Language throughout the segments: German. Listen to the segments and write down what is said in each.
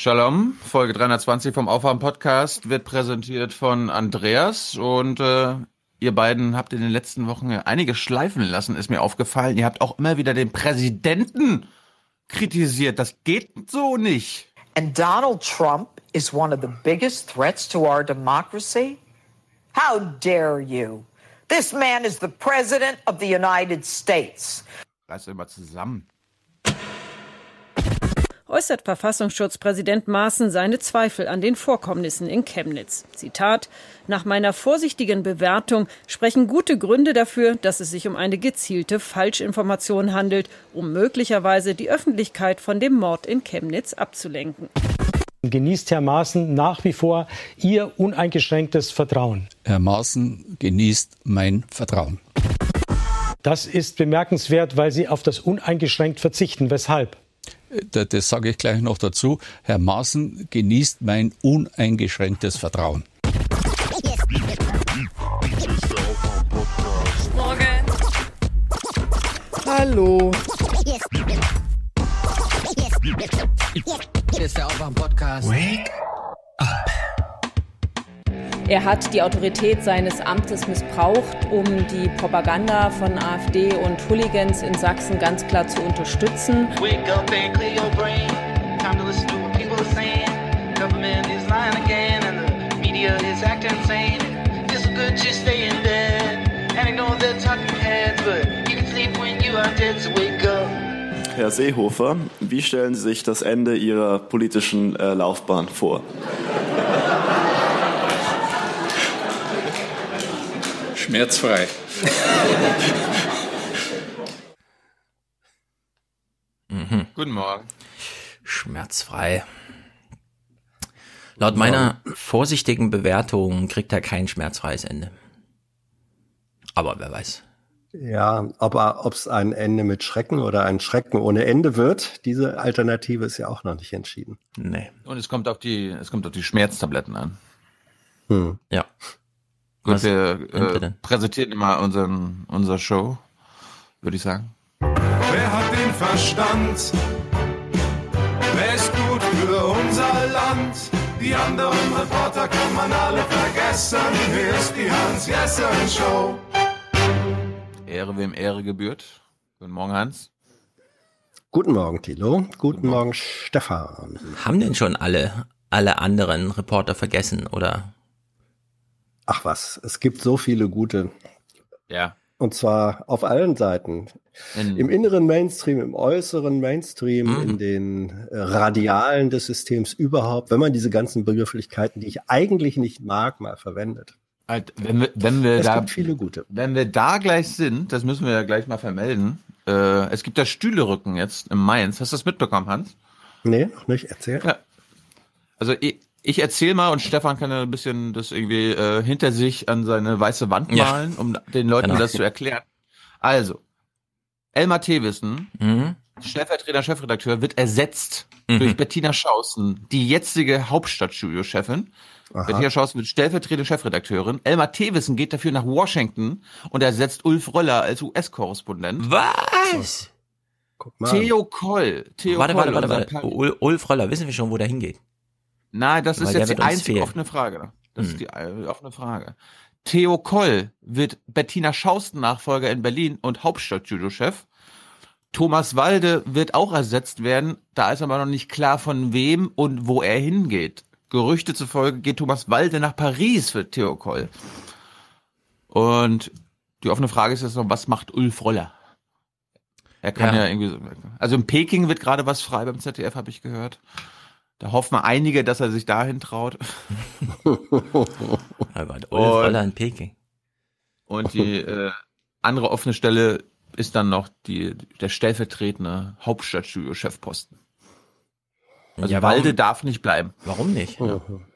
Shalom, Folge 320 vom Aufwärm-Podcast wird präsentiert von Andreas und äh, ihr beiden habt in den letzten Wochen einige schleifen lassen, ist mir aufgefallen. Ihr habt auch immer wieder den Präsidenten kritisiert. Das geht so nicht. And Donald Trump is one of the biggest threats to our democracy? How dare you? This man is the President of the United States. Euch mal zusammen. Äußert Verfassungsschutzpräsident Maaßen seine Zweifel an den Vorkommnissen in Chemnitz. Zitat Nach meiner vorsichtigen Bewertung sprechen gute Gründe dafür, dass es sich um eine gezielte Falschinformation handelt, um möglicherweise die Öffentlichkeit von dem Mord in Chemnitz abzulenken. Genießt Herr Maaßen nach wie vor Ihr uneingeschränktes Vertrauen? Herr Maaßen genießt mein Vertrauen. Das ist bemerkenswert, weil Sie auf das uneingeschränkt verzichten. Weshalb? Das, das sage ich gleich noch dazu. Herr Maaßen genießt mein uneingeschränktes Vertrauen. Morgen. Hallo. Hier ist der Aufwärm-Podcast. Wake Er hat die Autorität seines Amtes missbraucht, um die Propaganda von AfD und Hooligans in Sachsen ganz klar zu unterstützen. Herr Seehofer, wie stellen Sie sich das Ende Ihrer politischen äh, Laufbahn vor? Schmerzfrei. Guten Morgen. Schmerzfrei. Laut meiner vorsichtigen Bewertung kriegt er kein schmerzfreies Ende. Aber wer weiß. Ja, aber ob es ein Ende mit Schrecken oder ein Schrecken ohne Ende wird, diese Alternative ist ja auch noch nicht entschieden. Nee. Und es kommt auf die, es kommt auf die Schmerztabletten an. Hm. Ja. Gut, Was wir äh, präsentieren immer unseren, unser Show, würde ich sagen. Wer hat den Verstand? Wer ist gut für unser Land? Die anderen Reporter kann man alle vergessen. Hier ist die Hans-Jessen-Show. Ehre wem Ehre gebührt. Guten Morgen, Hans. Guten Morgen, Thilo. Guten Morgen, Stefan. Haben denn schon alle, alle anderen Reporter vergessen oder? Ach was, es gibt so viele gute. Ja. Und zwar auf allen Seiten. In, Im inneren Mainstream, im äußeren Mainstream, Mhm. in den äh, Radialen des Systems überhaupt, wenn man diese ganzen Begrifflichkeiten, die ich eigentlich nicht mag, mal verwendet. halt, wenn wir, wenn wir Es da, gibt viele gute. wenn wir da gleich sind, das müssen wir ja gleich mal vermelden. Äh, es gibt da Stühlerücken jetzt im Mainz. Hast du das mitbekommen, Hans? Nee, noch nicht, erzähl. Ja. Also ich, ich erzähl mal und Stefan kann ja ein bisschen das irgendwie äh, hinter sich an seine weiße Wand Ja. malen, um den Leuten Genau. das zu erklären. Also, Elmar Thewissen, Mhm. stellvertretender Chefredakteur, wird ersetzt Mhm. durch Bettina Schausen, die jetzige Hauptstadtstudio-Chefin. Bettina Schausen wird stellvertretende Chefredakteurin. Elmar Thewissen geht dafür nach Washington und ersetzt Ulf Röller als US-Korrespondent. Was? Guck mal. Theo Koll. Theo Warte, Koll, warte, warte, warte. Ulf Roller, wissen wir schon, wo der hingeht? Nein, das ist jetzt die einzige fehlen. offene Frage. Das Hm. ist die äh, offene Frage. Theo Koll wird Bettina Schausten Nachfolger in Berlin und Hauptstadtjudo-Chef. Thomas Walde wird auch ersetzt werden. Da ist aber noch nicht klar, von wem und wo er hingeht. Gerüchte zufolge geht Thomas Walde nach Paris für Theo Koll. Und die offene Frage ist jetzt noch, was macht Ulf Roller? Er kann ja, Ja. irgendwie, so- also in Peking wird gerade was frei beim ZDF, habe ich gehört. Da hoffen einige, dass er sich dahin traut. Aber Ulf Und- Roller in Peking. Und die äh, andere offene Stelle ist dann noch die, der stellvertretende Hauptstadtstudio-Chefposten. Also Ja, warum- Walde darf nicht bleiben. Warum nicht? Mhm.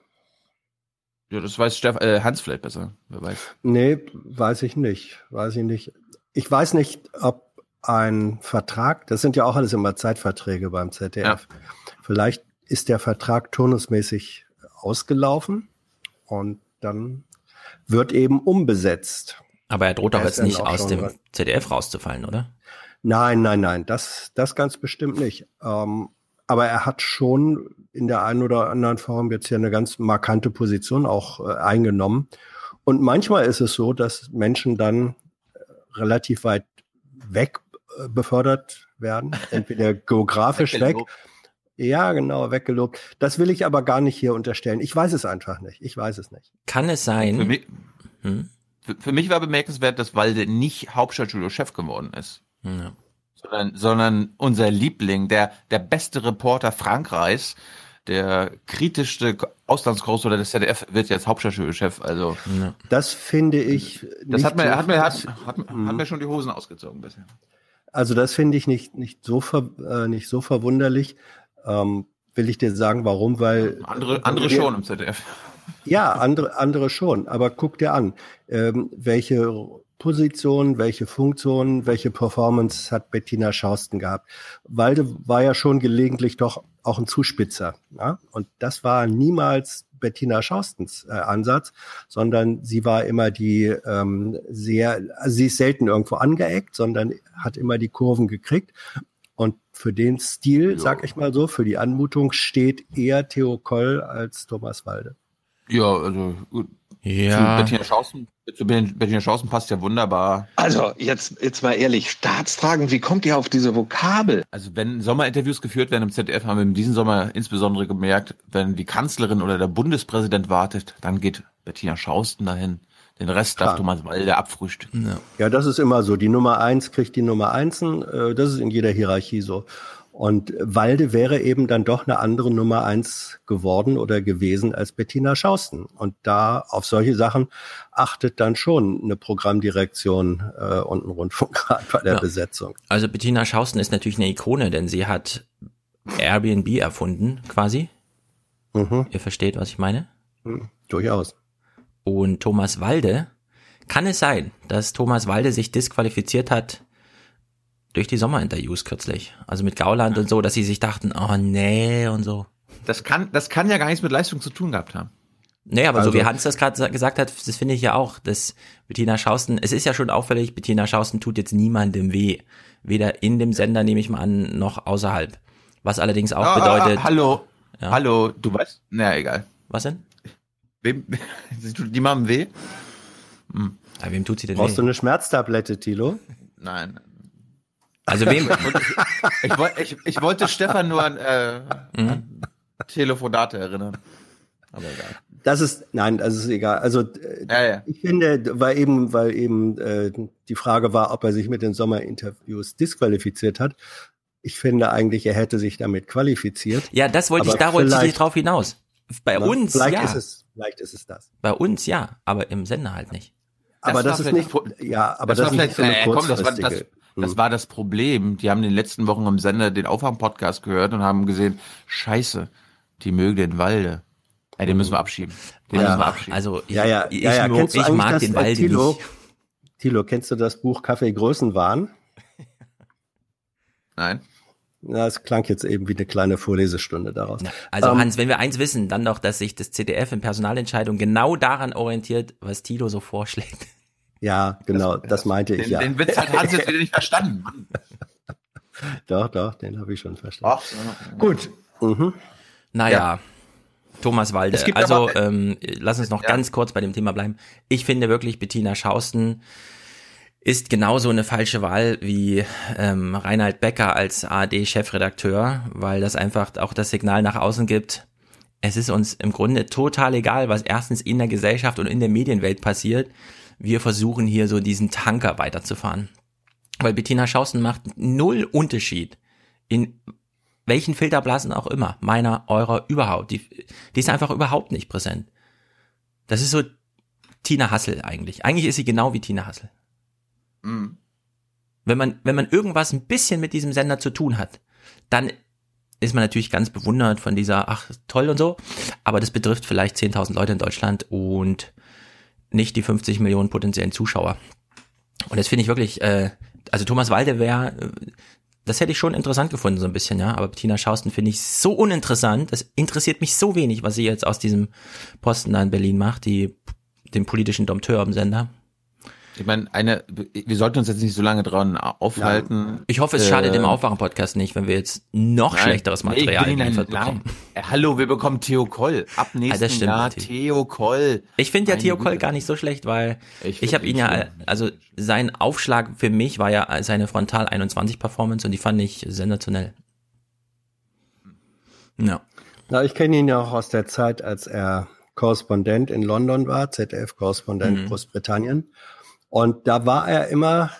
Ja, das weiß Steff, äh, Hans vielleicht besser. Wer weiß. Nee, weiß ich nicht. Weiß ich nicht. Ich weiß nicht, ob ein Vertrag, das sind ja auch alles immer Zeitverträge beim ZDF. Vielleicht ist der Vertrag turnusmäßig ausgelaufen und dann wird eben umbesetzt. Aber er droht doch jetzt nicht aus dem. ZDF rauszufallen, oder? Nein, nein, nein, das, das ganz bestimmt nicht. Ähm, aber er hat schon in der einen oder anderen Form jetzt hier eine ganz markante Position auch äh, eingenommen. Und manchmal ist es so, dass Menschen dann äh, relativ weit weg äh, befördert werden, entweder geografisch weg. Ja, genau, weggelobt. Das will ich aber gar nicht hier unterstellen. Ich weiß es einfach nicht. Ich weiß es nicht. Kann es sein? Für mich, hm? für, für mich war bemerkenswert, dass Walde nicht Hauptstadtstudio-Chef geworden ist. Ja. Sondern, sondern unser Liebling, der, der beste Reporter Frankreichs, der kritischste Auslandskorrespondent des ZDF wird jetzt Hauptstadtstudio-Chef. Also. Das finde ich. das nicht hat mir, so- hat mir, hat, hat, hat mir schon die Hosen ausgezogen bisher. Also das finde ich nicht, nicht, so ver, äh, nicht so verwunderlich. Ähm, will ich dir sagen, warum? Weil Andere, andere schon im ZDF. Ja, andere, andere schon. Aber guck dir an, ähm, welche Position, welche Funktion, welche Performance hat Bettina Schausten gehabt. Walde war ja schon gelegentlich doch auch ein Zuspitzer. Ja? Und das war niemals Bettina Schaustens äh, Ansatz, sondern sie war immer die ähm, sehr, also sie ist selten irgendwo angeeckt, sondern hat immer die Kurven gekriegt. Und für den Stil, sag ich mal so, für die Anmutung steht eher Theo Koll als Thomas Walde. Ja, also gut. Ja. Zu Bettina Schausen, zu Bettina Schausen passt ja wunderbar. Also, jetzt, jetzt mal ehrlich, staatstragend, wie kommt ihr auf diese Vokabel? Also wenn Sommerinterviews geführt werden im ZDF, haben wir in diesem Sommer insbesondere gemerkt, wenn die Kanzlerin oder der Bundespräsident wartet, dann geht Bettina Schausten dahin. Den Rest darf Klar. Thomas Walde abfrühstücken. Ja. Ja, das ist immer so. Die Nummer eins kriegt die Nummer einsen. Äh, das ist in jeder Hierarchie so. Und Walde wäre eben dann doch eine andere Nummer eins geworden oder gewesen als Bettina Schausten. Und da auf solche Sachen achtet dann schon eine Programmdirektion äh, und ein Rundfunkrat bei der Ja. Besetzung. Also Bettina Schausten ist natürlich eine Ikone, denn sie hat Airbnb erfunden, quasi. Mhm, Ihr versteht, was ich meine? durchaus. Und Thomas Walde, kann es sein, dass Thomas Walde sich disqualifiziert hat durch die Sommerinterviews kürzlich? Also mit Gauland und so, dass sie sich dachten, oh nee und so. Das kann, das kann ja gar nichts mit Leistung zu tun gehabt haben. Nee, aber Also- so wie Hans das gerade gesagt hat, das finde ich ja auch, dass Bettina Schausten, es ist ja schon auffällig, Bettina Schausten tut jetzt niemandem weh. Weder in dem Sender, nehme ich mal an, noch außerhalb. Was allerdings auch Ah, bedeutet, ah, hallo, Ja. hallo, du weißt? Na egal. was denn? Wem, die machen weh? Ja, wem tut sie denn Brauchst du weh? eine Schmerztablette, Tilo? Nein. Also wem, Ich, woll- ich, ich wollte Stefan nur an, äh, Mhm. an Telefonate erinnern. Aber egal. Das ist, nein, das ist egal. Also äh, Ja, ja. Ich finde, weil eben, weil eben äh, die Frage war, ob er sich mit den Sommerinterviews disqualifiziert hat. Ich finde eigentlich, er hätte sich damit qualifiziert. ja, das wollte ich, da wollte ich drauf hinaus. Bei Ne? uns, vielleicht ja. ist es, vielleicht ist es das. Bei uns, ja. Aber im Sender halt nicht. aber war das ist nicht, ja, aber das, war ist nicht so eine äh, komm, das war, das, das war das Problem. Die haben in den letzten Wochen im Sender den Aufwärm-Podcast gehört und haben gesehen, scheiße, die mögen den Walde. Ey, den müssen wir abschieben. Den Ja. müssen wir abschieben. Also ich, ja, ja, ich, ja, ja. ich eigentlich mag das, den äh, Walde Thilo? nicht. Tilo, kennst du das Buch Kaffee Größenwahn? Nein. Na, es klang jetzt eben wie eine kleine Vorlesestunde daraus. Also Ähm, Hans, wenn wir eins wissen, dann doch, dass sich das ZDF in Personalentscheidungen genau daran orientiert, was Tilo so vorschlägt. Ja, genau, das, meinte ich Den, ja. den Witz hat Hans jetzt wieder nicht verstanden. Doch, doch, den habe ich schon verstanden. Ach, so. Gut. Mhm. Naja, Thomas Walde. Es gibt Also aber- ähm, lass uns noch Ja. ganz kurz bei dem Thema bleiben. Ich finde wirklich, Bettina Schausten ist genauso eine falsche Wahl wie ähm, Reinhard Becker als ARD-Chefredakteur, weil das einfach auch das Signal nach außen gibt. Es ist uns im Grunde total egal, was erstens in der Gesellschaft und in der Medienwelt passiert. Wir versuchen hier so diesen Tanker weiterzufahren. Weil Bettina Schausten macht null Unterschied in welchen Filterblasen auch immer, meiner, eurer, überhaupt. Die, die ist einfach überhaupt nicht präsent. Das ist so Tina Hassel eigentlich. Eigentlich ist sie genau wie Tina Hassel. Mhm. Wenn man, wenn man irgendwas ein bisschen mit diesem Sender zu tun hat, dann ist man natürlich ganz bewundert von dieser, ach, toll und so, aber das betrifft vielleicht 10.000 Leute in Deutschland und nicht die 50 Millionen potenziellen Zuschauer. Und das finde ich wirklich, äh, also Thomas Walde wäre, äh, das hätte ich schon interessant gefunden, so ein bisschen, ja. Aber Bettina Schausten finde ich so uninteressant. Das interessiert mich so wenig, was sie jetzt aus diesem Posten da in Berlin macht, die, den politischen Dompteur im Sender. Ich meine, eine, wir sollten uns jetzt nicht so lange dran aufhalten. Ich hoffe, es Äh, schadet dem Aufwachen-Podcast nicht, wenn wir jetzt noch Nein, schlechteres Material nein, geliefert nein, bekommen. Äh, Hallo, wir bekommen Theo Koll. Ab nächsten das stimmt Jahr. Theo Koll. Ich finde ja Theo Koll gar nicht so schlecht, weil Ich ich, habe ihn ja, also sein Aufschlag für mich war ja seine Frontal 21 Performance und die fand ich sensationell. Ja. Na, ich kenne ihn ja auch aus der Zeit, als er Korrespondent in London war, ZDF-Korrespondent Mhm. Großbritannien. Und da war er immer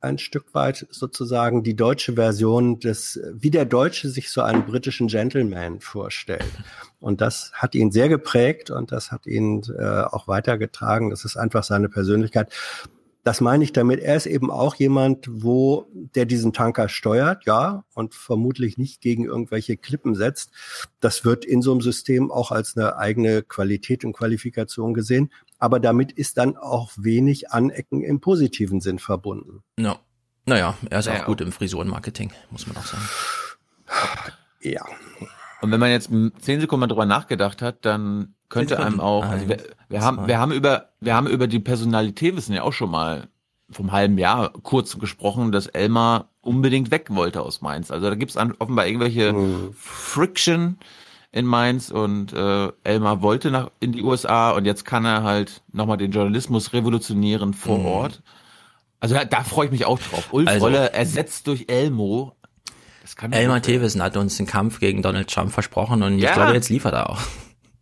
ein Stück weit sozusagen die deutsche Version des, wie der Deutsche sich so einen britischen Gentleman vorstellt. Und das hat ihn sehr geprägt und das hat ihn äh, auch weitergetragen. Das ist einfach seine Persönlichkeit. Das meine ich damit. Er ist eben auch jemand, wo der diesen Tanker steuert, ja, und vermutlich nicht gegen irgendwelche Klippen setzt. Das wird in so einem System auch als eine eigene Qualität und Qualifikation gesehen. Aber damit ist dann auch wenig Anecken im positiven Sinn verbunden. No. Naja, er ist Naja, auch gut im Frisurenmarketing, muss man auch sagen. Ja. Und wenn man jetzt zehn Sekunden mal drüber nachgedacht hat, dann könnte einem auch, also wir, wir haben, wir haben über, wir haben über die Personalität wissen ja auch schon mal vom halben Jahr kurz gesprochen, dass Elmar unbedingt weg wollte aus Mainz. Also da gibt es offenbar irgendwelche Friction in Mainz und äh, Elmar wollte nach in die USA und jetzt kann er halt nochmal den Journalismus revolutionieren vor Mhm. Ort. Also da, da freue ich mich auch drauf. Ulf Also- Rolle ersetzt durch Elmo. Elmar werden. Thewissen hat uns einen Kampf gegen Donald Trump versprochen und Ja. ich glaube, jetzt liefert er auch.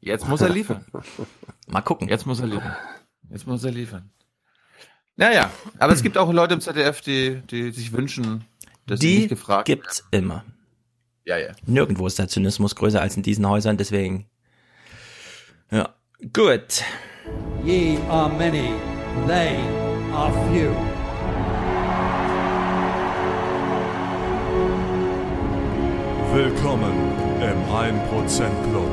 Jetzt muss er liefern. Mal gucken. Jetzt muss er liefern. Jetzt muss er liefern. Naja, aber es gibt auch Leute im ZDF, die, die sich wünschen, dass sie Die nicht gefragt gibt's immer. Ja, ja. Nirgendwo ist der Zynismus größer als in diesen Häusern, deswegen. Ja. Gut. Ye are many, they are few. Willkommen im 1% Club.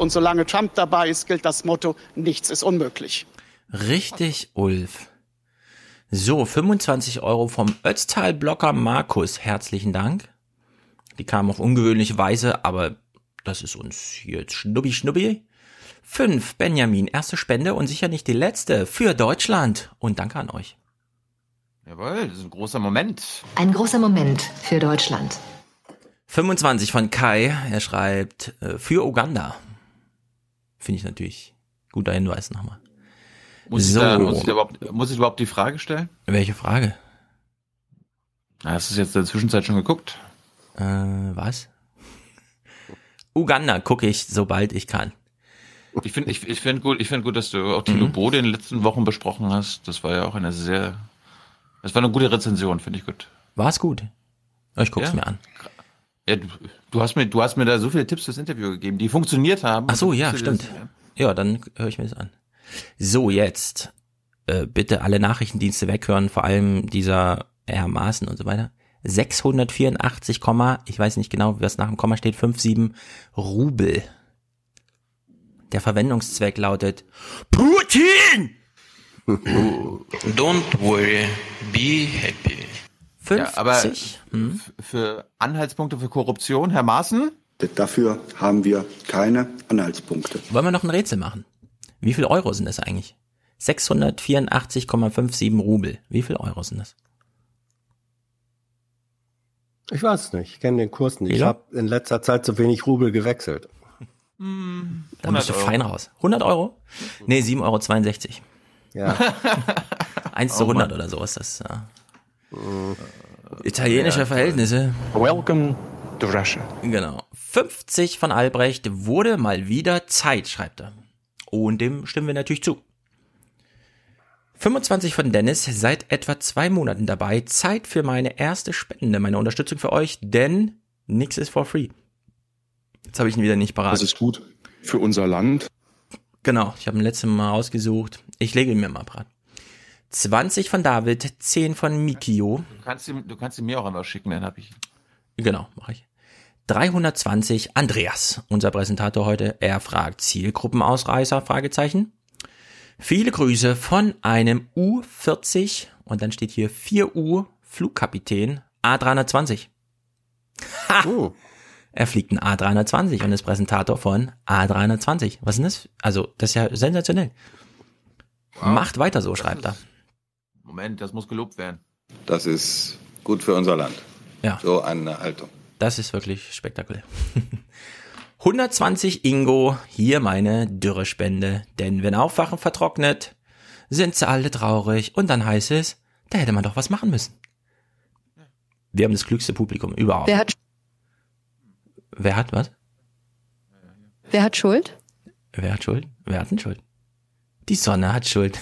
Und solange Trump dabei ist, gilt das Motto, nichts ist unmöglich. Richtig, Ulf. So, 25 Euro vom Ötztal-Blocker Markus. Herzlichen Dank. Die kamen auf ungewöhnliche Weise, aber das ist uns jetzt schnubbi schnubbi. Fünf, Benjamin, erste Spende und sicher nicht die letzte für Deutschland. Und danke an euch. Jawohl, das ist ein großer Moment. Ein großer Moment für Deutschland. 25 von Kai. Er schreibt äh, für Uganda. Finde ich natürlich guter Hinweis nochmal. Muss, So. ich da, muss, ich überhaupt, muss ich überhaupt die Frage stellen? Welche Frage? Hast du es jetzt in der Zwischenzeit schon geguckt? Äh, was? Uganda gucke ich, sobald ich kann. Ich finde ich, ich find gut, ich find gut, dass du auch Tilo Mhm. Bode in den letzten Wochen besprochen hast. Das war ja auch eine sehr, das war eine gute Rezension, finde ich gut. War es gut? Ich guck's Ja. mir an. Ja, du, du hast mir, du hast mir da so viele Tipps fürs Interview gegeben, die funktioniert haben. Ach so, ja, stimmt. das an. Ja, dann höre ich mir das an. So, jetzt. Äh, bitte alle Nachrichtendienste weghören, vor allem dieser Herr Maaßen und so weiter. 684, Komma, ich weiß nicht genau, was nach dem Komma steht, 57 Rubel. Der Verwendungszweck lautet Putin! Don't worry, be happy. 50? Ja, aber Hm? für Anhaltspunkte für Korruption, Herr Maaßen? Dafür haben wir keine Anhaltspunkte. Wollen wir noch ein Rätsel machen? Wie viel Euro sind das eigentlich? 684,57 Rubel. Wie viel Euro sind das? Ich weiß es nicht. Ich kenne den Kurs nicht. Ich habe in letzter Zeit so wenig Rubel gewechselt. Dann 100 bist du Euro. fein raus. 100 Euro? Nee, 7,62 Euro. Ja. 1 zu Oh 100 Mann. oder so ist das. Ja. Italienische Ja, Verhältnisse. Welcome to Russia. Genau. 50 von Albrecht wurde mal wieder Zeit, schreibt er. Und dem stimmen wir natürlich zu. 25 von Dennis, seit etwa zwei Monaten dabei. Zeit für meine erste Spende, meine Unterstützung für euch, denn nix ist for free. Jetzt habe ich ihn wieder nicht parat. Das ist gut für unser Land. Genau, ich habe ihn letztes Mal rausgesucht. Ich lege ihn mir mal parat. 20 von David, 10 von Mikio. Du kannst ihn, du kannst ihn mir auch einmal schicken, dann habe ich. Genau, mache ich. 320 Andreas, unser Präsentator heute. Er fragt Zielgruppenausreißer, Fragezeichen. Viele Grüße von einem U40 und dann steht hier 4U Flugkapitän A320. Ha! Oh. Er fliegt ein A320 und ist Präsentator von A320. Was ist denn das? Also, das ist ja sensationell. Macht weiter so, schreibt er. Moment, das muss gelobt werden. Das ist gut für unser Land. Ja. So eine Haltung. Das ist wirklich spektakulär. 120 Ingo, hier meine Dürrespende. Denn wenn Aufwachen vertrocknet, sind sie alle traurig und dann heißt es, da hätte man doch was machen müssen. Wir haben das klügste Publikum überhaupt. Wer hat, Wer hat was? wer hat Schuld? Wer hat Schuld? Wer hat denn Schuld? Die Sonne hat Schuld.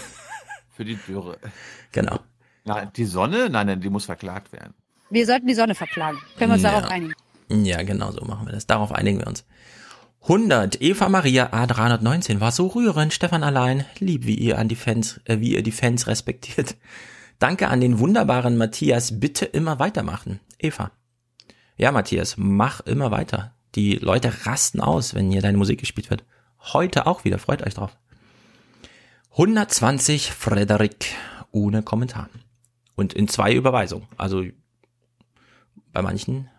Für die Dürre. Genau. Nein, die Sonne? Nein, nein, die muss verklagt werden. Wir sollten die Sonne verklagen. Können wir uns Ja. darauf einigen? Ja, genau so machen wir das. Darauf einigen wir uns. 100. Eva Maria A319 war so rührend. Stefan allein. Lieb, wie ihr an die Fans, äh, wie ihr die Fans respektiert. Danke an den wunderbaren Matthias. Bitte immer weitermachen. Eva. Ja, Matthias, mach immer weiter. Die Leute rasten aus, wenn hier deine Musik gespielt wird. Heute auch wieder. Freut euch drauf. 120 Frederik ohne Kommentar. Und in zwei Überweisungen. Also bei manchen,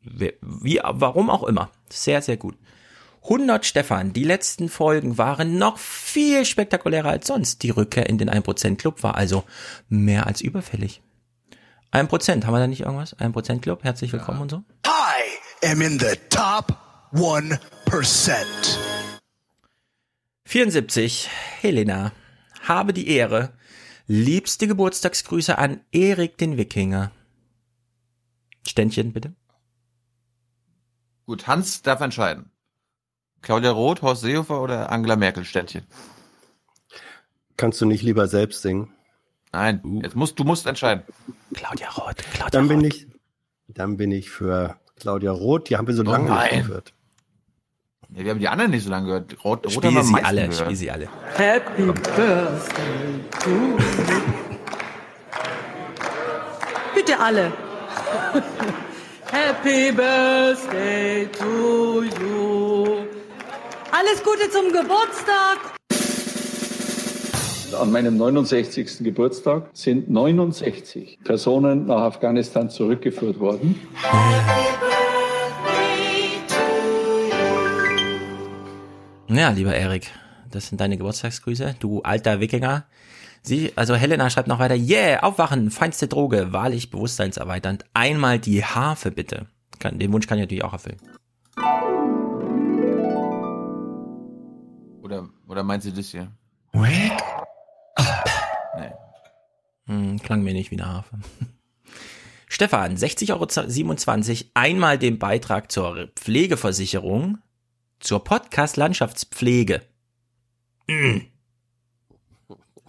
wie, warum auch immer. Sehr, sehr gut. 100 Stefan, die letzten Folgen waren noch viel spektakulärer als sonst. Die Rückkehr in den 1% Club war also mehr als überfällig. 1%, haben wir da nicht irgendwas? 1% Club, herzlich willkommen und so. I am in the top 1%. 74, Helena, habe die Ehre. Liebste Geburtstagsgrüße an Erik den Wikinger. Ständchen, bitte. Gut, Hans darf entscheiden. Claudia Roth, Horst Seehofer oder Angela Merkel Ständchen? Kannst du nicht lieber selbst singen? Nein, jetzt musst, du musst entscheiden. Claudia Roth, Claudia Dann bin ich, dann bin ich für Claudia Roth. Die haben wir so Oh lange nicht nein. gehört. Ja, wir haben die anderen nicht so lange gehört. Roth, Roth Spiel haben wir sie alle, gehört. spiel sie alle. Happy Birthday to you. Bitte alle. Happy Birthday to you. Alles Gute zum Geburtstag. An meinem 69. Geburtstag sind 69 Personen nach Afghanistan zurückgeführt worden. Ja, lieber Erik, das sind deine Geburtstagsgrüße, du alter Wikinger. Sie, also Helena schreibt noch weiter, yeah, aufwachen, feinste Droge, wahrlich bewusstseinserweiternd. Einmal die Harfe bitte. Kann, den Wunsch kann ich natürlich auch erfüllen. Oder, oder meint sie das hier? Wake Nee. Hm, klang mir nicht wie eine Harfe. Stefan, 60,27 Euro, einmal den Beitrag zur Pflegeversicherung, zur Podcast-Landschaftspflege. Mm.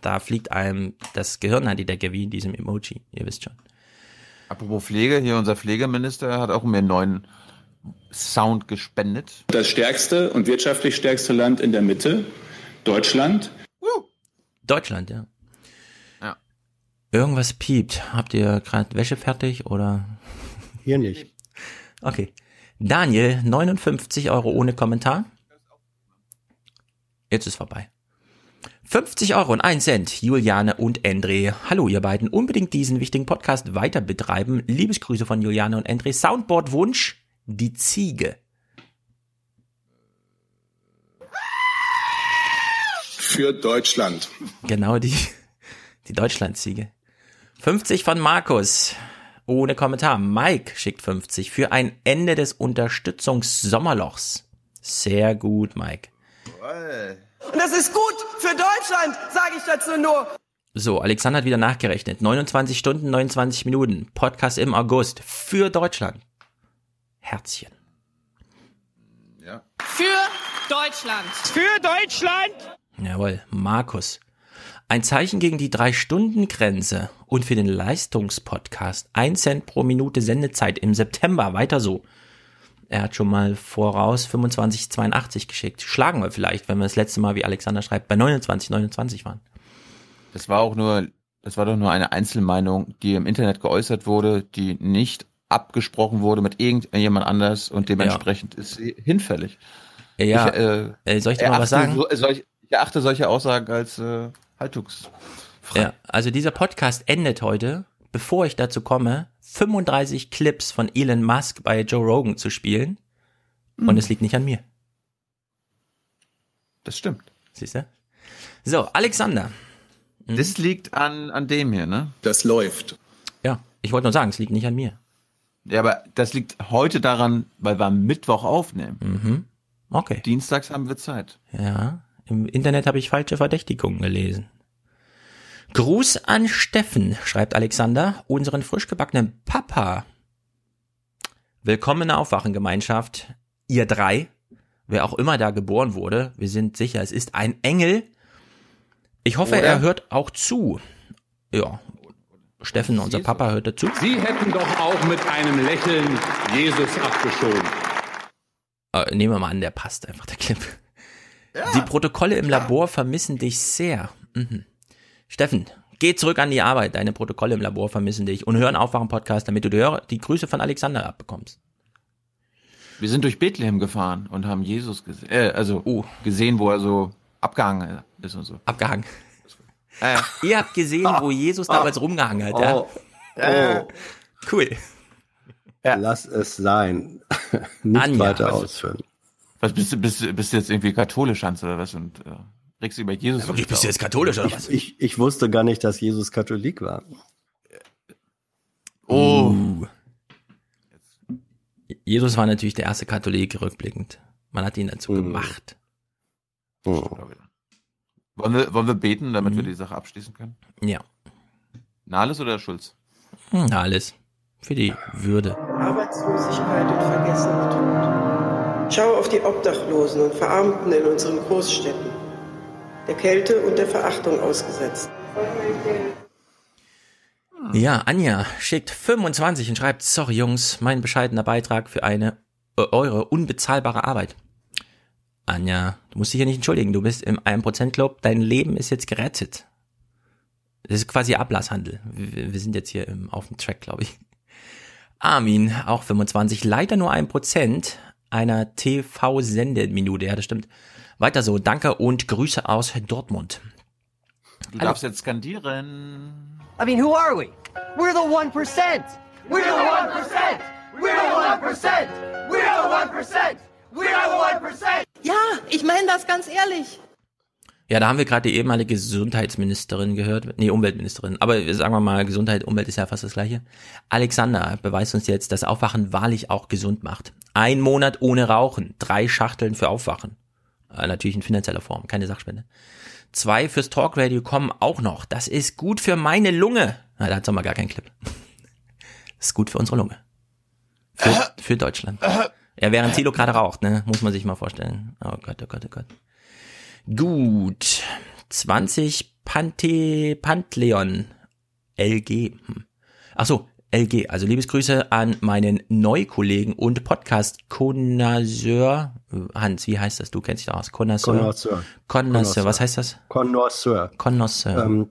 Da fliegt einem das Gehirn an die Decke, wie in diesem Emoji, ihr wisst schon. Apropos Pflege, hier unser Pflegeminister hat auch mir einen neuen Sound gespendet. Das stärkste und wirtschaftlich stärkste Land in der Mitte, Deutschland. Deutschland, ja. Ja. Irgendwas piept. Habt ihr gerade Wäsche fertig oder? Hier nicht. Okay. Daniel, 59 Euro ohne Kommentar. Jetzt ist vorbei. 50 Euro und 1 Cent, Juliane und Andre. Hallo, ihr beiden. Unbedingt diesen wichtigen Podcast weiter betreiben. Liebesgrüße von Juliane und Andre. Soundboard-Wunsch, die Ziege. Für Deutschland. Genau die, die Deutschlandziege. 50 von Markus. Ohne Kommentar. Mike schickt 50 für ein Ende des Unterstützungssommerlochs. Sehr gut, Mike. Und das ist gut für Deutschland, sage ich dazu nur. So, Alexander hat wieder nachgerechnet. 29 Stunden, 29 Minuten. Podcast im August für Deutschland. Herzchen. Für Deutschland. Für Deutschland. Jawohl, Markus. Ein Zeichen gegen die Drei-Stunden-Grenze und für den Leistungspodcast. Ein Cent pro Minute Sendezeit im September. Weiter so. Er hat schon mal voraus 25,82 geschickt. Schlagen wir vielleicht, wenn wir das letzte Mal, wie Alexander schreibt, bei 29, 29 waren. Das war auch nur, das war doch nur eine Einzelmeinung, die im Internet geäußert wurde, die nicht abgesprochen wurde mit irgendjemand anders und dementsprechend ist sie hinfällig. Ja, ich, äh, äh, soll ich dir mal was sagen? So, solch, ich erachte solche Aussagen als äh, haltungs. Ja, also dieser Podcast endet heute, bevor ich dazu komme, 35 Clips von Elon Musk bei Joe Rogan zu spielen. Und es liegt nicht an mir. Das stimmt. Siehst du? So, Alexander. Das liegt an, an dem hier, ne? Das läuft. Ja, ich wollte nur sagen, es liegt nicht an mir. Ja, aber das liegt heute daran, weil wir am Mittwoch aufnehmen. Mhm. Okay. Dienstags haben wir Zeit. Ja, im Internet habe ich falsche Verdächtigungen gelesen. Gruß an Steffen, schreibt Alexander, unseren frisch gebackenen Papa. Willkommen in der Aufwachengemeinschaft. Ihr drei, wer auch immer da geboren wurde, wir sind sicher, es ist ein Engel. Ich hoffe, Oder? er hört auch zu. Ja, Steffen, unser Papa, hört dazu. Sie hätten doch auch mit einem Lächeln Jesus abgeschoben. Äh, nehmen wir mal an, der passt einfach, der Clip. Die Protokolle im Labor vermissen dich sehr. Mhm. Steffen, geh zurück an die Arbeit. Deine Protokolle im Labor vermissen dich und hör einen Aufwachen-Podcast, damit du die, Grüße von Alexander abbekommst. Wir sind durch Bethlehem gefahren und haben Jesus gesehen, äh, also gesehen, wo er so abgehangen ist und so. Abgehangen. Äh, Ihr habt gesehen, wo Jesus damals rumgehangen hat, ja? Oh. Äh, Cool. Lass es sein. Nicht Anja, weiter was- ausführen. was bist du, bist, du- bist du jetzt irgendwie katholisch, Hans, oder was? Und äh, regst du über Jesus? Ja, wirklich, bist du jetzt katholisch, oder was? Ich, ich wusste gar nicht, dass Jesus Katholik war. Oh. Uh. Jesus war natürlich der erste Katholik rückblickend. Man hat ihn dazu gemacht. Wollen wir, wollen wir beten, damit wir die Sache abschließen können? Ja. Nahles oder Schulz? Hm, alles. Für die Würde. Arbeitslosigkeit und vergessener Tod. Schau auf die Obdachlosen und Verarmten in unseren Großstädten, der Kälte und der Verachtung ausgesetzt. Ja, Anja schickt 25 und schreibt, sorry Jungs, mein bescheidener Beitrag für eine äh, eure unbezahlbare Arbeit. Anja, du musst dich hier nicht entschuldigen, du bist im 1% Club, dein Leben ist jetzt gerettet. Das ist quasi Ablasshandel. Wir, wir sind jetzt hier im, auf dem Track, glaube ich. Armin, auch 25, leider nur 1% einer TV-Sendeminute, ja, das stimmt. Weiter so, danke und Grüße aus Dortmund. Du darfst jetzt skandieren. I mean, who are we? We're the 1%. We're the 1%. We're the 1%. We're the 1%. We're the 1%. Ja, ich meine das ganz ehrlich. Ja, da haben wir gerade die ehemalige Gesundheitsministerin gehört. Nee, Umweltministerin. Aber sagen wir mal, Gesundheit, Umwelt ist ja fast das gleiche. Alexander beweist uns jetzt, dass Aufwachen wahrlich auch gesund macht. Ein Monat ohne Rauchen. Drei Schachteln für Aufwachen. Äh, natürlich in finanzieller Form, keine Sachspende. Zwei fürs Talkradio kommen auch noch. Das ist gut für meine Lunge. Na, da hat's doch mal gar keinen Clip. Das ist gut für unsere Lunge. Für, für Deutschland. Ja, während Thilo gerade raucht, ne? Muss man sich mal vorstellen. Oh Gott, oh Gott, oh Gott. Gut. 20 Pante, Pantleon. LG. Hm. Ach so, LG. Also Liebesgrüße an meinen Neukollegen und Podcast Connoisseur. Hans, wie heißt das? Du kennst dich da aus. Connoisseur. Connoisseur. Was heißt das? Connoisseur. Connoisseur. Ähm,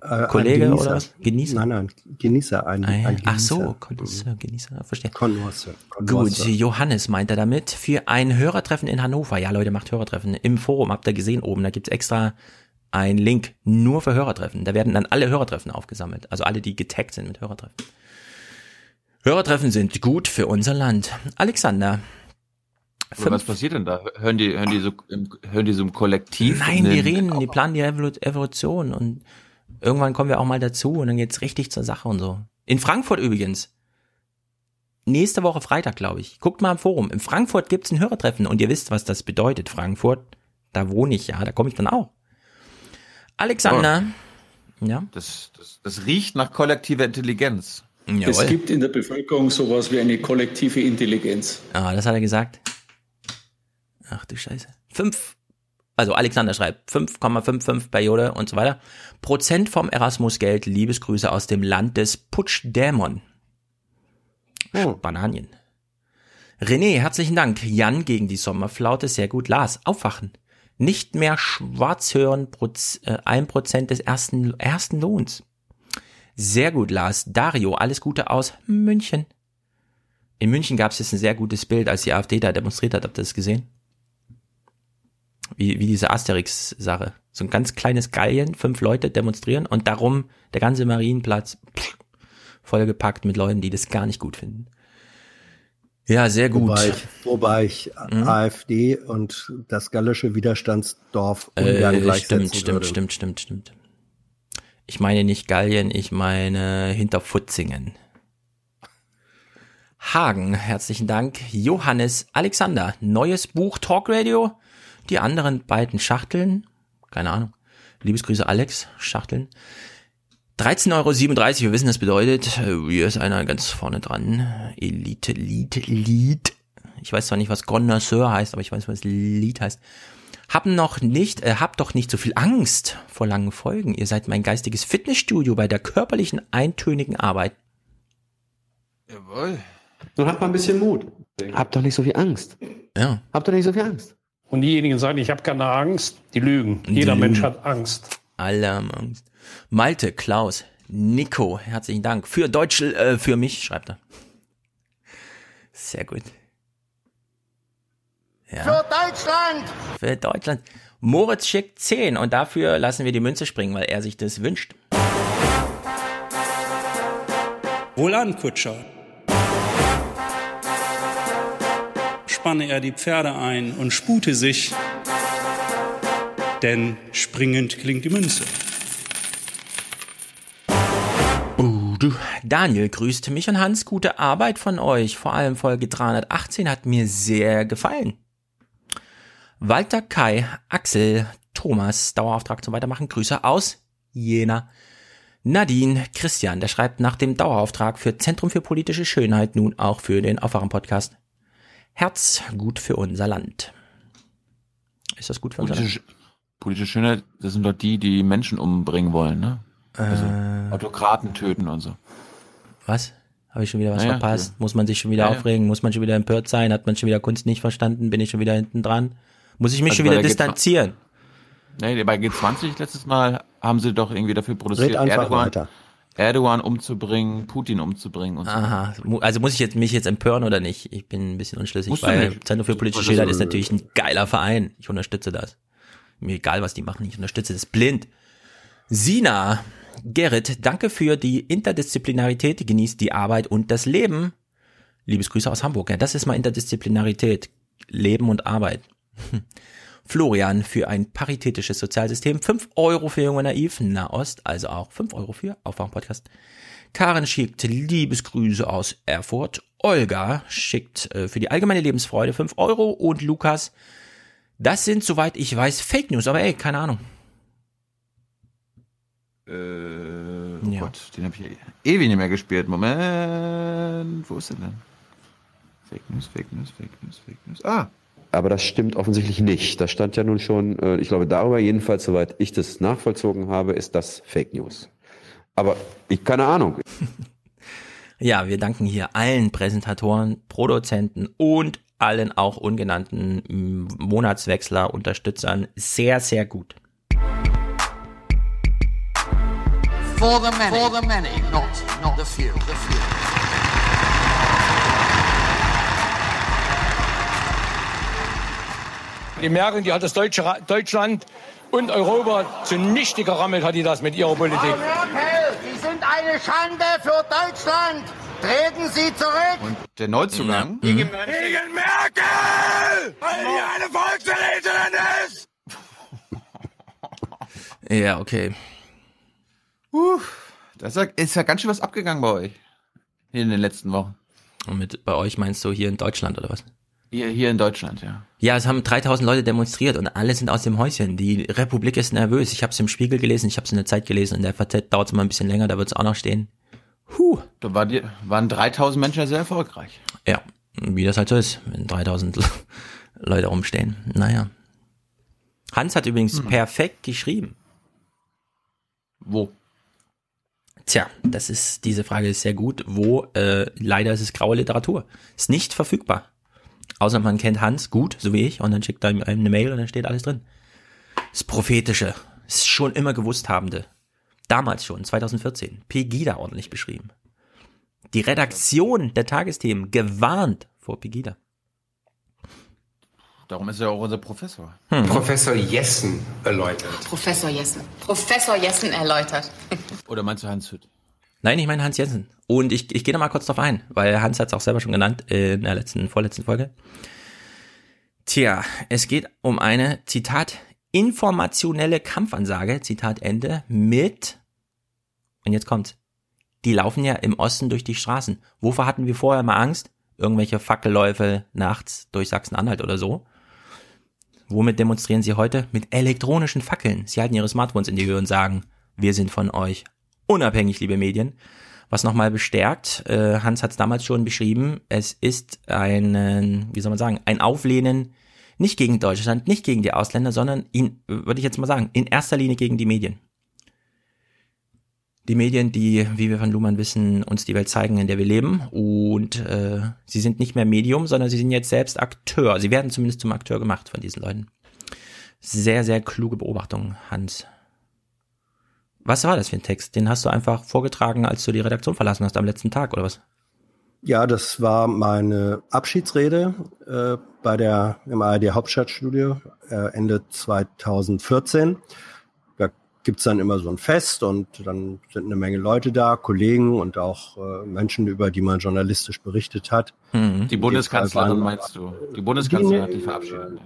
äh, ein Kollege Genießer. oder was? Genießer? Nein, nein, Genießer. Ein, Ah, ja. ein Ach so, Genießer. Connoisseur, Genießer, verstehe. Connoisseur. Gut. Johannes meint er damit, für ein Hörertreffen in Hannover. Ja, Leute, macht Hörertreffen. Im Forum habt ihr gesehen oben, da gibt's extra einen Link nur für Hörertreffen. Da werden dann alle Hörertreffen aufgesammelt. Also alle, die getaggt sind mit Hörertreffen. Hörertreffen sind gut für unser Land. Alexander. Oder was passiert denn da? Hören die, hören die so, im, hören die so im Kollektiv? Nein, die reden, die planen die Evolu- Evolution und irgendwann kommen wir auch mal dazu und dann geht's richtig zur Sache und so. In Frankfurt übrigens. Nächste Woche Freitag, glaube ich. Guckt mal im Forum. In Frankfurt gibt's ein Hörertreffen und ihr wisst, was das bedeutet. Frankfurt, da wohne ich ja, da komme ich dann auch. Alexander. Ja. Das, das, das riecht nach kollektiver Intelligenz. Es gibt in der Bevölkerung sowas wie eine kollektive Intelligenz. Ah, das hat er gesagt. Ach du Scheiße. Fünf, also Alexander schreibt 5,55 Periode und so weiter. Prozent vom Erasmus-Geld, Liebesgrüße aus dem Land des Putschdämon. Spanien. René, herzlichen Dank. Jan gegen die Sommerflaute, sehr gut. Lars, aufwachen. Nicht mehr schwarz hören, äh, ein Prozent des ersten, ersten Lohns. Sehr gut, Lars. Dario, alles Gute aus München. In München gab es jetzt ein sehr gutes Bild, als die AfD da demonstriert hat. Habt ihr das gesehen? Wie, wie diese Asterix-Sache. So ein ganz kleines Gallien, fünf Leute demonstrieren und darum der ganze Marienplatz pff, vollgepackt mit Leuten, die das gar nicht gut finden. Ja, sehr gut. Wobei ich, wobei ich mhm. AfD und das gallische Widerstandsdorf ungern äh, gleichsetzen Stimmt, stimmt, würde. stimmt, stimmt, stimmt. Ich meine nicht Gallien, ich meine Hinterfutzingen. Hagen, herzlichen Dank. Johannes Alexander, neues Buch Talk Radio. Die anderen beiden Schachteln, keine Ahnung. Liebesgrüße Alex, Schachteln. 13,37 Euro, wir wissen, das bedeutet, hier ist einer ganz vorne dran. Elite, Lied, Lied. Ich weiß zwar nicht, was Connoisseur heißt, aber ich weiß, was Lied heißt. Hab noch nicht, äh, habt doch nicht so viel Angst vor langen Folgen. Ihr seid mein geistiges Fitnessstudio bei der körperlichen, eintönigen Arbeit. Jawohl. Nun habt mal ein bisschen Mut. Habt doch nicht so viel Angst. Ja. Habt doch nicht so viel Angst. Und diejenigen sagen, ich habe keine Angst, die lügen. Die Jeder lügen. Mensch hat Angst. Alle haben Angst. Malte, Klaus, Nico, herzlichen Dank. Für Deutsch, äh, für mich, schreibt er. Sehr gut. Ja. Für Deutschland! Für Deutschland. Moritz schickt 10 und dafür lassen wir die Münze springen, weil er sich das wünscht. Wohlan, Kutscher. Spanne er die Pferde ein und spute sich, denn springend klingt die Münze. Daniel grüßt mich und Hans, gute Arbeit von euch. Vor allem Folge 318 hat mir sehr gefallen. Walter, Kai, Axel, Thomas, Dauerauftrag zum Weitermachen. Grüße aus Jena. Nadine, Christian, der schreibt nach dem Dauerauftrag für Zentrum für politische Schönheit nun auch für den Aufwachen-Podcast. Herz gut für unser Land. Ist das gut für unser Politische, Land? politische Schönheit, das sind doch die, die Menschen umbringen wollen, ne? Also Äh. Autokraten töten und so. Was? Habe ich schon wieder was Naja, verpasst? ja. Muss man sich schon wieder Ja, ja. aufregen? Muss man schon wieder empört sein? Hat man schon wieder Kunst nicht verstanden? Bin ich schon wieder hinten dran? Muss ich mich Also schon wieder der G20 distanzieren? Nee, bei G20 letztes Mal haben sie doch irgendwie dafür produziert, Erdogan, weiter. Erdogan umzubringen, Putin umzubringen und so. Aha, also muss ich jetzt mich jetzt empören oder nicht? Ich bin ein bisschen unschlüssig, Musst weil. Zentrum für politische Das Schönheit ist- ist natürlich ein geiler Verein. Ich unterstütze das. Mir egal, was die machen, ich unterstütze das blind. Sina, Gerrit, danke für die Interdisziplinarität, genießt die Arbeit und das Leben. Liebesgrüße aus Hamburg. Ja, das ist mal Interdisziplinarität. Leben und Arbeit. Florian für ein paritätisches Sozialsystem. 5 Euro für Junge Naiv, Nahost, also auch 5 Euro für Aufwachen-Podcast. Karen schickt Liebesgrüße aus Erfurt. Olga schickt äh, für die allgemeine Lebensfreude 5 Euro. Und Lukas, das sind, soweit ich weiß, Fake News. Aber ey, keine Ahnung. Äh, oh Gott, den habe ich ewig nicht mehr gespielt. Moment, wo ist er denn? Fake News, Fake News, Fake News, Fake News. Ah, Aber das stimmt offensichtlich nicht. Das stand ja nun schon, äh, ich glaube, darüber jedenfalls, soweit ich das nachvollzogen habe, ist das Fake News. Aber ich keine Ahnung. Ja, wir danken hier allen Präsentatoren, Produzenten und allen auch ungenannten Monatswechsler, Unterstützern sehr, sehr gut. For the many. For the many, not, not the few. The few. Die Merkel, die hat das deutsche Deutschland und Europa zunichte gerammelt, hat die das mit ihrer Politik. Frau Merkel, Sie sind eine Schande für Deutschland. Treten Sie zurück. und der Neuzugang. Gegen Merkel! Weil die eine Volksverräterin ist! Ja, okay. Uff, das ist ja- ja ganz schön was abgegangen bei euch. Hier in den letzten Wochen. Und mit bei euch meinst du hier in Deutschland oder was? Hier, hier in Deutschland, ja. Ja, es haben 3000 Leute demonstriert und alle sind aus dem Häuschen. Die Republik ist nervös. Ich habe es im Spiegel gelesen, ich habe es in der Zeit gelesen. In der FAZ dauert es mal ein bisschen länger, da wird es auch noch stehen. Huh. Da war die, waren 3000 Menschen ja sehr erfolgreich. Ja, wie das halt so ist, wenn 3000 Leute rumstehen. Naja. Hans hat übrigens perfekt geschrieben. Wo? Tja, das ist, diese Frage ist sehr gut. Wo? Äh, leider ist es graue Literatur. Ist nicht verfügbar. Außer man kennt Hans gut, so wie ich, und dann schickt er ihm eine Mail und dann steht alles drin. Das Prophetische. Das schon immer gewusst habende. Damals schon, 2014. Pegida ordentlich beschrieben. Die Redaktion der Tagesthemen gewarnt vor Pegida. Darum ist er auch unser Professor. Hm. Professor Jessen erläutert. Professor Jessen. Professor Jessen erläutert. Oder meinst du Hans Hütt? Nein, ich meine Hans Jensen. Und ich, ich gehe da mal kurz drauf ein, weil Hans hat es auch selber schon genannt in der letzten, vorletzten Folge. Tja, es geht um eine, Zitat, informationelle Kampfansage, Zitat Ende, mit, und jetzt kommt's, die laufen ja im Osten durch die Straßen. Wovor hatten wir vorher mal Angst? Irgendwelche Fackelläufe nachts durch Sachsen-Anhalt oder so. Womit demonstrieren sie heute? Mit elektronischen Fackeln. Sie halten ihre Smartphones in die Höhe und sagen, wir sind von euch unabhängig, liebe Medien. Was nochmal bestärkt, äh, Hans hat es damals schon beschrieben, es ist ein, wie soll man sagen, ein Auflehnen nicht gegen Deutschland, nicht gegen die Ausländer, sondern würde ich jetzt mal sagen, in erster Linie gegen die Medien. Die Medien, die, wie wir von Luhmann wissen, uns die Welt zeigen, in der wir leben. Und äh, sie sind nicht mehr Medium, sondern sie sind jetzt selbst Akteur. Sie werden zumindest zum Akteur gemacht von diesen Leuten. Sehr, sehr kluge Beobachtung, Hans. Was war das für ein Text? Den hast du einfach vorgetragen, als du die Redaktion verlassen hast am letzten Tag, oder was? Ja, das war meine Abschiedsrede äh, bei der im ARD Hauptstadtstudio äh, Ende 2014 gibt's dann immer so ein Fest und dann sind eine Menge Leute da, Kollegen und auch äh, Menschen, über die man journalistisch berichtet hat. Mhm. Die Bundeskanzlerin meinst du? Die Bundeskanzlerin hat die verabschiedet.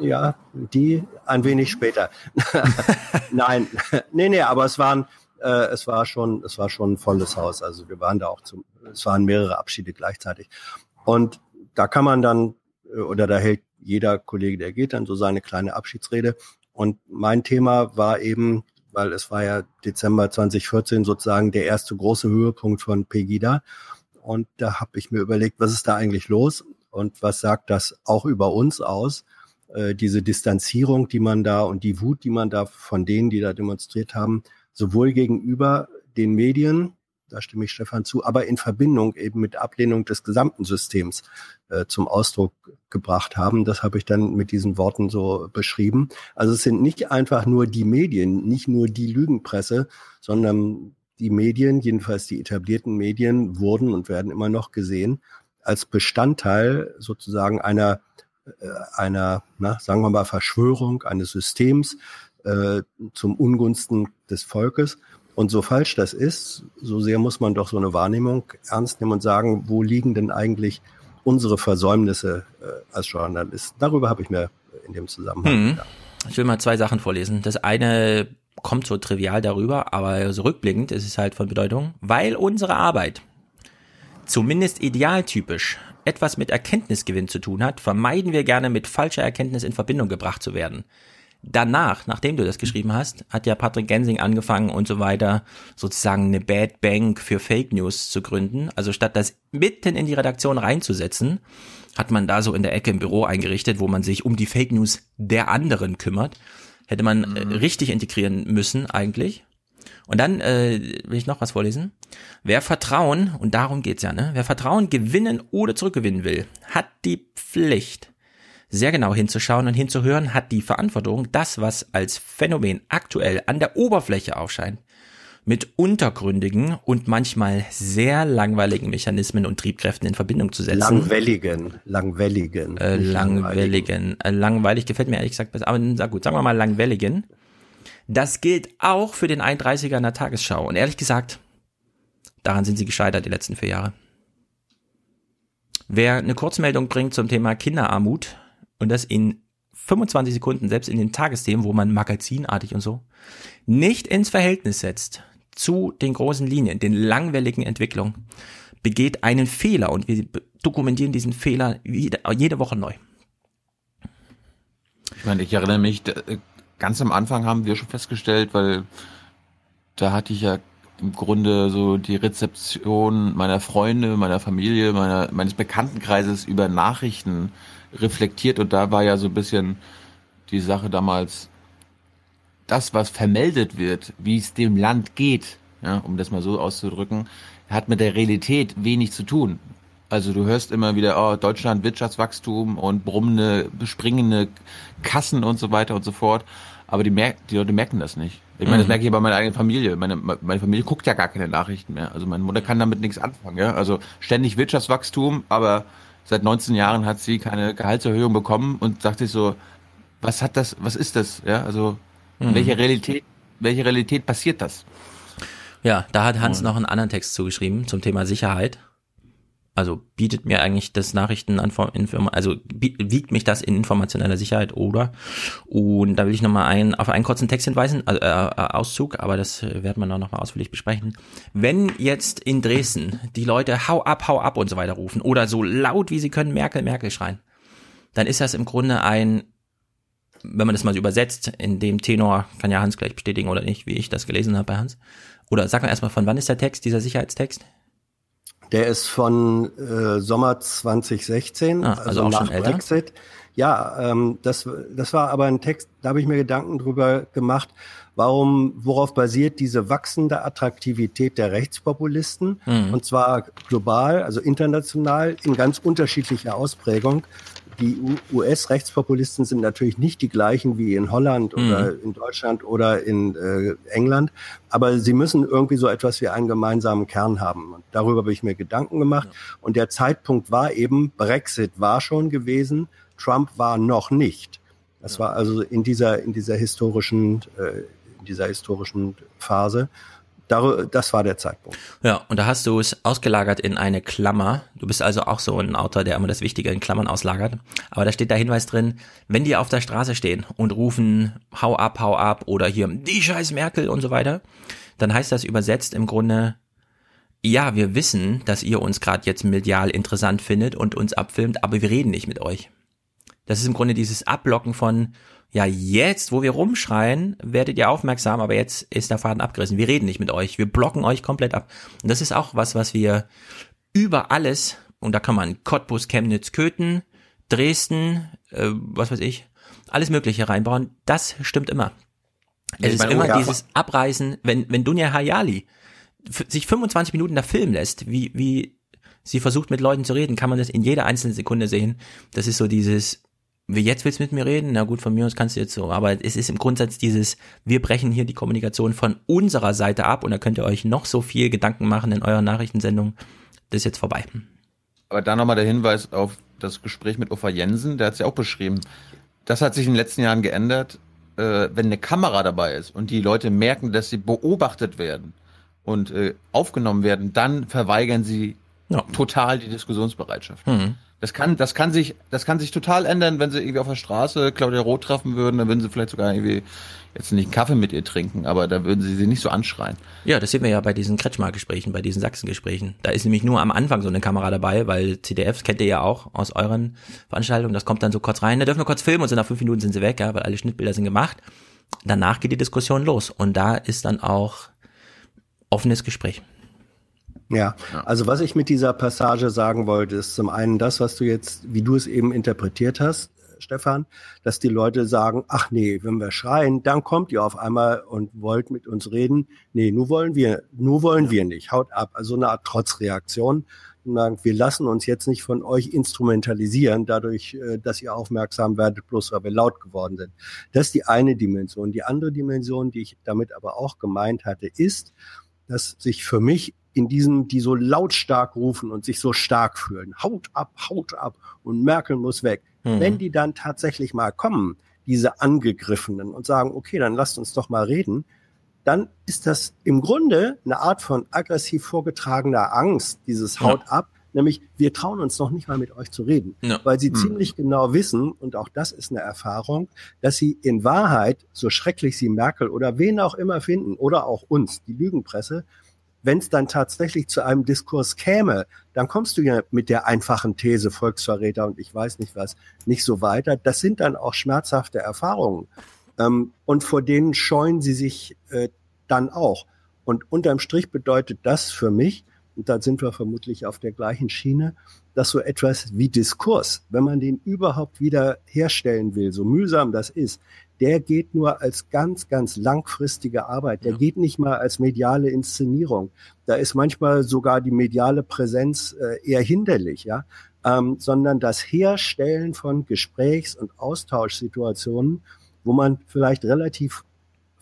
Ja, die ein wenig später. Nein, nee, nee, aber es waren, äh, es war schon, es war schon ein volles Haus. Also wir waren da auch zum, es waren mehrere Abschiede gleichzeitig. Und da kann man dann, äh, oder da hält jeder Kollege, der geht, dann so seine kleine Abschiedsrede. Und mein Thema war eben weil es war ja Dezember 2014 sozusagen der erste große Höhepunkt von Pegida. Und da habe ich mir überlegt, was ist da eigentlich los und was sagt das auch über uns aus? Äh, diese Distanzierung, die man da und die Wut, die man da von denen, die da demonstriert haben, sowohl gegenüber den Medien, da stimme ich Stefan zu, aber in Verbindung eben mit Ablehnung des gesamten Systems äh, zum Ausdruck gebracht haben. Das habe ich dann mit diesen Worten so beschrieben. Also es sind nicht einfach nur die Medien, nicht nur die Lügenpresse, sondern die Medien, jedenfalls die etablierten Medien, wurden und werden immer noch gesehen als Bestandteil sozusagen einer äh, einer, na, sagen wir mal, Verschwörung eines Systems äh, zum Ungunsten des Volkes. Und so falsch das ist, so sehr muss man doch so eine Wahrnehmung ernst nehmen und sagen, wo liegen denn eigentlich unsere Versäumnisse äh, als Journalist? Darüber habe ich mir in dem Zusammenhang mhm. Ich will mal zwei Sachen vorlesen. Das eine kommt so trivial darüber, aber so rückblickend ist es halt von Bedeutung, weil unsere Arbeit zumindest idealtypisch etwas mit Erkenntnisgewinn zu tun hat, vermeiden wir gerne mit falscher Erkenntnis in Verbindung gebracht zu werden danach, nachdem du das geschrieben hast, hat ja Patrick Gensing angefangen und so weiter, sozusagen eine Bad Bank für Fake News zu gründen. Also statt das mitten in die Redaktion reinzusetzen, hat man da so in der Ecke im Büro eingerichtet, wo man sich um die Fake News der anderen kümmert. Hätte man äh, mhm. richtig integrieren müssen eigentlich. Und dann äh, will ich noch was vorlesen. Wer Vertrauen, und darum geht's ja, ne? Wer Vertrauen gewinnen oder zurückgewinnen will, hat die Pflicht, sehr genau hinzuschauen und hinzuhören, hat die Verantwortung, das, was als Phänomen aktuell an der Oberfläche aufscheint, mit untergründigen und manchmal sehr langweiligen Mechanismen und Triebkräften in Verbindung zu setzen. Langwelligen, langwelligen. Äh, langwelligen. Äh, langweilig gefällt mir ehrlich gesagt besser, aber sag gut, sagen wir mal langwelligen. Das gilt auch für den 31er in der Tagesschau. Und ehrlich gesagt, daran sind sie gescheitert die letzten vier Jahre. Wer eine Kurzmeldung bringt zum Thema Kinderarmut, und das in 25 Sekunden, selbst in den Tagesthemen, wo man magazinartig und so, nicht ins Verhältnis setzt zu den großen Linien, den langwelligen Entwicklungen, begeht einen Fehler und wir dokumentieren diesen Fehler jede, jede Woche neu. Ich meine, ich erinnere mich, ganz am Anfang haben wir schon festgestellt, weil da hatte ich ja im Grunde so die Rezeption meiner Freunde, meiner Familie, meiner, meines Bekanntenkreises über Nachrichten reflektiert und da war ja so ein bisschen die Sache damals, das, was vermeldet wird, wie es dem Land geht, ja, um das mal so auszudrücken, hat mit der Realität wenig zu tun. Also du hörst immer wieder, oh, Deutschland Wirtschaftswachstum und brummende, springende Kassen und so weiter und so fort. Aber die, mer die Leute merken das nicht. Ich meine, das mhm. merke ich bei meiner eigenen Familie. Meine, meine Familie guckt ja gar keine Nachrichten mehr. Also meine Mutter kann damit nichts anfangen. Ja? Also ständig Wirtschaftswachstum, aber seit 19 Jahren hat sie keine Gehaltserhöhung bekommen und sagt sich so, was hat das, was ist das? Ja, also in mhm. welcher Realität, welche Realität passiert das? Ja, da hat Hans noch einen anderen Text zugeschrieben zum Thema Sicherheit. Also bietet mir eigentlich das Nachrichten also wiegt mich das in informationeller Sicherheit oder und da will ich nochmal ein, auf einen kurzen Text hinweisen, also, äh, äh, Auszug, aber das werden wir noch mal ausführlich besprechen. Wenn jetzt in Dresden die Leute hau ab, hau ab und so weiter rufen oder so laut wie sie können Merkel, Merkel schreien, dann ist das im Grunde ein wenn man das mal so übersetzt, in dem Tenor, kann ja Hans gleich bestätigen oder nicht, wie ich das gelesen habe bei Hans. Oder sag mal erstmal, von wann ist der Text, dieser Sicherheitstext? Der ist von äh, Sommer 2016, ah, also, also nach schon älter. Brexit. Ja, ähm, das, das war aber ein Text, da habe ich mir Gedanken drüber gemacht, warum, worauf basiert diese wachsende Attraktivität der Rechtspopulisten? Mhm. Und zwar global, also international, in ganz unterschiedlicher Ausprägung die US-Rechtspopulisten sind natürlich nicht die gleichen wie in Holland mhm. oder in Deutschland oder in äh, England, aber sie müssen irgendwie so etwas wie einen gemeinsamen Kern haben. Und darüber habe ich mir Gedanken gemacht. Ja. Und der Zeitpunkt war eben, Brexit war schon gewesen, Trump war noch nicht. Das ja. war also in dieser, in dieser historischen, äh, in dieser historischen Phase das war der Zeitpunkt. Ja, und da hast du es ausgelagert in eine Klammer. Du bist also auch so ein Autor, der immer das Wichtige in Klammern auslagert. Aber da steht der Hinweis drin, wenn die auf der Straße stehen und rufen, hau ab, hau ab oder hier, die scheiß Merkel und so weiter, dann heißt das übersetzt im Grunde, ja, wir wissen, dass ihr uns gerade jetzt medial interessant findet und uns abfilmt, aber wir reden nicht mit euch. Das ist im Grunde dieses Ablocken von, ja, jetzt, wo wir rumschreien, werdet ihr aufmerksam, aber jetzt ist der Faden abgerissen. Wir reden nicht mit euch, wir blocken euch komplett ab. Und das ist auch was, was wir über alles, und da kann man Cottbus, Chemnitz, Köthen, Dresden, äh, was weiß ich, alles Mögliche reinbauen. Das stimmt immer. Es ist immer dieses Abreißen, wenn, wenn Dunja Hayali sich 25 Minuten da filmen lässt, wie, wie sie versucht mit Leuten zu reden, kann man das in jeder einzelnen Sekunde sehen. Das ist so dieses, wie jetzt willst du mit mir reden? Na gut, von mir aus kannst du jetzt so. Aber es ist im Grundsatz dieses, wir brechen hier die Kommunikation von unserer Seite ab und da könnt ihr euch noch so viel Gedanken machen in eurer Nachrichtensendung. Das ist jetzt vorbei. Aber da nochmal der Hinweis auf das Gespräch mit Uffa Jensen, der hat es ja auch beschrieben. Das hat sich in den letzten Jahren geändert, äh, wenn eine Kamera dabei ist und die Leute merken, dass sie beobachtet werden und äh, aufgenommen werden, dann verweigern sie ja. total die Diskussionsbereitschaft. Mhm. Das kann, das kann sich, das kann sich total ändern, wenn sie irgendwie auf der Straße Claudia Roth treffen würden, dann würden sie vielleicht sogar irgendwie jetzt nicht einen Kaffee mit ihr trinken, aber da würden sie sie nicht so anschreien. Ja, das sehen wir ja bei diesen Kretschmar-Gesprächen, bei diesen Sachsen-Gesprächen. Da ist nämlich nur am Anfang so eine Kamera dabei, weil CDFs kennt ihr ja auch aus euren Veranstaltungen. Das kommt dann so kurz rein, da dürfen wir kurz filmen und so nach fünf Minuten sind sie weg, ja, weil alle Schnittbilder sind gemacht. Danach geht die Diskussion los und da ist dann auch offenes Gespräch. Ja, also was ich mit dieser Passage sagen wollte, ist zum einen das, was du jetzt, wie du es eben interpretiert hast, Stefan, dass die Leute sagen, ach nee, wenn wir schreien, dann kommt ihr auf einmal und wollt mit uns reden. Nee, nur wollen wir, nur wollen wir nicht. Haut ab. Also eine Art Trotzreaktion. Und sagen, wir lassen uns jetzt nicht von euch instrumentalisieren, dadurch, äh, dass ihr aufmerksam werdet, bloß weil wir laut geworden sind. Das ist die eine Dimension. Die andere Dimension, die ich damit aber auch gemeint hatte, ist, dass sich für mich in diesen, die so lautstark rufen und sich so stark fühlen. Haut ab, haut ab und Merkel muss weg. Mhm. Wenn die dann tatsächlich mal kommen, diese Angegriffenen und sagen, okay, dann lasst uns doch mal reden, dann ist das im Grunde eine Art von aggressiv vorgetragener Angst, dieses Haut ja. ab, nämlich wir trauen uns noch nicht mal mit euch zu reden, ja. weil sie mhm. ziemlich genau wissen, und auch das ist eine Erfahrung, dass sie in Wahrheit, so schrecklich sie Merkel oder wen auch immer finden, oder auch uns, die Lügenpresse, wenn es dann tatsächlich zu einem Diskurs käme, dann kommst du ja mit der einfachen These Volksverräter und ich weiß nicht was nicht so weiter. Das sind dann auch schmerzhafte Erfahrungen. Ähm, und vor denen scheuen sie sich äh, dann auch. Und unterm Strich bedeutet das für mich, und da sind wir vermutlich auf der gleichen Schiene, dass so etwas wie Diskurs, wenn man den überhaupt wieder herstellen will, so mühsam das ist, der geht nur als ganz, ganz langfristige Arbeit. Der ja. geht nicht mal als mediale Inszenierung. Da ist manchmal sogar die mediale Präsenz äh, eher hinderlich, ja. Ähm, sondern das Herstellen von Gesprächs- und Austauschsituationen, wo man vielleicht relativ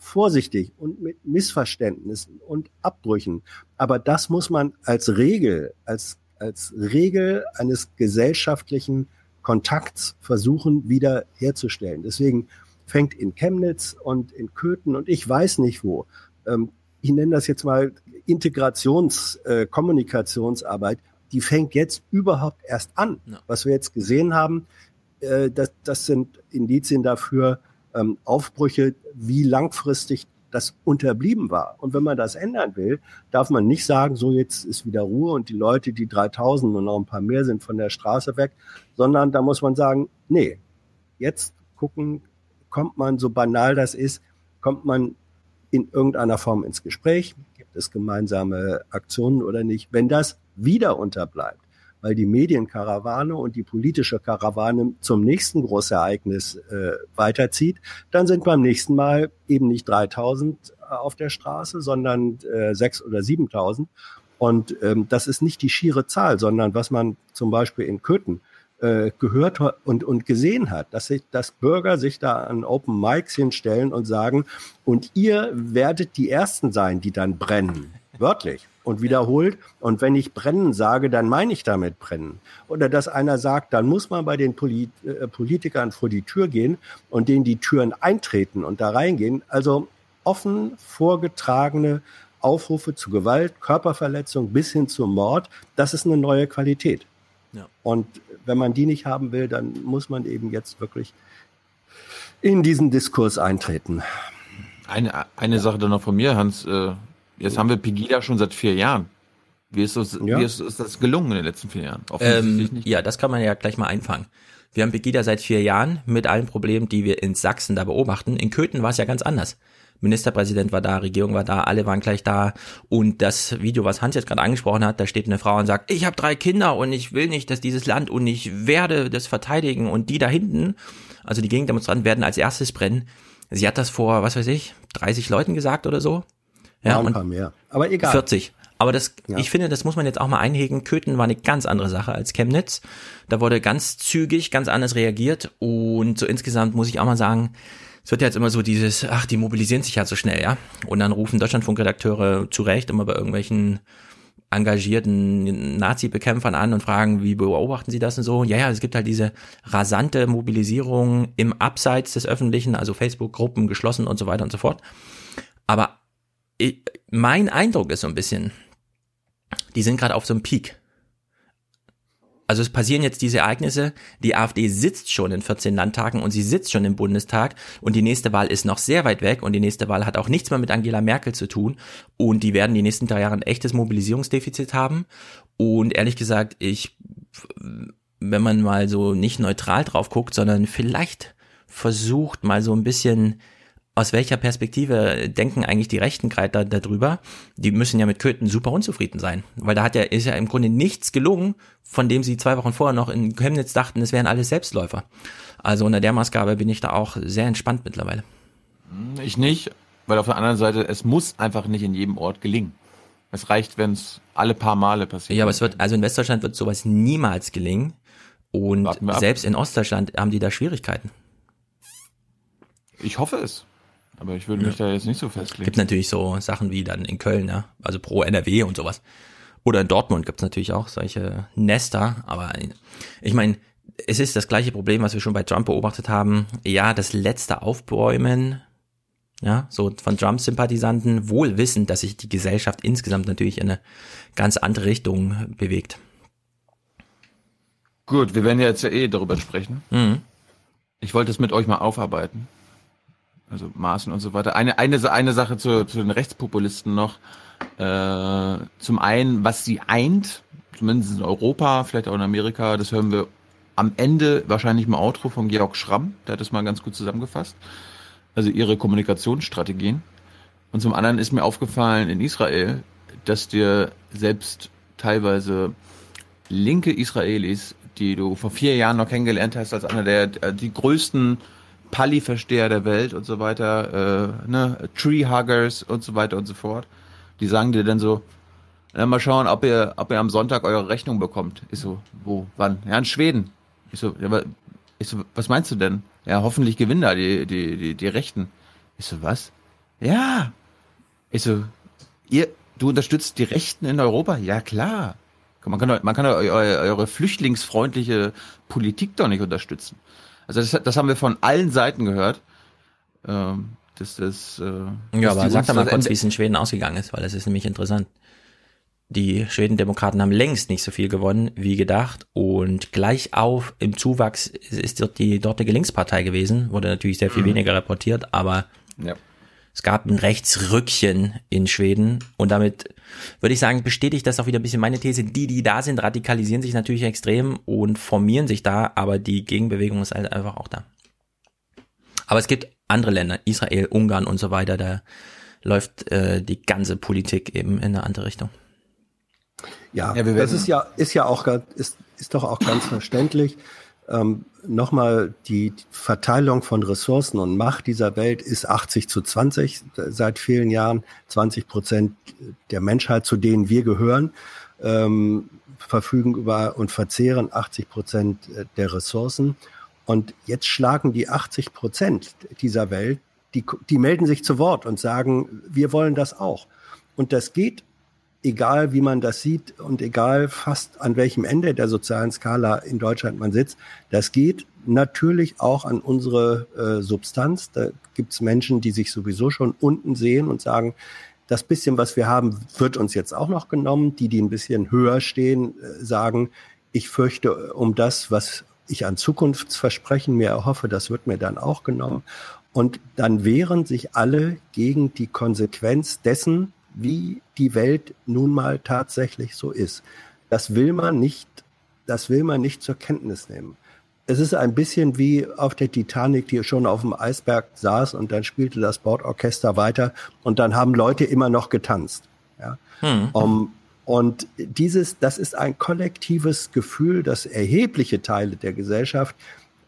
vorsichtig und mit Missverständnissen und Abbrüchen, aber das muss man als Regel, als, als Regel eines gesellschaftlichen Kontakts versuchen wieder herzustellen. Deswegen fängt in Chemnitz und in Köthen und ich weiß nicht wo. Ähm, ich nenne das jetzt mal Integrations-, äh, Kommunikationsarbeit, die fängt jetzt überhaupt erst an. Ja. Was wir jetzt gesehen haben, äh, das, das sind Indizien dafür, ähm, Aufbrüche, wie langfristig das unterblieben war. Und wenn man das ändern will, darf man nicht sagen, so jetzt ist wieder Ruhe und die Leute, die 3000 und noch ein paar mehr sind von der Straße weg, sondern da muss man sagen, nee, jetzt gucken, kommt man, so banal das ist, kommt man in irgendeiner Form ins Gespräch, gibt es gemeinsame Aktionen oder nicht. Wenn das wieder unterbleibt, weil die Medienkarawane und die politische Karawane zum nächsten Großereignis äh, weiterzieht, dann sind beim nächsten Mal eben nicht 3000 auf der Straße, sondern äh, 6 oder 7000. Und ähm, das ist nicht die schiere Zahl, sondern was man zum Beispiel in Köthen äh, gehört und, und gesehen hat, dass, sich, dass Bürger sich da an Open Mics hinstellen und sagen, und ihr werdet die Ersten sein, die dann brennen. Wörtlich und wiederholt. Und wenn ich brennen sage, dann meine ich damit brennen. Oder dass einer sagt, dann muss man bei den Polit äh, Politikern vor die Tür gehen und denen die Türen eintreten und da reingehen. Also offen vorgetragene Aufrufe zu Gewalt, Körperverletzung bis hin zum Mord, das ist eine neue Qualität. Ja. Und wenn man die nicht haben will, dann muss man eben jetzt wirklich in diesen Diskurs eintreten. Eine, eine Sache dann noch von mir, Hans. Äh, Jetzt haben wir Pegida schon seit vier Jahren. Wie ist, das, ja. wie ist, ist das gelungen in den letzten vier Jahren? Ähm, ja, das kann man ja gleich mal einfangen. Wir haben Pegida seit vier Jahren mit allen Problemen, die wir in Sachsen da beobachten. In Köthen war es ja ganz anders. Ministerpräsident war da, Regierung war da, alle waren gleich da. Und das Video, was Hans jetzt gerade angesprochen hat, da steht eine Frau und sagt, ich habe drei Kinder und ich will nicht, dass dieses Land und ich werde das verteidigen und die da hinten, also die Gegendemonstranten werden als erstes brennen. Sie hat das vor, was weiß ich, 30 Leuten gesagt oder so. Ja, ein paar mehr. Aber egal. 40. Aber das, ja. ich finde, das muss man jetzt auch mal einhegen. Köthen war eine ganz andere Sache als Chemnitz. Da wurde ganz zügig, ganz anders reagiert. Und so insgesamt muss ich auch mal sagen, es wird ja jetzt immer so dieses, ach, die mobilisieren sich ja so schnell, ja. Und dann rufen Deutschlandfunkredakteure zu Recht immer bei irgendwelchen engagierten Nazi-Bekämpfern an und fragen, wie beobachten sie das und so. Ja, ja, es gibt halt diese rasante Mobilisierung im Abseits des Öffentlichen, also Facebook-Gruppen geschlossen und so weiter und so fort. Aber ich, mein Eindruck ist so ein bisschen, die sind gerade auf so einem Peak. Also es passieren jetzt diese Ereignisse, die AfD sitzt schon in 14 Landtagen und sie sitzt schon im Bundestag. Und die nächste Wahl ist noch sehr weit weg. Und die nächste Wahl hat auch nichts mehr mit Angela Merkel zu tun. Und die werden die nächsten drei Jahre ein echtes Mobilisierungsdefizit haben. Und ehrlich gesagt, ich, wenn man mal so nicht neutral drauf guckt, sondern vielleicht versucht mal so ein bisschen aus welcher Perspektive denken eigentlich die Rechten gerade da, darüber? Die müssen ja mit Köthen super unzufrieden sein, weil da hat ja, ist ja im Grunde nichts gelungen, von dem sie zwei Wochen vorher noch in Chemnitz dachten, es wären alles Selbstläufer. Also unter der Maßgabe bin ich da auch sehr entspannt mittlerweile. Ich nicht, weil auf der anderen Seite, es muss einfach nicht in jedem Ort gelingen. Es reicht, wenn es alle paar Male passiert. Ja, aber es wird, also in Westdeutschland wird sowas niemals gelingen. Und selbst in Ostdeutschland haben die da Schwierigkeiten. Ich hoffe es. Aber ich würde mich ja. da jetzt nicht so festlegen. Gibt natürlich so Sachen wie dann in Köln, ja, also pro NRW und sowas. Oder in Dortmund gibt's natürlich auch solche Nester. Aber ich meine, es ist das gleiche Problem, was wir schon bei Trump beobachtet haben. Ja, das letzte Aufbäumen, ja, so von Trump-Sympathisanten, wohl wissend, dass sich die Gesellschaft insgesamt natürlich in eine ganz andere Richtung bewegt. Gut, wir werden ja jetzt ja eh darüber sprechen. Mhm. Ich wollte es mit euch mal aufarbeiten also Maßen und so weiter. Eine, eine, eine Sache zu, zu den Rechtspopulisten noch. Äh, zum einen, was sie eint, zumindest in Europa, vielleicht auch in Amerika, das hören wir am Ende wahrscheinlich im Outro von Georg Schramm, der hat das mal ganz gut zusammengefasst. Also ihre Kommunikationsstrategien. Und zum anderen ist mir aufgefallen in Israel, dass dir selbst teilweise linke Israelis, die du vor vier Jahren noch kennengelernt hast, als einer der die größten Pali-Versteher der Welt und so weiter, äh, ne, Tree-Huggers und so weiter und so fort. Die sagen dir dann so, ja, mal schauen, ob ihr, ob ihr am Sonntag eure Rechnung bekommt. Ich so, wo, wann? Ja, in Schweden. Ich so, ja, ich so, was meinst du denn? Ja, hoffentlich gewinnen da die, die, die, die Rechten. Ich so, was? Ja. Ich so, ihr, du unterstützt die Rechten in Europa? Ja, klar. Man kann, man kann eure, eure flüchtlingsfreundliche Politik doch nicht unterstützen. Also das, das haben wir von allen Seiten gehört. Ähm, dass das. Äh, ja, aber sag doch mal das kurz, wie es in Schweden ausgegangen ist, weil das ist nämlich interessant. Die Schwedendemokraten haben längst nicht so viel gewonnen wie gedacht und gleich auf im Zuwachs ist dort die dortige Linkspartei gewesen, wurde natürlich sehr viel Mhm. weniger reportiert, aber Ja. es gab ein Rechtsrückchen in Schweden und damit würde ich sagen, bestätigt das auch wieder ein bisschen meine These. Die, die da sind, radikalisieren sich natürlich extrem und formieren sich da, aber die Gegenbewegung ist halt einfach auch da. Aber es gibt andere Länder, Israel, Ungarn und so weiter, da läuft äh, die ganze Politik eben in eine andere Richtung. Ja, Ja, wir das werden- ist ja, ist ja auch, ist, ist doch auch ganz verständlich. Ähm, Nochmal, die Verteilung von Ressourcen und Macht dieser Welt ist 80 zu 20 seit vielen Jahren. 20 Prozent der Menschheit, zu denen wir gehören, ähm, verfügen über und verzehren 80 Prozent der Ressourcen. Und jetzt schlagen die 80 Prozent dieser Welt, die, die melden sich zu Wort und sagen, wir wollen das auch. Und das geht egal wie man das sieht und egal fast an welchem Ende der sozialen Skala in Deutschland man sitzt, das geht natürlich auch an unsere äh, Substanz. Da gibt's Menschen, die sich sowieso schon unten sehen und sagen, das bisschen, was wir haben, wird uns jetzt auch noch genommen. Die, die ein bisschen höher stehen, äh, sagen, ich fürchte um das, was ich an Zukunftsversprechen mir erhoffe, das wird mir dann auch genommen. Und dann wehren sich alle gegen die Konsequenz dessen, wie die Welt nun mal tatsächlich so ist. Das will man nicht, das will man nicht zur Kenntnis nehmen. Es ist ein bisschen wie auf der Titanic, die schon auf dem Eisberg saß und dann spielte das Bordorchester weiter und dann haben Leute immer noch getanzt. Ja? Hm. Um, und dieses, das ist ein kollektives Gefühl, das erhebliche Teile der Gesellschaft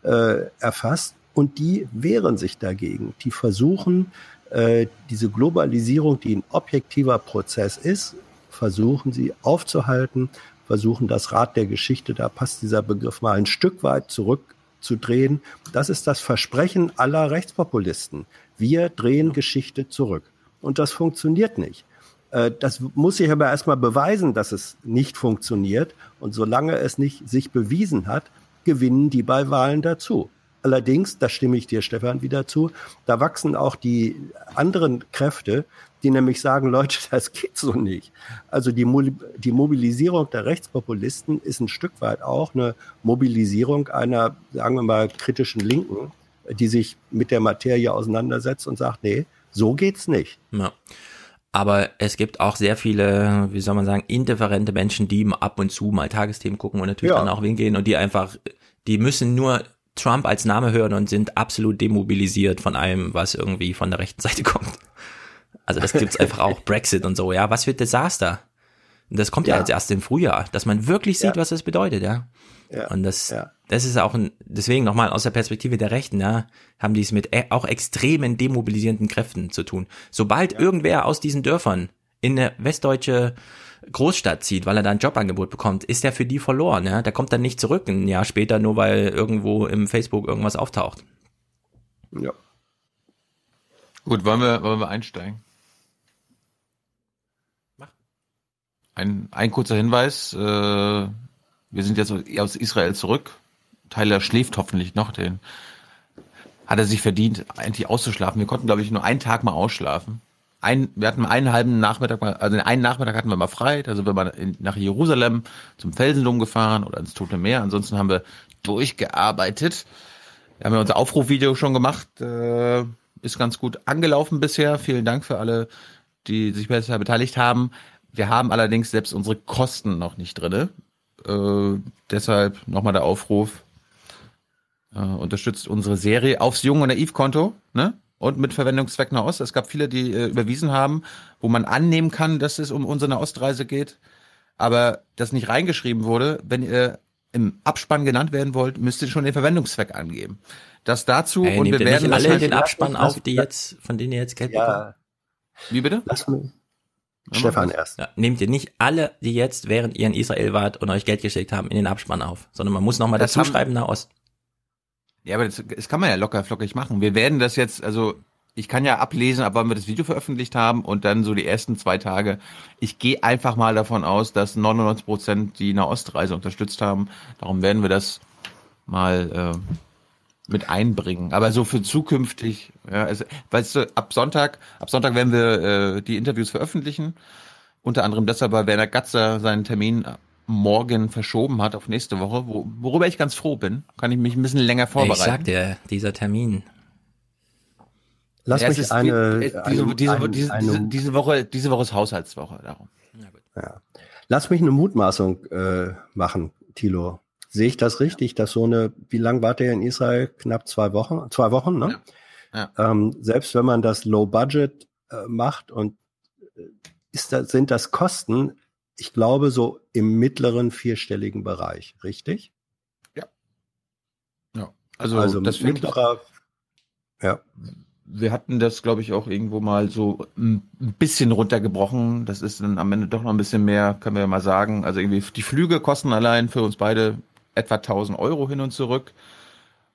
äh, erfasst und die wehren sich dagegen. Die versuchen, äh, diese Globalisierung, die ein objektiver Prozess ist, versuchen sie aufzuhalten, versuchen das Rad der Geschichte, da passt dieser Begriff mal ein Stück weit zurückzudrehen. Das ist das Versprechen aller Rechtspopulisten. Wir drehen Geschichte zurück. Und das funktioniert nicht. Äh, Das muss sich aber erstmal beweisen, dass es nicht funktioniert. Und solange es nicht sich bewiesen hat, gewinnen die bei Wahlen dazu. Allerdings, da stimme ich dir, Stefan, wieder zu, da wachsen auch die anderen Kräfte, die nämlich sagen, Leute, das geht so nicht. Also die, Mo die Mobilisierung der Rechtspopulisten ist ein Stück weit auch eine Mobilisierung einer, sagen wir mal, kritischen Linken, die sich mit der Materie auseinandersetzt und sagt, nee, so geht's nicht. Ja. Aber es gibt auch sehr viele, wie soll man sagen, indifferente Menschen, die ab und zu mal Tagesthemen gucken und natürlich Ja. dann auch hingehen und die einfach, die müssen nur Trump als Name hören und sind absolut demobilisiert von allem, was irgendwie von der rechten Seite kommt. Also das gibt's einfach auch, Brexit und so, ja, was für ein Desaster. Und das kommt ja, Ja. jetzt erst im Frühjahr, dass man wirklich sieht, Ja. was das bedeutet, ja. Ja. Und das, Ja. das ist auch ein, deswegen nochmal aus der Perspektive der Rechten, ja, haben die es mit e- auch extremen demobilisierenden Kräften zu tun. Sobald irgendwer aus diesen Dörfern in eine westdeutsche Großstadt zieht, weil er da ein Jobangebot bekommt, ist der für die verloren, ja. Der kommt dann nicht zurück ein Jahr später, nur weil irgendwo im Facebook irgendwas auftaucht. Ja. Gut, wollen wir, wollen wir einsteigen? Ein, ein kurzer Hinweis. Äh, wir sind jetzt aus Israel zurück. Tyler schläft hoffentlich noch. Den hat er sich verdient, eigentlich auszuschlafen. Wir konnten, glaube ich, nur einen Tag mal ausschlafen. Ein, wir hatten einen halben Nachmittag mal, also einen Nachmittag hatten wir mal frei. Da sind wir mal in, nach Jerusalem zum Felsendom gefahren oder ins Tote Meer. Ansonsten haben wir durchgearbeitet. Wir haben ja unser Aufrufvideo schon gemacht. Äh, ist ganz gut angelaufen bisher. Vielen Dank für alle, die sich bisher beteiligt haben. Wir haben allerdings selbst unsere Kosten noch nicht drinne. Äh, deshalb nochmal der Aufruf. Äh, unterstützt unsere Serie aufs Jung und Naiv-Konto, ne? Und mit Verwendungszweck Nahost. Es gab viele, die äh, überwiesen haben, wo man annehmen kann, dass es um unsere Nahostreise geht. Aber das nicht reingeschrieben wurde, wenn ihr im Abspann genannt werden wollt, müsst ihr schon den Verwendungszweck angeben. Das dazu Ey, und nehmt wir ihr werden nicht alle den Abspann auf, die jetzt, von denen ihr jetzt Geld Ja. bekommt? Wie bitte? Lass mich. Stefan erst. Ja, nehmt ihr nicht alle, die jetzt, während ihr in Israel wart und euch Geld geschickt haben, in den Abspann auf, sondern man muss nochmal Das dazu haben- schreiben, Nahost. Ja, aber das, das kann man ja locker flockig machen. Wir werden das jetzt, also ich kann ja ablesen, ab wann wir das Video veröffentlicht haben und dann so die ersten zwei Tage. Ich gehe einfach mal davon aus, dass 99 Prozent die Nahostreise unterstützt haben. Darum werden wir das mal äh, mit einbringen. Aber so für zukünftig, ja, also, weißt du, ab Sonntag, ab Sonntag werden wir äh, die Interviews veröffentlichen. Unter anderem deshalb, weil Werner Gatzer seinen Termin morgen verschoben hat auf nächste Woche, wo, worüber ich ganz froh bin. Kann ich mich ein bisschen länger vorbereiten. Ich sag dir, dieser Termin. Lass Ja, mich ist eine, äh, eine, diese, diese, eine, diese, eine, diese, diese Woche, diese Woche ist Haushaltswoche, darum. ja. Lass mich eine Mutmaßung äh, machen, Thilo. Sehe ich das richtig, dass so eine, wie lang wart ihr in Israel? Knapp zwei Wochen, zwei Wochen, ne? Ja. Ähm, selbst wenn man das Low Budget äh, macht und äh, ist das, sind das Kosten, ich glaube, so im mittleren vierstelligen Bereich, richtig? Also, also das mittlerer, ja. wir hatten das, glaube ich, auch irgendwo mal so ein bisschen runtergebrochen. Das ist dann am Ende doch noch ein bisschen mehr, können wir ja mal sagen. Also irgendwie die Flüge kosten allein für uns beide etwa 1000 Euro hin und zurück.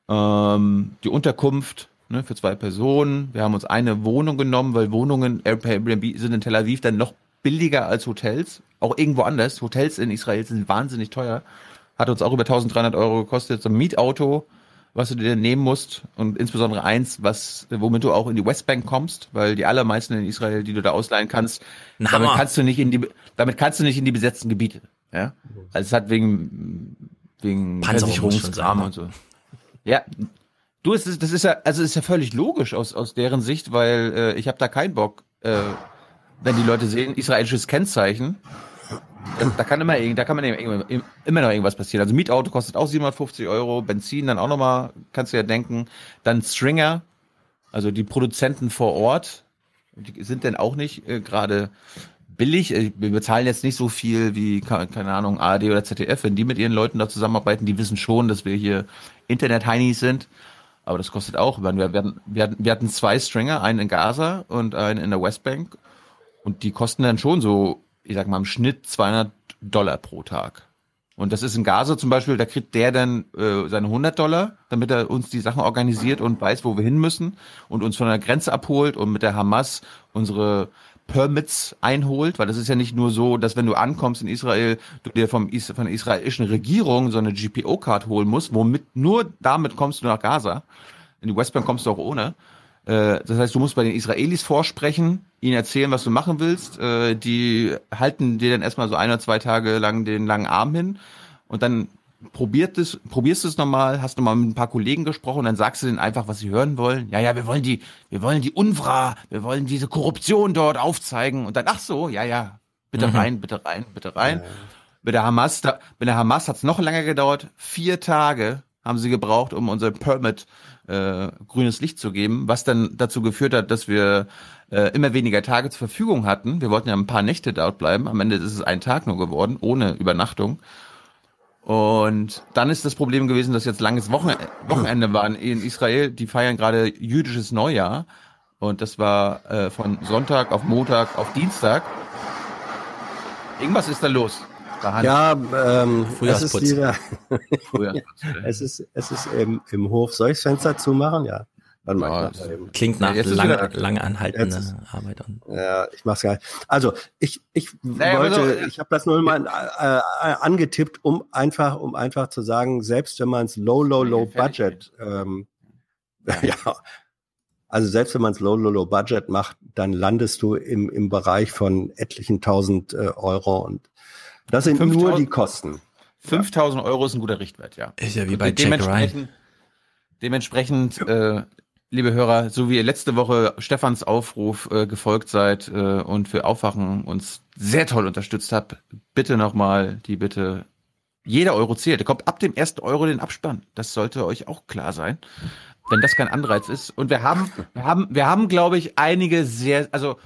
Ähm, die Unterkunft ne, für zwei Personen. Wir haben uns eine Wohnung genommen, weil Wohnungen Airbnb sind in Tel Aviv dann noch billiger als Hotels. Auch irgendwo anders. Hotels in Israel sind wahnsinnig teuer. Hat uns auch über 1300 Euro gekostet. So ein Mietauto, was du dir nehmen musst und insbesondere eins, was, womit du auch in die Westbank kommst, weil die allermeisten in Israel, die du da ausleihen kannst, damit kannst du nicht in die, damit kannst du nicht in die besetzten Gebiete. Ja, also es hat wegen wegen Panzerung muss schon Versicherungskram sein, und so. Ja, du es ist, das ist ja, also ist ja völlig logisch aus aus deren Sicht, weil äh, ich habe da keinen Bock, äh, wenn die Leute sehen israelisches Kennzeichen. Da, kann immer da kann man immer, noch irgendwas passieren. Also Mietauto kostet auch 750 Euro, Benzin dann auch nochmal, kannst du ja denken. Dann Stringer, also die Produzenten vor Ort, die sind denn auch nicht äh, gerade billig. Äh, Wir bezahlen jetzt nicht so viel wie, ke- keine Ahnung, ARD oder ZDF. Wenn die mit ihren Leuten da zusammenarbeiten, die wissen schon, dass wir hier Internet-Heinis sind. Aber das kostet auch. Wir, hatten, wir hatten zwei Stringer, einen in Gaza und einen in der Westbank. Und die kosten dann schon so, ich sag mal, im Schnitt 200 Dollar pro Tag. Und das ist in Gaza zum Beispiel, da kriegt der dann äh, seine 100 Dollar, damit er uns die Sachen organisiert und weiß, wo wir hin müssen und uns von der Grenze abholt und mit der Hamas unsere Permits einholt, weil das ist ja nicht nur so, dass wenn du ankommst in Israel, du dir vom Is von der israelischen Regierung so eine GPO-Card holen musst, womit nur damit kommst du nach Gaza. In die Westbank kommst du auch ohne. Äh, Das heißt, du musst bei den Israelis vorsprechen, ihnen erzählen, was du machen willst. Äh, Die halten dir dann erstmal so ein oder zwei Tage lang den langen Arm hin und dann probiert es, probierst du es nochmal, hast nochmal mit ein paar Kollegen gesprochen und dann sagst du denen einfach, was sie hören wollen. Ja, ja, wir wollen die, wir wollen die UNRWA, wir wollen diese Korruption dort aufzeigen und dann, ach so, ja, ja, bitte Mhm. rein, bitte rein, bitte rein. Mit der Hamas, da, mit der Hamas hat es noch länger gedauert. Vier Tage haben sie gebraucht, um unser Permit äh, grünes Licht zu geben, was dann dazu geführt hat, dass wir äh, immer weniger Tage zur Verfügung hatten. Wir wollten ja ein paar Nächte dort bleiben. Am Ende ist es ein Tag nur geworden, ohne Übernachtung. Und dann ist das Problem gewesen, dass jetzt langes Wochen Wochenende war in Israel. Die feiern gerade jüdisches Neujahr. Und das war äh, von Sonntag auf Montag auf Dienstag. Irgendwas ist da los. Ja, ähm, es ist wieder, es ist, es ist im, im Hof. Soll ich das Fenster zumachen? Ja. Warte mal, Ja. Klingt nach ist lang, wieder- lang anhaltender Arbeit. Und Ja, ich mach's gar nicht. Also ich, ich Naja, wollte, so- ich habe das nur mal äh, äh, angetippt, um einfach, um einfach zu sagen, selbst wenn man es low, low, low budget, ähm, ja, also selbst wenn man es low, low, low budget macht, dann landest du im, im Bereich von etlichen tausend äh, Euro und das sind nur 5000 die Kosten. 5000 Euro ist ein guter Richtwert, ja. Ist ja wie bei Jack dementsprechend, dementsprechend äh, liebe Hörer, so wie ihr letzte Woche Stefans Aufruf äh, gefolgt seid äh, und für Aufwachen uns sehr toll unterstützt habt, bitte nochmal die Bitte, jeder Euro zählt. Ihr kommt ab dem ersten Euro den Abspann. Das sollte euch auch klar sein, wenn das kein Anreiz ist. Und wir haben, wir haben, wir haben, glaube ich, einige sehr, also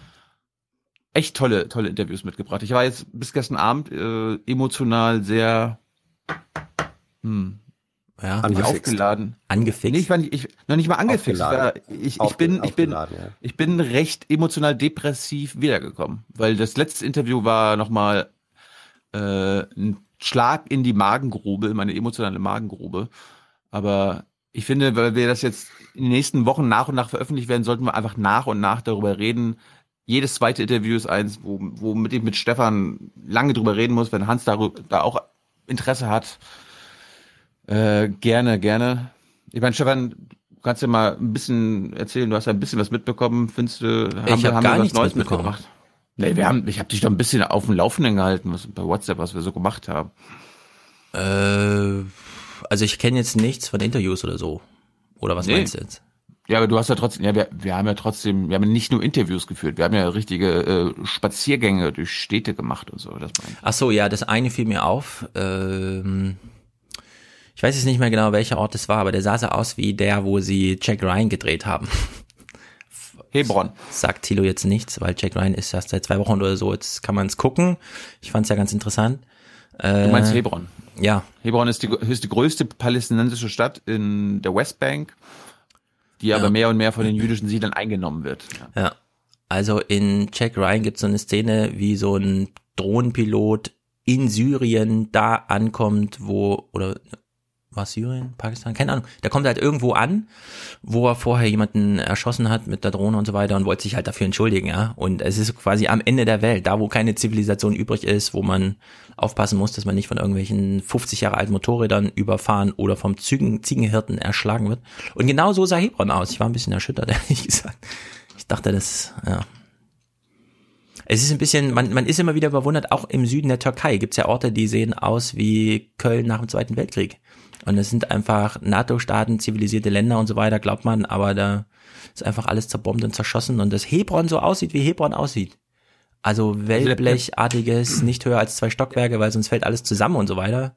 echt tolle, tolle Interviews mitgebracht. Ich war jetzt bis gestern Abend äh, emotional sehr hm, ja, Angefixt. aufgeladen. angefixt. Nee, ich war nicht, ich, noch nicht mal angefixt. Ich, war, ich, ich bin, ich bin, ja. ich bin recht emotional depressiv wiedergekommen, weil das letzte Interview war nochmal äh, ein Schlag in die Magengrube, in meine emotionale Magengrube. Aber ich finde, weil wir das jetzt in den nächsten Wochen nach und nach veröffentlicht werden, sollten wir einfach nach und nach darüber reden. Jedes zweite Interview ist eins, wo, wo mit, ich mit Stefan lange drüber reden muss, wenn Hans darüber, da auch Interesse hat. Äh, gerne, gerne. Ich meine, Stefan, du kannst ja mal ein bisschen erzählen, du hast ja ein bisschen was mitbekommen, findest du, haben, Ich hab haben gar wir was nichts Neues mitbekommen. mitgebracht? Nee, wir haben, ich habe dich doch ein bisschen auf dem Laufenden gehalten, was bei WhatsApp, was wir so gemacht haben. Äh, also ich kenne jetzt nichts von Interviews oder so. Oder was Nee. meinst du jetzt? Ja, aber du hast ja trotzdem, ja, wir, wir haben ja trotzdem, wir haben ja nicht nur Interviews geführt, wir haben ja richtige äh, Spaziergänge durch Städte gemacht und so. Das Ach so, ja, das eine fiel mir auf. Ähm, ich weiß jetzt nicht mehr genau, welcher Ort es war, aber der sah so aus wie der, wo sie Jack Ryan gedreht haben. Hebron. Sagt Thilo jetzt nichts, weil Jack Ryan ist erst seit zwei Wochen oder so. Jetzt kann man es gucken. Ich fand es ja ganz interessant. Äh, Du meinst Hebron? Ja. Hebron ist die, ist die größte palästinensische Stadt in der Westbank, die aber Ja. mehr und mehr von den jüdischen Siedlern eingenommen wird. Ja. Ja. Also in Jack Ryan gibt es so eine Szene, wie so ein Drohnenpilot in Syrien da ankommt, wo, oder war Syrien, Pakistan, keine Ahnung. Der kommt halt irgendwo an, wo er vorher jemanden erschossen hat mit der Drohne und so weiter und wollte sich halt dafür entschuldigen, ja. Und es ist quasi am Ende der Welt, da wo keine Zivilisation übrig ist, wo man aufpassen muss, dass man nicht von irgendwelchen 50 Jahre alten Motorrädern überfahren oder vom Zügen, Ziegenhirten erschlagen wird. Und genau so sah Hebron aus. Ich war ein bisschen erschüttert, ehrlich gesagt. Ich dachte, das, ja. Es ist ein bisschen, man, man ist immer wieder verwundert, auch im Süden der Türkei gibt's ja Orte, die sehen aus wie Köln nach dem Zweiten Weltkrieg. Und es sind einfach NATO-Staaten, zivilisierte Länder und so weiter, glaubt man, aber da ist einfach alles zerbombt und zerschossen und das Hebron so aussieht, wie Hebron aussieht. Also Wellblechartiges, nicht höher als zwei Stockwerke, weil sonst fällt alles zusammen und so weiter.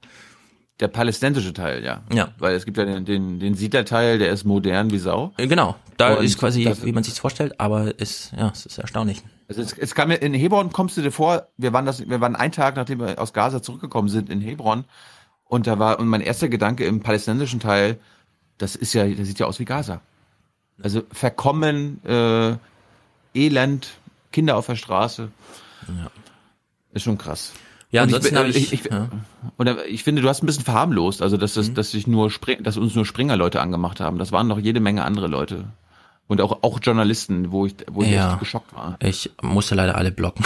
Der palästinensische Teil, ja. Ja. Weil es gibt ja den, den, den Siedlerteil, der ist modern wie Sau. Äh, Genau, da Und ist quasi, wie man sich's vorstellt, aber ist, ja, es ist erstaunlich. Also es, es kam mir in Hebron kommst du dir vor, wir waren das, wir waren einen Tag, nachdem wir aus Gaza zurückgekommen sind in Hebron und da war und mein erster Gedanke im palästinensischen Teil, das ist ja, das sieht ja aus wie Gaza. Also verkommen, äh, Elend, Kinder auf der Straße. Ja. Ist schon krass. Ja, Und ansonsten bin- habe ich, ich, ich, ja. und ich finde, du hast ein bisschen verharmlost, also dass Mhm. das, dass sich nur Spring, dass uns nur Springer-Leute angemacht haben. Das waren noch jede Menge andere Leute und auch auch Journalisten, wo ich wo ich Ja. echt geschockt war. ich musste leider alle blocken.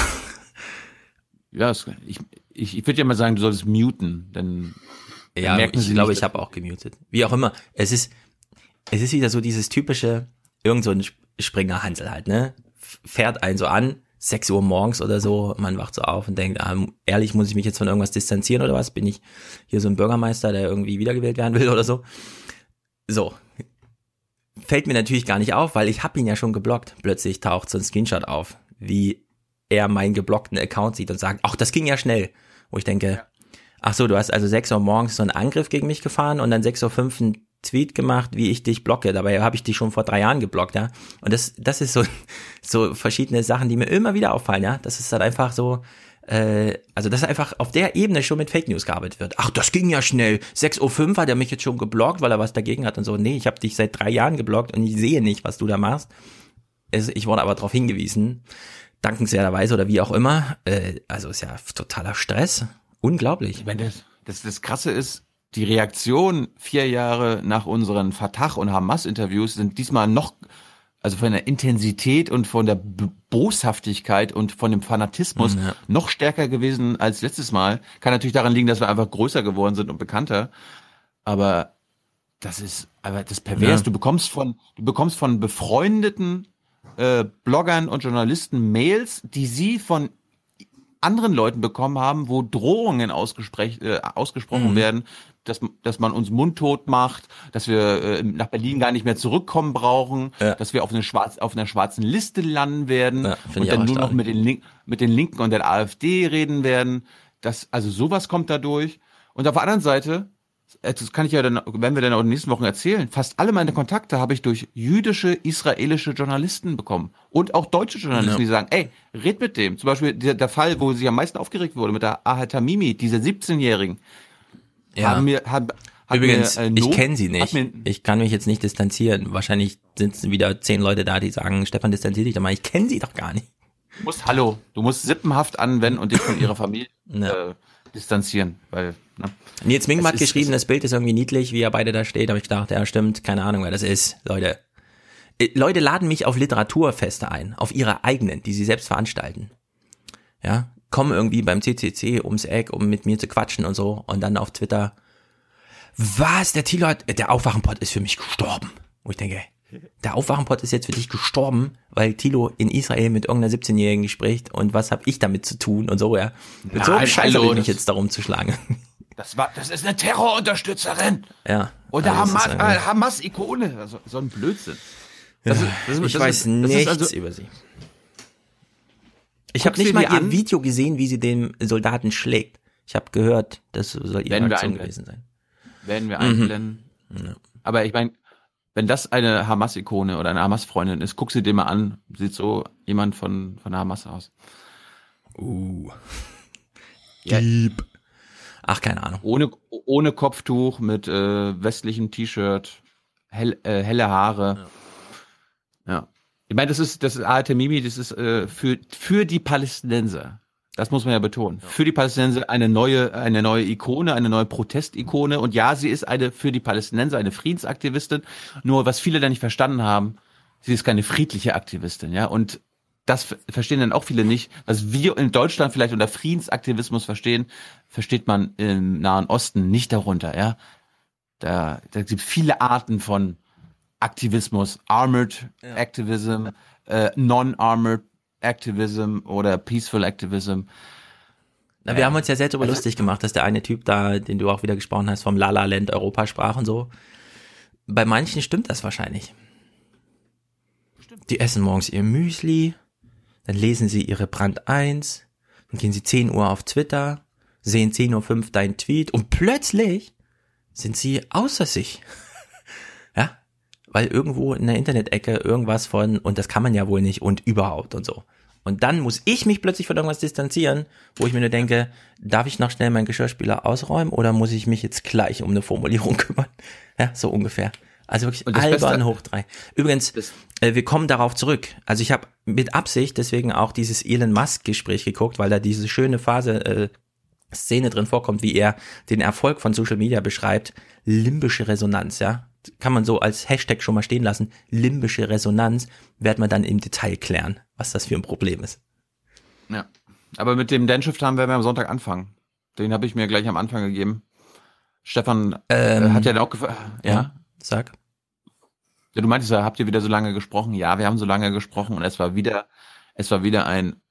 Ja, es, ich, ich, ich würde ja mal sagen, du solltest muten, denn Ja, merken ich sie glaube, ich habe auch gemutet. Wie auch immer, es ist, es ist wieder so dieses typische, irgend so ein Sp- Springer Hansel halt, ne? Fährt einen so an, 6 Uhr morgens oder so, man wacht so auf und denkt, ah, ehrlich, muss ich mich jetzt von irgendwas distanzieren oder was? Bin ich hier so ein Bürgermeister, der irgendwie wiedergewählt werden will oder so? So. Fällt mir natürlich gar nicht auf, weil ich habe ihn ja schon geblockt. Plötzlich taucht so ein Screenshot auf, wie er meinen geblockten Account sieht und sagt, ach, das ging ja schnell. Wo ich denke, ach so, du hast also 6 Uhr morgens so einen Angriff gegen mich gefahren und dann 6 Uhr 5 einen Tweet gemacht, wie ich dich blocke. Dabei habe ich dich schon vor drei Jahren geblockt, ja. Und das, das ist so, so verschiedene Sachen, die mir immer wieder auffallen, ja. Das ist dann einfach so, äh, also dass einfach auf der Ebene schon mit Fake News gearbeitet wird. Ach, das ging ja schnell. 6.05 Uhr hat er mich jetzt schon geblockt, weil er was dagegen hat und so. Nee, ich habe dich seit drei Jahren geblockt und ich sehe nicht, was du da machst. Es, ich wurde aber darauf hingewiesen, dankenswerterweise oder wie auch immer. Äh, also ist ja totaler Stress. Unglaublich. Ich meine, das, das, das Krasse ist, die Reaktion vier Jahre nach unseren Fatah- und Hamas-Interviews sind diesmal noch, also von der Intensität und von der Boshaftigkeit und von dem Fanatismus Ja. noch stärker gewesen als letztes Mal. Kann natürlich daran liegen, dass wir einfach größer geworden sind und bekannter. Aber das ist, aber das pervers. Ja. Du bekommst von, du bekommst von befreundeten äh, Bloggern und Journalisten Mails, die sie von anderen Leuten bekommen haben, wo Drohungen äh, ausgesprochen Mhm. werden, dass, dass man uns mundtot macht, dass wir äh, nach Berlin gar nicht mehr zurückkommen brauchen, Ja. dass wir auf, eine schwarz, auf einer schwarzen Liste landen werden Ja, und dann nur noch mit den, Link, mit den Linken und der AfD reden werden. Das, also sowas kommt da durch. Und auf der anderen Seite, das kann ich ja dann, werden wir dann auch in den nächsten Wochen erzählen, fast alle meine Kontakte habe ich durch jüdische, israelische Journalisten bekommen. Und auch deutsche Journalisten, Ja. die sagen, ey, red mit dem. Zum Beispiel der, der Fall, wo sie am meisten aufgeregt wurde, mit der Aha Tamimi, dieser 17-Jährigen. Ja. Haben mir, haben, hat Übrigens, mir, äh, ich kenne sie nicht. Ich kann mich jetzt nicht distanzieren. Wahrscheinlich sind wieder zehn Leute da, die sagen, Stefan, distanzier dich doch mal. Ich kenne sie doch gar nicht. du musst, hallo, du musst sippenhaft anwenden und dich von ihrer Familie Ja. äh, distanzieren, weil, ne? Nils Mingem Es hat geschrieben, das Bild ist irgendwie niedlich, wie er beide da steht. Aber ich dachte, ja stimmt, keine Ahnung, wer das ist. Leute, Äh, Leute laden mich auf Literaturfeste ein, auf ihre eigenen, die sie selbst veranstalten. Ja, kommen irgendwie beim CCC ums Eck, um mit mir zu quatschen und so. Und dann auf Twitter, Was? Der Thilo hat, der Aufwachenpott ist für mich gestorben. Wo ich denke, der Aufwachenpott ist jetzt für dich gestorben, weil Tilo in Israel mit irgendeiner 17-Jährigen spricht und was habe ich damit zu tun und so, ja. Mit Ja, so einem Scheiß habe ich mich jetzt darum zu schlagen. Das war, das ist eine Terrorunterstützerin. Ja. Oder Also Hamas, äh, Hamas-Ikone. Also, so ein Blödsinn. Das ist- das ist- ich das weiß ist- nichts also- über sie. Ich habe nicht mal ihr an? Video gesehen, wie sie den Soldaten schlägt. Ich habe gehört, das soll ihre Werden Aktion gewesen sein. Werden wir Mhm. einblenden. Aber ich meine, wenn das eine Hamas-Ikone oder eine Hamas-Freundin ist, guck sie dir mal an. Sieht so jemand von, von der Hamas aus. Uh. Ja. Dieb. Ach, keine Ahnung. Ohne, ohne Kopftuch, mit äh, westlichem T-Shirt, hell, äh, helle Haare. Ja. Ich meine, das ist, das ist ART Mimi, das ist äh, für, für die Palästinenser. Das muss man ja betonen. Für die Palästinenser eine neue, eine neue Ikone, eine neue Protestikone. Und ja, sie ist eine für die Palästinenser eine Friedensaktivistin. Nur was viele da nicht verstanden haben, sie ist keine friedliche Aktivistin, ja. Und das ver- verstehen dann auch viele nicht. Was wir in Deutschland vielleicht unter Friedensaktivismus verstehen, versteht man im Nahen Osten nicht darunter, ja. Da, da gibt es viele Arten von Aktivismus, Armored Activism, äh, Non-Armored Activism oder Peaceful Activism. Na, wir haben uns ja sehr darüber lustig gemacht, dass der eine Typ da, den du auch wieder gesprochen hast, vom La La Land Europa sprach und so. Bei manchen stimmt das wahrscheinlich. Die essen morgens ihr Müsli, dann lesen sie ihre Brand 1, dann gehen sie 10 Uhr auf Twitter, sehen 10.05 Uhr dein Tweet und plötzlich sind sie außer sich. ja? Weil irgendwo in der Internet-Ecke irgendwas von, und das kann man ja wohl nicht und überhaupt und so. Und dann muss ich mich plötzlich von irgendwas distanzieren, wo ich mir nur denke, darf ich noch schnell meinen Geschirrspüler ausräumen oder muss ich mich jetzt gleich um eine Formulierung kümmern? Ja, so ungefähr. Also wirklich albern hoch drei. Übrigens, äh, wir kommen darauf zurück. Also ich habe mit Absicht deswegen auch dieses Elon Musk Gespräch geguckt, weil da diese schöne Phase äh, Szene drin vorkommt, wie er den Erfolg von Social Media beschreibt. Limbische Resonanz, ja. Kann man so als Hashtag schon mal stehen lassen. Limbische Resonanz werden wir dann im Detail klären, was das für ein Problem ist. Ja. Aber mit dem Danshift haben werden wir am Sonntag anfangen. Den habe ich mir gleich am Anfang gegeben. Stefan äh, Ähm, hat ja dann auch gefragt. Ja. ja, sag. Ja, du meintest ja, habt ihr wieder so lange gesprochen? Ja, wir haben so lange gesprochen und es war wieder, es war wieder ein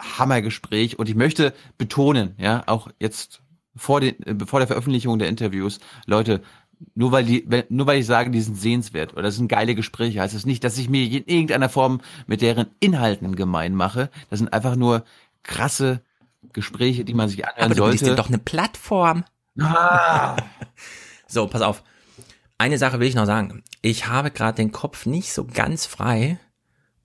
Hammergespräch und ich möchte betonen, ja, auch jetzt vor den, äh, vor der Veröffentlichung der Interviews, Leute, nur weil die, wenn- nur weil ich sage, die sind sehenswert oder das sind geile Gespräche, heißt es nicht, dass ich mir in irgendeiner Form mit deren Inhalten gemein mache. Das sind einfach nur krasse Gespräche, die man sich anhören Aber du sollte. bist dir doch eine Plattform. Ah. So, pass auf. Eine Sache will ich noch sagen. Ich habe gerade den Kopf nicht so ganz frei,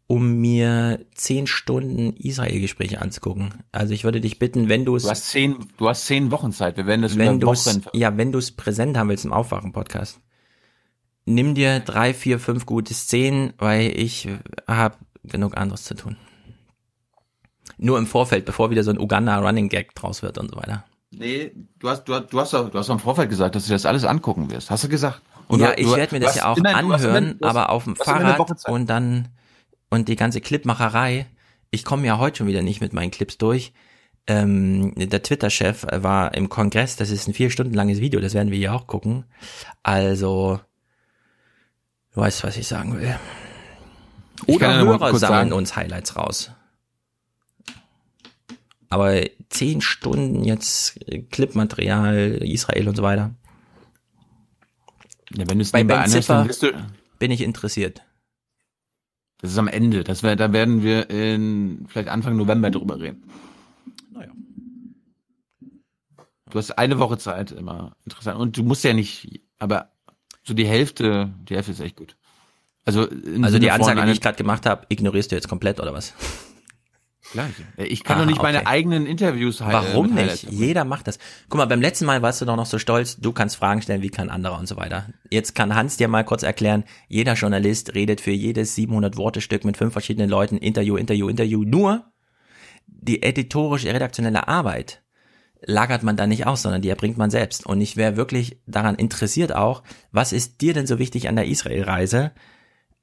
um mir zehn Stunden Israel-Gespräche anzugucken. Also ich würde dich bitten, wenn du es, Du hast zehn, du hast zehn Wochen Zeit. Wir werden das wenn über Wochen. ja, wenn du es präsent haben willst im Aufwachen-Podcast, nimm dir drei, vier, fünf gute Szenen, weil ich habe genug anderes zu tun. Nur im Vorfeld, bevor wieder so ein Uganda-Running-Gag draus wird und so weiter. Nee, du hast, du hast, du hast, doch- du hast am Vorfeld gesagt, dass du das alles angucken wirst. Hast du gesagt? ja, du- ich werde mir das ja auch anhören, aber auf dem Fahrrad und dann und die ganze Clipmacherei. Ich komme ja heute schon wieder nicht mit meinen Clips durch. Ähm, der Twitter-Chef war im Kongress, das ist ein vier Stunden langes Video, das werden wir ja auch gucken. Also, du weißt, was ich sagen will. Ich Oder Hörer sammeln sagen. uns Highlights raus. Aber zehn Stunden jetzt Clipmaterial, Israel und so weiter. Ja, wenn du es Bei Ben Ziffer wirst du, bin ich interessiert. Das ist am Ende. Das wär, da werden wir in vielleicht Anfang November drüber reden. Naja. Du hast eine Woche Zeit, immer interessant. Und du musst ja nicht, aber so die Hälfte, die Hälfte ist echt gut. Also, Also die Ansage, von die ich gerade gemacht habe, ignorierst du jetzt komplett oder was? Gleich. Ich kann Ah, doch nicht meine okay. eigenen Interviews hi- Warum nicht? Jeder macht das. Guck mal, beim letzten Mal warst du doch noch so stolz, du kannst Fragen stellen, wie kann anderer und so weiter. Jetzt kann Hans dir mal kurz erklären, jeder Journalist redet für jedes 700 Worte Stück mit fünf verschiedenen Leuten, Interview, Interview, Interview. Nur die editorisch redaktionelle Arbeit lagert man da nicht aus, sondern die erbringt man selbst. Und ich wäre wirklich daran interessiert auch, was ist dir denn so wichtig an der Israel-Reise?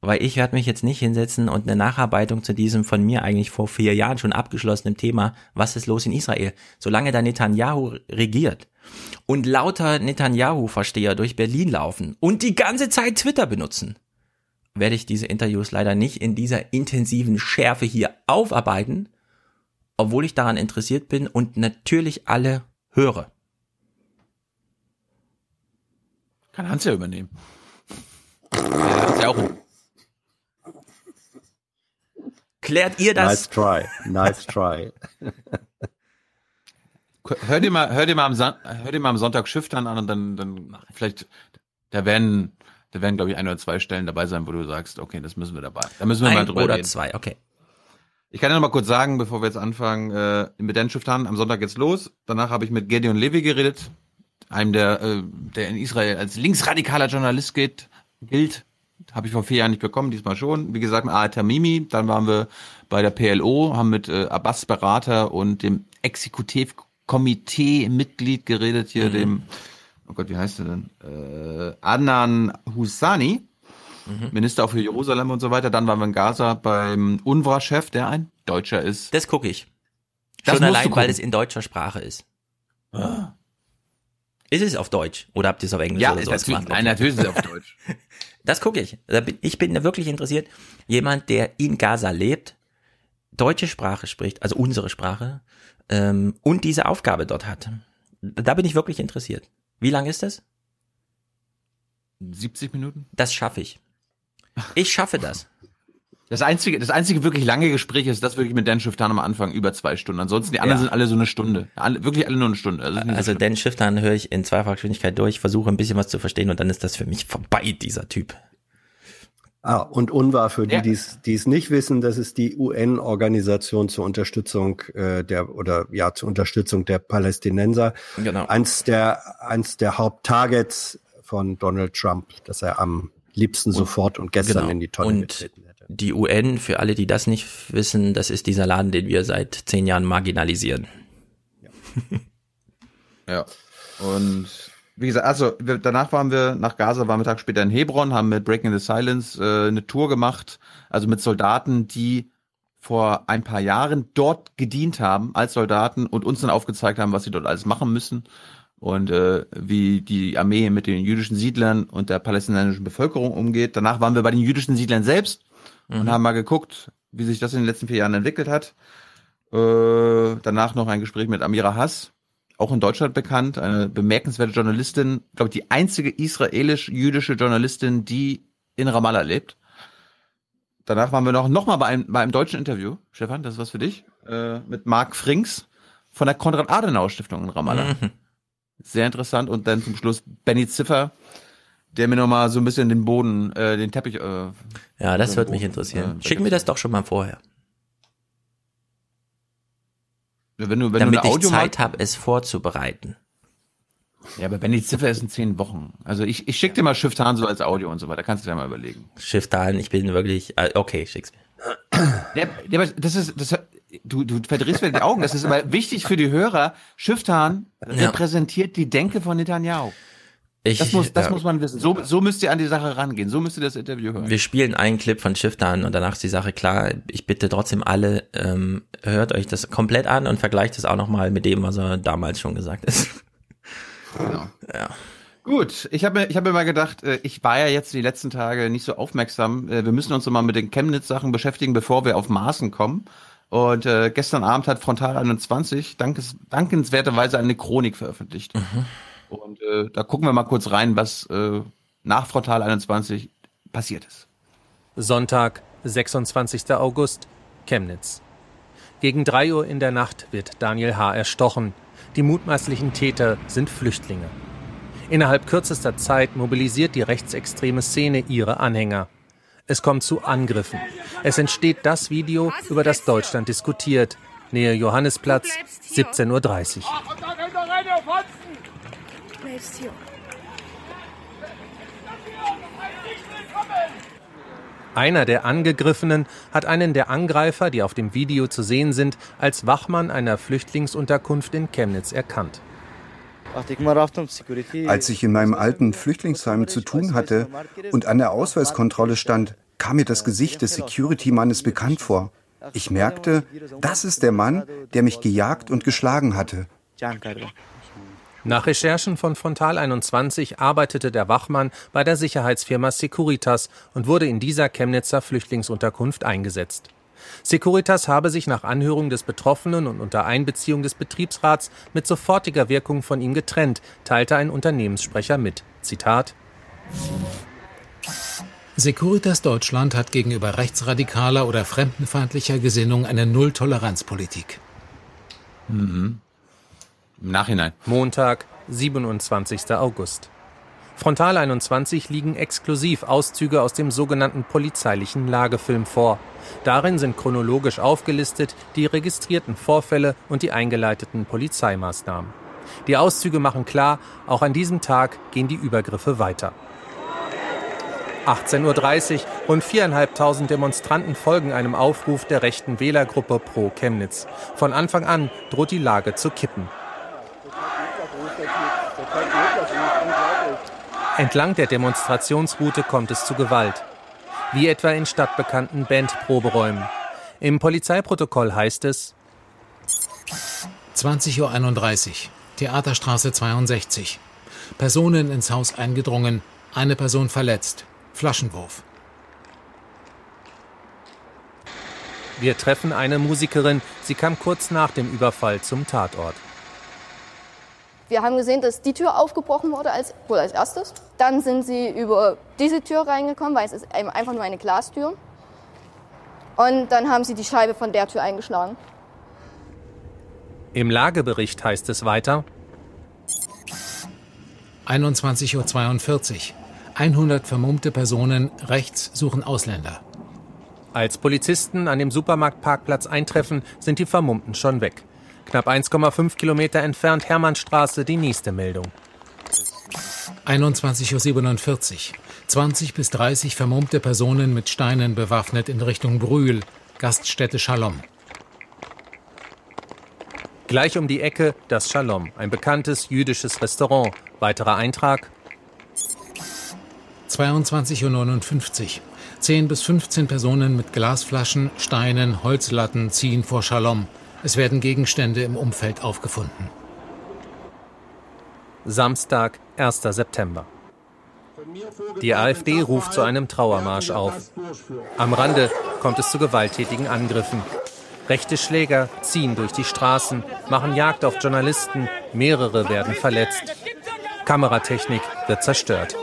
Weil ich werde mich jetzt nicht hinsetzen und eine Nacharbeitung zu diesem von mir eigentlich vor vier Jahren schon abgeschlossenen Thema, was ist los in Israel? Solange da Netanyahu regiert und lauter Netanyahu-Versteher durch Berlin laufen und die ganze Zeit Twitter benutzen, werde ich diese Interviews leider nicht in dieser intensiven Schärfe hier aufarbeiten, obwohl ich daran interessiert bin und natürlich alle höre. Kann Hans ja übernehmen. Das ist ja auch Klärt ihr das? Nice try, nice try. hör dir mal, hör dir mal am, Son hör dir mal am Sonntag Schiftern an und dann, dann vielleicht, da werden, da werden, glaube ich, ein oder zwei Stellen dabei sein, wo du sagst, okay, das müssen wir dabei. Da müssen wir ein mal drüber oder reden. zwei, okay. Ich kann ja noch mal kurz sagen, bevor wir jetzt anfangen, äh, mit den Schiftern am Sonntag geht's los. Danach habe ich mit Gideon Levy geredet, einem der, äh, der in Israel als linksradikaler Journalist geht, gilt. Habe ich vor vier Jahren nicht bekommen, diesmal schon. Wie gesagt, mit Tamimi. Dann waren wir bei der PLO, haben mit äh, Abbas Berater und dem Exekutivkomitee-Mitglied geredet, hier Mhm. dem, oh Gott, wie heißt er denn? Äh, Adnan Husani, Mhm. Minister auch für Jerusalem und so weiter. Dann waren wir in Gaza beim UNRWA-Chef, der ein Deutscher ist. Das gucke ich. Das Schon allein, weil es in deutscher Sprache ist. Ah. Ist es auf Deutsch? Oder habt ihr es auf Englisch Ja, oder sowas natürlich, gemacht? nein, natürlich ist es auf Deutsch. Das gucke ich. Ich bin da wirklich interessiert. Jemand, der in Gaza lebt, deutsche Sprache spricht, also unsere Sprache, ähm, und diese Aufgabe dort hat. Da bin ich wirklich interessiert. Wie lang ist das? 70 Minuten? Das schaffe ich. Ich schaffe das. Das einzige, das einzige wirklich lange Gespräch ist das wirklich mit Dan Schifftan am Anfang über zwei Stunden. Ansonsten die anderen Ja. sind alle so eine Stunde. Alle, wirklich alle nur eine Stunde. Also, so Also Shift dann höre ich in zweifacher Geschwindigkeit durch, versuche ein bisschen was zu verstehen und dann ist das für mich vorbei, dieser Typ. Ah, und UNWA, für die, Ja. die es- nicht wissen, das ist die UN-Organisation zur Unterstützung äh, der oder ja zur Unterstützung der Palästinenser. Genau. Eins der eins der Haupttargets von Donald Trump, dass er am liebsten sofort und gestern Genau. in die Tonne Und. Die UN, für alle, die das nicht wissen, das ist dieser Laden, den wir seit zehn Jahren marginalisieren. Ja. Und wie gesagt, also wir, danach waren wir nach Gaza, waren wir Tag später in Hebron, haben mit Breaking the Silence äh, eine Tour gemacht, also mit Soldaten, die vor ein paar Jahren dort gedient haben als Soldaten und uns dann aufgezeigt haben, was sie dort alles machen müssen und äh, wie die Armee mit den jüdischen Siedlern und der palästinensischen Bevölkerung umgeht. Danach waren wir bei den jüdischen Siedlern selbst und Mhm. haben mal geguckt, wie sich das in den letzten vier Jahren entwickelt hat. Äh, danach noch ein Gespräch mit Amira Hass, auch in Deutschland bekannt, eine bemerkenswerte Journalistin, glaube die einzige israelisch-jüdische Journalistin, die in Ramallah lebt. Danach waren wir noch, noch mal bei einem, bei einem deutschen Interview, Stefan, das ist was für dich, äh, mit Marc Frings von der Konrad-Adenauer-Stiftung in Ramallah. Mhm. Sehr interessant. Und dann zum Schluss Benny Ziffer, der mir noch mal so ein bisschen den Boden, äh, den Teppich. Äh, Ja, das würde mich interessieren. äh, Schick mir das doch schon mal vorher, Wenn du, wenn damit du ich Zeit habe, es vorzubereiten. Ja, aber Benny Ziffer ist in zehn Wochen. Also ich, ich schick dir mal Shift so als Audio und so weiter. Kannst du dir mal überlegen. Shift ich bin wirklich, äh, okay, schick's mir. Ja, ja, aber das ist, das, du, du verdrehst mir die Augen. Das ist aber wichtig für die Hörer. Shiftan Ja. repräsentiert die Denke von Netanyahu. Ich, Das muss, das ja. muss man wissen. So, so müsst ihr an die Sache rangehen. So müsst ihr das Interview hören. Wir spielen einen Clip von Shift an und danach ist die Sache klar. Ich bitte trotzdem alle, ähm, hört euch das komplett an und vergleicht es auch nochmal mit dem, was er damals schon gesagt ist. Genau. Ja. Gut, ich habe mir, ich hab mir mal gedacht, äh, ich war ja jetzt die letzten Tage nicht so aufmerksam. Äh, Wir müssen uns noch mal mit den Chemnitz-Sachen beschäftigen, bevor wir auf Maßen kommen. Und äh, gestern Abend hat Frontal 21 dankes, dankenswerterweise eine Chronik veröffentlicht. Und äh, da gucken wir mal kurz rein, was äh, nach Frontal 21 passiert ist. Sonntag, 26. August, Chemnitz. Gegen 3 Uhr in der Nacht wird Daniel H. erstochen. Die mutmaßlichen Täter sind Flüchtlinge. Innerhalb kürzester Zeit mobilisiert die rechtsextreme Szene ihre Anhänger. Es kommt zu Angriffen. Es entsteht das Video, über das Deutschland diskutiert. Nähe Johannesplatz, 17.30 Uhr. Und da könnt ihr rein, ihr Fotzen! Bleibst hier. Einer der Angegriffenen hat einen der Angreifer, die auf dem Video zu sehen sind, als Wachmann einer Flüchtlingsunterkunft in Chemnitz erkannt. Als ich in meinem alten Flüchtlingsheim zu tun hatte und an der Ausweiskontrolle stand, kam mir das Gesicht des Security-Mannes bekannt vor. Ich merkte, das ist der Mann, der mich gejagt und geschlagen hatte. Nach Recherchen von Frontal 21 arbeitete der Wachmann bei der Sicherheitsfirma Securitas und wurde in dieser Chemnitzer Flüchtlingsunterkunft eingesetzt. Securitas habe sich nach Anhörung des Betroffenen und unter Einbeziehung des Betriebsrats mit sofortiger Wirkung von ihm getrennt, teilte ein Unternehmenssprecher mit. Zitat Securitas Deutschland hat gegenüber rechtsradikaler oder fremdenfeindlicher Gesinnung eine Null-Toleranz-Politik. Mhm. Im Nachhinein. Montag, 27. August. Frontal 21 liegen exklusiv Auszüge aus dem sogenannten polizeilichen Lagefilm vor. Darin sind chronologisch aufgelistet die registrierten Vorfälle und die eingeleiteten Polizeimaßnahmen. Die Auszüge machen klar, auch an diesem Tag gehen die Übergriffe weiter. 18.30 Uhr, rund 4.500 Demonstranten folgen einem Aufruf der rechten Wählergruppe Pro Chemnitz. Von Anfang an droht die Lage zu kippen. Entlang der Demonstrationsroute kommt es zu Gewalt. Wie etwa in stadtbekannten Bandproberäumen. Im Polizeiprotokoll heißt es 20.31 Uhr, Theaterstraße 62. Personen ins Haus eingedrungen, eine Person verletzt. Flaschenwurf. Wir treffen eine Musikerin. Sie kam kurz nach dem Überfall zum Tatort. Wir haben gesehen, dass die Tür aufgebrochen wurde, als, wohl als erstes. Dann sind sie über diese Tür reingekommen, weil es ist einfach nur eine Glastür. Und dann haben sie die Scheibe von der Tür eingeschlagen. Im Lagebericht heißt es weiter. 21.42 Uhr. 100 vermummte Personen rechts suchen Ausländer. Als Polizisten an dem Supermarktparkplatz eintreffen, sind die Vermummten schon weg. Knapp 1,5 Kilometer entfernt Hermannstraße die nächste Meldung. 21.47 Uhr. 20 bis 30 vermummte Personen mit Steinen bewaffnet in Richtung Brühl, Gaststätte Shalom. Gleich um die Ecke das Shalom, ein bekanntes jüdisches Restaurant. Weiterer Eintrag. 22.59 Uhr. 10 bis 15 Personen mit Glasflaschen, Steinen, Holzlatten ziehen vor Shalom. Es werden Gegenstände im Umfeld aufgefunden. Samstag, 1. September. Die AfD ruft zu einem Trauermarsch auf. Am Rande kommt es zu gewalttätigen Angriffen. Rechte Schläger ziehen durch die Straßen, machen Jagd auf Journalisten, mehrere werden verletzt. Kameratechnik wird zerstört.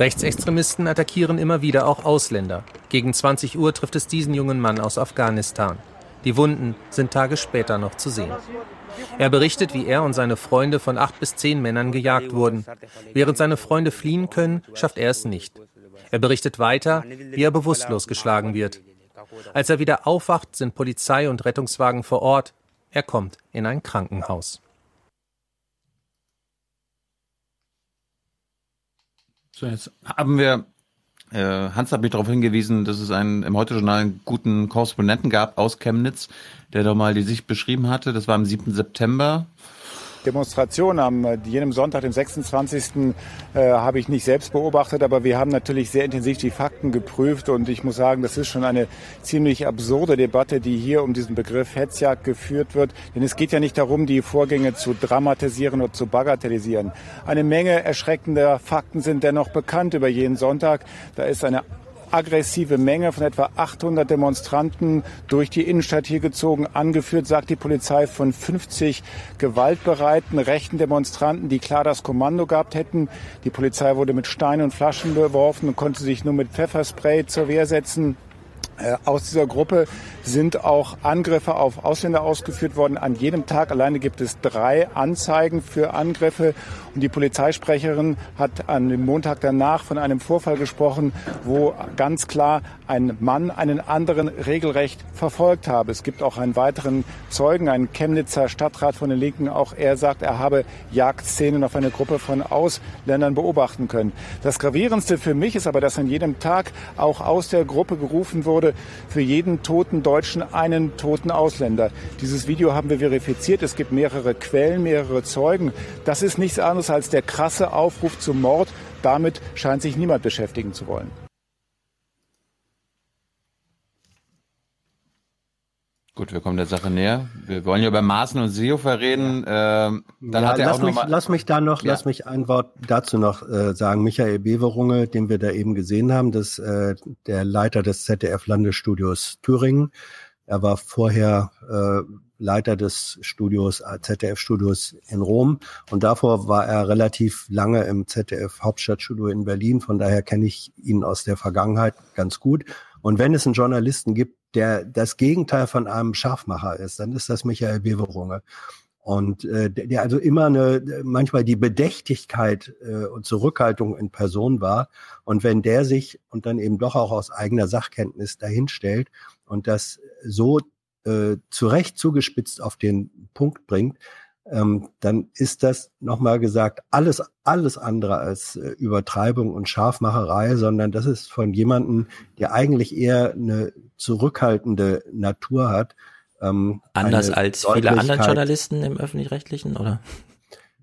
Rechtsextremisten attackieren immer wieder auch Ausländer. Gegen 20 Uhr trifft es diesen jungen Mann aus Afghanistan. Die Wunden sind Tage später noch zu sehen. Er berichtet, wie er und seine Freunde von acht bis zehn Männern gejagt wurden. Während seine Freunde fliehen können, schafft er es nicht. Er berichtet weiter, wie er bewusstlos geschlagen wird. Als er wieder aufwacht, sind Polizei und Rettungswagen vor Ort. Er kommt in ein Krankenhaus. So, jetzt haben wir, Hans hat mich darauf hingewiesen, dass es einen im Heute-Journal einen guten Korrespondenten gab aus Chemnitz, der doch mal die Sicht beschrieben hatte. Das war am 7. September. Demonstration am äh, jenem Sonntag, dem 26. Äh, habe ich nicht selbst beobachtet, aber wir haben natürlich sehr intensiv die Fakten geprüft und ich muss sagen, das ist schon eine ziemlich absurde Debatte, die hier um diesen Begriff Hetzjagd geführt wird. Denn es geht ja nicht darum, die Vorgänge zu dramatisieren oder zu bagatellisieren. Eine Menge erschreckender Fakten sind dennoch bekannt über jeden Sonntag. Da ist eine aggressive Menge von etwa 800 Demonstranten durch die Innenstadt hier gezogen, angeführt, sagt die Polizei, von 50 gewaltbereiten rechten Demonstranten, die klar das Kommando gehabt hätten. Die Polizei wurde mit Steinen und Flaschen beworfen und konnte sich nur mit Pfefferspray zur Wehr setzen. Äh, aus dieser Gruppe sind auch Angriffe auf Ausländer ausgeführt worden. An jedem Tag alleine gibt es drei Anzeigen für Angriffe. Und die Polizeisprecherin hat an dem Montag danach von einem Vorfall gesprochen, wo ganz klar ein Mann einen anderen regelrecht verfolgt habe. Es gibt auch einen weiteren Zeugen, einen Chemnitzer Stadtrat von den Linken. Auch er sagt, er habe Jagdszenen auf eine Gruppe von Ausländern beobachten können. Das Gravierendste für mich ist aber, dass an jedem Tag auch aus der Gruppe gerufen wurde, für jeden toten Deutschen einen toten Ausländer. Dieses Video haben wir verifiziert. Es gibt mehrere Quellen, mehrere Zeugen. Das ist nichts anderes als der krasse Aufruf zum Mord. Damit scheint sich niemand beschäftigen zu wollen. Gut, wir kommen der Sache näher. Wir wollen ja über Maßen und Seehofer reden. Ja. Ähm, dann ja, hat er lass, auch noch mich, mal lass mich da noch, Ja. lass mich ein Wort dazu noch äh, sagen. Michael Beverunge, den wir da eben gesehen haben, das äh, der Leiter des ZDF Landesstudios Thüringen. Er war vorher äh, Leiter des Studios äh, ZDF Studios in Rom und davor war er relativ lange im ZDF Hauptstadtstudio in Berlin. Von daher kenne ich ihn aus der Vergangenheit ganz gut. Und wenn es einen Journalisten gibt, der das Gegenteil von einem Scharfmacher ist, dann ist das Michael Beverunge. Und äh, der also immer eine, manchmal die Bedächtigkeit äh, und Zurückhaltung in Person war. Und wenn der sich und dann eben doch auch aus eigener Sachkenntnis dahinstellt und das so äh, zu Recht zugespitzt auf den Punkt bringt, ähm, dann ist das nochmal gesagt alles alles andere als äh, Übertreibung und Scharfmacherei, sondern das ist von jemandem, der eigentlich eher eine zurückhaltende Natur hat. Ähm, Anders als viele andere. Journalisten im öffentlich-rechtlichen, oder?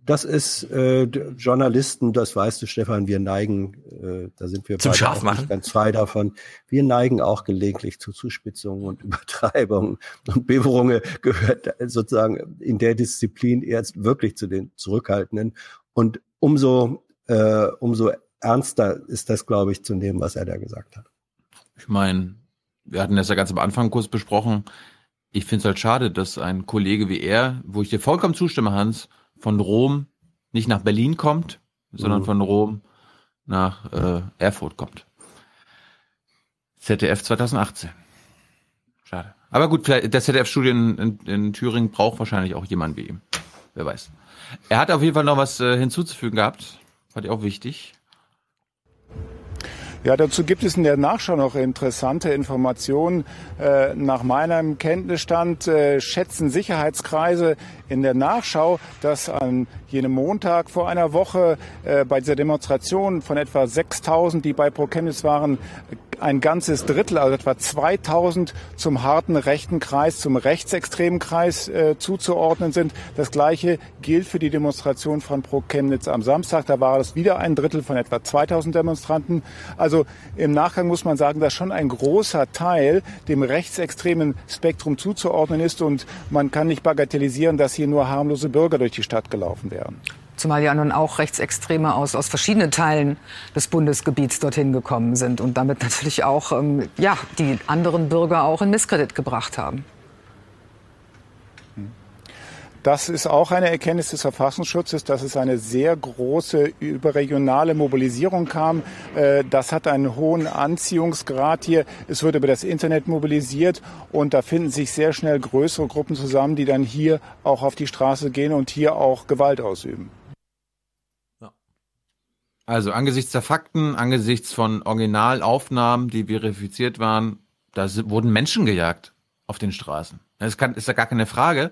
Das ist äh, Journalisten, das weißt du, Stefan, wir neigen, äh, da sind wir Zum beide nicht ganz frei davon. Wir neigen auch gelegentlich zu Zuspitzungen und Übertreibungen. Und Beverunge gehört sozusagen in der Disziplin erst wirklich zu den Zurückhaltenden. Und umso, äh, umso ernster ist das, glaube ich, zu nehmen, was er da gesagt hat. Ich meine, wir hatten das ja ganz am Anfang kurz besprochen. Ich finde es halt schade, dass ein Kollege wie er, wo ich dir vollkommen zustimme, Hans, von Rom nicht nach Berlin kommt, sondern Mhm. von Rom nach äh, Erfurt kommt. ZDF 2018. Schade. Aber gut, vielleicht, das ZDF-Studio in, in, in Thüringen braucht wahrscheinlich auch jemanden wie ihm. Wer weiß. Er hat auf jeden Fall noch was äh, hinzuzufügen gehabt. Fand ich auch wichtig. Ja, dazu gibt es in der Nachschau noch interessante Informationen. Äh, nach meinem Kenntnisstand äh, schätzen Sicherheitskreise in der Nachschau, dass an jenem Montag vor einer Woche äh, bei dieser Demonstration von etwa 6000, die bei Pro Chemnitz waren, ein ganzes Drittel, also etwa 2000 zum harten rechten Kreis, zum rechtsextremen Kreis äh, zuzuordnen sind. Das gleiche gilt für die Demonstration von Pro Chemnitz am Samstag. Da war es wieder ein Drittel von etwa 2000 Demonstranten. Also im Nachgang muss man sagen, dass schon ein großer Teil dem rechtsextremen Spektrum zuzuordnen ist und man kann nicht bagatellisieren, dass hier nur harmlose Bürger durch die Stadt gelaufen wären. Zumal ja nun auch Rechtsextreme aus, aus verschiedenen Teilen des Bundesgebiets dorthin gekommen sind und damit natürlich auch ähm, ja, die anderen Bürger auch in Misskredit gebracht haben. Das ist auch eine Erkenntnis des Verfassungsschutzes, dass es eine sehr große überregionale Mobilisierung kam. Äh, Das hat einen hohen Anziehungsgrad hier. Es wird über das Internet mobilisiert und da finden sich sehr schnell größere Gruppen zusammen, die dann hier auch auf die Straße gehen und hier auch Gewalt ausüben. Also angesichts der Fakten, angesichts von Originalaufnahmen, die verifiziert waren, da wurden Menschen gejagt auf den Straßen. Das kann, ist ja gar keine Frage.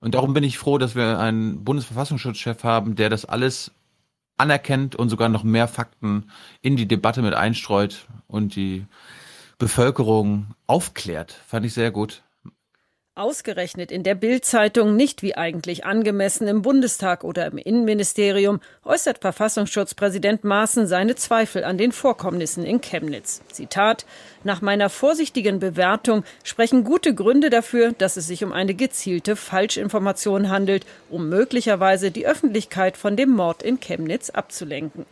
Und darum bin ich froh, dass wir einen Bundesverfassungsschutzchef haben, der das alles anerkennt und sogar noch mehr Fakten in die Debatte mit einstreut und die Bevölkerung aufklärt. Fand ich sehr gut. Ausgerechnet in der Bild-Zeitung nicht wie eigentlich angemessen im Bundestag oder im Innenministerium äußert Verfassungsschutzpräsident Maaßen seine Zweifel an den Vorkommnissen in Chemnitz. Zitat: Nach meiner vorsichtigen Bewertung sprechen gute Gründe dafür, dass es sich um eine gezielte Falschinformation handelt, um möglicherweise die Öffentlichkeit von dem Mord in Chemnitz abzulenken.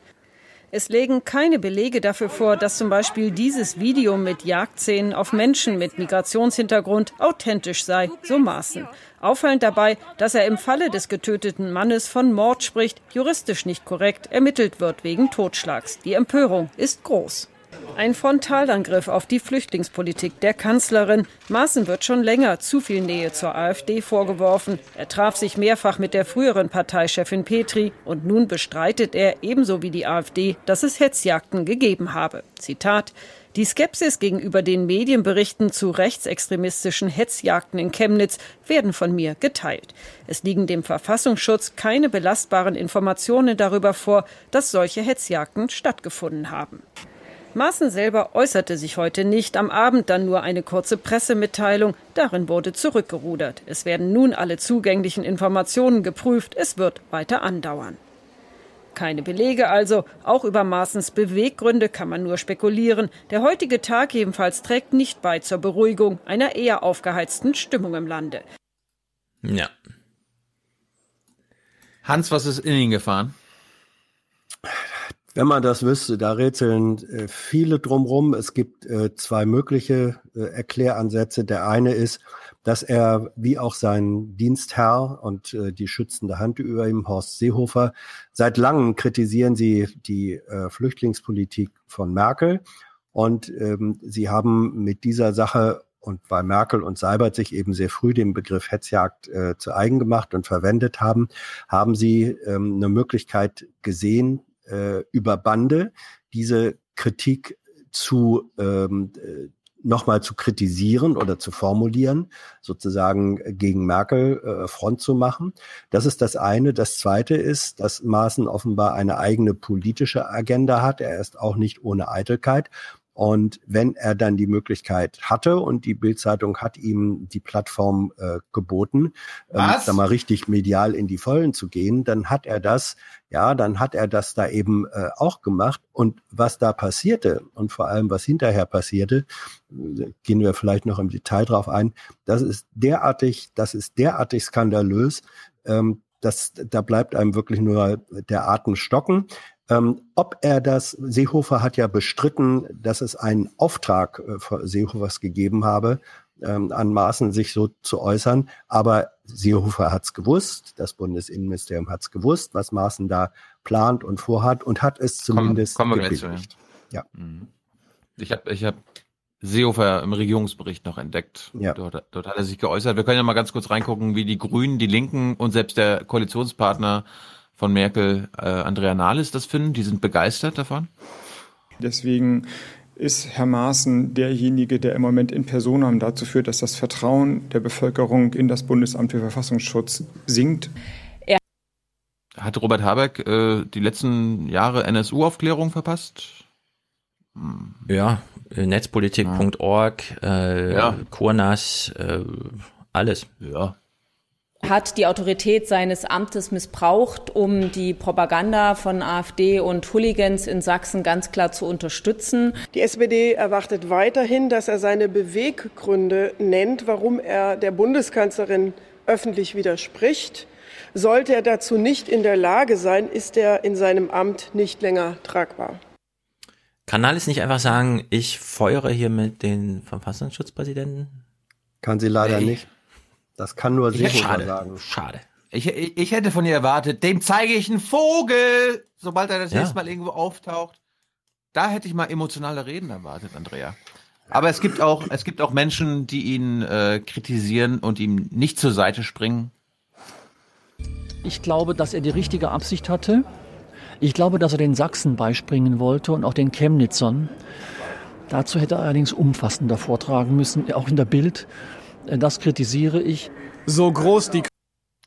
Es legen keine Belege dafür vor, dass zum Beispiel dieses Video mit Jagdszenen auf Menschen mit Migrationshintergrund authentisch sei, so Maaßen. Auffallend dabei, dass er im Falle des getöteten Mannes von Mord spricht, juristisch nicht korrekt ermittelt wird wegen Totschlags. Die Empörung ist groß. Ein Frontalangriff auf die Flüchtlingspolitik der Kanzlerin. Maaßen wird schon länger zu viel Nähe zur AfD vorgeworfen. Er traf sich mehrfach mit der früheren Parteichefin Petri und nun bestreitet er ebenso wie die AfD, dass es Hetzjagden gegeben habe. Zitat die Skepsis gegenüber den Medienberichten zu rechtsextremistischen Hetzjagden in Chemnitz werden von mir geteilt. Es liegen dem Verfassungsschutz keine belastbaren Informationen darüber vor, dass solche Hetzjagden stattgefunden haben. Maaßen selber äußerte sich heute nicht, am Abend dann nur eine kurze Pressemitteilung. Darin wurde zurückgerudert. Es werden nun alle zugänglichen Informationen geprüft. Es wird weiter andauern. Keine Belege also. Auch über Maaßens Beweggründe kann man nur spekulieren. Der heutige Tag jedenfalls trägt nicht bei zur Beruhigung einer eher aufgeheizten Stimmung im Lande. Ja. Hans, was ist in ihn gefahren? Wenn man das wüsste, da rätseln äh, viele drumrum. Es gibt äh, zwei mögliche äh, Erkläransätze. Der eine ist, dass er, wie auch sein Dienstherr und die schützende Hand über ihm, Horst Seehofer, seit langem kritisieren sie die Flüchtlingspolitik von Merkel. Und ähm, sie haben mit dieser Sache und weil Merkel und Seibert sich eben sehr früh den Begriff Hetzjagd äh, zu eigen gemacht und verwendet haben, haben sie ähm, eine Möglichkeit gesehen, äh, über Bande diese Kritik zu ähm, äh, nochmal zu kritisieren oder zu formulieren, sozusagen gegen Merkel äh, Front zu machen. Das ist das eine. Das zweite ist, dass Maaßen offenbar eine eigene politische Agenda hat. Er ist auch nicht ohne Eitelkeit. Und wenn er dann die Möglichkeit hatte und die Bildzeitung hat ihm die Plattform äh, geboten, ähm, da mal richtig medial in die Vollen zu gehen, dann hat er das, ja, dann hat er das da eben äh, auch gemacht. Und was da passierte und vor allem was hinterher passierte, gehen wir vielleicht noch im Detail drauf ein. Das ist derartig, das ist derartig skandalös. Ähm, das, da bleibt einem wirklich nur der Atem stocken. Ähm, ob er das, Seehofer hat ja bestritten, dass es einen Auftrag äh, Seehofers gegeben habe, ähm, an Maßen sich so zu äußern. Aber Seehofer hat es gewusst, das Bundesinnenministerium hat es gewusst, was Maaßen da plant und vorhat und hat es zumindest kommen, kommen wir Ja. Mhm. Ich habe ich hab Seehofer im Regierungsbericht noch entdeckt. Ja. Dort, dort hat er sich geäußert. Wir können ja mal ganz kurz reingucken, wie die Grünen, die Linken und selbst der Koalitionspartner von Merkel, äh, Andrea Nahles, das finden. Die sind begeistert davon. Deswegen ist Herr Maaßen derjenige, der im Moment in Personam dazu führt, dass das Vertrauen der Bevölkerung in das Bundesamt für Verfassungsschutz sinkt. Hat Robert Habeck äh, die letzten Jahre NSU-Aufklärung verpasst? Hm. Ja, netzpolitik.org, äh, ja. Kurnas, äh, alles. Ja, hat die Autorität seines Amtes missbraucht, um die Propaganda von AfD und Hooligans in Sachsen ganz klar zu unterstützen. Die SPD erwartet weiterhin, dass er seine Beweggründe nennt, warum er der Bundeskanzlerin öffentlich widerspricht. Sollte er dazu nicht in der Lage sein, ist er in seinem Amt nicht länger tragbar. Kann alles nicht einfach sagen, ich feuere hier mit den Verfassungsschutzpräsidenten? Kann sie leider nee. nicht. Das kann nur Seehofer schade, sagen. Schade. Ich, ich, ich, hätte von ihr erwartet, dem zeige ich einen Vogel, sobald er das ja. nächste Mal irgendwo auftaucht. Da hätte ich mal emotionale Reden erwartet, Andrea. Aber es gibt auch, es gibt auch Menschen, die ihn äh, kritisieren und ihm nicht zur Seite springen. Ich glaube, dass er die richtige Absicht hatte. Ich glaube, dass er den Sachsen beispringen wollte und auch den Chemnitzern. Dazu hätte er allerdings umfassender vortragen müssen, auch in der Bild. Äh, das kritisiere ich. So groß die.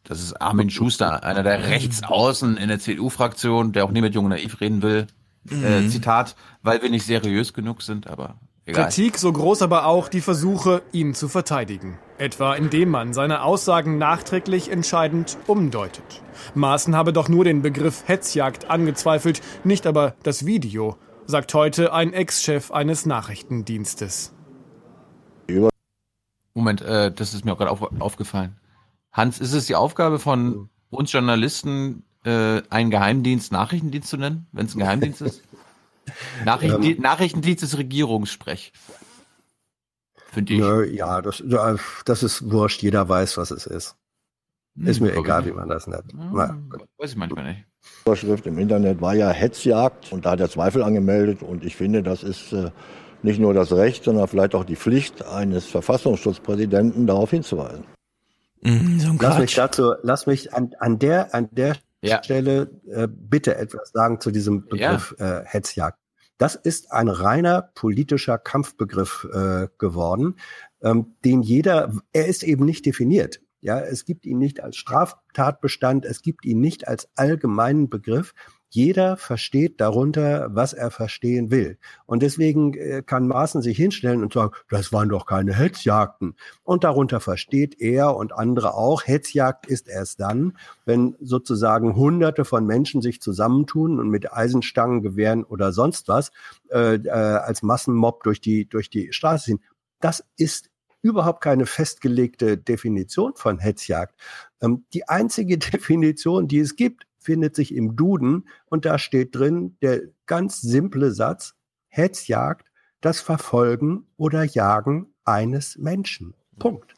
Das ist Armin Schuster, einer der Rechtsaußen in der CDU-Fraktion, der auch nie mit Jung Naiv reden will. Äh, mhm. Äh, Zitat, weil wir nicht seriös genug sind, aber egal. Kritik so groß aber auch die Versuche, ihn zu verteidigen. Etwa indem man seine Aussagen nachträglich entscheidend umdeutet. Maaßen habe doch nur den Begriff Hetzjagd angezweifelt, nicht aber das Video, sagt heute ein Ex-Chef eines Nachrichtendienstes. Moment, äh, das ist mir auch gerade auf, aufgefallen. Hans, ist es die Aufgabe von uns Journalisten, äh, einen Geheimdienst Nachrichtendienst zu nennen, wenn es ein Geheimdienst ist? Nachrichtendienst, ähm, Nachrichtendienst ist Regierungssprech. Finde ich. Nö, ja, das, das ist wurscht. Jeder weiß, was es ist. Ist mir hm, egal, wie man das nennt. Hm, Na, weiß ich manchmal nicht. Überschrift im Internet war ja Hetzjagd und da hat er Zweifel angemeldet und ich finde, das ist äh, nicht nur das Recht, sondern vielleicht auch die Pflicht eines Verfassungsschutzpräsidenten darauf hinzuweisen. Mhm, so lass mich dazu, lass mich an, an der, an der ja. Stelle äh, bitte etwas sagen zu diesem Begriff ja. äh, Hetzjagd. Das ist ein reiner politischer Kampfbegriff äh, geworden, ähm, den jeder, er ist eben nicht definiert. Ja, es gibt ihn nicht als Straftatbestand, es gibt ihn nicht als allgemeinen Begriff. Jeder versteht darunter, was er verstehen will. Und deswegen äh, kann Maaßen sich hinstellen und sagen, das waren doch keine Hetzjagden. Und darunter versteht er und andere auch, Hetzjagd ist erst dann, wenn sozusagen Hunderte von Menschen sich zusammentun und mit Eisenstangen, Gewehren oder sonst was äh, äh, als Massenmob durch die, durch die Straße ziehen. Das ist überhaupt keine festgelegte Definition von Hetzjagd. Ähm, die einzige Definition, die es gibt, findet sich im Duden und da steht drin der ganz simple Satz, Hetzjagd, das Verfolgen oder Jagen eines Menschen. Punkt.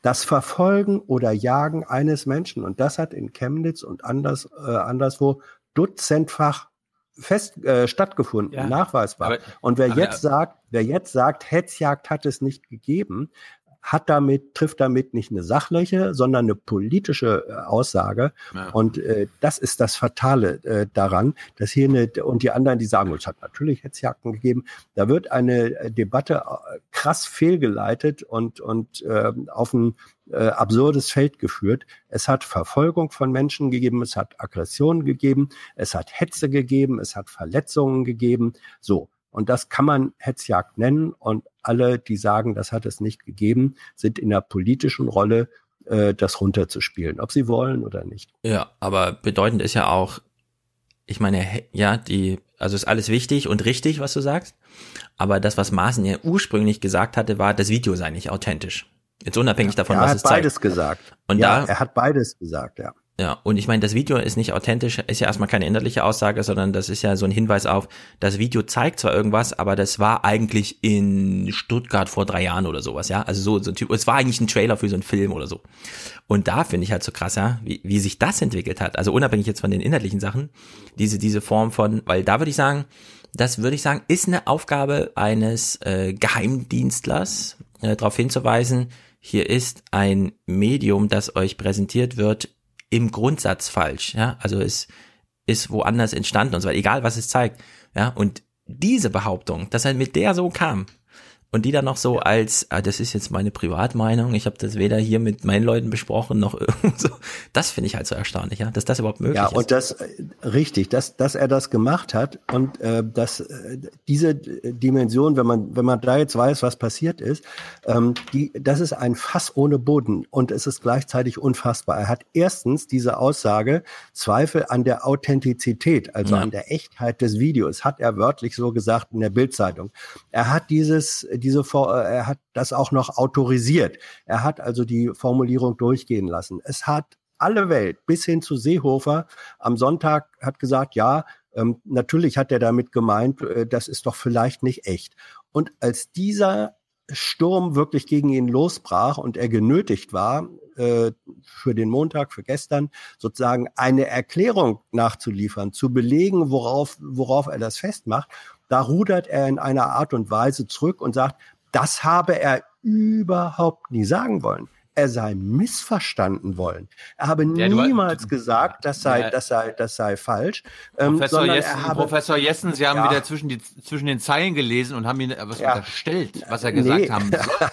Das Verfolgen oder Jagen eines Menschen. Und das hat in Chemnitz und anders, äh, anderswo dutzendfach fest äh, stattgefunden, ja, nachweisbar. Aber, und wer jetzt sagt, wer jetzt sagt, Hetzjagd hat es nicht gegeben, hat damit, trifft damit nicht eine sachliche, sondern eine politische äh, Aussage. Ja. Und äh, das ist das Fatale äh, daran, dass hier eine, und die anderen, die sagen, es hat natürlich Hetzjagden gegeben, da wird eine äh, Debatte äh, krass fehlgeleitet und, und äh, auf ein äh, absurdes Feld geführt. Es hat Verfolgung von Menschen gegeben, es hat Aggression gegeben, es hat Hetze gegeben, es hat Verletzungen gegeben. So. Und das kann man Hetzjagd nennen. Und alle, die sagen, das hat es nicht gegeben, sind in der politischen Rolle, äh, das runterzuspielen, ob sie wollen oder nicht. Ja, aber bedeutend ist ja auch, ich meine, ja, die, also ist alles wichtig und richtig, was du sagst. Aber das, was Maaßen ja ursprünglich gesagt hatte, war, das Video sei nicht authentisch. Jetzt unabhängig davon, was es zeigt. Er hat beides gesagt. Und ja, da, er hat beides gesagt, ja. Ja, und ich meine, das Video ist nicht authentisch, ist ja erstmal keine innerliche Aussage, sondern das ist ja so ein Hinweis auf, das Video zeigt zwar irgendwas, aber das war eigentlich in Stuttgart vor drei Jahren oder sowas, ja. Also so, so ein Typ, es war eigentlich ein Trailer für so einen Film oder so. Und da finde ich halt so krass, ja, wie, wie sich das entwickelt hat. Also unabhängig jetzt von den inhaltlichen Sachen, diese, diese Form von, weil da würde ich sagen, das würde ich sagen, ist eine Aufgabe eines äh, Geheimdienstlers, äh, darauf hinzuweisen, hier ist ein Medium, das euch präsentiert wird, im Grundsatz falsch, ja, also es ist woanders entstanden und so weiter, egal was es zeigt, ja, und diese Behauptung, dass er mit der so kam, und die dann noch so als, ah, das ist jetzt meine Privatmeinung, ich habe das weder hier mit meinen Leuten besprochen noch so. Das finde ich halt so erstaunlich, ja, dass das überhaupt möglich ist. Ja, und das richtig, dass dass er das gemacht hat und äh, dass äh, diese Dimension, wenn man wenn man da jetzt weiß, was passiert ist, ähm, die das ist ein Fass ohne Boden und es ist gleichzeitig unfassbar. Er hat erstens diese Aussage Zweifel an der Authentizität, also ja. an der Echtheit des Videos, hat er wörtlich so gesagt in der Bildzeitung. Er hat dieses diese, äh, er hat das auch noch autorisiert. Er hat also die Formulierung durchgehen lassen. Es hat alle Welt bis hin zu Seehofer am Sonntag hat gesagt, ja, ähm, natürlich hat er damit gemeint, äh, das ist doch vielleicht nicht echt. Und als dieser Sturm wirklich gegen ihn losbrach und er genötigt war, äh, für den Montag, für gestern, sozusagen eine Erklärung nachzuliefern, zu belegen, worauf, worauf er das festmacht, da rudert er in einer Art und Weise zurück und sagt, das habe er überhaupt nie sagen wollen. Er sei missverstanden wollen. Er habe ja, niemals du, gesagt, das sei, ja. das sei, das sei falsch. Ähm, Professor, Jessen, habe, Professor Jessen, Sie haben ja. wieder zwischen, die, zwischen den Zeilen gelesen und haben ihn was unterstellt, was er gesagt nee. haben soll.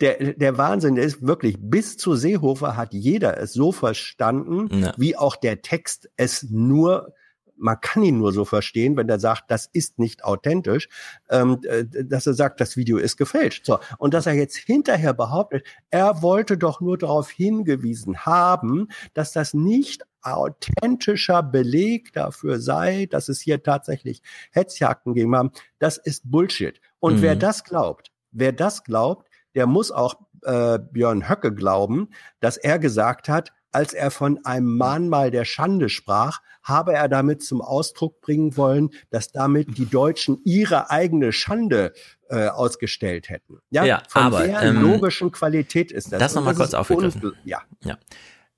der, der, der Wahnsinn ist wirklich, bis zu Seehofer hat jeder es so verstanden, wie auch der Text es nur man kann ihn nur so verstehen, wenn er sagt, das ist nicht authentisch, ähm, äh, dass er sagt, das Video ist gefälscht. So. Und dass er jetzt hinterher behauptet, er wollte doch nur darauf hingewiesen haben, dass das nicht authentischer Beleg dafür sei, dass es hier tatsächlich Hetzjagden gegeben haben, das ist Bullshit. Und mhm. wer das glaubt, wer das glaubt, der muss auch äh, Björn Höcke glauben, dass er gesagt hat, als er von einem Mahnmal der Schande sprach, habe er damit zum Ausdruck bringen wollen, dass damit die Deutschen ihre eigene Schande äh, ausgestellt hätten. Ja, ja von aber, der ähm, logischen Qualität ist das. Das nochmal kurz aufgegriffen. Ja. ja.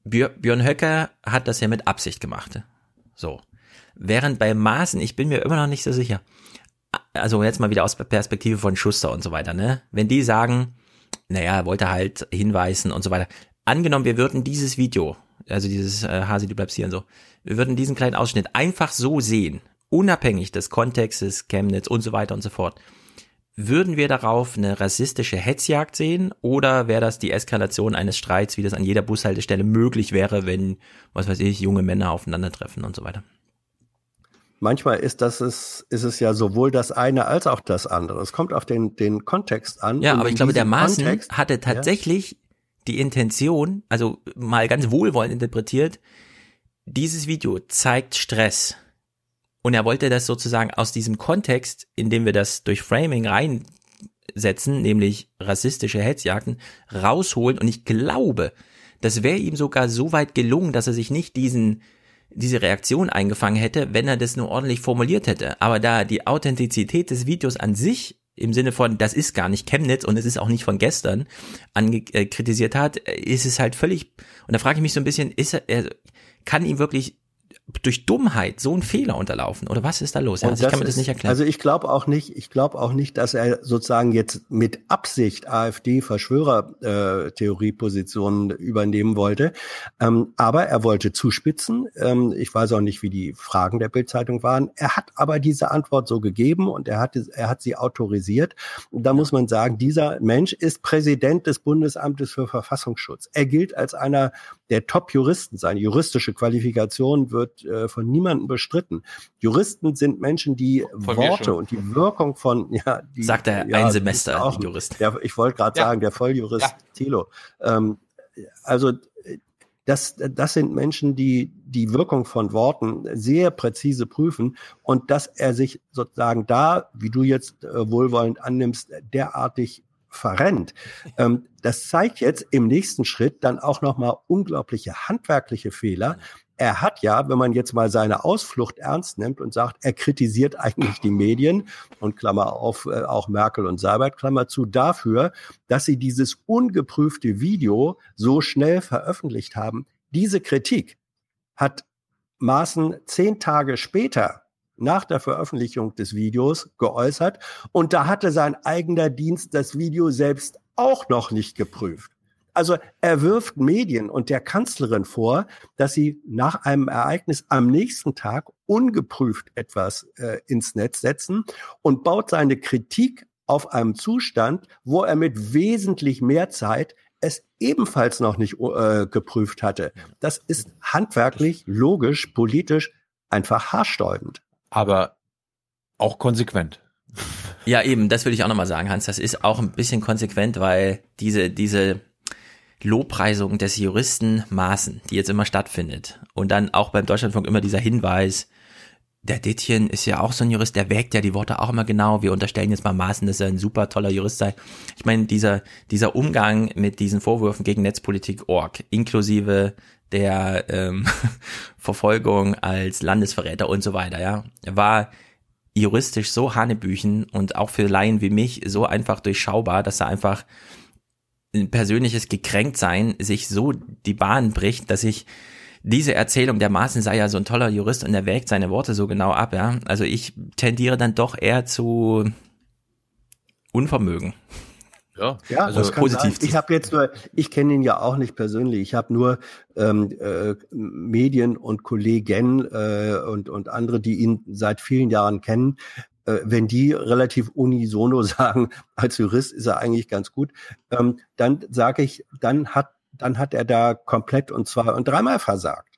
Björn Höcker hat das ja mit Absicht gemacht. So. Während bei Maßen, ich bin mir immer noch nicht so sicher, also jetzt mal wieder aus Perspektive von Schuster und so weiter, ne? Wenn die sagen, naja, er wollte halt hinweisen und so weiter, angenommen, wir würden dieses Video, also dieses äh, Hasi, du bleibst hier und so, wir würden diesen kleinen Ausschnitt einfach so sehen, unabhängig des Kontextes, Chemnitz und so weiter und so fort, würden wir darauf eine rassistische Hetzjagd sehen oder wäre das die Eskalation eines Streits, wie das an jeder Bushaltestelle möglich wäre, wenn, was weiß ich, junge Männer aufeinandertreffen und so weiter? manchmal ist das ist, ist es ja sowohl das eine als auch das andere. Es kommt auf den, den Kontext an. Ja, aber ich glaube, der Maaßen Kontext, hatte tatsächlich ja. Die Intention, also mal ganz wohlwollend interpretiert, dieses Video zeigt Stress. Und er wollte das sozusagen aus diesem Kontext, in dem wir das durch Framing reinsetzen, nämlich rassistische Hetzjagden, rausholen. Und ich glaube, das wäre ihm sogar so weit gelungen, dass er sich nicht diesen diese Reaktion eingefangen hätte, wenn er das nur ordentlich formuliert hätte. Aber da die Authentizität des Videos an sich im Sinne von, das ist gar nicht Chemnitz und es ist auch nicht von gestern, ange äh, kritisiert hat, ist es halt völlig, und da frage ich mich so ein bisschen, ist er, kann ihm wirklich durch Dummheit so einen Fehler unterlaufen oder was ist da los? Also ich kann mir das nicht erklären. Also ich glaube auch nicht, ich glaube auch nicht, dass er sozusagen jetzt mit Absicht AfD Verschwörertheoriepositionen äh, übernehmen wollte, ähm, aber er wollte zuspitzen. Ähm, ich weiß auch nicht, wie die Fragen der Bildzeitung waren. Er hat aber diese Antwort so gegeben und er hat er hat sie autorisiert. Und da muss man sagen, dieser Mensch ist Präsident des Bundesamtes für Verfassungsschutz. Er gilt als einer der Top-Juristen. Seine juristische Qualifikation wird äh, von niemandem bestritten. Juristen sind Menschen, die von Worte und die Wirkung von, ja, die, sagt er ja, ein Semester auch, Jurist. Der, ich wollte gerade ja. sagen, der Volljurist ja. Thilo. Ähm, also das, das sind Menschen, die die Wirkung von Worten sehr präzise prüfen und dass er sich sozusagen da, wie du jetzt äh, wohlwollend annimmst, derartig verrennt. Ähm, das zeigt jetzt im nächsten Schritt dann auch nochmal unglaubliche handwerkliche Fehler. Er hat ja, wenn man jetzt mal seine Ausflucht ernst nimmt und sagt, er kritisiert eigentlich die Medien und Klammer auf, äh, auch Merkel und Seibert, Klammer zu, dafür, dass sie dieses ungeprüfte Video so schnell veröffentlicht haben. Diese Kritik hat Maaßen zehn Tage später nach der Veröffentlichung des Videos geäußert. Und da hatte sein eigener Dienst das Video selbst auch noch nicht geprüft. Also er wirft Medien und der Kanzlerin vor, dass sie nach einem Ereignis am nächsten Tag ungeprüft etwas äh, ins Netz setzen und baut seine Kritik auf einem Zustand, wo er mit wesentlich mehr Zeit es ebenfalls noch nicht äh, geprüft hatte. Das ist handwerklich, logisch, politisch einfach haarsträubend aber auch konsequent. Ja, eben, das will ich auch nochmal sagen, Hans. Das ist auch ein bisschen konsequent, weil diese, diese Lobpreisung des Juristen Maßen, die jetzt immer stattfindet, und dann auch beim Deutschlandfunk immer dieser Hinweis, der Dittchen ist ja auch so ein Jurist, der wägt ja die Worte auch immer genau. Wir unterstellen jetzt mal Maßen, dass er ein super toller Jurist sei. Ich meine, dieser, dieser Umgang mit diesen Vorwürfen gegen Netzpolitik Org, inklusive der ähm, Verfolgung als Landesverräter und so weiter, ja, war juristisch so hanebüchen und auch für Laien wie mich so einfach durchschaubar, dass er einfach ein persönliches Gekränktsein sich so die Bahn bricht, dass ich diese Erzählung, der Maaßen sei ja so ein toller Jurist und er wägt seine Worte so genau ab, ja. Also ich tendiere dann doch eher zu Unvermögen. Ja, ja also das kann positiv. Sein. Ich habe jetzt nur, ich kenne ihn ja auch nicht persönlich. Ich habe nur ähm, äh, Medien und Kollegen äh, und und andere, die ihn seit vielen Jahren kennen. Äh, wenn die relativ unisono sagen, als Jurist ist er eigentlich ganz gut, ähm, dann sage ich, dann hat dann hat er da komplett und zwei und dreimal versagt.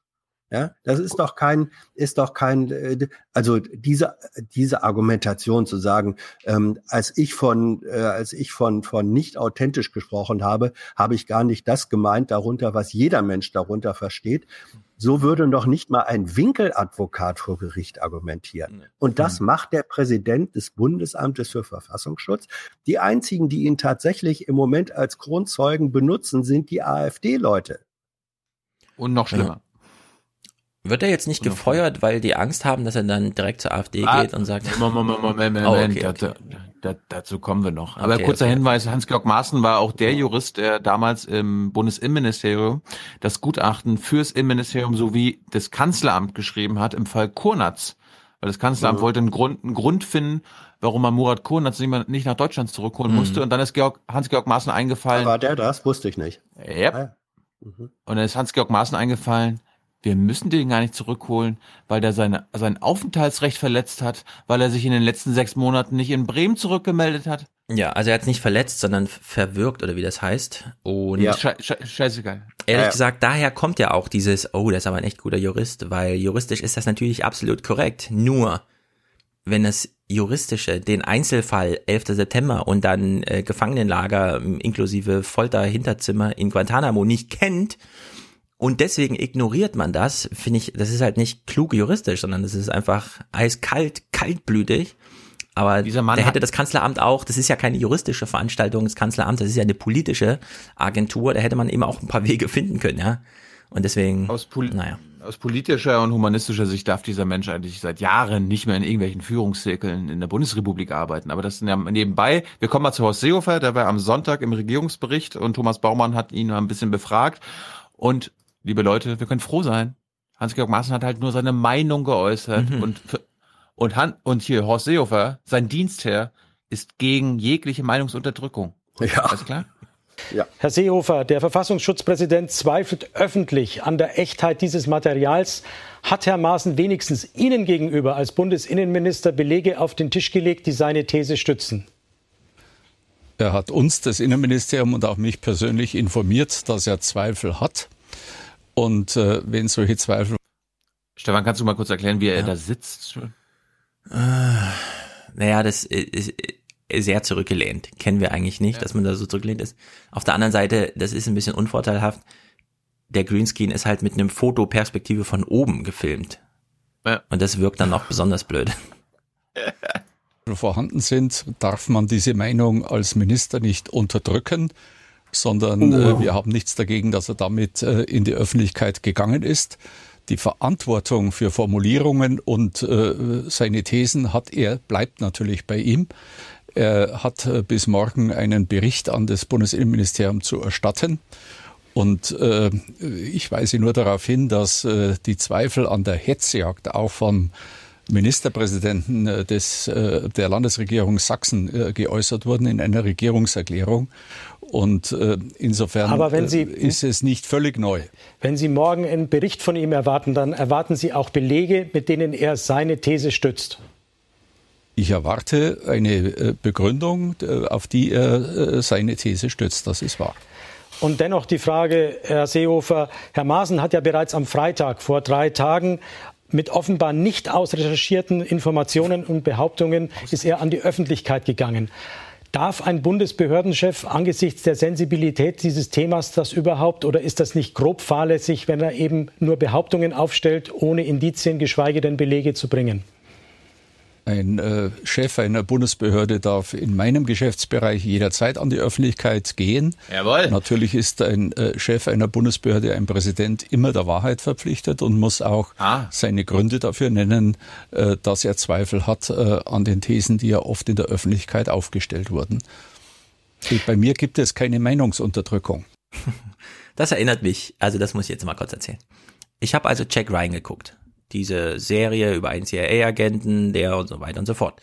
Ja, das ist doch kein, ist doch kein, äh, also diese diese Argumentation zu sagen, ähm, als ich von äh, als ich von von nicht authentisch gesprochen habe, habe ich gar nicht das gemeint darunter, was jeder Mensch darunter versteht. So würde noch nicht mal ein Winkeladvokat vor Gericht argumentieren. Und das mhm. macht der Präsident des Bundesamtes für Verfassungsschutz. Die einzigen, die ihn tatsächlich im Moment als Kronzeugen benutzen, sind die AfD-Leute. Und noch schlimmer. Wird er jetzt nicht gefeuert, weil die Angst haben, dass er dann direkt zur AfD ah, geht und sagt. Moment, Moment, Moment, Moment, oh, okay, okay. Dazu, dazu, kommen wir noch. Aber okay, kurzer Hinweis, Hans-Georg Maaßen war auch der Jurist, der damals im Bundesinnenministerium das Gutachten fürs Innenministerium sowie das Kanzleramt geschrieben hat im Fall Kurnatz. Weil das Kanzleramt mhm. wollte einen Grund, einen Grund finden, warum man Murat Kurnatz nicht nach Deutschland zurückholen mhm. musste. Und dann ist Georg, Hans-Georg Maaßen eingefallen. War der das? Wusste ich nicht. Yep. Ah, ja. Mhm. Und dann ist Hans-Georg Maaßen eingefallen, wir müssen den gar nicht zurückholen, weil der seine, sein Aufenthaltsrecht verletzt hat, weil er sich in den letzten sechs Monaten nicht in Bremen zurückgemeldet hat. Ja, also er hat nicht verletzt, sondern verwirkt oder wie das heißt. Und ja. Sche sche scheißegal. Ehrlich ja, gesagt, daher kommt ja auch dieses, oh, das ist aber ein echt guter Jurist, weil juristisch ist das natürlich absolut korrekt. Nur, wenn das juristische, den Einzelfall 11. September und dann äh, Gefangenenlager inklusive Folter, Hinterzimmer in Guantanamo nicht kennt und deswegen ignoriert man das, finde ich, das ist halt nicht klug juristisch, sondern das ist einfach eiskalt, kaltblütig aber Dieser Mann der hätte das Kanzleramt auch, das ist ja keine juristische Veranstaltung, das Kanzleramt, das ist ja eine politische Agentur, da hätte man eben auch ein paar Wege finden können, ja. Und deswegen, aus, naja. aus politischer und humanistischer Sicht darf dieser Mensch eigentlich seit Jahren nicht mehr in irgendwelchen Führungszirkeln in der Bundesrepublik arbeiten. Aber das sind ja nebenbei. Wir kommen mal zu Horst Seehofer, der war am Sonntag im Regierungsbericht und Thomas Baumann hat ihn mal ein bisschen befragt. Und liebe Leute, wir können froh sein. Hans-Georg Maaßen hat halt nur seine Meinung geäußert mhm. und und, Han und hier Horst Seehofer, sein Dienstherr, ist gegen jegliche Meinungsunterdrückung. Ja. Alles klar? Ja. Herr Seehofer, der Verfassungsschutzpräsident zweifelt öffentlich an der Echtheit dieses Materials. Hat Herr Maaßen wenigstens Ihnen gegenüber als Bundesinnenminister Belege auf den Tisch gelegt, die seine These stützen? Er hat uns, das Innenministerium und auch mich persönlich informiert, dass er Zweifel hat. Und äh, wenn solche Zweifel. Stefan, kannst du mal kurz erklären, wie er ja. da sitzt? Äh, naja, das ist sehr zurückgelehnt. Kennen wir eigentlich nicht, ja. dass man da so zurückgelehnt ist. Auf der anderen Seite, das ist ein bisschen unvorteilhaft. Der Greenscreen ist halt mit einem Fotoperspektive von oben gefilmt. Ja. Und das wirkt dann auch besonders blöd. vorhanden sind, darf man diese Meinung als Minister nicht unterdrücken, sondern äh, oh. wir haben nichts dagegen, dass er damit äh, in die Öffentlichkeit gegangen ist die Verantwortung für Formulierungen und äh, seine Thesen hat er, bleibt natürlich bei ihm. Er hat äh, bis morgen einen Bericht an das Bundesinnenministerium zu erstatten. Und äh, ich weise nur darauf hin, dass äh, die Zweifel an der Hetzjagd auch vom Ministerpräsidenten äh, des, äh, der Landesregierung Sachsen äh, geäußert wurden in einer Regierungserklärung. Und äh, insofern Aber wenn Sie, ist es nicht völlig neu. Wenn Sie morgen einen Bericht von ihm erwarten, dann erwarten Sie auch Belege, mit denen er seine These stützt. Ich erwarte eine Begründung, auf die er seine These stützt. Das ist wahr. Und dennoch die Frage, Herr Seehofer, Herr Maaßen hat ja bereits am Freitag vor drei Tagen mit offenbar nicht ausrecherchierten Informationen und Behauptungen ist er an die Öffentlichkeit gegangen. Darf ein Bundesbehördenchef angesichts der Sensibilität dieses Themas das überhaupt oder ist das nicht grob fahrlässig, wenn er eben nur Behauptungen aufstellt, ohne Indizien, geschweige denn Belege zu bringen? Ein äh, Chef einer Bundesbehörde darf in meinem Geschäftsbereich jederzeit an die Öffentlichkeit gehen. Jawohl. Natürlich ist ein äh, Chef einer Bundesbehörde, ein Präsident, immer der Wahrheit verpflichtet und muss auch ah. seine Gründe dafür nennen, äh, dass er Zweifel hat äh, an den Thesen, die ja oft in der Öffentlichkeit aufgestellt wurden. Bei mir gibt es keine Meinungsunterdrückung. Das erinnert mich, also das muss ich jetzt mal kurz erzählen. Ich habe also Jack Ryan geguckt diese Serie über einen CIA-Agenten, der und so weiter und so fort.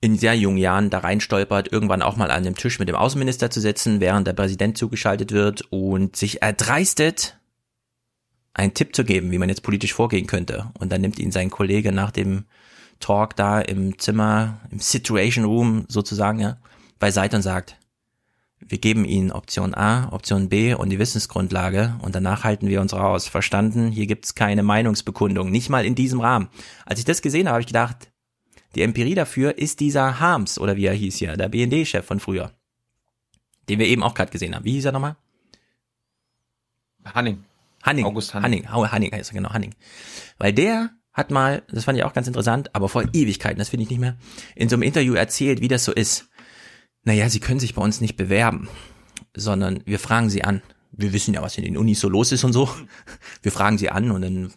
In sehr jungen Jahren da reinstolpert, irgendwann auch mal an dem Tisch mit dem Außenminister zu sitzen, während der Präsident zugeschaltet wird und sich erdreistet, einen Tipp zu geben, wie man jetzt politisch vorgehen könnte. Und dann nimmt ihn sein Kollege nach dem Talk da im Zimmer, im Situation Room sozusagen, ja, beiseite und sagt, wir geben ihnen Option A, Option B und die Wissensgrundlage und danach halten wir uns raus. Verstanden? Hier gibt's keine Meinungsbekundung, nicht mal in diesem Rahmen. Als ich das gesehen habe, habe ich gedacht, die Empirie dafür ist dieser Harms oder wie er hieß hier, der BND-Chef von früher, den wir eben auch gerade gesehen haben. Wie hieß er nochmal? Hanning. Hanning. August Hanning. Hanning, Hanning heißt er, genau, Hanning. Weil der hat mal, das fand ich auch ganz interessant, aber vor Ewigkeiten, das finde ich nicht mehr, in so einem Interview erzählt, wie das so ist naja, Sie können sich bei uns nicht bewerben, sondern wir fragen Sie an. Wir wissen ja, was in den Unis so los ist und so. Wir fragen Sie an und dann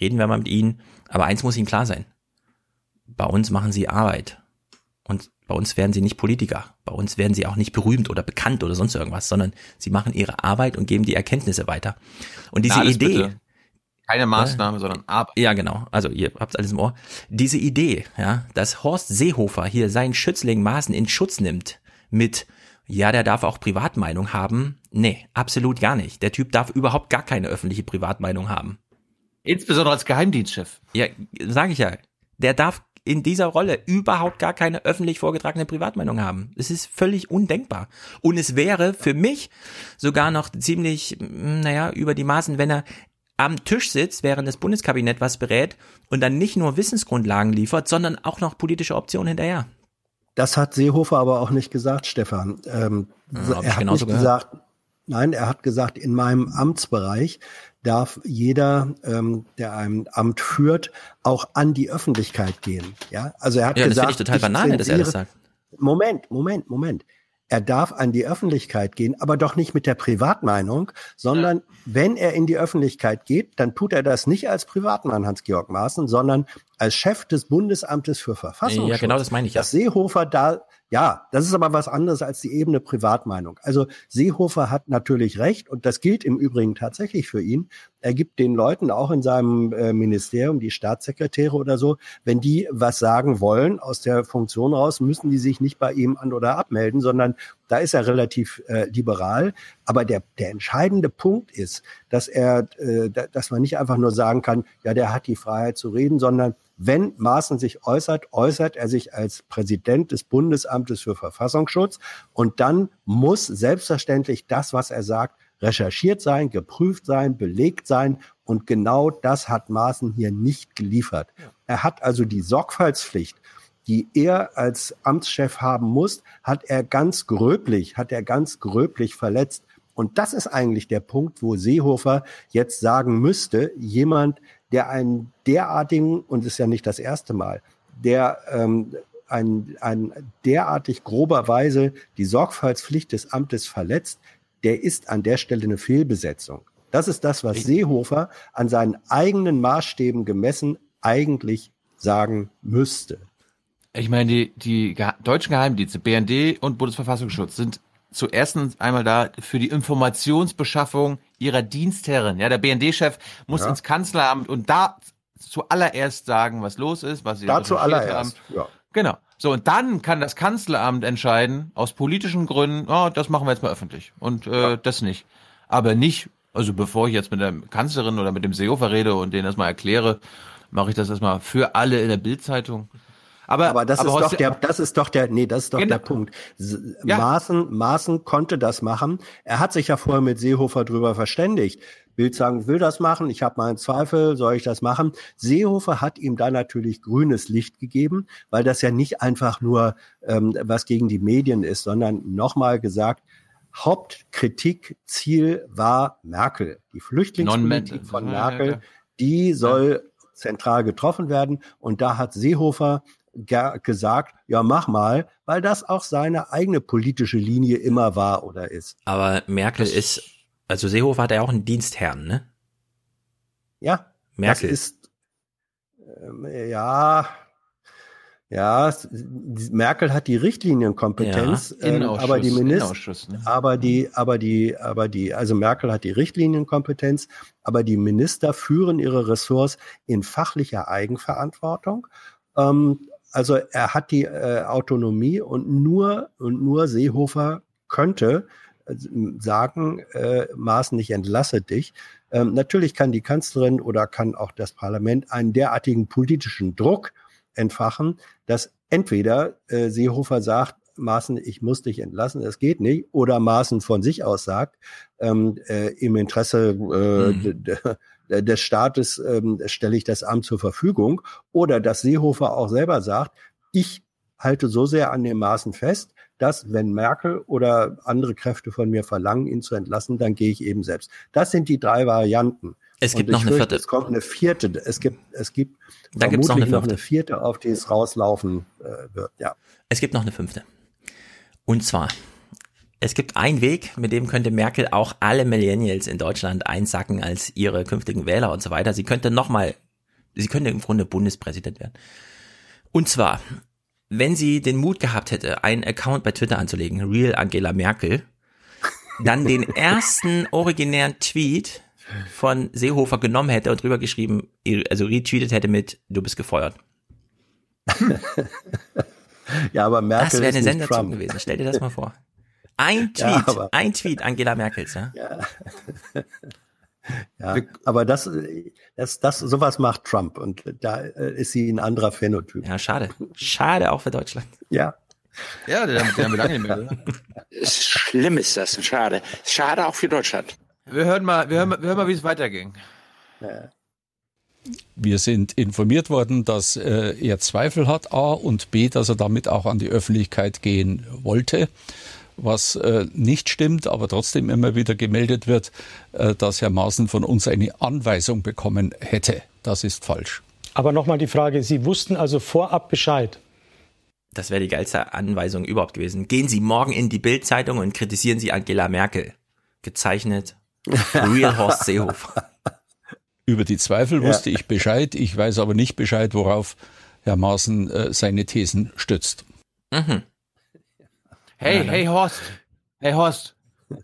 reden wir mal mit Ihnen. Aber eins muss Ihnen klar sein. Bei uns machen Sie Arbeit. Und bei uns werden Sie nicht Politiker. Bei uns werden Sie auch nicht berühmt oder bekannt oder sonst irgendwas, sondern Sie machen Ihre Arbeit und geben die Erkenntnisse weiter. Und diese Na, Idee, bitte. Keine Maßnahme, ja. sondern Arbeit. Ja, genau. Also ihr habt alles im Ohr. Diese Idee, ja, dass Horst Seehofer hier seinen Schützling Maßen in Schutz nimmt, mit, ja, der darf auch Privatmeinung haben. Nee, absolut gar nicht. Der Typ darf überhaupt gar keine öffentliche Privatmeinung haben. Insbesondere als Geheimdienstchef. Ja, sage ich ja. Der darf in dieser Rolle überhaupt gar keine öffentlich vorgetragene Privatmeinung haben. Es ist völlig undenkbar. Und es wäre für mich sogar noch ziemlich, mm, naja, über die Maßen, wenn er am Tisch sitzt, während das Bundeskabinett was berät und dann nicht nur Wissensgrundlagen liefert, sondern auch noch politische Optionen hinterher. Das hat Seehofer aber auch nicht gesagt, Stefan. Ähm, Ja, er hat nicht gehört. gesagt, nein, er hat gesagt, in meinem Amtsbereich darf jeder, ähm, der ein Amt führt, auch an die Öffentlichkeit gehen. Ja, also er hat Ja, das gesagt, finde ich total Banane, dass er das sagt. Moment, Moment, Moment. Er darf an die Öffentlichkeit gehen, aber doch nicht mit der Privatmeinung, sondern wenn er in die Öffentlichkeit geht, dann tut er das nicht als Privatmann Hans-Georg Maaßen, sondern als Chef des Bundesamtes für Verfassungsschutz. Ja, genau das meine ich ja. Dass Seehofer da, ja, das ist aber was anderes als die Ebene Privatmeinung. Also Seehofer hat natürlich recht und das gilt im Übrigen tatsächlich für ihn. Er gibt den Leuten auch in seinem äh, Ministerium, die Staatssekretäre oder so, wenn die was sagen wollen aus der Funktion raus, müssen die sich nicht bei ihm an oder abmelden, sondern da ist er relativ äh, liberal. Aber der, der entscheidende Punkt ist, dass er, äh, da- dass man nicht einfach nur sagen kann, ja, der hat die Freiheit zu reden, sondern wenn Maaßen sich äußert, äußert er sich als Präsident des Bundesamtes für Verfassungsschutz und dann muss selbstverständlich das, was er sagt, recherchiert sein, geprüft sein, belegt sein und genau das hat Maaßen hier nicht geliefert. Er hat also die Sorgfaltspflicht, die er als Amtschef haben muss, hat er ganz gröblich, hat er ganz gröblich verletzt. Und das ist eigentlich der Punkt, wo Seehofer jetzt sagen müsste, jemand, der einen derartigen, und es ist ja nicht das erste Mal, der ähm, ein, ein derartig grober Weise die Sorgfaltspflicht des Amtes verletzt, der ist an der Stelle eine Fehlbesetzung. Das ist das, was Seehofer an seinen eigenen Maßstäben gemessen eigentlich sagen müsste. Ich meine, die, die deutschen Geheimdienste, BND und Bundesverfassungsschutz, sind zuerst einmal da für die Informationsbeschaffung ihrer Dienstherren. Ja, der BND-Chef muss Ja. ins Kanzleramt und da zuallererst sagen, was los ist, was sie Da zuallererst, haben. ja. Genau. So, und dann kann das Kanzleramt entscheiden, aus politischen Gründen, oh, das machen wir jetzt mal öffentlich und äh, das nicht. Aber nicht, also bevor ich jetzt mit der Kanzlerin oder mit dem Seehofer rede und denen das mal erkläre, mache ich das erstmal für alle in der Bildzeitung. Aber, Aber das ist Horst- doch der, das ist doch der, nee, das ist doch Genau. der Punkt. S- Ja. Maaßen, Maaßen konnte das machen. Er hat sich ja vorher mit Seehofer drüber verständigt. Bild sagen, will das machen, ich habe meinen Zweifel, soll ich das machen? Seehofer hat ihm da natürlich grünes Licht gegeben, weil das ja nicht einfach nur ähm, was gegen die Medien ist, sondern nochmal gesagt, Hauptkritikziel war Merkel. Die Flüchtlingspolitik von Merkel, die soll zentral getroffen werden. Und da hat Seehofer gesagt, ja, mach mal, weil das auch seine eigene politische Linie immer war oder ist. Aber Merkel ist, also Seehofer hat ja auch einen Dienstherrn, ne? Ja, Merkel. das ist, ähm, ja, ja, Merkel hat die Richtlinienkompetenz, Ja, ähm, aber die Minister, ne? aber die, aber die, aber die, also Merkel hat die Richtlinienkompetenz, aber die Minister führen ihre Ressorts in fachlicher Eigenverantwortung. Ähm, also er hat die äh, Autonomie und nur und nur Seehofer könnte äh, sagen, äh, Maaßen, ich entlasse dich. Ähm, natürlich kann die Kanzlerin oder kann auch das Parlament einen derartigen politischen Druck entfachen, dass entweder äh, Seehofer sagt, Maaßen, ich muss dich entlassen, das geht nicht, oder Maaßen von sich aus sagt, ähm, äh, im Interesse äh, Mhm. D- des Staates ähm, stelle ich das Amt zur Verfügung, oder dass Seehofer auch selber sagt, ich halte so sehr an dem Maßen fest, dass wenn Merkel oder andere Kräfte von mir verlangen, ihn zu entlassen, dann gehe ich eben selbst. Das sind die drei Varianten. Es gibt noch eine fürchte, vierte. Es kommt eine vierte. Es gibt, es gibt Da gibt's noch vermutlich eine noch eine vierte, auf die es rauslaufen äh, wird. Ja. Es gibt noch eine fünfte. Und zwar, es gibt einen Weg, mit dem könnte Merkel auch alle Millennials in Deutschland einsacken als ihre künftigen Wähler und so weiter. Sie könnte nochmal, sie könnte im Grunde Bundespräsident werden. Und zwar, wenn sie den Mut gehabt hätte, einen Account bei Twitter anzulegen, Real Angela Merkel, dann den ersten originären Tweet von Seehofer genommen hätte und drüber geschrieben, also retweetet hätte mit, du bist gefeuert. Ja, aber Merkel Das wäre eine Sensation gewesen. Stell dir das mal vor. Ein Tweet, Ja, aber- ein Tweet Angela Merkels, ja. Ja. Ja, aber das, das, das, sowas macht Trump und da äh, ist sie ein anderer Phänotyp. Ja, schade. Schade auch für Deutschland. Ja. Ja, der, der haben wir lange nicht mehr. oder? Schlimm ist das, schade. Schade auch für Deutschland. Wir hören mal, wir hören mal, wir hören mal wie es weiterging. Wir sind informiert worden, dass äh, er Zweifel hat, A und B, dass er damit auch an die Öffentlichkeit gehen wollte. Was äh, nicht stimmt, aber trotzdem immer wieder gemeldet wird, äh, dass Herr Maaßen von uns eine Anweisung bekommen hätte. Das ist falsch. Aber nochmal die Frage, Sie wussten also vorab Bescheid. Das wäre die geilste Anweisung überhaupt gewesen. Gehen Sie morgen in die Bild-Zeitung und kritisieren Sie Angela Merkel. Gezeichnet Real Horst Seehofer. Über die Zweifel Ja. wusste ich Bescheid. Ich weiß aber nicht Bescheid, worauf Herr Maaßen äh, seine Thesen stützt. Mhm. Hey, Ja, hey Horst. Hey Horst.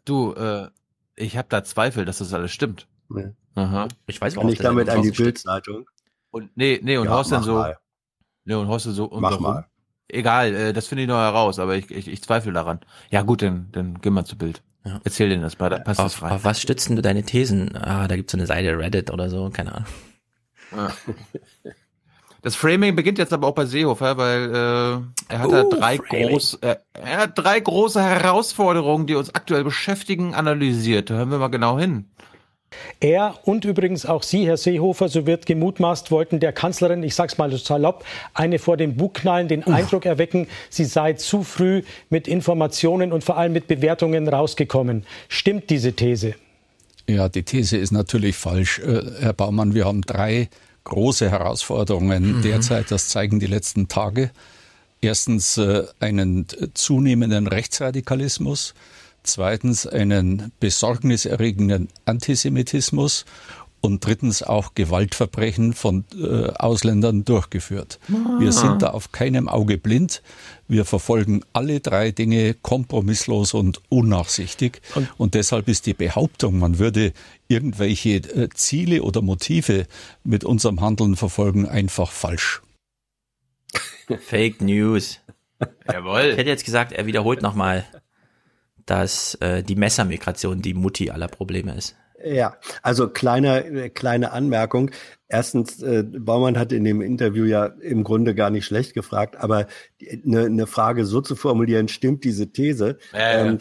Du, äh, ich habe da Zweifel, dass das alles stimmt. Ja. Aha. Ich weiß, Kann ich damit an die Bildzeitung? Und nee, nee, und Ja, Horst dann mach so. mal. Nee, und Horst dann so. Und Mach warum? mal. Egal, äh, das finde ich noch heraus, aber ich, ich, ich zweifle daran. Ja gut, dann, dann gehen wir zu Bild. Erzähl denen das, passt das Auf, frei. auf was stützen du deine Thesen? Ah, da gibt's so eine Seite Reddit oder so, keine Ahnung. Ja. Das Framing beginnt jetzt aber auch bei Seehofer, weil äh, er hat da Uh, drei Framing. groß, äh, er hat drei große Herausforderungen, die uns aktuell beschäftigen, analysiert. Da hören wir mal genau hin. Er und übrigens auch Sie, Herr Seehofer, so wird gemutmaßt, wollten der Kanzlerin, ich sag's mal salopp, eine vor den Bug knallen, den Eindruck erwecken, sie sei zu früh mit Informationen und vor allem mit Bewertungen rausgekommen. Stimmt diese These? Ja, die These ist natürlich falsch. Äh, Herr Baumann, wir haben drei große Herausforderungen derzeit. Das zeigen die letzten Tage. Erstens äh, einen zunehmenden Rechtsradikalismus. Zweitens einen besorgniserregenden Antisemitismus. Und drittens auch Gewaltverbrechen von äh, Ausländern durchgeführt. Wir sind da auf keinem Auge blind. Wir verfolgen alle drei Dinge kompromisslos und unnachsichtig. Und, deshalb ist die Behauptung, man würde irgendwelche äh, Ziele oder Motive mit unserem Handeln verfolgen, einfach falsch. Fake News. Jawohl. Ich hätte jetzt gesagt, er wiederholt nochmal, dass äh, die Messermigration die Mutti aller Probleme ist. Ja, also kleine, äh, kleine Anmerkung. Erstens, äh, Baumann hat in dem Interview ja im Grunde gar nicht schlecht gefragt, aber eine, eine Frage so zu formulieren, stimmt diese These? Ja, ja. Ähm,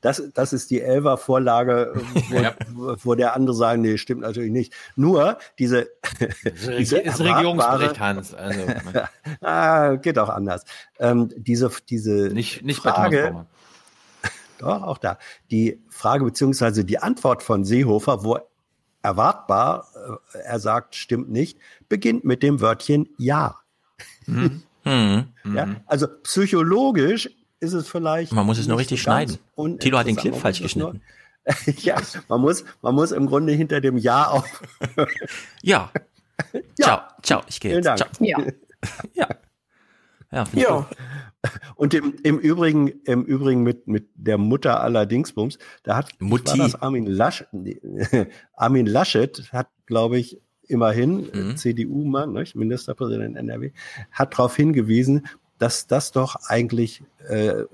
das, das ist die Elfer-Vorlage, wo, Ja. wo der andere sagen, nee, stimmt natürlich nicht. Nur diese, diese ist Regierungsbericht, Hans. Also, ah, geht auch anders. Ähm, diese, diese nicht, nicht Frage. Doch, auch da. Die Frage beziehungsweise die Antwort von Seehofer, wo erwartbar, äh, er sagt, stimmt nicht, beginnt mit dem Wörtchen Ja. Mhm. ja also psychologisch ist es vielleicht. Man muss es nur richtig schneiden. Tilo hat den Clip falsch nur- ja, man muss, man muss im Grunde hinter dem Ja auf. Ja. Ciao, ciao, ich gehe Vielen jetzt. Dank. Ciao. Ja. Ja, Ja. gut. Und im, im Übrigen, im Übrigen mit, mit der Mutter aller Dingsbums, da hat Mutti. das Armin Laschet, Armin Laschet hat, glaube ich, immerhin, Mhm. CDU-Mann, nicht, Ministerpräsident NRW, hat darauf hingewiesen, dass das doch eigentlich äh,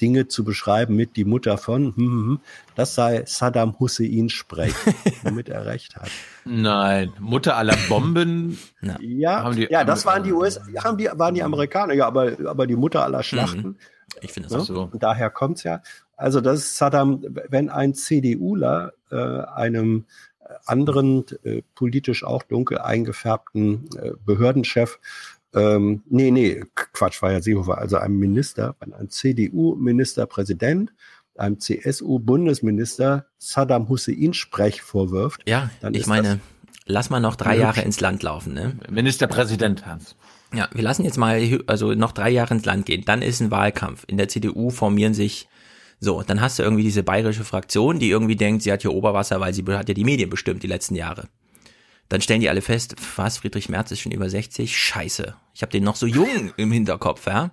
Dinge zu beschreiben mit die Mutter von, hm, hm, hm, das sei Saddam Hussein Sprech, womit er recht hat. Nein, Mutter aller Bomben. Ja, Haben die- ja, das waren die US, haben die, waren die Amerikaner, ja, aber, aber die Mutter aller Schlachten. Ich finde Ne? das auch so. Und daher kommt's ja. Also das ist Saddam, wenn ein CDUler äh, einem anderen äh, politisch auch dunkel eingefärbten äh, Behördenchef, ähm, nee, nee, Quatsch, war ja Seehofer, also einem Minister, wenn ein CDU-Ministerpräsident einem CSU-Bundesminister Saddam Hussein Sprech vorwirft, Ja, dann ich ist meine, lass mal noch drei Ja. Jahre ins Land laufen, ne? Ministerpräsident, Hans. Ja, wir lassen jetzt mal, also noch drei Jahre ins Land gehen. Dann ist ein Wahlkampf. In der CDU formieren sich, so, dann hast du irgendwie diese bayerische Fraktion, die irgendwie denkt, sie hat hier Oberwasser, weil sie hat ja die Medien bestimmt die letzten Jahre. Dann stellen die alle fest, was, Friedrich Merz ist schon über 60? Scheiße. Ich habe den noch so jung im Hinterkopf, ja?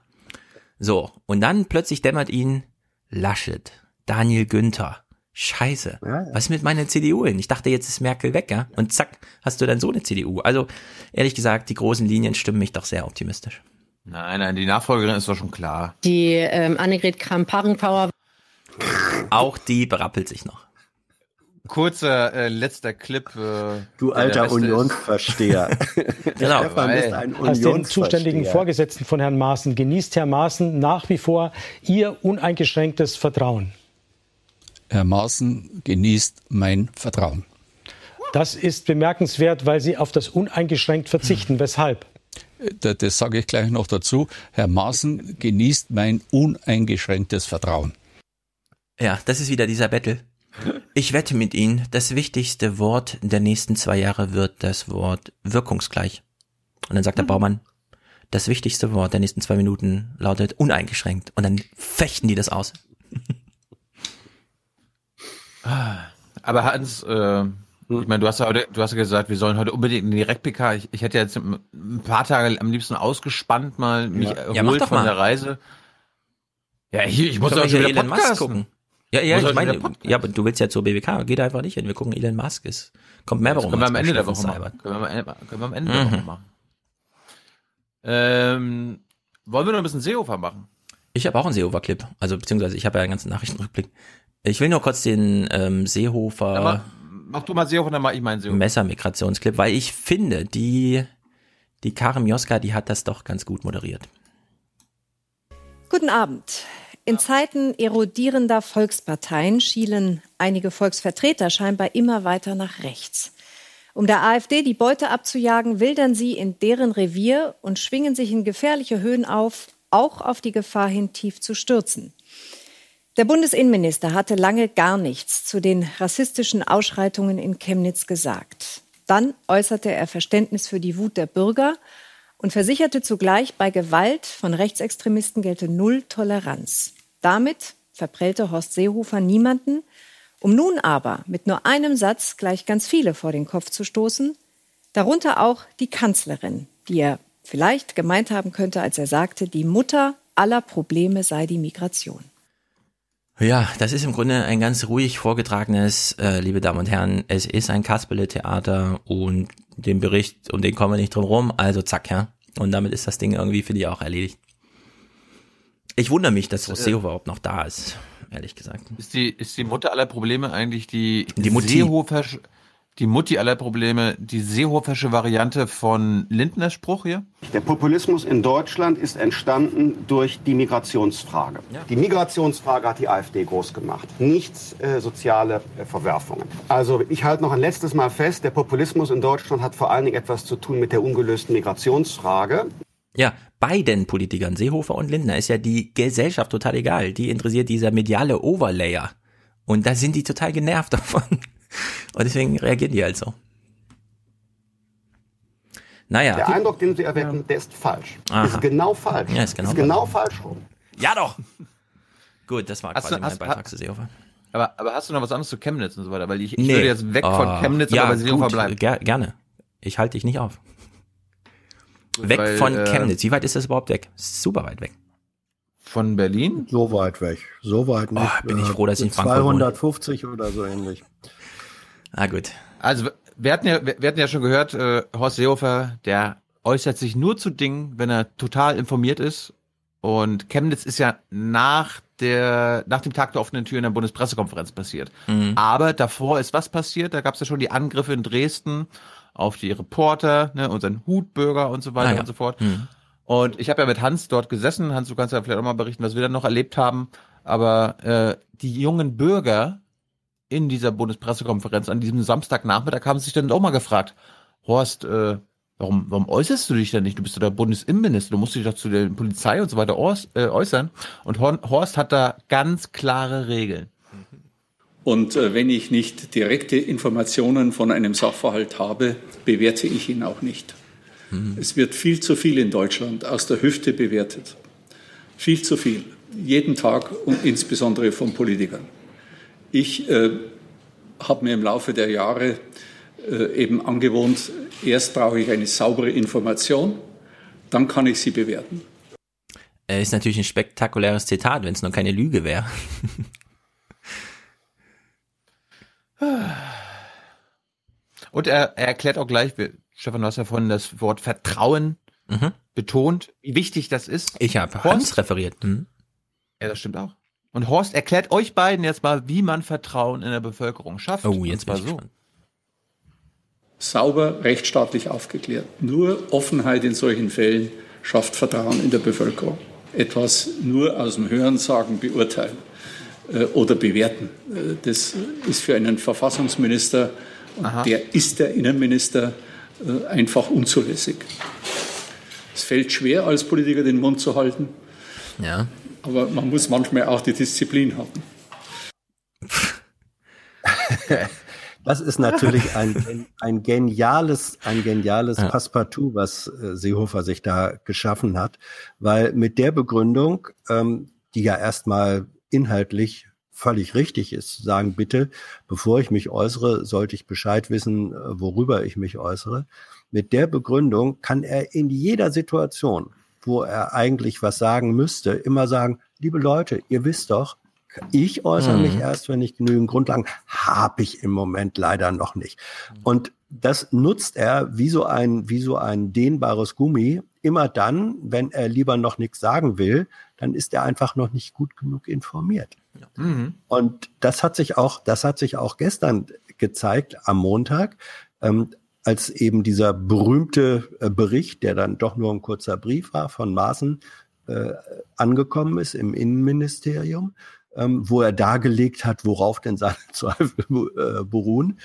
So, und dann plötzlich dämmert ihnen Laschet, Daniel Günther. Scheiße. Was ist mit meiner CDU hin? Ich dachte, jetzt ist Merkel weg, ja? Und zack, hast du dann so eine CDU. Also, ehrlich gesagt, die großen Linien stimmen mich doch sehr optimistisch. Nein, nein, die Nachfolgerin ist doch schon klar. Die ähm, Annegret Kramp-Karrenbauer Auch die berappelt sich noch. Kurzer äh, letzter Clip. Äh, du alter Unionsversteher. genau. Stefan ist ein Als den zuständigen Vorgesetzten von Herrn Maaßen genießt Herr Maaßen nach wie vor Ihr uneingeschränktes Vertrauen. Herr Maaßen genießt mein Vertrauen. Das ist bemerkenswert, weil Sie auf das uneingeschränkt verzichten. Weshalb? Das, das sage ich gleich noch dazu. Herr Maaßen genießt mein uneingeschränktes Vertrauen. Ja, das ist wieder dieser Battle. Ich wette mit Ihnen, das wichtigste Wort der nächsten zwei Jahre wird das Wort wirkungsgleich. Und dann sagt der mhm. Baumann, das wichtigste Wort der nächsten zwei Minuten lautet uneingeschränkt. Und dann fechten die das aus. Aber Hans, äh, ich meine, du hast ja heute, du hast ja gesagt, wir sollen heute unbedingt in die Direkt-PK. Ich, ich hätte jetzt ein paar Tage am liebsten ausgespannt mal mich ja. erholt ja, von mal. der Reise. Ja, ich, ich muss doch schon wieder Podcast gucken. Ja, ja, ich meine, ja, aber du willst ja zur BBK, geht einfach nicht hin. Wir gucken Elon Musk ist. Kommt mehr warum. Können wir am Ende der Woche machen. Können wir, am, können wir am Ende mhm. der Woche machen. Ähm, wollen wir noch ein bisschen Seehofer machen? Ich habe auch einen Seehofer-Clip. Also beziehungsweise ich habe ja einen ganzen Nachrichtenrückblick. Ich will nur kurz den ähm, Seehofer. Ja, mach, mach, du mal Seehofer, dann mach ich meinen Seehofer. Messermigrationsclip, weil ich finde, die die Karim Joska, die hat das doch ganz gut moderiert. Guten Abend. In Zeiten erodierender Volksparteien schielen einige Volksvertreter scheinbar immer weiter nach rechts. Um der AfD die Beute abzujagen, wildern sie in deren Revier und schwingen sich in gefährliche Höhen auf, auch auf die Gefahr hin, tief zu stürzen. Der Bundesinnenminister hatte lange gar nichts zu den rassistischen Ausschreitungen in Chemnitz gesagt. Dann äußerte er Verständnis für die Wut der Bürger und versicherte zugleich, bei Gewalt von Rechtsextremisten gelte Null Toleranz. Damit verprellte Horst Seehofer niemanden, um nun aber mit nur einem Satz gleich ganz viele vor den Kopf zu stoßen, darunter auch die Kanzlerin, die er vielleicht gemeint haben könnte, als er sagte, die Mutter aller Probleme sei die Migration. Ja, das ist im Grunde ein ganz ruhig vorgetragenes, äh, liebe Damen und Herren, es ist ein Kasperle-Theater und den Bericht, um den kommen wir nicht drum rum, also zack, ja. Und damit ist das Ding irgendwie, finde ich, auch erledigt. Ich wundere mich, dass Rosseo äh, überhaupt noch da ist, ehrlich gesagt. Ist die, ist die Mutter aller Probleme eigentlich die, die Mutti. Seehofer, die Mutti aller Probleme, die Seehofersche Variante von Lindners Spruch hier? Der Populismus in Deutschland ist entstanden durch die Migrationsfrage. Ja. Die Migrationsfrage hat die AfD groß gemacht, nichts äh, soziale äh, Verwerfungen. Also ich halte noch ein letztes Mal fest, der Populismus in Deutschland hat vor allen Dingen etwas zu tun mit der ungelösten Migrationsfrage. Ja, beiden Politikern, Seehofer und Lindner, ist ja die Gesellschaft total egal. Die interessiert dieser mediale Overlayer. Und da sind die total genervt davon. Und deswegen reagieren die halt so. Naja. Der Eindruck, den Sie erwecken, der ist falsch. Aha. Ist genau falsch. Ja, ist genau, ist genau falsch rum. Ja doch. Gut, das war hast quasi du, mein Beitrag zu Seehofer. Aber, aber hast du noch was anderes zu Chemnitz und so weiter? Weil ich, ich nee. würde jetzt weg oh. von Chemnitz, ja, aber Seehofer bleiben. Ger gerne. Ich halte dich nicht auf. Weg Weil, von äh, Chemnitz. Wie weit ist das überhaupt weg? Super weit weg. Von Berlin? So weit weg. So weit nicht. Oh, bin ich froh, dass ich in Frankfurt 250 wohne. oder so ähnlich. Ah, gut. Also, wir hatten ja, wir hatten ja schon gehört, äh, Horst Seehofer, der äußert sich nur zu Dingen, wenn er total informiert ist. Und Chemnitz ist ja nach der, nach dem Tag der offenen Tür in der Bundespressekonferenz passiert. Mhm. Aber davor ist was passiert? Da gab es ja schon die Angriffe in Dresden auf die Reporter, ne, unseren Hutbürger und so weiter ah, ja. und so fort. Mhm. Und ich habe ja mit Hans dort gesessen. Hans, du kannst ja vielleicht auch mal berichten, was wir dann noch erlebt haben. Aber äh, die jungen Bürger in dieser Bundespressekonferenz an diesem Samstagnachmittag haben sich dann auch mal gefragt, Horst, äh, warum, warum äußerst du dich denn nicht? Du bist doch der Bundesinnenminister, du musst dich doch zu der Polizei und so weiter äh, äußern. Und Horst hat da ganz klare Regeln. Und äh, wenn ich nicht direkte Informationen von einem Sachverhalt habe, bewerte ich ihn auch nicht. Mhm. Es wird viel zu viel in Deutschland aus der Hüfte bewertet. Viel zu viel. Jeden Tag und insbesondere von Politikern. Ich äh, habe mir im Laufe der Jahre äh, eben angewohnt, erst brauche ich eine saubere Information, dann kann ich sie bewerten. Ist natürlich ein spektakuläres Zitat, wenn es nur keine Lüge wäre. Und er, er erklärt auch gleich, Stefan, du hast ja vorhin das Wort Vertrauen mhm. betont, wie wichtig das ist. Ich habe Hans referiert. Mhm. Ja, das stimmt auch. Und Horst erklärt euch beiden jetzt mal, wie man Vertrauen in der Bevölkerung schafft. Oh, jetzt mal so. Sauber, rechtsstaatlich aufgeklärt. Nur Offenheit in solchen Fällen schafft Vertrauen in der Bevölkerung. Etwas nur aus dem Hörensagen beurteilen oder bewerten. Äh, das ist für einen Verfassungsminister, und der ist der Innenminister, äh, einfach unzulässig. Es fällt schwer, als Politiker den Mund zu halten. Ja. Aber man muss manchmal auch die Disziplin haben. Das ist natürlich ein, ein geniales, ein geniales ja. Passepartout, was äh, Seehofer sich da geschaffen hat, weil mit der Begründung, ähm, die ja erstmal inhaltlich völlig richtig ist, zu sagen, bitte, bevor ich mich äußere, sollte ich Bescheid wissen, äh, worüber ich mich äußere. Mit der Begründung kann er in jeder Situation, wo er eigentlich was sagen müsste, immer sagen, liebe Leute, ihr wisst doch, ich äußere mhm. mich erst, wenn ich genügend Grundlagen habe ich im Moment leider noch nicht. Und das nutzt er wie so ein, wie so ein dehnbares Gummi. Immer dann, wenn er lieber noch nichts sagen will, dann ist er einfach noch nicht gut genug informiert. Mhm. Und das hat sich auch, das hat sich auch gestern gezeigt am Montag, ähm, als eben dieser berühmte äh, Bericht, der dann doch nur ein kurzer Brief war von Maaßen, äh, angekommen ist im Innenministerium ähm, wo er dargelegt hat, worauf denn seine Zweifel äh, beruhen.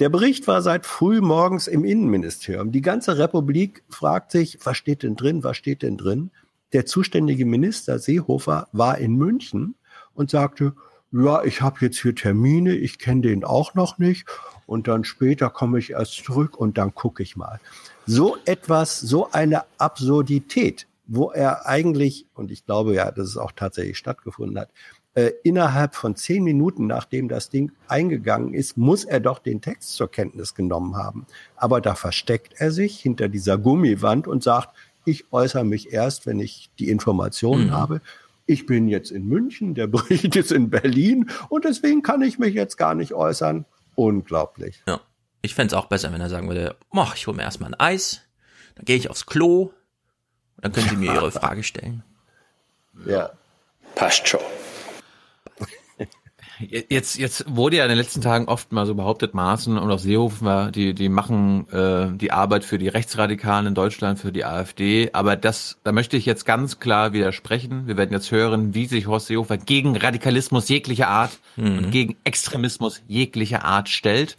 Der Bericht war seit früh morgens im Innenministerium. Die ganze Republik fragt sich, was steht denn drin, was steht denn drin? Der zuständige Minister Seehofer war in München und sagte, ja, ich habe jetzt hier Termine, ich kenne den auch noch nicht und dann später komme ich erst zurück und dann gucke ich mal. So etwas, so eine Absurdität, wo er eigentlich, und ich glaube ja, dass es auch tatsächlich stattgefunden hat, äh, innerhalb von zehn Minuten, nachdem das Ding eingegangen ist, muss er doch den Text zur Kenntnis genommen haben. Aber da versteckt er sich hinter dieser Gummiwand und sagt, ich äußere mich erst, wenn ich die Informationen mhm. habe. Ich bin jetzt in München, der Bericht ist in Berlin und deswegen kann ich mich jetzt gar nicht äußern. Unglaublich. Ja. Ich fände es auch besser, wenn er sagen würde, mach, ich hole mir erstmal ein Eis, dann gehe ich aufs Klo, dann können Sie mir Ihre Frage stellen. Ja. Passt schon. Jetzt, jetzt wurde ja in den letzten Tagen oft mal so behauptet, Maaßen und auch Seehofer, die, die machen äh, die Arbeit für die Rechtsradikalen in Deutschland, für die AfD. Aber das, da möchte ich jetzt ganz klar widersprechen. Wir werden jetzt hören, wie sich Horst Seehofer gegen Radikalismus jeglicher Art mhm. und gegen Extremismus jeglicher Art stellt.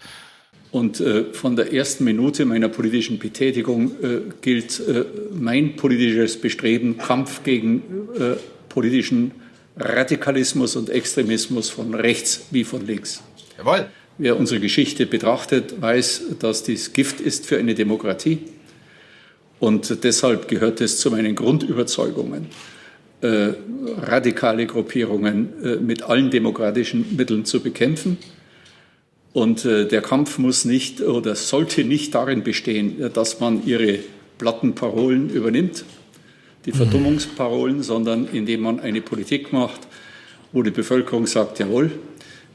Und äh, von der ersten Minute meiner politischen Betätigung äh, gilt äh, mein politisches Bestreben, Kampf gegen äh, politischen Radikalismus und Extremismus von rechts wie von links. Jawohl. Wer unsere Geschichte betrachtet, weiß, dass dies Gift ist für eine Demokratie. Und deshalb gehört es zu meinen Grundüberzeugungen, äh, radikale Gruppierungen äh, mit allen demokratischen Mitteln zu bekämpfen. Und äh, der Kampf muss nicht oder sollte nicht darin bestehen, dass man ihre platten Parolen übernimmt, die Verdummungsparolen, sondern indem man eine Politik macht, wo die Bevölkerung sagt, jawohl,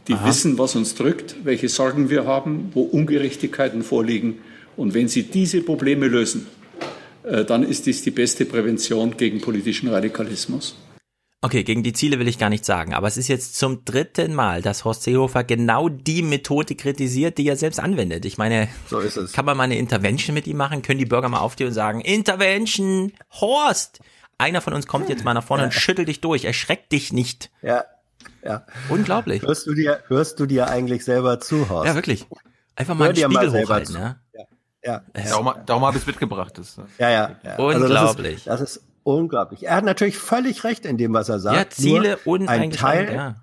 die Aha. wissen, was uns drückt, welche Sorgen wir haben, wo Ungerechtigkeiten vorliegen. Und wenn sie diese Probleme lösen, äh, dann ist dies die beste Prävention gegen politischen Radikalismus. Okay, gegen die Ziele will ich gar nicht sagen, aber es ist jetzt zum dritten Mal, dass Horst Seehofer genau die Methode kritisiert, die er selbst anwendet. Ich meine, so ist es. kann man mal eine Intervention mit ihm machen? Können die Bürger mal aufstehen und sagen, Intervention, Horst! Einer von uns kommt jetzt mal nach vorne ja. und schüttelt dich durch, erschreckt dich nicht. Ja, ja. Unglaublich. Hörst du dir, hörst du dir eigentlich selber zu, Horst? Ja, wirklich. Einfach mal Hör einen Spiegel mal hochhalten, ja. ja. Ja, darum, darum habe ich es mitgebracht. Das, ja, ja. ja. Unglaublich. Also das, ist, das ist unglaublich. Er hat natürlich völlig recht in dem, was er sagt. Ja, Ziele und ein Teil, ja.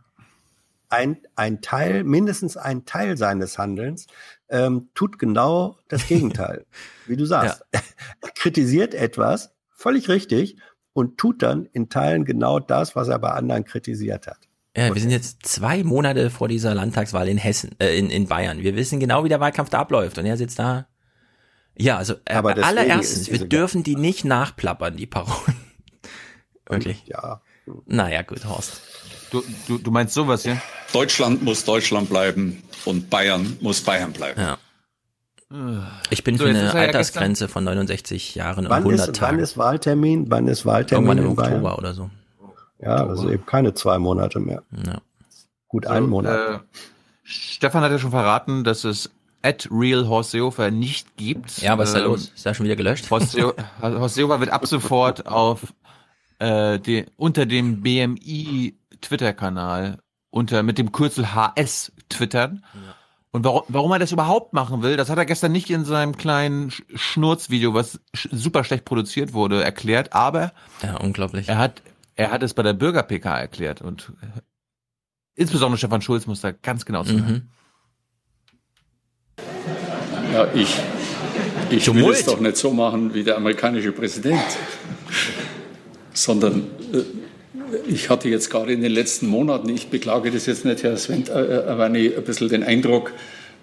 ein, ein Teil, mindestens ein Teil seines Handelns ähm, tut genau das Gegenteil, wie du sagst. Ja. Er kritisiert etwas, völlig richtig, und tut dann in Teilen genau das, was er bei anderen kritisiert hat. Ja, wir sind jetzt zwei Monate vor dieser Landtagswahl in Hessen, äh, in, in Bayern. Wir wissen genau, wie der Wahlkampf da abläuft. Und er sitzt da ja, also äh, Aber allererstens, wir dürfen die nicht nachplappern, die Parolen. Wirklich. Ja. Naja, gut, Horst. Du, du, du meinst sowas, ja? Deutschland muss Deutschland bleiben und Bayern muss Bayern bleiben. Ja. Ich bin so, für eine Altersgrenze ja von 69 Jahren wann und 100 ist, Tagen. Wann ist Wahltermin? Wann ist Wahltermin Irgendwann im Oktober oder so. Ja, also eben keine zwei Monate mehr. Ja. Gut einen So, Monat. Äh, Stefan hat ja schon verraten, dass es at real Horst Seehofer nicht gibt. Ja, was ist da Ähm, los? Ist da schon wieder gelöscht? Horst, Seehofer wird ab sofort auf äh, die, unter dem BMI Twitter-Kanal unter mit dem Kürzel HS twittern. Und warum, warum er das überhaupt machen will, das hat er gestern nicht in seinem kleinen Sch- Schnurzvideo, was sch super schlecht produziert wurde, erklärt. Aber ja, unglaublich. Er hat, er hat es bei der Bürger-PK erklärt und insbesondere Stefan Schulz muss da ganz genau zuhören. Ja, ich, ich will es doch nicht so machen wie der amerikanische Präsident, sondern äh, ich hatte jetzt gerade in den letzten Monaten, ich beklage das jetzt nicht, Herr Sven, äh, aber nee, ein bisschen den Eindruck,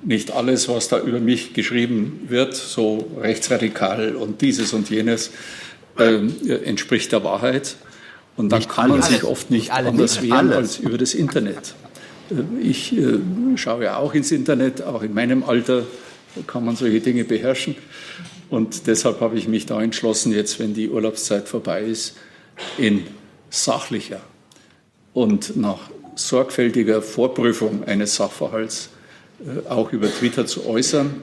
nicht alles, was da über mich geschrieben wird, so rechtsradikal und dieses und jenes, ähm, äh, entspricht der Wahrheit. Und dann Nicht kann man alles. sich oft nicht Nicht anders Nicht wehren alles. als über das Internet. Äh, Ich äh, schaue ja auch ins Internet, auch in meinem Alter kann man solche Dinge beherrschen. Und deshalb habe ich mich da entschlossen, jetzt, wenn die Urlaubszeit vorbei ist, in sachlicher und nach sorgfältiger Vorprüfung eines Sachverhalts äh, auch über Twitter zu äußern,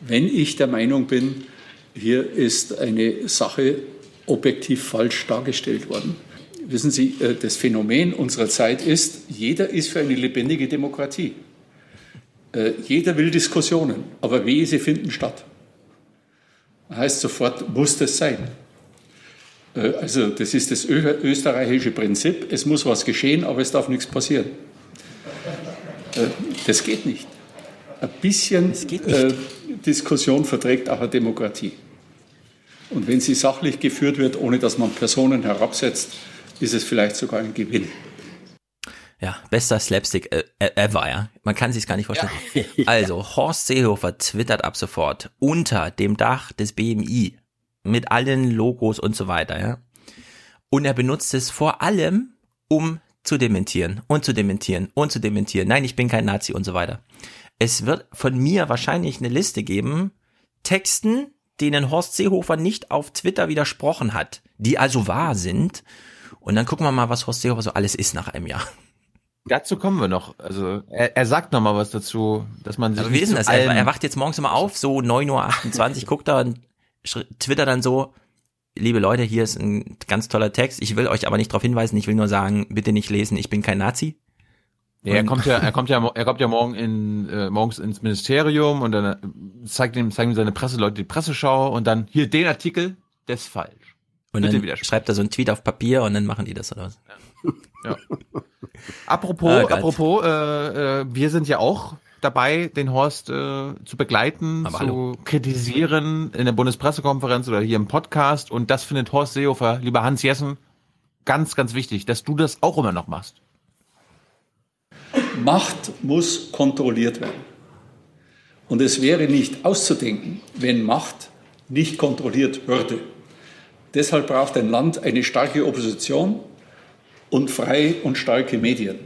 wenn ich der Meinung bin, hier ist eine Sache objektiv falsch dargestellt worden. Wissen Sie, äh, das Phänomen unserer Zeit ist, jeder ist für eine lebendige Demokratie. Äh, Jeder will Diskussionen, aber wehe, sie finden statt. Heißt sofort, muss das sein. Äh, Also das ist das österreichische Prinzip, es muss was geschehen, aber es darf nichts passieren. Äh, Das geht nicht. Ein bisschen äh, Diskussion verträgt auch eine Demokratie. Und wenn sie sachlich geführt wird, ohne dass man Personen herabsetzt, ist es vielleicht sogar ein Gewinn. Ja, bester Slapstick äh, äh, ever, ja. Man kann sich's gar nicht vorstellen. Also, Horst Seehofer twittert ab sofort unter dem Dach des BMI mit allen Logos und so weiter, ja. Und er benutzt es vor allem, um zu dementieren und zu dementieren und zu dementieren. Nein, ich bin kein Nazi und so weiter. Es wird von mir wahrscheinlich eine Liste geben, Texten, denen Horst Seehofer nicht auf Twitter widersprochen hat, die also wahr sind. Und dann gucken wir mal, was Horst Seehofer so alles ist nach einem Jahr. Dazu kommen wir noch. Also er, er sagt noch mal was dazu, dass man sich Aber wie ist denn das? Er, er wacht jetzt morgens immer auf, so 9.28 Uhr, guckt da und twittert dann so, liebe Leute, hier ist ein ganz toller Text, ich will euch aber nicht darauf hinweisen, ich will nur sagen, bitte nicht lesen, ich bin kein Nazi. Ja, er kommt ja, er kommt ja, er kommt ja morgen in, äh, morgens ins Ministerium und dann äh, zeigt ihm, zeigen ihm seine Presseleute die Presseschau und dann hier den Artikel, der ist falsch. Und Bitte dann schreibt er so einen Tweet auf Papier und dann machen die das oder was. Ja. Apropos, Oh Gott. apropos, äh, äh, wir sind ja auch dabei, den Horst äh, zu begleiten, Aber zu hallo. kritisieren in der Bundespressekonferenz oder hier im Podcast. Und das findet Horst Seehofer, lieber Hans Jessen, ganz, ganz wichtig, dass du das auch immer noch machst. Macht muss kontrolliert werden. Und es wäre nicht auszudenken, wenn Macht nicht kontrolliert würde. Deshalb braucht ein Land eine starke Opposition und freie und starke Medien.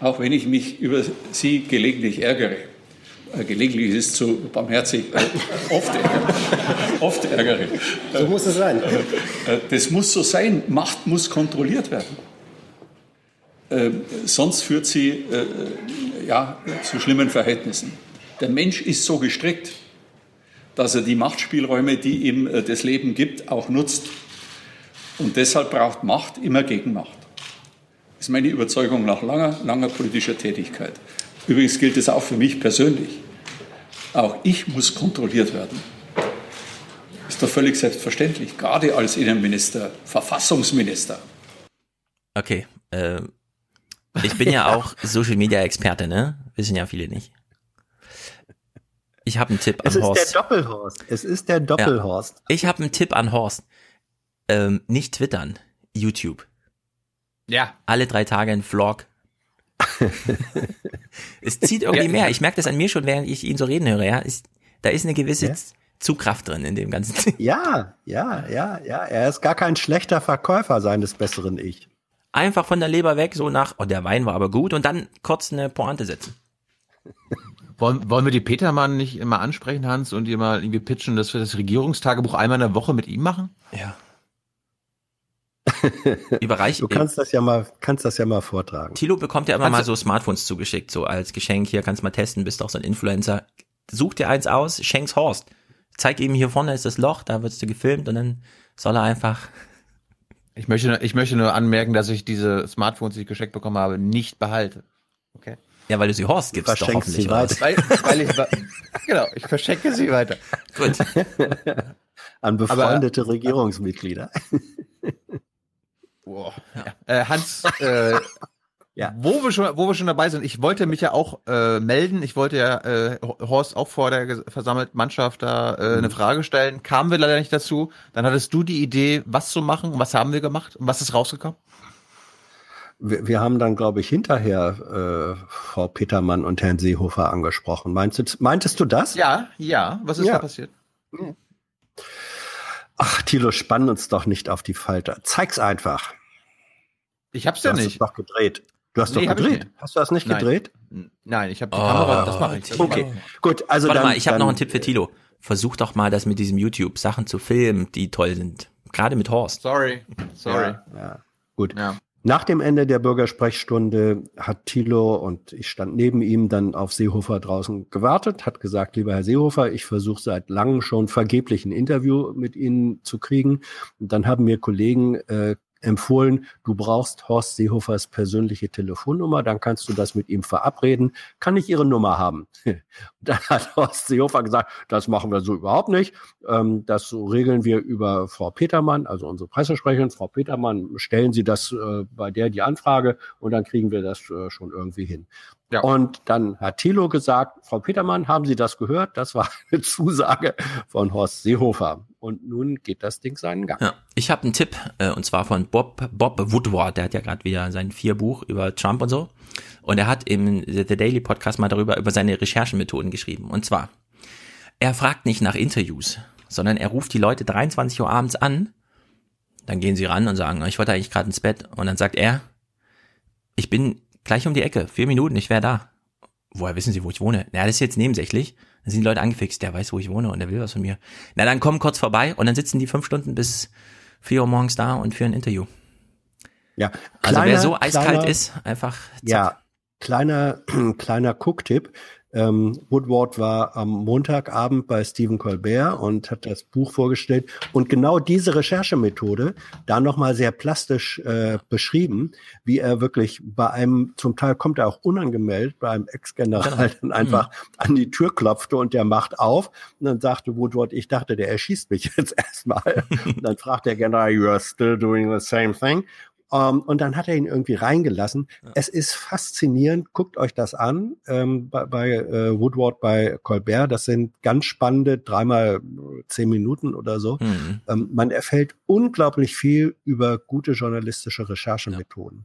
Auch wenn ich mich über sie gelegentlich ärgere. Äh, Gelegentlich ist es zu barmherzig, äh, oft, ärgere. oft ärgere. So muss es sein. Äh, Das muss so sein. Macht muss kontrolliert werden. Äh, sonst führt sie äh, ja, zu schlimmen Verhältnissen. Der Mensch ist so gestrickt, dass er die Machtspielräume, die ihm äh, das Leben gibt, auch nutzt. Und deshalb braucht Macht immer Gegenmacht. Das ist meine Überzeugung nach langer, langer politischer Tätigkeit. Übrigens gilt es auch für mich persönlich. Auch ich muss kontrolliert werden. Ist doch völlig selbstverständlich, gerade als Innenminister, Verfassungsminister. Okay, äh, ich bin ja auch Social Media Experte, ne? Wissen ja viele nicht. Ich habe einen Tipp an Es ist Horst. der Doppelhorst. Es ist der Doppelhorst. Ja. Ich habe einen Tipp an Horst. Ähm, nicht twittern, YouTube. Ja. Alle drei Tage ein Vlog. es zieht irgendwie Ja, mehr. Ich merke das an mir schon, während ich ihn so reden höre. Ja, ist, da ist eine gewisse Ja. Zugkraft drin in dem ganzen. Ja, ja, ja, ja. Er ist gar kein schlechter Verkäufer seines besseren Ich. Einfach von der Leber weg, so nach, oh, der Wein war aber gut und dann kurz eine Pointe setzen. Wollen, wollen wir die Petermann nicht immer ansprechen, Hans, und ihr mal irgendwie pitchen, dass wir das Regierungstagebuch einmal in der Woche mit ihm machen? Ja. überreich. Du kannst das ja mal, kannst das ja mal vortragen. Tilo bekommt ja immer Kannst mal so Smartphones zugeschickt, so als Geschenk. Hier kannst du mal testen, bist doch so ein Influencer. Such dir eins aus, schenk's Horst. Zeig ihm hier vorne ist das Loch, da wirst du gefilmt und dann soll er einfach. Ich möchte, nur- ich möchte nur anmerken, dass ich diese Smartphones, die ich geschenkt bekommen habe, nicht behalte. Okay. Ja, weil du sie Horst gibst, doch hoffentlich sie weiter. Weil, weil ich, genau, ich verschenke sie weiter. Gut. An befreundete Regierungsmitglieder. Boah. Äh, Hans, äh, Ja. wo, wir schon, wo wir schon dabei sind, ich wollte mich ja auch äh, melden. Ich wollte ja äh, Horst auch vor der versammelten Mannschaft da äh, eine Frage stellen. Kamen wir leider nicht dazu. Dann hattest du die Idee, was zu machen. Und was haben wir gemacht? Und was ist rausgekommen? Wir, wir haben dann, glaube ich, hinterher äh, Frau Petermann und Herrn Seehofer angesprochen. Meintest, meintest du das? Ja, ja. Was ist Ja. da passiert? Ach, Thilo, spann uns doch nicht auf die Falter. Zeig's einfach. Ich hab's Du ja hast es nicht. doch gedreht. Du hast Nee, doch gedreht. nicht. Hast du das nicht Nein. gedreht? Nein, ich habe die Oh. Kamera, das mache ich. Okay, gut. Also Warte dann, mal, ich habe noch einen Tipp für Tilo. Versuch doch mal, das mit diesem YouTube Sachen zu filmen, die toll sind. Gerade mit Horst. Sorry, sorry. Ja, ja. Gut. Ja. Nach dem Ende der Bürgersprechstunde hat Thilo und ich stand neben ihm dann auf Seehofer draußen gewartet, hat gesagt, lieber Herr Seehofer, ich versuche seit langem schon vergeblich ein Interview mit Ihnen zu kriegen. Und dann haben mir Kollegen äh, empfohlen, du brauchst Horst Seehofers persönliche Telefonnummer, dann kannst du das mit ihm verabreden. Kann ich Ihre Nummer haben? dann hat Horst Seehofer gesagt, das machen wir so überhaupt nicht. Ähm, das regeln wir über Frau Petermann, also unsere Pressesprecherin. Frau Petermann, stellen Sie das äh, bei der die Anfrage und dann kriegen wir das äh, schon irgendwie hin. Ja. Und dann hat Thilo gesagt, Frau Petermann, haben Sie das gehört? Das war eine Zusage von Horst Seehofer. Und nun geht das Ding seinen Gang. Ja, ich habe einen Tipp, äh, und zwar von Bob, Bob Woodward, der hat ja gerade wieder sein vier Buch über Trump und so. Und er hat im The Daily Podcast mal darüber, über seine Recherchemethoden geschrieben. Und zwar, er fragt nicht nach Interviews, sondern er ruft die Leute 23 Uhr abends an, dann gehen sie ran und sagen, ich wollte eigentlich gerade ins Bett. Und dann sagt er, ich bin gleich um die Ecke, vier Minuten, ich wäre da. Woher wissen Sie, wo ich wohne? Na, das ist jetzt nebensächlich. Dann sind die Leute angefixt, der weiß, wo ich wohne und der will was von mir. Na, dann komm kurz vorbei und dann sitzen die fünf Stunden bis vier Uhr morgens da und führen ein Interview. Ja, Also wer kleiner- so eiskalt kleiner- ist, einfach zack. Ja, kleiner, kleiner Cook-Tipp. Ähm, Woodward war am Montagabend bei Stephen Colbert und hat das Buch vorgestellt und genau diese Recherchemethode da nochmal sehr plastisch äh, beschrieben, wie er wirklich bei einem, zum Teil kommt er auch unangemeldet, bei einem Ex-General dann einfach an die Tür klopfte und der macht auf und dann sagte Woodward, ich dachte, der erschießt mich jetzt erstmal. und dann fragt der General, you are still doing the same thing. Um, und dann hat er ihn irgendwie reingelassen. Es ist faszinierend. Guckt euch das an ähm, bei, bei äh, Woodward, bei Colbert. Das sind ganz spannende, dreimal äh, zehn Minuten oder so. Mhm. Ähm, man erfällt unglaublich viel über gute journalistische Recherchemethoden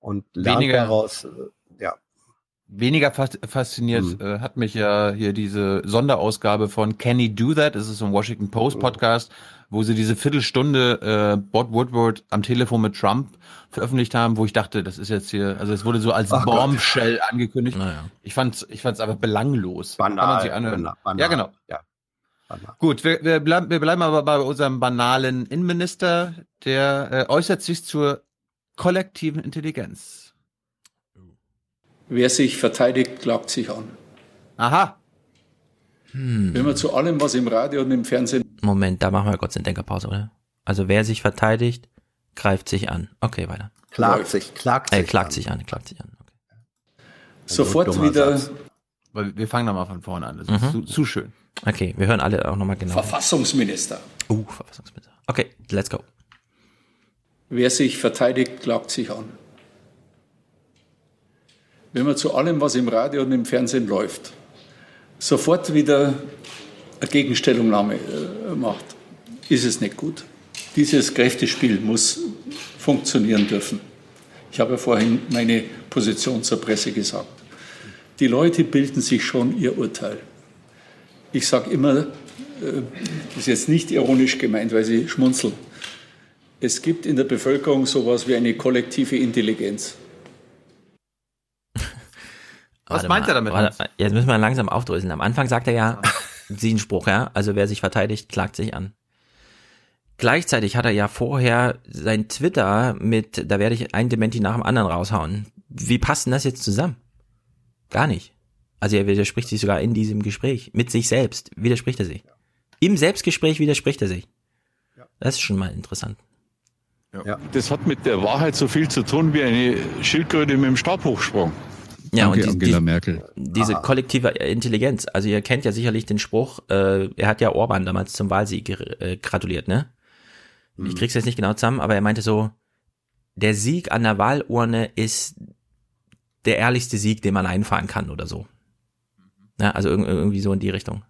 und lernt Weniger- daraus, äh, ja. Weniger fas- fasziniert äh, hat mich ja hier diese Sonderausgabe von Can He Do That? Das ist so ein Washington Post Podcast, wo sie diese Viertelstunde äh, Bob Woodward am Telefon mit Trump veröffentlicht haben, wo ich dachte, das ist jetzt hier, also es wurde so als Ach Gott. Bombshell angekündigt. Naja. Ich fand's, ich fand's einfach belanglos. Kann man Banal, sich anhören. banal, banal. Ja, genau. Ja. Banal. Gut, wir, wir, bleiben, wir bleiben aber bei unserem banalen Innenminister, der äh, äußert sich zur kollektiven Intelligenz. Wer sich verteidigt, klagt sich an. Aha. Wenn man zu allem, was im Radio und im Fernsehen Moment, da machen wir kurz eine Denkerpause, oder? Also wer sich verteidigt, greift sich an. Okay, weiter. Klagt sich, klagt Äh, sich. klagt an. sich an, klagt sich an. Okay. sofort dummer wieder Satz. Weil wir fangen da mal von vorne an. Das ist zu, zu schön. Okay, wir hören alle auch nochmal genau. Verfassungsminister. Uh, Verfassungsminister. Okay, let's go. Wer sich verteidigt, klagt sich an. Wenn man zu allem, was im Radio und im Fernsehen läuft, sofort wieder eine Gegenstellungnahme äh, macht, ist es nicht gut. Dieses Kräftespiel muss funktionieren dürfen. Ich habe vorhin meine Position zur Presse gesagt. Die Leute bilden sich schon ihr Urteil. Ich sage immer, äh, das ist jetzt nicht ironisch gemeint, weil sie schmunzeln. Es gibt in der Bevölkerung sowas wie eine kollektive Intelligenz. Was meint mal, er damit, Warte, jetzt müssen wir langsam aufdröseln. Am Anfang sagt er ja, sie Spruch, ja. Also wer sich verteidigt, klagt sich an. Gleichzeitig hat er ja vorher sein Twitter mit, da werde ich ein Dementi nach dem anderen raushauen. Wie passt denn das jetzt zusammen? Gar nicht. Also er widerspricht sich sogar in diesem Gespräch. Mit sich selbst widerspricht er sich. Im Selbstgespräch widerspricht er sich. Das ist schon mal interessant. Ja. Das hat mit der Wahrheit so viel zu tun wie eine Schildkröte mit dem Stabhochsprung. Ja, Danke, und die, Angela die, Merkel. diese kollektive Intelligenz. Also ihr kennt ja sicherlich den Spruch, äh, er hat ja Orban damals zum Wahlsieg äh, gratuliert, ne? Ich krieg's jetzt nicht genau zusammen, aber er meinte so, der Sieg an der Wahlurne ist der ehrlichste Sieg, den man einfahren kann oder so. Ja, also irg- irgendwie so in die Richtung.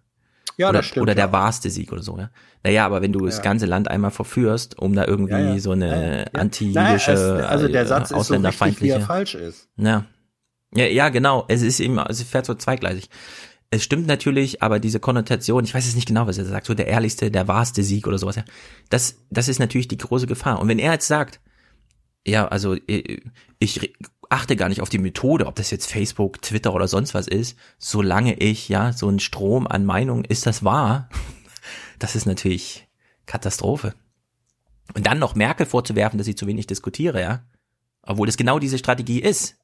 Ja, oder, das stimmt, Oder der ja. wahrste Sieg oder so, ja. Naja, aber wenn du das Ja. ganze Land einmal verführst, um da irgendwie Ja, so eine anti-jüdische, Naja, also der äh, Satz ist so richtig, wie er falsch ist. Ja. Ja, ja, genau. Es ist eben, es fährt so zweigleisig. Es stimmt natürlich, aber diese Konnotation, ich weiß jetzt nicht genau, was er sagt, so der ehrlichste, der wahrste Sieg oder sowas, ja. Das, das ist natürlich die große Gefahr. Und wenn er jetzt sagt, ja, also äh, ich achte gar nicht auf die Methode, ob das jetzt Facebook, Twitter oder sonst was ist, solange ich, ja, so ein Strom an Meinungen, ist das wahr? Das ist natürlich Katastrophe. Und dann noch Merkel vorzuwerfen, dass sie zu wenig diskutiere, ja. Obwohl das genau diese Strategie ist.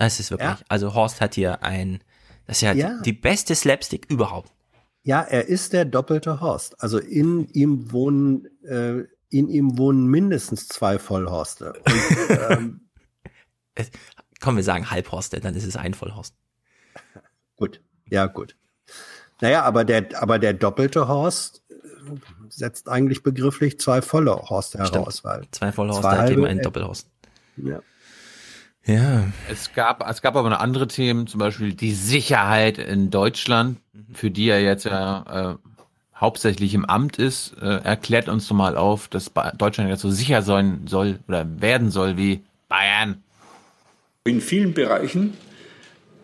Das ist wirklich, Ja. also Horst hat hier ein, das ist ja, Ja. Die, beste Slapstick überhaupt. Ja, er ist der doppelte Horst. Also in ihm wohnen, äh, in ihm wohnen mindestens zwei Vollhorste. Und, ähm, Komm, wir sagen Halbhorst, denn dann ist es ein Vollhorst. gut, ja gut. Naja, aber der, aber der doppelte Horst äh, setzt eigentlich begrifflich zwei volle Horste heraus, Stimmt. weil Zwei Vollhorste zwei ergeben halbe- einen Doppelhorst. Ja. Ja. Es gab, es gab aber noch andere Themen, zum Beispiel die Sicherheit in Deutschland, für die er jetzt ja äh, hauptsächlich im Amt ist. Äh, erklärt uns doch mal auf, dass Ba- Deutschland jetzt so sicher sein soll oder werden soll wie Bayern. In vielen Bereichen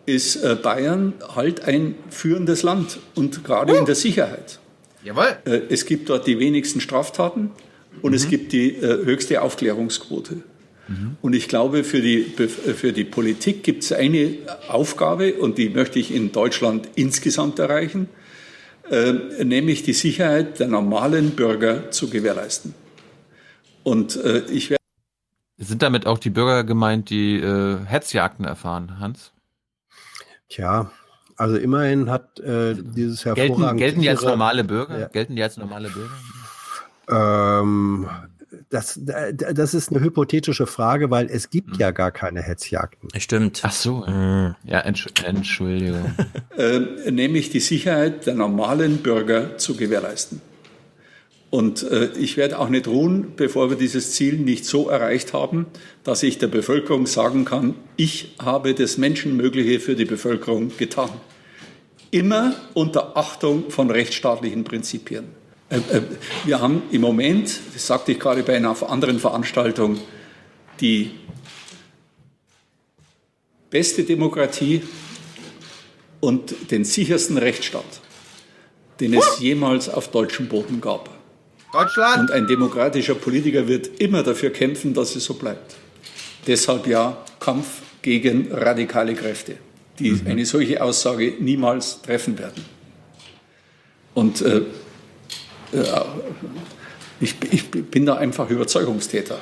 ist äh, Bayern halt ein führendes Land und gerade in der Sicherheit. Jawohl. Äh, Es gibt dort die wenigsten Straftaten und es gibt die äh, höchste Aufklärungsquote. Und ich glaube, für die, für die Politik gibt es eine Aufgabe, und die möchte ich in Deutschland insgesamt erreichen, äh, nämlich die Sicherheit der normalen Bürger zu gewährleisten. Und äh, ich werde Sind damit auch die Bürger gemeint, die äh, Hetzjagden erfahren, Hans? Tja, also immerhin hat äh, dieses Gelten, hervorragende gelten die als normale Bürger? Ja. Gelten die als normale Bürger? Ähm, das, das ist eine hypothetische Frage, weil es gibt ja gar keine Hetzjagden. Stimmt. Ach so. Ja, Entsch Entschuldigung. äh, nämlich die Sicherheit der normalen Bürger zu gewährleisten. Und äh, ich werde auch nicht ruhen, bevor wir dieses Ziel nicht so erreicht haben, dass ich der Bevölkerung sagen kann, ich habe das Menschenmögliche für die Bevölkerung getan. Immer unter Achtung von rechtsstaatlichen Prinzipien. Äh, äh, wir haben im Moment, das sagte ich gerade bei einer anderen Veranstaltung, die beste Demokratie und den sichersten Rechtsstaat, den es jemals auf deutschem Boden gab. Deutschland! Und ein demokratischer Politiker wird immer dafür kämpfen, dass es so bleibt. Deshalb ja Kampf gegen radikale Kräfte, die eine solche Aussage niemals treffen werden. Und äh, ich, ich bin da einfach Überzeugungstäter.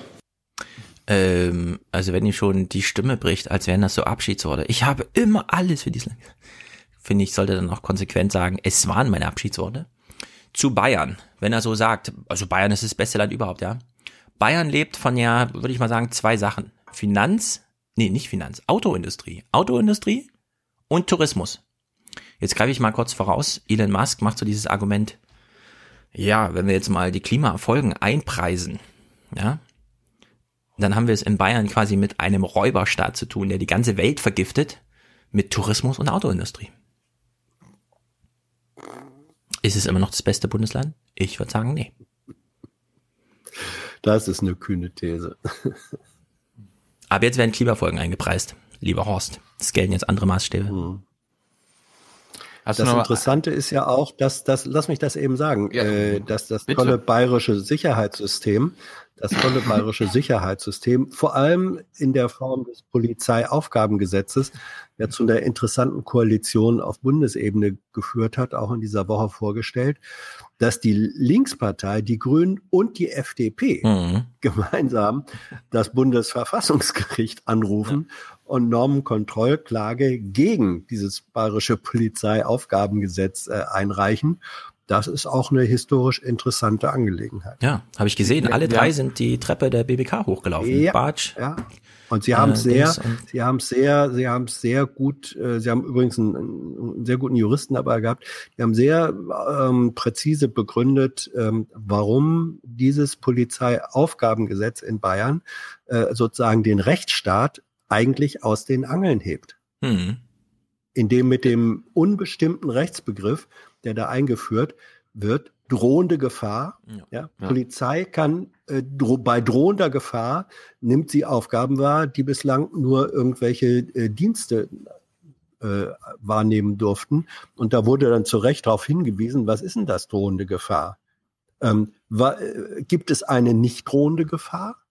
Ähm, also wenn ihr schon die Stimme bricht, als wären das so Abschiedsworte. Ich habe immer alles für dieses Land. Finde ich, sollte dann auch konsequent sagen, es waren meine Abschiedsworte. Zu Bayern, wenn er so sagt, also Bayern ist das beste Land überhaupt, ja. Bayern lebt von ja, würde ich mal sagen, zwei Sachen. Finanz, nee, nicht Finanz, Autoindustrie. Autoindustrie und Tourismus. Jetzt greife ich mal kurz voraus. Elon Musk macht so dieses Argument, ja, wenn wir jetzt mal die Klimaerfolgen einpreisen, ja, dann haben wir es in Bayern quasi mit einem Räuberstaat zu tun, der die ganze Welt vergiftet mit Tourismus und Autoindustrie. Ist es immer noch das beste Bundesland? Ich würde sagen, nee. Das ist eine kühne These. Aber jetzt werden Klimafolgen eingepreist, lieber Horst. Es gelten jetzt andere Maßstäbe. Hast das Interessante ist ja auch, dass das, lass mich das eben sagen, ja, äh, dass das bitte. tolle bayerische Sicherheitssystem, das tolle bayerische Sicherheitssystem, vor allem in der Form des Polizeiaufgabengesetzes, ja zu einer interessanten Koalition auf Bundesebene geführt hat, auch in dieser Woche vorgestellt, dass die Linkspartei, die Grünen und die FDP mhm. gemeinsam das Bundesverfassungsgericht anrufen ja. Und Normenkontrollklage gegen dieses bayerische Polizeiaufgabengesetz äh, einreichen. Das ist auch eine historisch interessante Angelegenheit. Ja, habe ich gesehen. Alle ja. drei sind die Treppe der BBK hochgelaufen. Ja, Bartsch, ja. Und sie haben äh, sehr, sie haben sehr, sie haben sehr gut, äh, sie haben übrigens einen, einen, sehr guten Juristen dabei gehabt, die haben sehr ähm, präzise begründet, ähm, warum dieses Polizeiaufgabengesetz in Bayern äh, sozusagen den Rechtsstaat eigentlich aus den Angeln hebt. Mhm. Indem mit dem unbestimmten Rechtsbegriff, der da eingeführt wird, drohende Gefahr. Ja. ja. Polizei kann äh, dro bei drohender Gefahr nimmt sie Aufgaben wahr, die bislang nur irgendwelche äh, Dienste äh, wahrnehmen durften. Und da wurde dann zu Recht darauf hingewiesen, was ist denn das drohende Gefahr? Ähm, äh, gibt es eine nicht drohende Gefahr?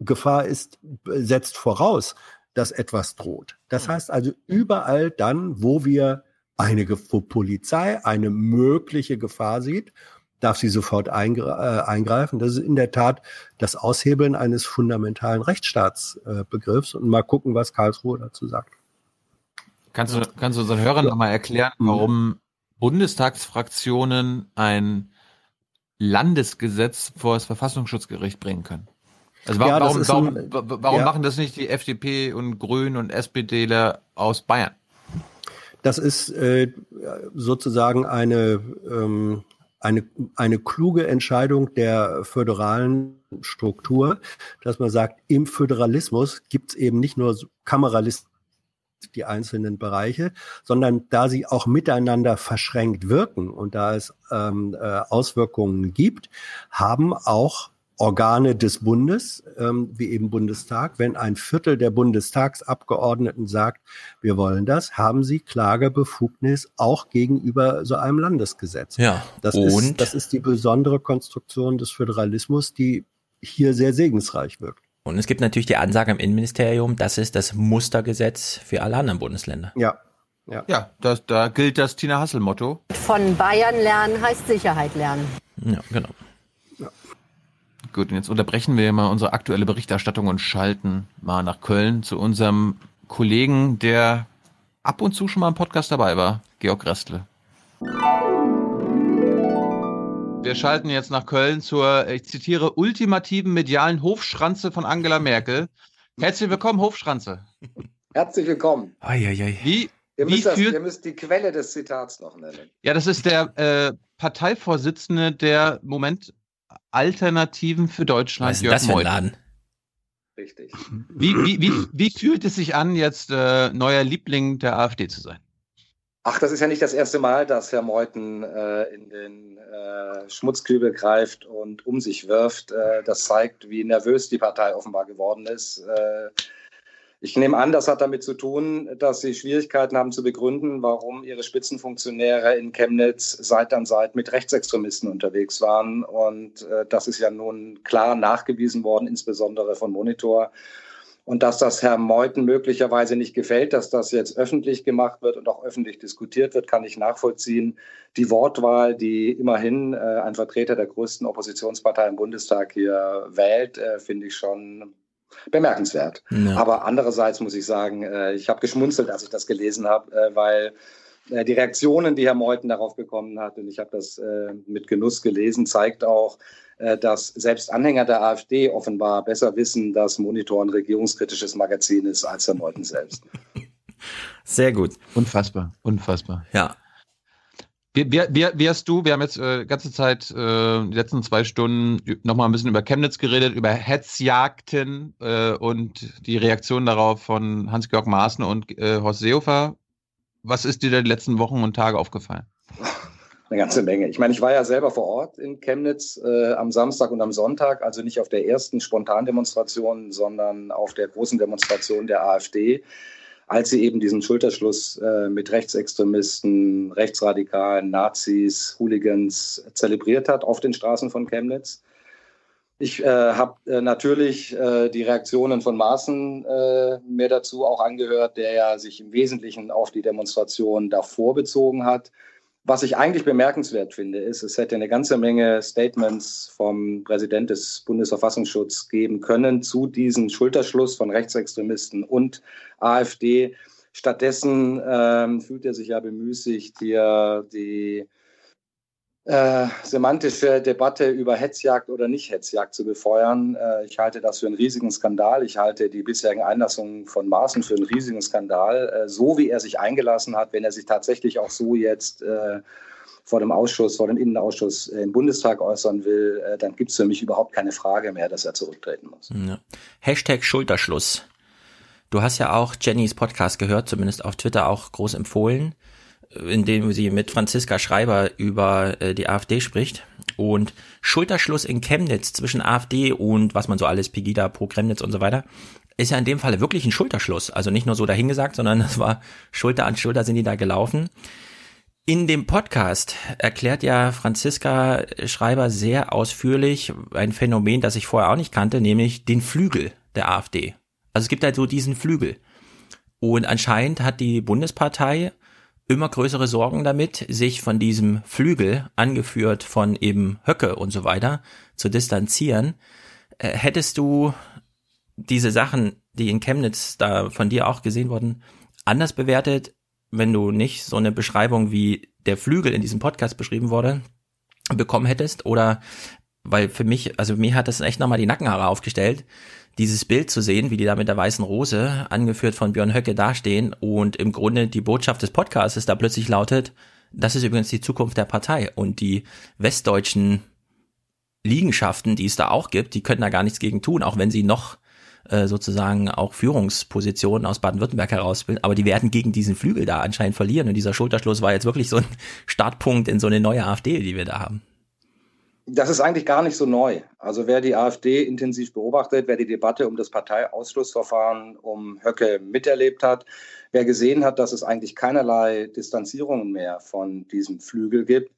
Gefahr ist, setzt voraus, dass etwas droht. Das heißt also überall dann, wo wir eine Polizei eine mögliche Gefahr sieht, darf sie sofort äh, eingreifen. Das ist in der Tat das Aushebeln eines fundamentalen Rechtsstaatsbegriffs. Und mal gucken, was Karlsruhe dazu sagt. Kannst du, kannst du unseren Hörern ja. nochmal erklären, mhm. warum Bundestagsfraktionen ein Landesgesetz vor das Verfassungsschutzgericht bringen können? Also warum, ja, warum, ein, warum, warum ja. machen das nicht die FDP und Grünen und SPDler aus Bayern? Das ist äh, sozusagen eine, ähm, eine, eine kluge Entscheidung der föderalen Struktur, dass man sagt, im Föderalismus gibt es eben nicht nur Kameralisten, die einzelnen Bereiche, sondern da sie auch miteinander verschränkt wirken und da es ähm, äh, Auswirkungen gibt, haben auch Organe des Bundes, ähm, wie eben Bundestag. Wenn ein Viertel der Bundestagsabgeordneten sagt, wir wollen das, haben sie Klagebefugnis auch gegenüber so einem Landesgesetz. Ja. Das, und? Ist, das ist die besondere Konstruktion des Föderalismus, die hier sehr segensreich wirkt. Und es gibt natürlich die Ansage im Innenministerium, das ist das Mustergesetz für alle anderen Bundesländer. Ja. Ja, ja das, da gilt das Tina Hassel-Motto. Von Bayern lernen heißt Sicherheit lernen. Ja, genau. Gut, und jetzt unterbrechen wir mal unsere aktuelle Berichterstattung und schalten mal nach Köln zu unserem Kollegen, der ab und zu schon mal im Podcast dabei war, Georg Restle. Wir schalten jetzt nach Köln zur, ich zitiere, ultimativen medialen Hofschranze von Angela Merkel. Herzlich willkommen, Hofschranze. Herzlich willkommen. Ei, ei, ei. Wie, ihr, müsst das, ihr müsst die Quelle des Zitats noch nennen. Ja, das ist der äh, Parteivorsitzende der, Moment, Alternativen für Deutschland. Was ist Jörg das für ein Laden? Richtig. Wie, wie, wie, wie fühlt es sich an, jetzt äh, neuer Liebling der AfD zu sein? Ach, das ist ja nicht das erste Mal, dass Herr Meuthen äh, in den äh, Schmutzkübel greift und um sich wirft. Äh, das zeigt, wie nervös die Partei offenbar geworden ist. Ich nehme an, das hat damit zu tun, dass Sie Schwierigkeiten haben zu begründen, warum Ihre Spitzenfunktionäre in Chemnitz Seite an Seite mit Rechtsextremisten unterwegs waren. Und äh, das ist ja nun klar nachgewiesen worden, insbesondere von Monitor. Und dass das Herrn Meuthen möglicherweise nicht gefällt, dass das jetzt öffentlich gemacht wird und auch öffentlich diskutiert wird, kann ich nachvollziehen. Die Wortwahl, die immerhin äh, ein Vertreter der größten Oppositionspartei im Bundestag hier wählt, äh, finde ich schon bemerkenswert. Ja. Aber andererseits muss ich sagen, äh, ich habe geschmunzelt, als ich das gelesen habe, äh, weil äh, die Reaktionen, die Herr Meuthen darauf bekommen hat, und ich habe das mit Genuss gelesen, zeigt auch, dass selbst Anhänger der AfD offenbar besser wissen, dass Monitor ein regierungskritisches Magazin ist als Herr Meuthen selbst. Sehr gut. Unfassbar, unfassbar. Ja. Wie, wie hast du, wir haben jetzt äh, ganze Zeit, äh, die letzten zwei Stunden nochmal ein bisschen über Chemnitz geredet, über Hetzjagden äh, und die Reaktion darauf von Hans-Georg Maaßen und äh, Horst Seehofer. Was ist dir die letzten Wochen und Tage aufgefallen? Eine ganze Menge. Ich meine, ich war ja selber vor Ort in Chemnitz äh, am Samstag und am Sonntag, also nicht auf der ersten Spontandemonstration, sondern auf der großen Demonstration der AfD. Als sie eben diesen Schulterschluss äh, mit Rechtsextremisten, Rechtsradikalen, Nazis, Hooligans zelebriert hat auf den Straßen von Chemnitz. Ich äh, habe äh, natürlich äh, die Reaktionen von Maaßen äh, mir dazu auch angehört, der ja sich im Wesentlichen auf die Demonstration davor bezogen hat. Was ich eigentlich bemerkenswert finde, ist, es hätte eine ganze Menge Statements vom Präsident des Bundesverfassungsschutzes geben können zu diesem Schulterschluss von Rechtsextremisten und AfD. Stattdessen ähm, fühlt er sich ja bemüßigt, hier die äh, semantische Debatte über Hetzjagd oder nicht Hetzjagd zu befeuern. Äh, ich halte das für einen riesigen Skandal. Ich halte die bisherigen Einlassungen von Maaßen für einen riesigen Skandal. Äh, so wie er sich eingelassen hat, wenn er sich tatsächlich auch so jetzt äh, vor dem Ausschuss, vor dem Innenausschuss im Bundestag äußern will, äh, dann gibt es für mich überhaupt keine Frage mehr, dass er zurücktreten muss. Ja. Hashtag Schulterschluss. Du hast ja auch Jennys Podcast gehört, zumindest auf Twitter auch groß empfohlen in dem sie mit Franziska Schreiber über äh, die AfD spricht. Und Schulterschluss in Chemnitz zwischen AfD und was man so alles, Pegida, Pro Chemnitz und so weiter, ist ja in dem Falle wirklich ein Schulterschluss. Also nicht nur so dahingesagt, sondern es war Schulter an Schulter sind die da gelaufen. In dem Podcast erklärt ja Franziska Schreiber sehr ausführlich ein Phänomen, das ich vorher auch nicht kannte, nämlich den Flügel der AfD. Also es gibt halt so diesen Flügel. Und anscheinend hat die Bundespartei immer größere Sorgen damit, sich von diesem Flügel, angeführt von eben Höcke und so weiter, zu distanzieren. Äh, hättest du diese Sachen, die in Chemnitz da von dir auch gesehen wurden, anders bewertet, wenn du nicht so eine Beschreibung wie der Flügel in diesem Podcast beschrieben wurde, bekommen hättest? Oder weil für mich, also mir hat das echt nochmal die Nackenhaare aufgestellt, dieses Bild zu sehen, wie die da mit der weißen Rose, angeführt von Björn Höcke, dastehen und im Grunde die Botschaft des Podcasts da plötzlich lautet, das ist übrigens die Zukunft der Partei und die westdeutschen Liegenschaften, die es da auch gibt, die können da gar nichts gegen tun, auch wenn sie noch äh, sozusagen auch Führungspositionen aus Baden-Württemberg herausbilden, aber die werden gegen diesen Flügel da anscheinend verlieren und dieser Schulterschluss war jetzt wirklich so ein Startpunkt in so eine neue AfD, die wir da haben. Das ist eigentlich gar nicht so neu. Also wer die AfD intensiv beobachtet, wer die Debatte um das Parteiausschlussverfahren um Höcke miterlebt hat, wer gesehen hat, dass es eigentlich keinerlei Distanzierungen mehr von diesem Flügel gibt,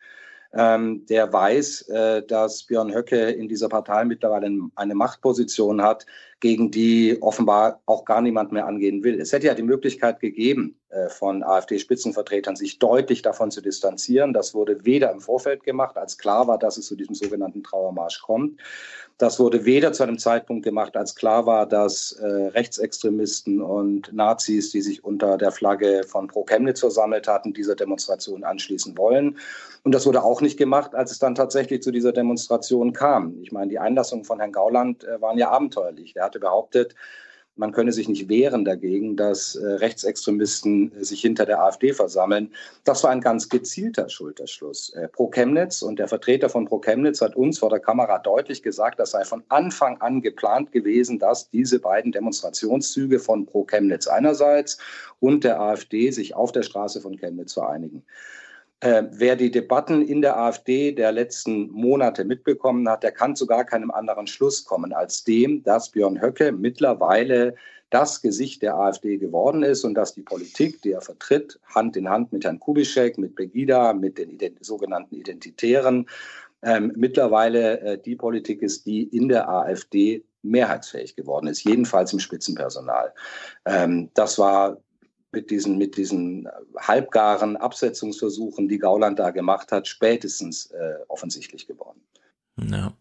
ähm, der weiß, äh, dass Björn Höcke in dieser Partei mittlerweile eine Machtposition hat, gegen die offenbar auch gar niemand mehr angehen will. Es hätte ja die Möglichkeit gegeben, von AfD-Spitzenvertretern sich deutlich davon zu distanzieren. Das wurde weder im Vorfeld gemacht, als klar war, dass es zu diesem sogenannten Trauermarsch kommt. Das wurde weder zu einem Zeitpunkt gemacht, als klar war, dass äh, Rechtsextremisten und Nazis, die sich unter der Flagge von Pro Chemnitz versammelt hatten, dieser Demonstration anschließen wollen. Und das wurde auch nicht gemacht, als es dann tatsächlich zu dieser Demonstration kam. Ich meine, die Einlassungen von Herrn Gauland äh, waren ja abenteuerlich. Der hatte behauptet, man könne sich nicht wehren dagegen, dass äh, Rechtsextremisten äh, sich hinter der AfD versammeln. Das war ein ganz gezielter Schulterschluss. Äh, Pro Chemnitz und der Vertreter von Pro Chemnitz hat uns vor der Kamera deutlich gesagt, das sei von Anfang an geplant gewesen, dass diese beiden Demonstrationszüge von Pro Chemnitz einerseits und der AfD sich auf der Straße von Chemnitz vereinigen. Äh, wer die Debatten in der AfD der letzten Monate mitbekommen hat, der kann zu gar keinem anderen Schluss kommen als dem, dass Björn Höcke mittlerweile das Gesicht der AfD geworden ist und dass die Politik, die er vertritt, Hand in Hand mit Herrn Kubischek, mit Begida, mit den Ident sogenannten Identitären, ähm, mittlerweile äh, die Politik ist, die in der AfD mehrheitsfähig geworden ist, jedenfalls im Spitzenpersonal. Ähm, das war mit diesen, mit diesen halbgaren Absetzungsversuchen, die Gauland da gemacht hat, spätestens äh, offensichtlich geworden. Ja.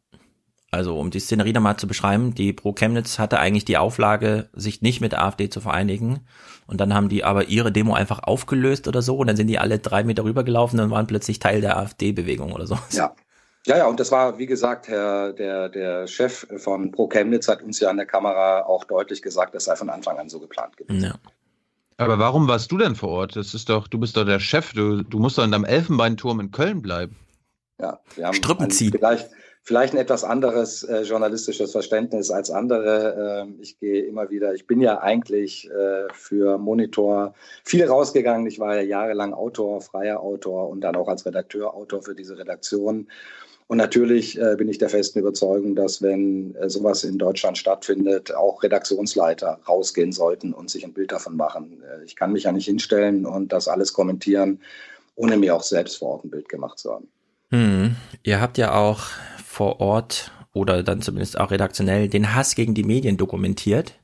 Also um die Szenerie nochmal zu beschreiben, die Pro Chemnitz hatte eigentlich die Auflage, sich nicht mit der AfD zu vereinigen. Und dann haben die aber ihre Demo einfach aufgelöst oder so. Und dann sind die alle drei Meter rübergelaufen und waren plötzlich Teil der AfD-Bewegung oder so. Ja. Ja, ja, und das war, wie gesagt, Herr, der, der Chef von Pro Chemnitz hat uns ja an der Kamera auch deutlich gesagt, das sei von Anfang an so geplant gewesen. Ja. Aber warum warst du denn vor Ort? Das ist doch, du bist doch der Chef, du, du musst doch in deinem Elfenbeinturm in Köln bleiben. Ja, wir haben ein, vielleicht, vielleicht ein etwas anderes äh, journalistisches Verständnis als andere. Äh, ich gehe immer wieder, ich bin ja eigentlich äh, für Monitor viel rausgegangen. Ich war ja jahrelang Autor, freier Autor und dann auch als Redakteur Autor für diese Redaktion Und natürlich äh, bin ich der festen Überzeugung, dass wenn äh, sowas in Deutschland stattfindet, auch Redaktionsleiter rausgehen sollten und sich ein Bild davon machen. Äh, ich kann mich ja nicht hinstellen und das alles kommentieren, ohne mir auch selbst vor Ort ein Bild gemacht zu haben. Hm. Ihr habt ja auch vor Ort oder dann zumindest auch redaktionell den Hass gegen die Medien dokumentiert.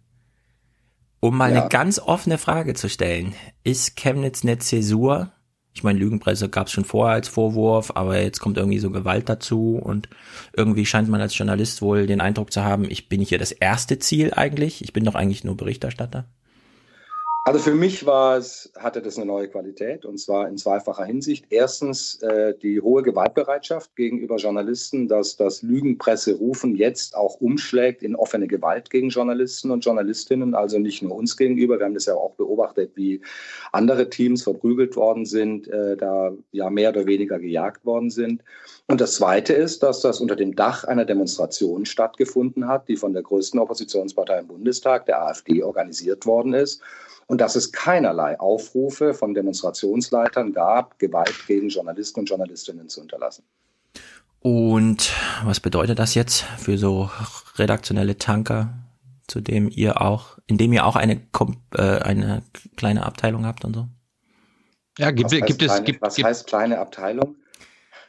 Um mal ja. eine ganz offene Frage zu stellen. Ist Chemnitz eine Zäsur? Ich meine, Lügenpresse gab es schon vorher als Vorwurf, aber jetzt kommt irgendwie so Gewalt dazu und irgendwie scheint man als Journalist wohl den Eindruck zu haben, ich bin hier das erste Ziel eigentlich. Ich bin doch eigentlich nur Berichterstatter. Also für mich war es, hatte das eine neue Qualität und zwar in zweifacher Hinsicht. Erstens äh, die hohe Gewaltbereitschaft gegenüber Journalisten, dass das Lügenpresse rufen jetzt auch umschlägt in offene Gewalt gegen Journalisten und Journalistinnen, also nicht nur uns gegenüber. Wir haben das ja auch beobachtet, wie andere Teams verprügelt worden sind, äh, da ja mehr oder weniger gejagt worden sind. Und das Zweite ist, dass das unter dem Dach einer Demonstration stattgefunden hat, die von der größten Oppositionspartei im Bundestag, der AfD, organisiert worden ist und dass es keinerlei Aufrufe von Demonstrationsleitern gab, Gewalt gegen Journalisten und Journalistinnen zu unterlassen. Und was bedeutet das jetzt für so redaktionelle Tanker, zu dem ihr auch, in dem ihr auch eine, äh, eine kleine Abteilung habt und so? Ja, gibt, gibt es, kleine, gibt, was gibt, heißt kleine Abteilung?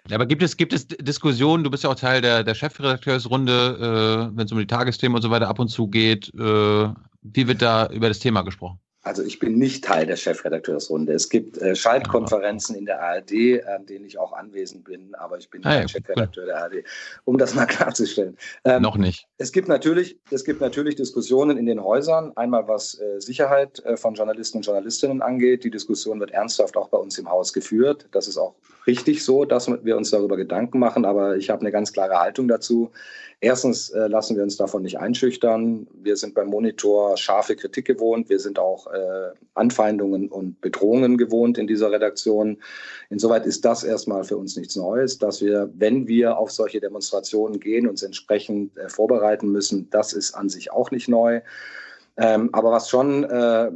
Ja, aber gibt es, gibt es Diskussionen, du bist ja auch Teil der, der Chefredakteursrunde, äh, wenn es um die Tagesthemen und so weiter ab und zu geht, äh, wie wird da über das Thema gesprochen? Also ich bin nicht Teil der Chefredakteursrunde. Es gibt äh, Schaltkonferenzen in der ARD, an denen ich auch anwesend bin, aber ich bin nicht ah, ja, Chefredakteur cool. der ARD, um das mal klarzustellen. Ähm, Noch nicht. Es gibt natürlich, es gibt natürlich Diskussionen in den Häusern, einmal was äh, Sicherheit äh, von Journalisten und Journalistinnen angeht. Die Diskussion wird ernsthaft auch bei uns im Haus geführt. Das ist auch richtig so, dass wir uns darüber Gedanken machen, aber ich habe eine ganz klare Haltung dazu. Erstens äh, lassen wir uns davon nicht einschüchtern. Wir sind beim Monitor scharfe Kritik gewohnt. Wir sind auch äh, Anfeindungen und Bedrohungen gewohnt in dieser Redaktion. Insoweit ist das erstmal für uns nichts Neues, dass wir, wenn wir auf solche Demonstrationen gehen, uns entsprechend äh, vorbereiten müssen. Das ist an sich auch nicht neu. Ähm, aber was schon äh,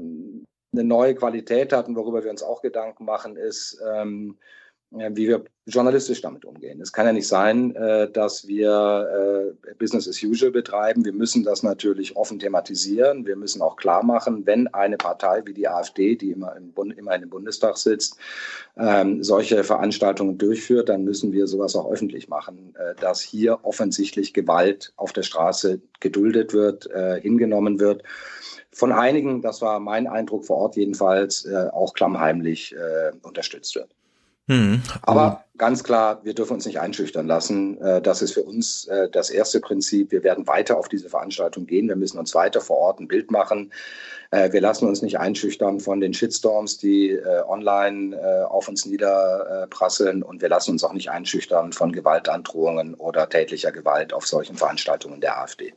eine neue Qualität hat und worüber wir uns auch Gedanken machen, ist, ähm, wie wir journalistisch damit umgehen. Es kann ja nicht sein, äh, dass wir äh, Business as usual betreiben. Wir müssen das natürlich offen thematisieren. Wir müssen auch klar machen, wenn eine Partei wie die AfD, die immer im, Bund, immer dem Bundestag sitzt, ähm, solche Veranstaltungen durchführt, dann müssen wir sowas auch öffentlich machen, äh, dass hier offensichtlich Gewalt auf der Straße geduldet wird, hingenommen wird von einigen, das war mein Eindruck vor Ort jedenfalls, auch klammheimlich unterstützt wird. Mhm. Aber ganz klar, wir dürfen uns nicht einschüchtern lassen. Äh, das ist für uns äh, das erste Prinzip. Wir werden weiter auf diese Veranstaltung gehen. Wir müssen uns weiter vor Ort ein Bild machen. Äh, wir lassen uns nicht einschüchtern von den Shitstorms, die online auf uns niederprasseln. Und wir lassen uns auch nicht einschüchtern von Gewaltandrohungen oder tätlicher Gewalt auf solchen Veranstaltungen der AfD.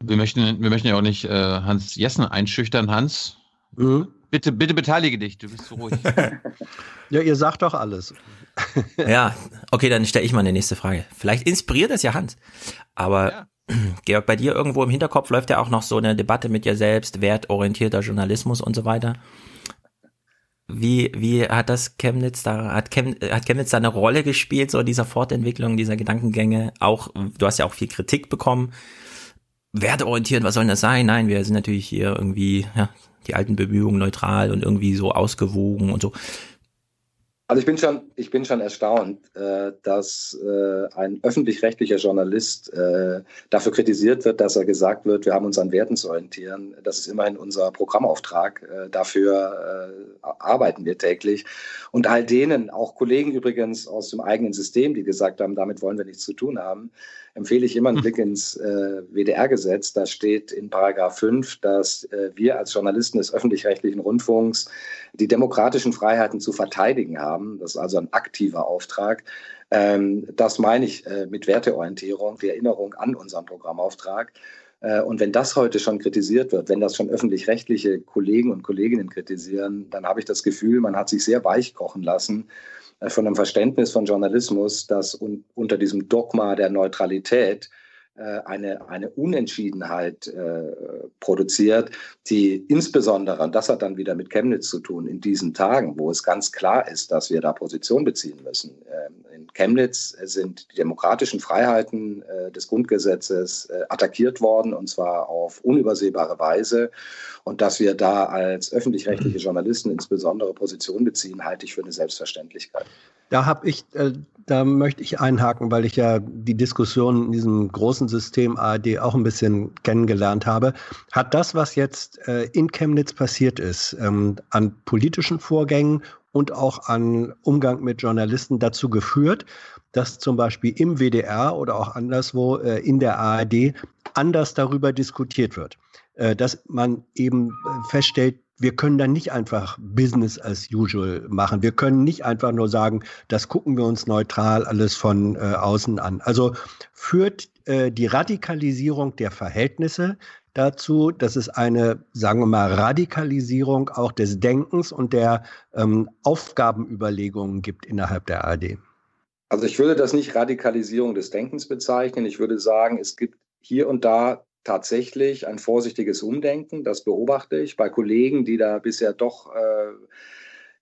Wir möchten, wir möchten ja auch nicht Hans Jessen einschüchtern. Hans. Bitte, bitte beteilige dich, du bist so ruhig. ja, ihr sagt doch alles. ja, okay, dann stelle ich mal eine nächste Frage. Vielleicht inspiriert das ja Hans. Aber ja. Georg, bei dir irgendwo im Hinterkopf läuft ja auch noch so eine Debatte mit dir selbst, wertorientierter Journalismus und so weiter. Wie, wie hat das Chemnitz da, hat, Chem, hat Chemnitz da eine Rolle gespielt, so in dieser Fortentwicklung dieser Gedankengänge? Auch, du hast ja auch viel Kritik bekommen. Werteorientiert, was soll denn das sein? Nein, wir sind natürlich hier irgendwie, ja, die alten Bemühungen neutral und irgendwie so ausgewogen und so. Also ich bin schon, ich bin schon erstaunt, äh, dass äh, ein öffentlich-rechtlicher Journalist äh, dafür kritisiert wird, dass er gesagt wird, wir haben uns an Werten zu orientieren. Das ist immerhin unser Programmauftrag. Äh, dafür äh, arbeiten wir täglich. Und all denen, auch Kollegen übrigens aus dem eigenen System, die gesagt haben, damit wollen wir nichts zu tun haben, empfehle ich immer einen Blick ins äh, WDR-Gesetz. Da steht in Paragraph 5, dass äh, wir als Journalisten des öffentlich-rechtlichen Rundfunks die demokratischen Freiheiten zu verteidigen haben. Das ist also ein aktiver Auftrag. Ähm, das meine ich äh, mit Werteorientierung, die Erinnerung an unseren Programmauftrag. Äh, und wenn das heute schon kritisiert wird, wenn das schon öffentlich-rechtliche Kollegen und Kolleginnen kritisieren, dann habe ich das Gefühl, man hat sich sehr weich kochen lassen von einem Verständnis von Journalismus, das un unter diesem Dogma der Neutralität eine, eine Unentschiedenheit äh, produziert, die insbesondere, und das hat dann wieder mit Chemnitz zu tun, in diesen Tagen, wo es ganz klar ist, dass wir da Position beziehen müssen. Ähm, in Chemnitz sind die demokratischen Freiheiten äh, des Grundgesetzes äh, attackiert worden, und zwar auf unübersehbare Weise. Und dass wir da als öffentlich-rechtliche Journalisten insbesondere Position beziehen, halte ich für eine Selbstverständlichkeit. Da habe ich, äh, da möchte ich einhaken, weil ich ja die Diskussion in diesem großen System ARD auch ein bisschen kennengelernt habe. Hat das, was jetzt äh, in Chemnitz passiert ist, ähm, an politischen Vorgängen und auch an Umgang mit Journalisten dazu geführt, dass zum Beispiel im WDR oder auch anderswo äh, in der ARD anders darüber diskutiert wird? Äh, dass man eben äh, feststellt, wir können dann nicht einfach Business as usual machen. Wir können nicht einfach nur sagen, das gucken wir uns neutral alles von äh, außen an. Also führt äh, die Radikalisierung der Verhältnisse dazu, dass es eine, sagen wir mal, Radikalisierung auch des Denkens und der ähm, Aufgabenüberlegungen gibt innerhalb der ARD. Also ich würde das nicht Radikalisierung des Denkens bezeichnen. Ich würde sagen, es gibt hier und da tatsächlich ein vorsichtiges Umdenken. Das beobachte ich bei Kollegen, die da bisher doch äh,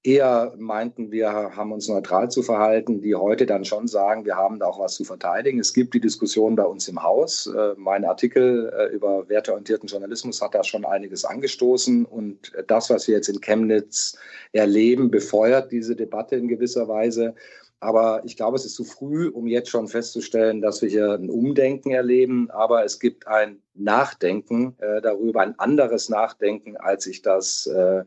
eher meinten, wir haben uns neutral zu verhalten, die heute dann schon sagen, wir haben da auch was zu verteidigen. Es gibt die Diskussion bei uns im Haus. Äh, mein Artikel äh, über werteorientierten Journalismus hat da schon einiges angestoßen und das, was wir jetzt in Chemnitz erleben, befeuert diese Debatte in gewisser Weise. Aber ich glaube, es ist zu früh, um jetzt schon festzustellen, dass wir hier ein Umdenken erleben. Aber es gibt ein Nachdenken äh, darüber, ein anderes Nachdenken, als ich das äh,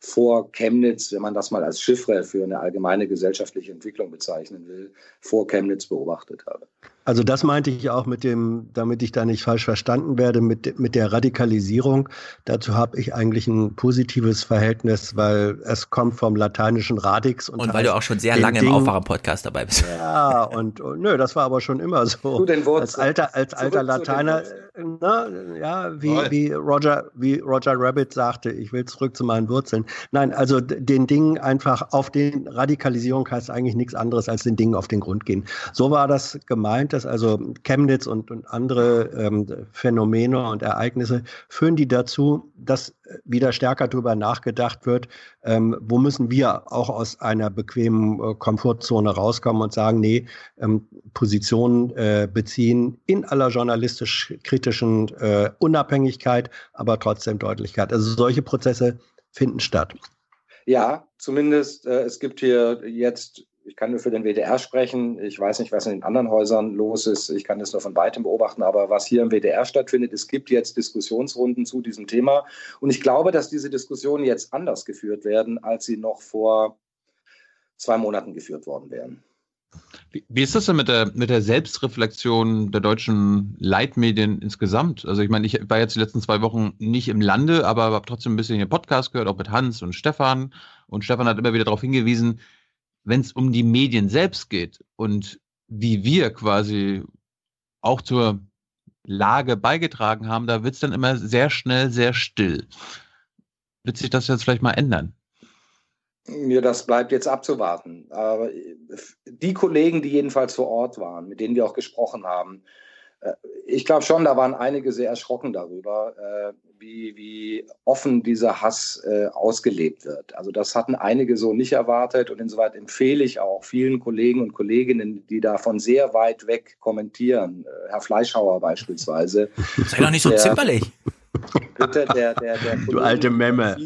vor Chemnitz, wenn man das mal als Chiffre für eine allgemeine gesellschaftliche Entwicklung bezeichnen will, vor Chemnitz beobachtet habe. Also das meinte ich auch mit dem, damit ich da nicht falsch verstanden werde, mit, mit der Radikalisierung. Dazu habe ich eigentlich ein positives Verhältnis, weil es kommt vom lateinischen Radix. Und, und weil du auch schon sehr lange Ding, im Aufwachen-Podcast dabei bist. Ja, und, und, nö, das war aber schon immer so. Du den als alter, als alter Lateiner, na, ja, wie, wie Roger, wie Roger Rabbit sagte, ich will zurück zu meinen Wurzeln. Nein, also den Dingen einfach auf den Radikalisierung heißt eigentlich nichts anderes als den Dingen auf den Grund gehen. So war das gemeint dass also Chemnitz und, und andere ähm, Phänomene und Ereignisse führen die dazu, dass wieder stärker darüber nachgedacht wird, ähm, wo müssen wir auch aus einer bequemen äh, Komfortzone rauskommen und sagen, nee, ähm, Positionen äh, beziehen in aller journalistisch kritischen äh, Unabhängigkeit, aber trotzdem Deutlichkeit. Also solche Prozesse finden statt. Ja, zumindest äh, es gibt hier jetzt ich kann nur für den WDR sprechen. Ich weiß nicht, was in den anderen Häusern los ist. Ich kann das nur von weitem beobachten. Aber was hier im WDR stattfindet, es gibt jetzt Diskussionsrunden zu diesem Thema. Und ich glaube, dass diese Diskussionen jetzt anders geführt werden, als sie noch vor zwei Monaten geführt worden wären. Wie, ist das denn mit der, mit der Selbstreflexion der deutschen Leitmedien insgesamt? Also ich meine, ich war jetzt die letzten zwei Wochen nicht im Lande, aber habe trotzdem ein bisschen hier Podcast gehört, auch mit Hans und Stefan. Und Stefan hat immer wieder darauf hingewiesen, wenn es um die Medien selbst geht und wie wir quasi auch zur Lage beigetragen haben, da wird es dann immer sehr schnell sehr still. Wird sich das jetzt vielleicht mal ändern? Ja, das bleibt jetzt abzuwarten. Aber die Kollegen, die jedenfalls vor Ort waren, mit denen wir auch gesprochen haben, äh, ich glaube schon, da waren einige sehr erschrocken darüber, äh, wie, wie offen dieser Hass äh, ausgelebt wird. Also das hatten einige so nicht erwartet und insoweit empfehle ich auch vielen Kollegen und Kolleginnen, die da von sehr weit weg kommentieren, Herr Fleischhauer beispielsweise. Sei doch nicht so der, zimperlich. Bitte, der, der, der du alte Memme.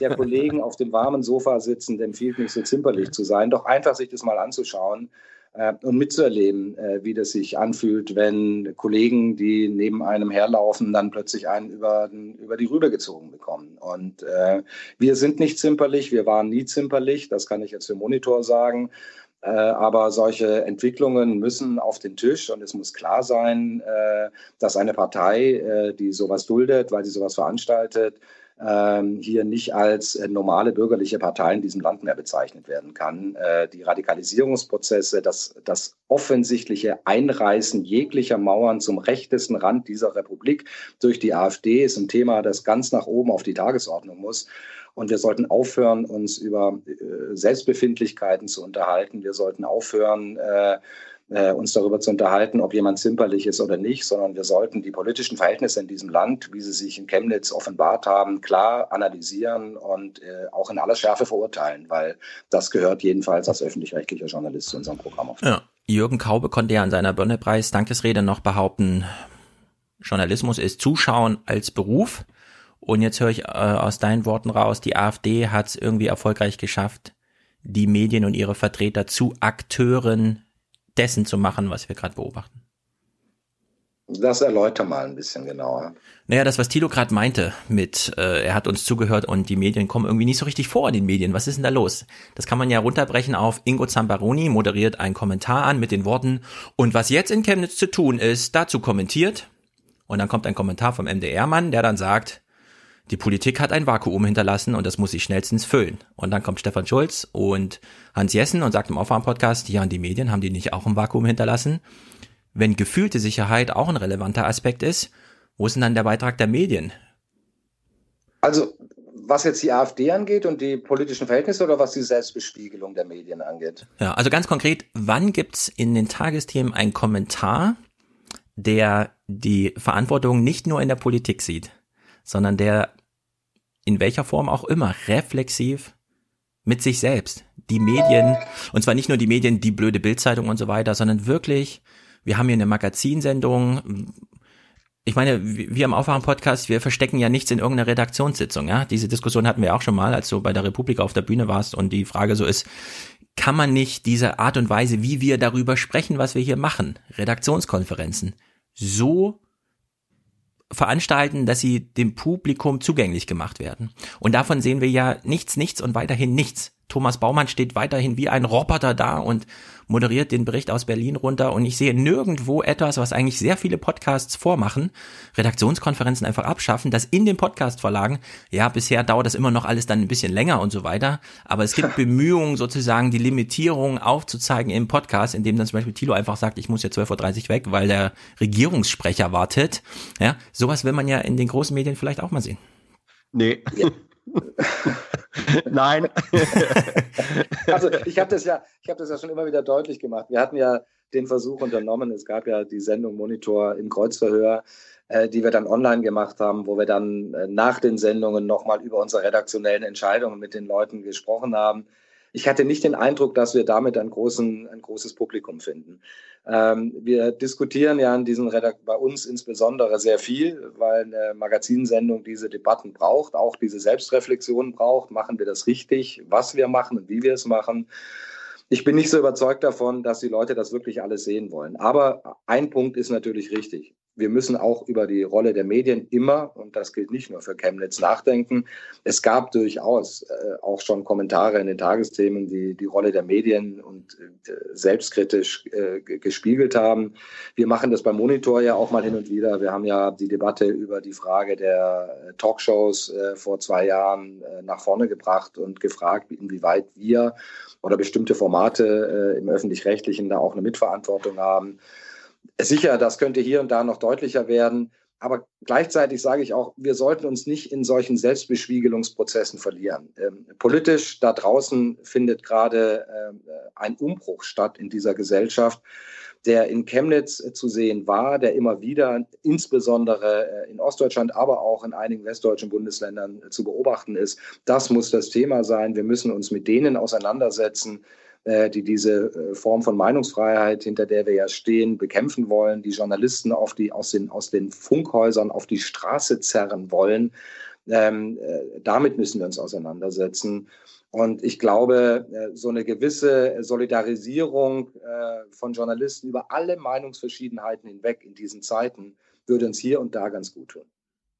Der Kollegen auf dem warmen Sofa sitzen, empfiehlt nicht so zimperlich zu sein, doch einfach sich das mal anzuschauen äh, und mitzuerleben, äh, wie das sich anfühlt, wenn Kollegen, die neben einem herlaufen, dann plötzlich einen über, über die Rübe gezogen bekommen. Und äh, wir sind nicht zimperlich, wir waren nie zimperlich, das kann ich jetzt für Monitor sagen. Äh, aber solche Entwicklungen müssen auf den Tisch und es muss klar sein, äh, dass eine Partei, äh, die sowas duldet, weil sie sowas veranstaltet, ähm, hier nicht als äh, normale bürgerliche Partei in diesem Land mehr bezeichnet werden kann. Äh, die Radikalisierungsprozesse, das, das offensichtliche Einreißen jeglicher Mauern zum rechtesten Rand dieser Republik durch die AfD ist ein Thema, das ganz nach oben auf die Tagesordnung muss. Und wir sollten aufhören, uns über äh, Selbstbefindlichkeiten zu unterhalten. Wir sollten aufhören, äh, äh, uns darüber zu unterhalten, ob jemand zimperlich ist oder nicht, sondern wir sollten die politischen Verhältnisse in diesem Land, wie sie sich in Chemnitz offenbart haben, klar analysieren und äh, auch in aller Schärfe verurteilen, weil das gehört jedenfalls als öffentlich-rechtlicher Journalist zu unserem Programm auf. Ja. Jürgen Kaube konnte ja in seiner Bönnepreis-Dankesrede noch behaupten, Journalismus ist Zuschauen als Beruf. Und jetzt höre ich äh, aus deinen Worten raus, die AfD hat es irgendwie erfolgreich geschafft, die Medien und ihre Vertreter zu Akteuren dessen zu machen, was wir gerade beobachten. Das erläuter mal ein bisschen genauer. Naja, das, was Tilo gerade meinte, mit äh, er hat uns zugehört und die Medien kommen irgendwie nicht so richtig vor in den Medien. Was ist denn da los? Das kann man ja runterbrechen auf Ingo Zambaroni moderiert einen Kommentar an mit den Worten und was jetzt in Chemnitz zu tun ist, dazu kommentiert. Und dann kommt ein Kommentar vom MDR-Mann, der dann sagt, die Politik hat ein Vakuum hinterlassen und das muss sich schnellstens füllen. Und dann kommt Stefan Schulz und Hans Jessen und sagt im Aufwärm-Podcast, ja, und die Medien haben die nicht auch ein Vakuum hinterlassen? Wenn gefühlte Sicherheit auch ein relevanter Aspekt ist, wo ist denn dann der Beitrag der Medien? Also, was jetzt die AfD angeht und die politischen Verhältnisse oder was die Selbstbespiegelung der Medien angeht? Ja, also ganz konkret, wann gibt's in den Tagesthemen einen Kommentar, der die Verantwortung nicht nur in der Politik sieht, sondern der in welcher Form auch immer, reflexiv mit sich selbst. Die Medien, und zwar nicht nur die Medien, die blöde Bildzeitung und so weiter, sondern wirklich, wir haben hier eine Magazinsendung. Ich meine, wir im Aufwachen-Podcast, wir verstecken ja nichts in irgendeiner Redaktionssitzung, ja. Diese Diskussion hatten wir auch schon mal, als du bei der Republik auf der Bühne warst und die Frage so ist, kann man nicht diese Art und Weise, wie wir darüber sprechen, was wir hier machen, Redaktionskonferenzen, so veranstalten, dass sie dem Publikum zugänglich gemacht werden. Und davon sehen wir ja nichts, nichts und weiterhin nichts. Thomas Baumann steht weiterhin wie ein Roboter da und moderiert den Bericht aus Berlin runter und ich sehe nirgendwo etwas, was eigentlich sehr viele Podcasts vormachen, Redaktionskonferenzen einfach abschaffen, das in den Podcast-Verlagen, ja, bisher dauert das immer noch alles dann ein bisschen länger und so weiter, aber es gibt Bemühungen sozusagen, die Limitierung aufzuzeigen im Podcast, indem dann zum Beispiel Thilo einfach sagt, ich muss ja 12.30 Uhr weg, weil der Regierungssprecher wartet, ja, sowas will man ja in den großen Medien vielleicht auch mal sehen. Nee. Ja. Nein. also ich habe das ja, ich das ja schon immer wieder deutlich gemacht. Wir hatten ja den Versuch unternommen. Es gab ja die Sendung Monitor im Kreuzverhör, äh, die wir dann online gemacht haben, wo wir dann äh, nach den Sendungen nochmal über unsere redaktionellen Entscheidungen mit den Leuten gesprochen haben. Ich hatte nicht den Eindruck, dass wir damit ein, großen, ein großes Publikum finden. Ähm, wir diskutieren ja in diesen Redakt bei uns insbesondere sehr viel, weil eine Magazinsendung diese Debatten braucht, auch diese Selbstreflexion braucht. Machen wir das richtig, was wir machen und wie wir es machen? Ich bin nicht so überzeugt davon, dass die Leute das wirklich alles sehen wollen. Aber ein Punkt ist natürlich richtig wir müssen auch über die Rolle der Medien immer, und das gilt nicht nur für Chemnitz, nachdenken. Es gab durchaus äh, auch schon Kommentare in den Tagesthemen, die die Rolle der Medien und äh, selbstkritisch äh, gespiegelt haben. Wir machen das beim Monitor ja auch mal hin und wieder. Wir haben ja die Debatte über die Frage der äh, Talkshows äh, vor zwei Jahren äh, nach vorne gebracht und gefragt, inwieweit wir oder bestimmte Formate im öffentlich-rechtlichen da auch eine Mitverantwortung haben. Sicher, das könnte hier und da noch deutlicher werden. Aber gleichzeitig sage ich auch, wir sollten uns nicht in solchen Selbstbespiegelungsprozessen verlieren. Ähm, politisch da draußen findet gerade äh, ein Umbruch statt in dieser Gesellschaft, der in Chemnitz äh, zu sehen war, der immer wieder, insbesondere äh, in Ostdeutschland, aber auch in einigen westdeutschen Bundesländern äh, zu beobachten ist. Das muss das Thema sein. Wir müssen uns mit denen auseinandersetzen, die diese äh, Form von Meinungsfreiheit, hinter der wir ja stehen, bekämpfen wollen, die Journalisten auf die, aus, den, aus den Funkhäusern auf die Straße zerren wollen. Ähm, äh, damit müssen wir uns auseinandersetzen. Und ich glaube, äh, so eine gewisse Solidarisierung äh, von Journalisten über alle Meinungsverschiedenheiten hinweg in diesen Zeiten würde uns hier und da ganz gut tun.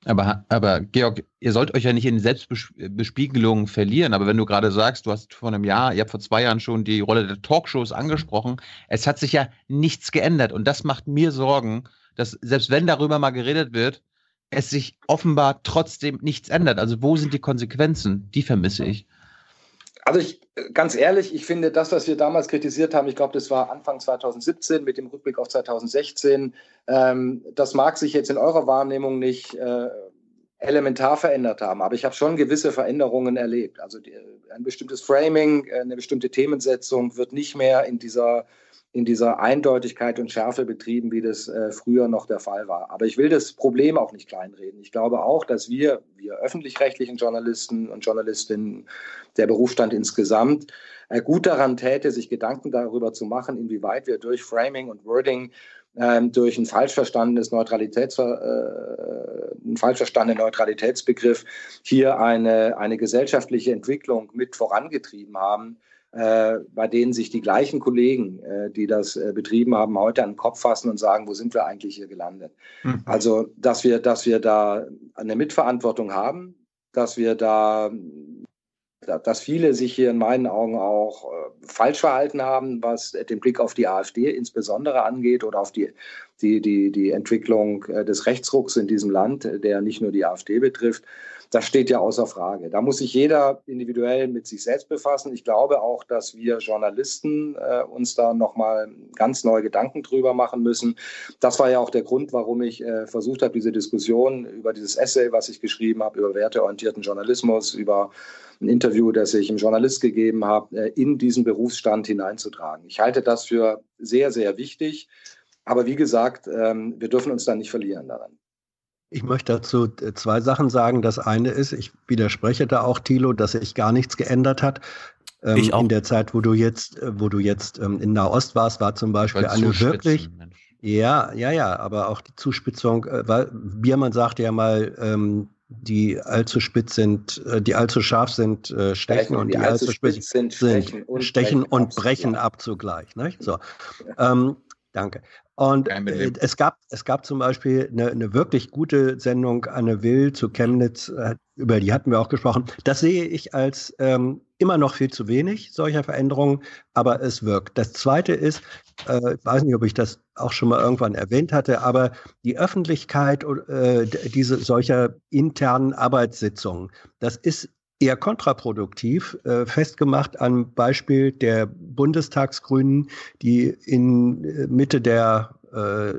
Aber, aber Georg, ihr sollt euch ja nicht in Selbstbespiegelung verlieren. Aber wenn du gerade sagst, du hast vor einem Jahr, ihr habt vor zwei Jahren schon die Rolle der Talkshows angesprochen, es hat sich ja nichts geändert. Und das macht mir Sorgen, dass selbst wenn darüber mal geredet wird, es sich offenbar trotzdem nichts ändert. Also wo sind die Konsequenzen? Die vermisse ich. Also ich, ganz ehrlich, ich finde das, was wir damals kritisiert haben, ich glaube, das war Anfang 2017 mit dem Rückblick auf 2016, ähm, das mag sich jetzt in eurer Wahrnehmung nicht äh, elementar verändert haben, aber ich habe schon gewisse Veränderungen erlebt. Also die, ein bestimmtes Framing, eine bestimmte Themensetzung wird nicht mehr in dieser in dieser Eindeutigkeit und Schärfe betrieben, wie das äh, früher noch der Fall war. Aber ich will das Problem auch nicht kleinreden. Ich glaube auch, dass wir, wir öffentlich-rechtlichen Journalisten und Journalistinnen, der Berufsstand insgesamt, äh, gut daran täte, sich Gedanken darüber zu machen, inwieweit wir durch Framing und Wording ähm, durch ein falsch verstandenes Neutralitäts, äh, einen falsch verstandenen Neutralitätsbegriff hier eine, eine gesellschaftliche Entwicklung mit vorangetrieben haben, bei denen sich die gleichen Kollegen, äh, die das äh, betrieben haben, heute an den Kopf fassen und sagen, wo sind wir eigentlich hier gelandet? Mhm. Also, dass wir, dass wir da eine Mitverantwortung haben, dass wir da, dass viele sich hier in meinen Augen auch äh, falsch verhalten haben, was den Blick auf die AfD insbesondere angeht oder auf die, die, die, die Entwicklung äh, des Rechtsrucks in diesem Land, der nicht nur die AfD betrifft das steht ja außer Frage. Da muss sich jeder individuell mit sich selbst befassen. Ich glaube auch, dass wir Journalisten äh, uns da nochmal ganz neue Gedanken drüber machen müssen. Das war ja auch der Grund, warum ich äh, versucht habe, diese Diskussion über dieses Essay, was ich geschrieben habe, über werteorientierten Journalismus, über ein Interview, das ich im Journalist gegeben habe, äh, in diesen Berufsstand hineinzutragen. Ich halte das für sehr, sehr wichtig. Aber wie gesagt, ähm, wir dürfen uns da nicht verlieren daran. Ich möchte dazu äh, zwei Sachen sagen. Das eine ist, ich widerspreche da auch Thilo, dass sich gar nichts geändert hat. Ähm, ich auch. In der Zeit, wo du jetzt, äh, wo du jetzt ähm, in Nahost warst, war zum Beispiel Weil eine wirklich, Mensch. ja, ja, ja, aber auch die Zuspitzung, äh, weil Biermann sagte ja mal, ähm, die allzu spitz sind, äh, die allzu scharf sind, äh, stechen und die, die allzu spitz sind, stechen und stechen brechen, und brechen ab zugleich. Ne? So, ähm, danke. Und äh, es, gab, es gab zum Beispiel eine, eine wirklich gute Sendung, Anne Will zu Chemnitz, äh, über die hatten wir auch gesprochen. Das sehe ich als ähm, immer noch viel zu wenig solcher Veränderungen, aber es wirkt. Das Zweite ist, äh, ich weiß nicht, ob ich das auch schon mal irgendwann erwähnt hatte, aber die Öffentlichkeit äh, diese solcher internen Arbeitssitzungen, das ist eher kontraproduktiv, äh, festgemacht am Beispiel der Bundestagsgrünen, die in äh, Mitte der äh,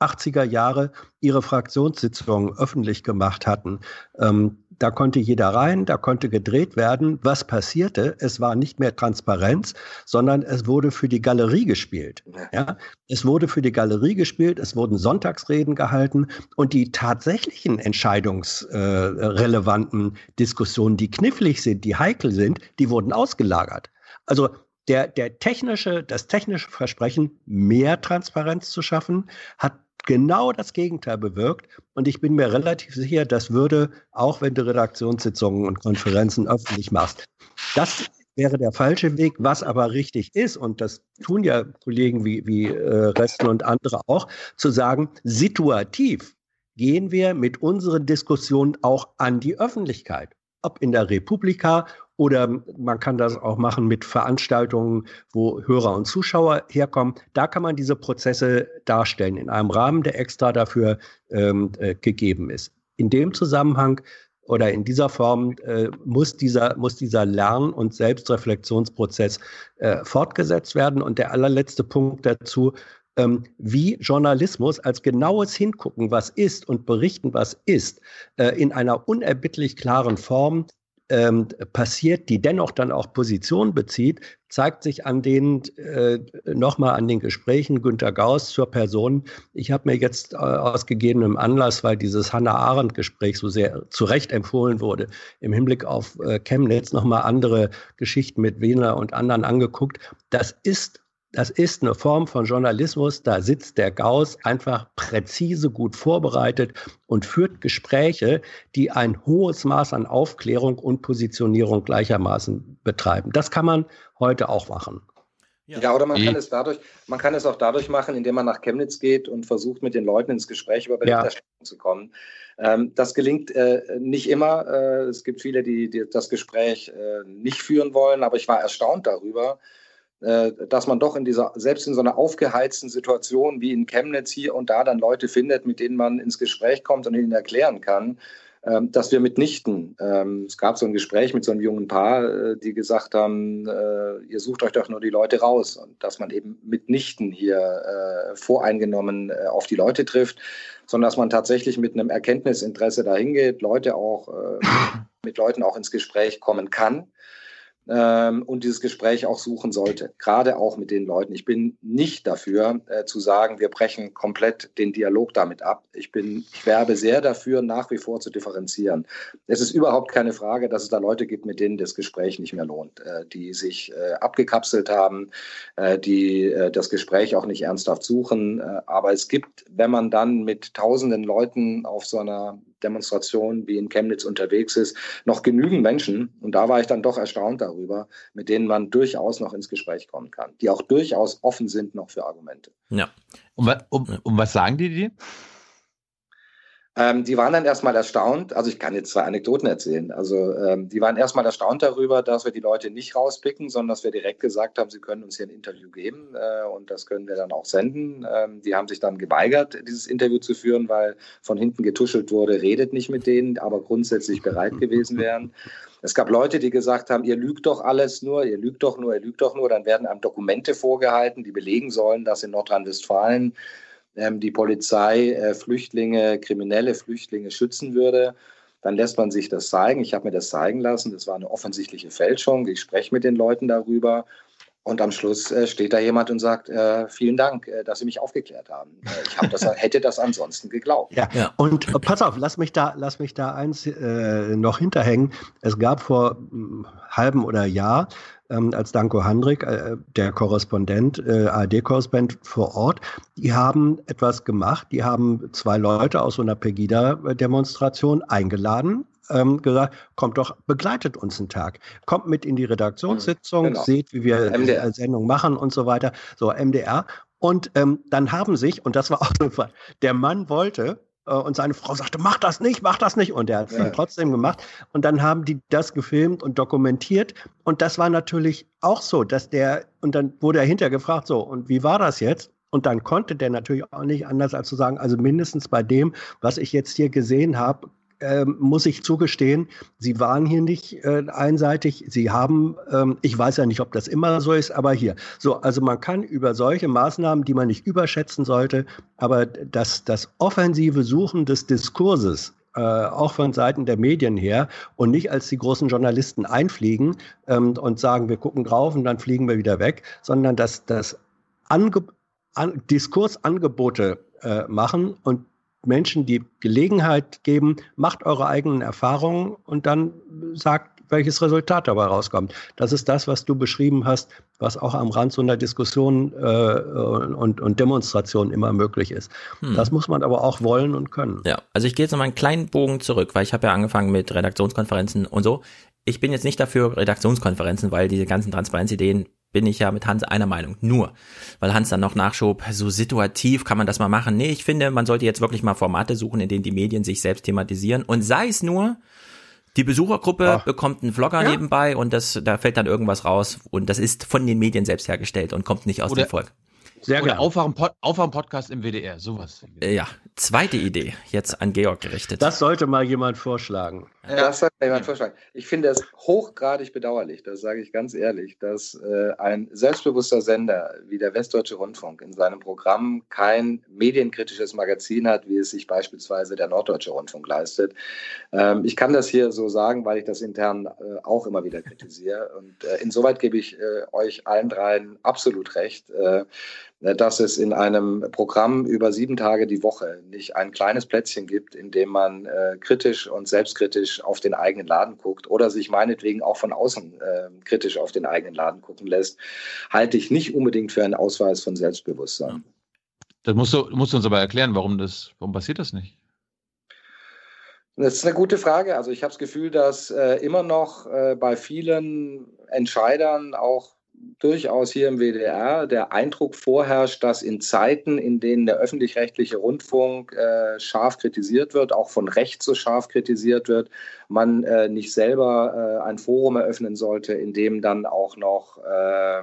80er Jahre ihre Fraktionssitzungen öffentlich gemacht hatten. Ähm, da konnte jeder rein, da konnte gedreht werden. Was passierte? Es war nicht mehr Transparenz, sondern es wurde für die Galerie gespielt. Ja? Es wurde für die Galerie gespielt, es wurden Sonntagsreden gehalten und die tatsächlichen entscheidungsrelevanten Diskussionen, die knifflig sind, die heikel sind, die wurden ausgelagert. Also der, der technische, das technische Versprechen, mehr Transparenz zu schaffen, hat genau das Gegenteil bewirkt. Und ich bin mir relativ sicher, das würde, auch wenn du Redaktionssitzungen und Konferenzen öffentlich machst, das wäre der falsche Weg, was aber richtig ist, und das tun ja Kollegen wie, wie äh, Resten und andere auch, zu sagen, situativ gehen wir mit unseren Diskussionen auch an die Öffentlichkeit. Ob in der Republika oder man kann das auch machen mit Veranstaltungen, wo Hörer und Zuschauer herkommen. Da kann man diese Prozesse darstellen in einem Rahmen, der extra dafür ähm, äh, gegeben ist. In dem Zusammenhang oder in dieser Form äh, muss dieser, muss dieser Lern- und Selbstreflexionsprozess äh, fortgesetzt werden. Und der allerletzte Punkt dazu, ähm, wie Journalismus als genaues Hingucken, was ist und berichten, was ist, äh, in einer unerbittlich klaren Form ähm, passiert, die dennoch dann auch Position bezieht, zeigt sich an den äh, nochmal an den Gesprächen Günter Gauss zur Person. Ich habe mir jetzt äh, aus gegebenem Anlass, weil dieses Hannah Arendt Gespräch so sehr zu Recht empfohlen wurde, im Hinblick auf äh, Chemnitz nochmal andere Geschichten mit Wiener und anderen angeguckt. Das ist das ist eine Form von Journalismus, da sitzt der Gauss einfach präzise gut vorbereitet und führt Gespräche, die ein hohes Maß an Aufklärung und Positionierung gleichermaßen betreiben. Das kann man heute auch machen. Ja, ja oder man kann es dadurch, man kann es auch dadurch machen, indem man nach Chemnitz geht und versucht, mit den Leuten ins Gespräch über Berichterstattung ja. zu kommen. Ähm, das gelingt äh, nicht immer. Äh, es gibt viele, die, die das Gespräch äh, nicht führen wollen, aber ich war erstaunt darüber, äh, dass man doch in dieser, selbst in so einer aufgeheizten Situation wie in Chemnitz hier und da dann Leute findet, mit denen man ins Gespräch kommt und ihnen erklären kann, ähm, dass wir mitnichten, ähm, es gab so ein Gespräch mit so einem jungen Paar, äh, die gesagt haben, äh, ihr sucht euch doch nur die Leute raus und dass man eben mitnichten hier voreingenommen auf die Leute trifft, sondern dass man tatsächlich mit einem Erkenntnisinteresse dahin geht, Leute auch, mit Leuten auch ins Gespräch kommen kann ähm, und dieses Gespräch auch suchen sollte, gerade auch mit den Leuten. Ich bin nicht dafür äh, zu sagen, wir brechen komplett den Dialog damit ab. Ich bin, ich werbe sehr dafür, nach wie vor zu differenzieren. Es ist überhaupt keine Frage, dass es da Leute gibt, mit denen das Gespräch nicht mehr lohnt, äh, die sich äh, abgekapselt haben, äh, die äh, das Gespräch auch nicht ernsthaft suchen. Äh, aber es gibt, wenn man dann mit tausenden Leuten auf so einer Demonstration wie in Chemnitz unterwegs ist, noch genügend Menschen, und da war ich dann doch erstaunt darüber, mit denen man durchaus noch ins Gespräch kommen kann, die auch durchaus offen sind noch für Argumente. Ja. Um, um, um was sagen die dir? Ähm, die waren dann erstmal erstaunt, also ich kann jetzt zwei Anekdoten erzählen. Also ähm, die waren erstmal erstaunt darüber, dass wir die Leute nicht rauspicken, sondern dass wir direkt gesagt haben, sie können uns hier ein Interview geben äh, und das können wir dann auch senden. Ähm, die haben sich dann geweigert, dieses Interview zu führen, weil von hinten getuschelt wurde, redet nicht mit denen, aber grundsätzlich bereit gewesen wären. Es gab Leute, die gesagt haben, ihr lügt doch alles nur, ihr lügt doch nur, ihr lügt doch nur. Dann werden einem Dokumente vorgehalten, die belegen sollen, dass in Nordrhein-Westfalen die Polizei äh, Flüchtlinge, kriminelle Flüchtlinge schützen würde. Dann lässt man sich das zeigen. Ich habe mir das zeigen lassen. Das war eine offensichtliche Fälschung. Ich spreche mit den Leuten darüber. Und am Schluss äh, steht da jemand und sagt, äh, vielen Dank, äh, dass Sie mich aufgeklärt haben. Äh, ich das, hätte das ansonsten geglaubt. Ja, ja. und äh, pass auf, lass mich da, lass mich da eins äh, noch hinterhängen. Es gab vor einem hm, halben oder Jahr ähm, als Danko Handrik, äh, der Korrespondent, äh, ARD-Korrespondent vor Ort, die haben etwas gemacht. Die haben zwei Leute aus so einer Pegida-Demonstration eingeladen, ähm, gesagt, kommt doch, begleitet uns einen Tag. Kommt mit in die Redaktionssitzung, genau. seht, wie wir MDR. Sendung machen und so weiter. So, MDR. Und ähm, dann haben sich, und das war auch so, der Mann wollte, und seine Frau sagte, mach das nicht, mach das nicht. Und er hat es ja. dann trotzdem gemacht. Und dann haben die das gefilmt und dokumentiert. Und das war natürlich auch so, dass der, und dann wurde er hinterher gefragt, so, und wie war das jetzt? Und dann konnte der natürlich auch nicht anders als zu sagen, also mindestens bei dem, was ich jetzt hier gesehen habe, ähm, muss ich zugestehen, Sie waren hier nicht äh, einseitig. Sie haben, ähm, ich weiß ja nicht, ob das immer so ist, aber hier. So, also man kann über solche Maßnahmen, die man nicht überschätzen sollte, aber das, das offensive Suchen des Diskurses, äh, auch von Seiten der Medien her und nicht als die großen Journalisten einfliegen ähm, und sagen, wir gucken drauf und dann fliegen wir wieder weg, sondern dass das Ange an Diskursangebote äh, machen und Menschen die Gelegenheit geben, macht eure eigenen Erfahrungen und dann sagt, welches Resultat dabei rauskommt. Das ist das, was du beschrieben hast, was auch am Rand so einer Diskussion äh, und, und Demonstration immer möglich ist. Hm. Das muss man aber auch wollen und können. Ja, also ich gehe jetzt noch mal einen kleinen Bogen zurück, weil ich habe ja angefangen mit Redaktionskonferenzen und so. Ich bin jetzt nicht dafür Redaktionskonferenzen, weil diese ganzen Transparenzideen bin ich ja mit Hans einer Meinung. Nur, weil Hans dann noch nachschob, so situativ kann man das mal machen. Nee, ich finde, man sollte jetzt wirklich mal Formate suchen, in denen die Medien sich selbst thematisieren. Und sei es nur, die Besuchergruppe Ach. bekommt einen Vlogger ja. nebenbei und das, da fällt dann irgendwas raus und das ist von den Medien selbst hergestellt und kommt nicht aus Oder dem Volk. Sehr Oder Aufwachen-Podcast im WDR, sowas. Äh, ja, zweite Idee, jetzt an Georg gerichtet. Das sollte mal jemand vorschlagen. Ja. Das sollte mal jemand vorschlagen. Ich finde es hochgradig bedauerlich, das sage ich ganz ehrlich, dass äh, ein selbstbewusster Sender wie der Westdeutsche Rundfunk in seinem Programm kein medienkritisches Magazin hat, wie es sich beispielsweise der Norddeutsche Rundfunk leistet. Ähm, ich kann das hier so sagen, weil ich das intern äh, auch immer wieder kritisiere. Und äh, insoweit gebe ich äh, euch allen dreien absolut recht äh, dass es in einem Programm über sieben Tage die Woche nicht ein kleines Plätzchen gibt, in dem man äh, kritisch und selbstkritisch auf den eigenen Laden guckt oder sich meinetwegen auch von außen äh, kritisch auf den eigenen Laden gucken lässt, halte ich nicht unbedingt für einen Ausweis von Selbstbewusstsein. Das musst du, musst du uns aber erklären, warum das, warum passiert das nicht? Das ist eine gute Frage. Also ich habe das Gefühl, dass äh, immer noch äh, bei vielen Entscheidern auch durchaus hier im WDR der Eindruck vorherrscht, dass in Zeiten, in denen der öffentlich-rechtliche Rundfunk äh, scharf kritisiert wird, auch von rechts so scharf kritisiert wird, man äh, nicht selber äh, ein Forum eröffnen sollte, in dem dann auch noch äh,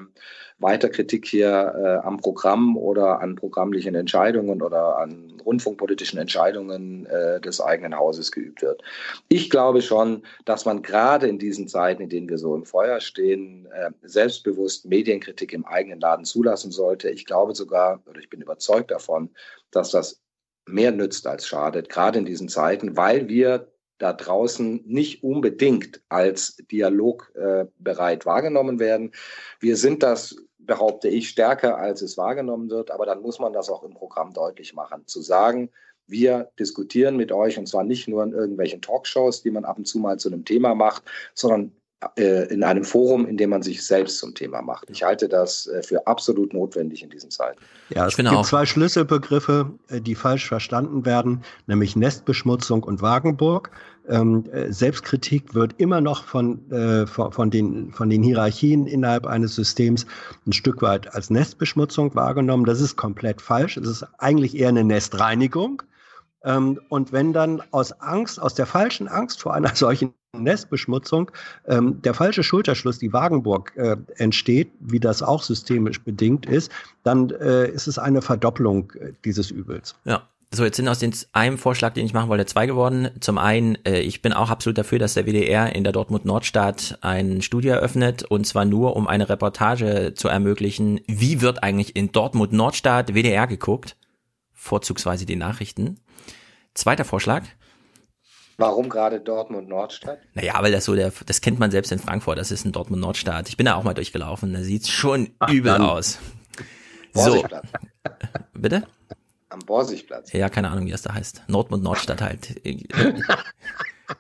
weiter Kritik hier äh, am Programm oder an programmlichen Entscheidungen oder an rundfunkpolitischen Entscheidungen äh, des eigenen Hauses geübt wird. Ich glaube schon, dass man gerade in diesen Zeiten, in denen wir so im Feuer stehen, äh, selbstbewusst Medienkritik im eigenen Laden zulassen sollte. Ich glaube sogar, oder ich bin überzeugt davon, dass das mehr nützt als schadet, gerade in diesen Zeiten, weil wir da draußen nicht unbedingt als dialogbereit äh, wahrgenommen werden. Wir sind das, behaupte ich, stärker, als es wahrgenommen wird, aber dann muss man das auch im Programm deutlich machen. Zu sagen, wir diskutieren mit euch und zwar nicht nur in irgendwelchen Talkshows, die man ab und zu mal zu einem Thema macht, sondern in einem Forum, in dem man sich selbst zum Thema macht. Ich halte das äh, für absolut notwendig in diesen Zeiten. Ja, es gibt auch. zwei Schlüsselbegriffe, äh, die falsch verstanden werden, nämlich Nestbeschmutzung und Wagenburg. Ähm, Selbstkritik wird immer noch von, äh, von, von, den, von den Hierarchien innerhalb eines Systems ein Stück weit als Nestbeschmutzung wahrgenommen. Das ist komplett falsch. Es ist eigentlich eher eine Nestreinigung. Ähm, und wenn dann aus Angst, aus der falschen Angst vor einer solchen Nestbeschmutzung ähm, der falsche Schulterschluss, die Wagenburg, äh, entsteht, wie das auch systemisch bedingt ist, dann äh, ist es eine Verdoppelung äh, dieses Übels. Ja. So, jetzt sind aus den einem Vorschlag, den ich machen wollte, zwei geworden. Zum einen, äh, ich bin auch absolut dafür, dass der WDR in der Dortmund Nordstadt ein Studio eröffnet und zwar nur, um eine Reportage zu ermöglichen. Wie wird eigentlich in Dortmund Nordstadt WDR geguckt? Vorzugsweise die Nachrichten. Zweiter Vorschlag. Warum gerade Dortmund Nordstadt? Naja, weil das so der, das kennt man selbst in Frankfurt, das ist ein Dortmund Nordstadt. Ich bin da auch mal durchgelaufen, da sieht's schon Ach, übel dann. aus. So. Bitte? Am Borsigplatz. Ja, keine Ahnung, wie das da heißt. Nordmund Nordstadt halt.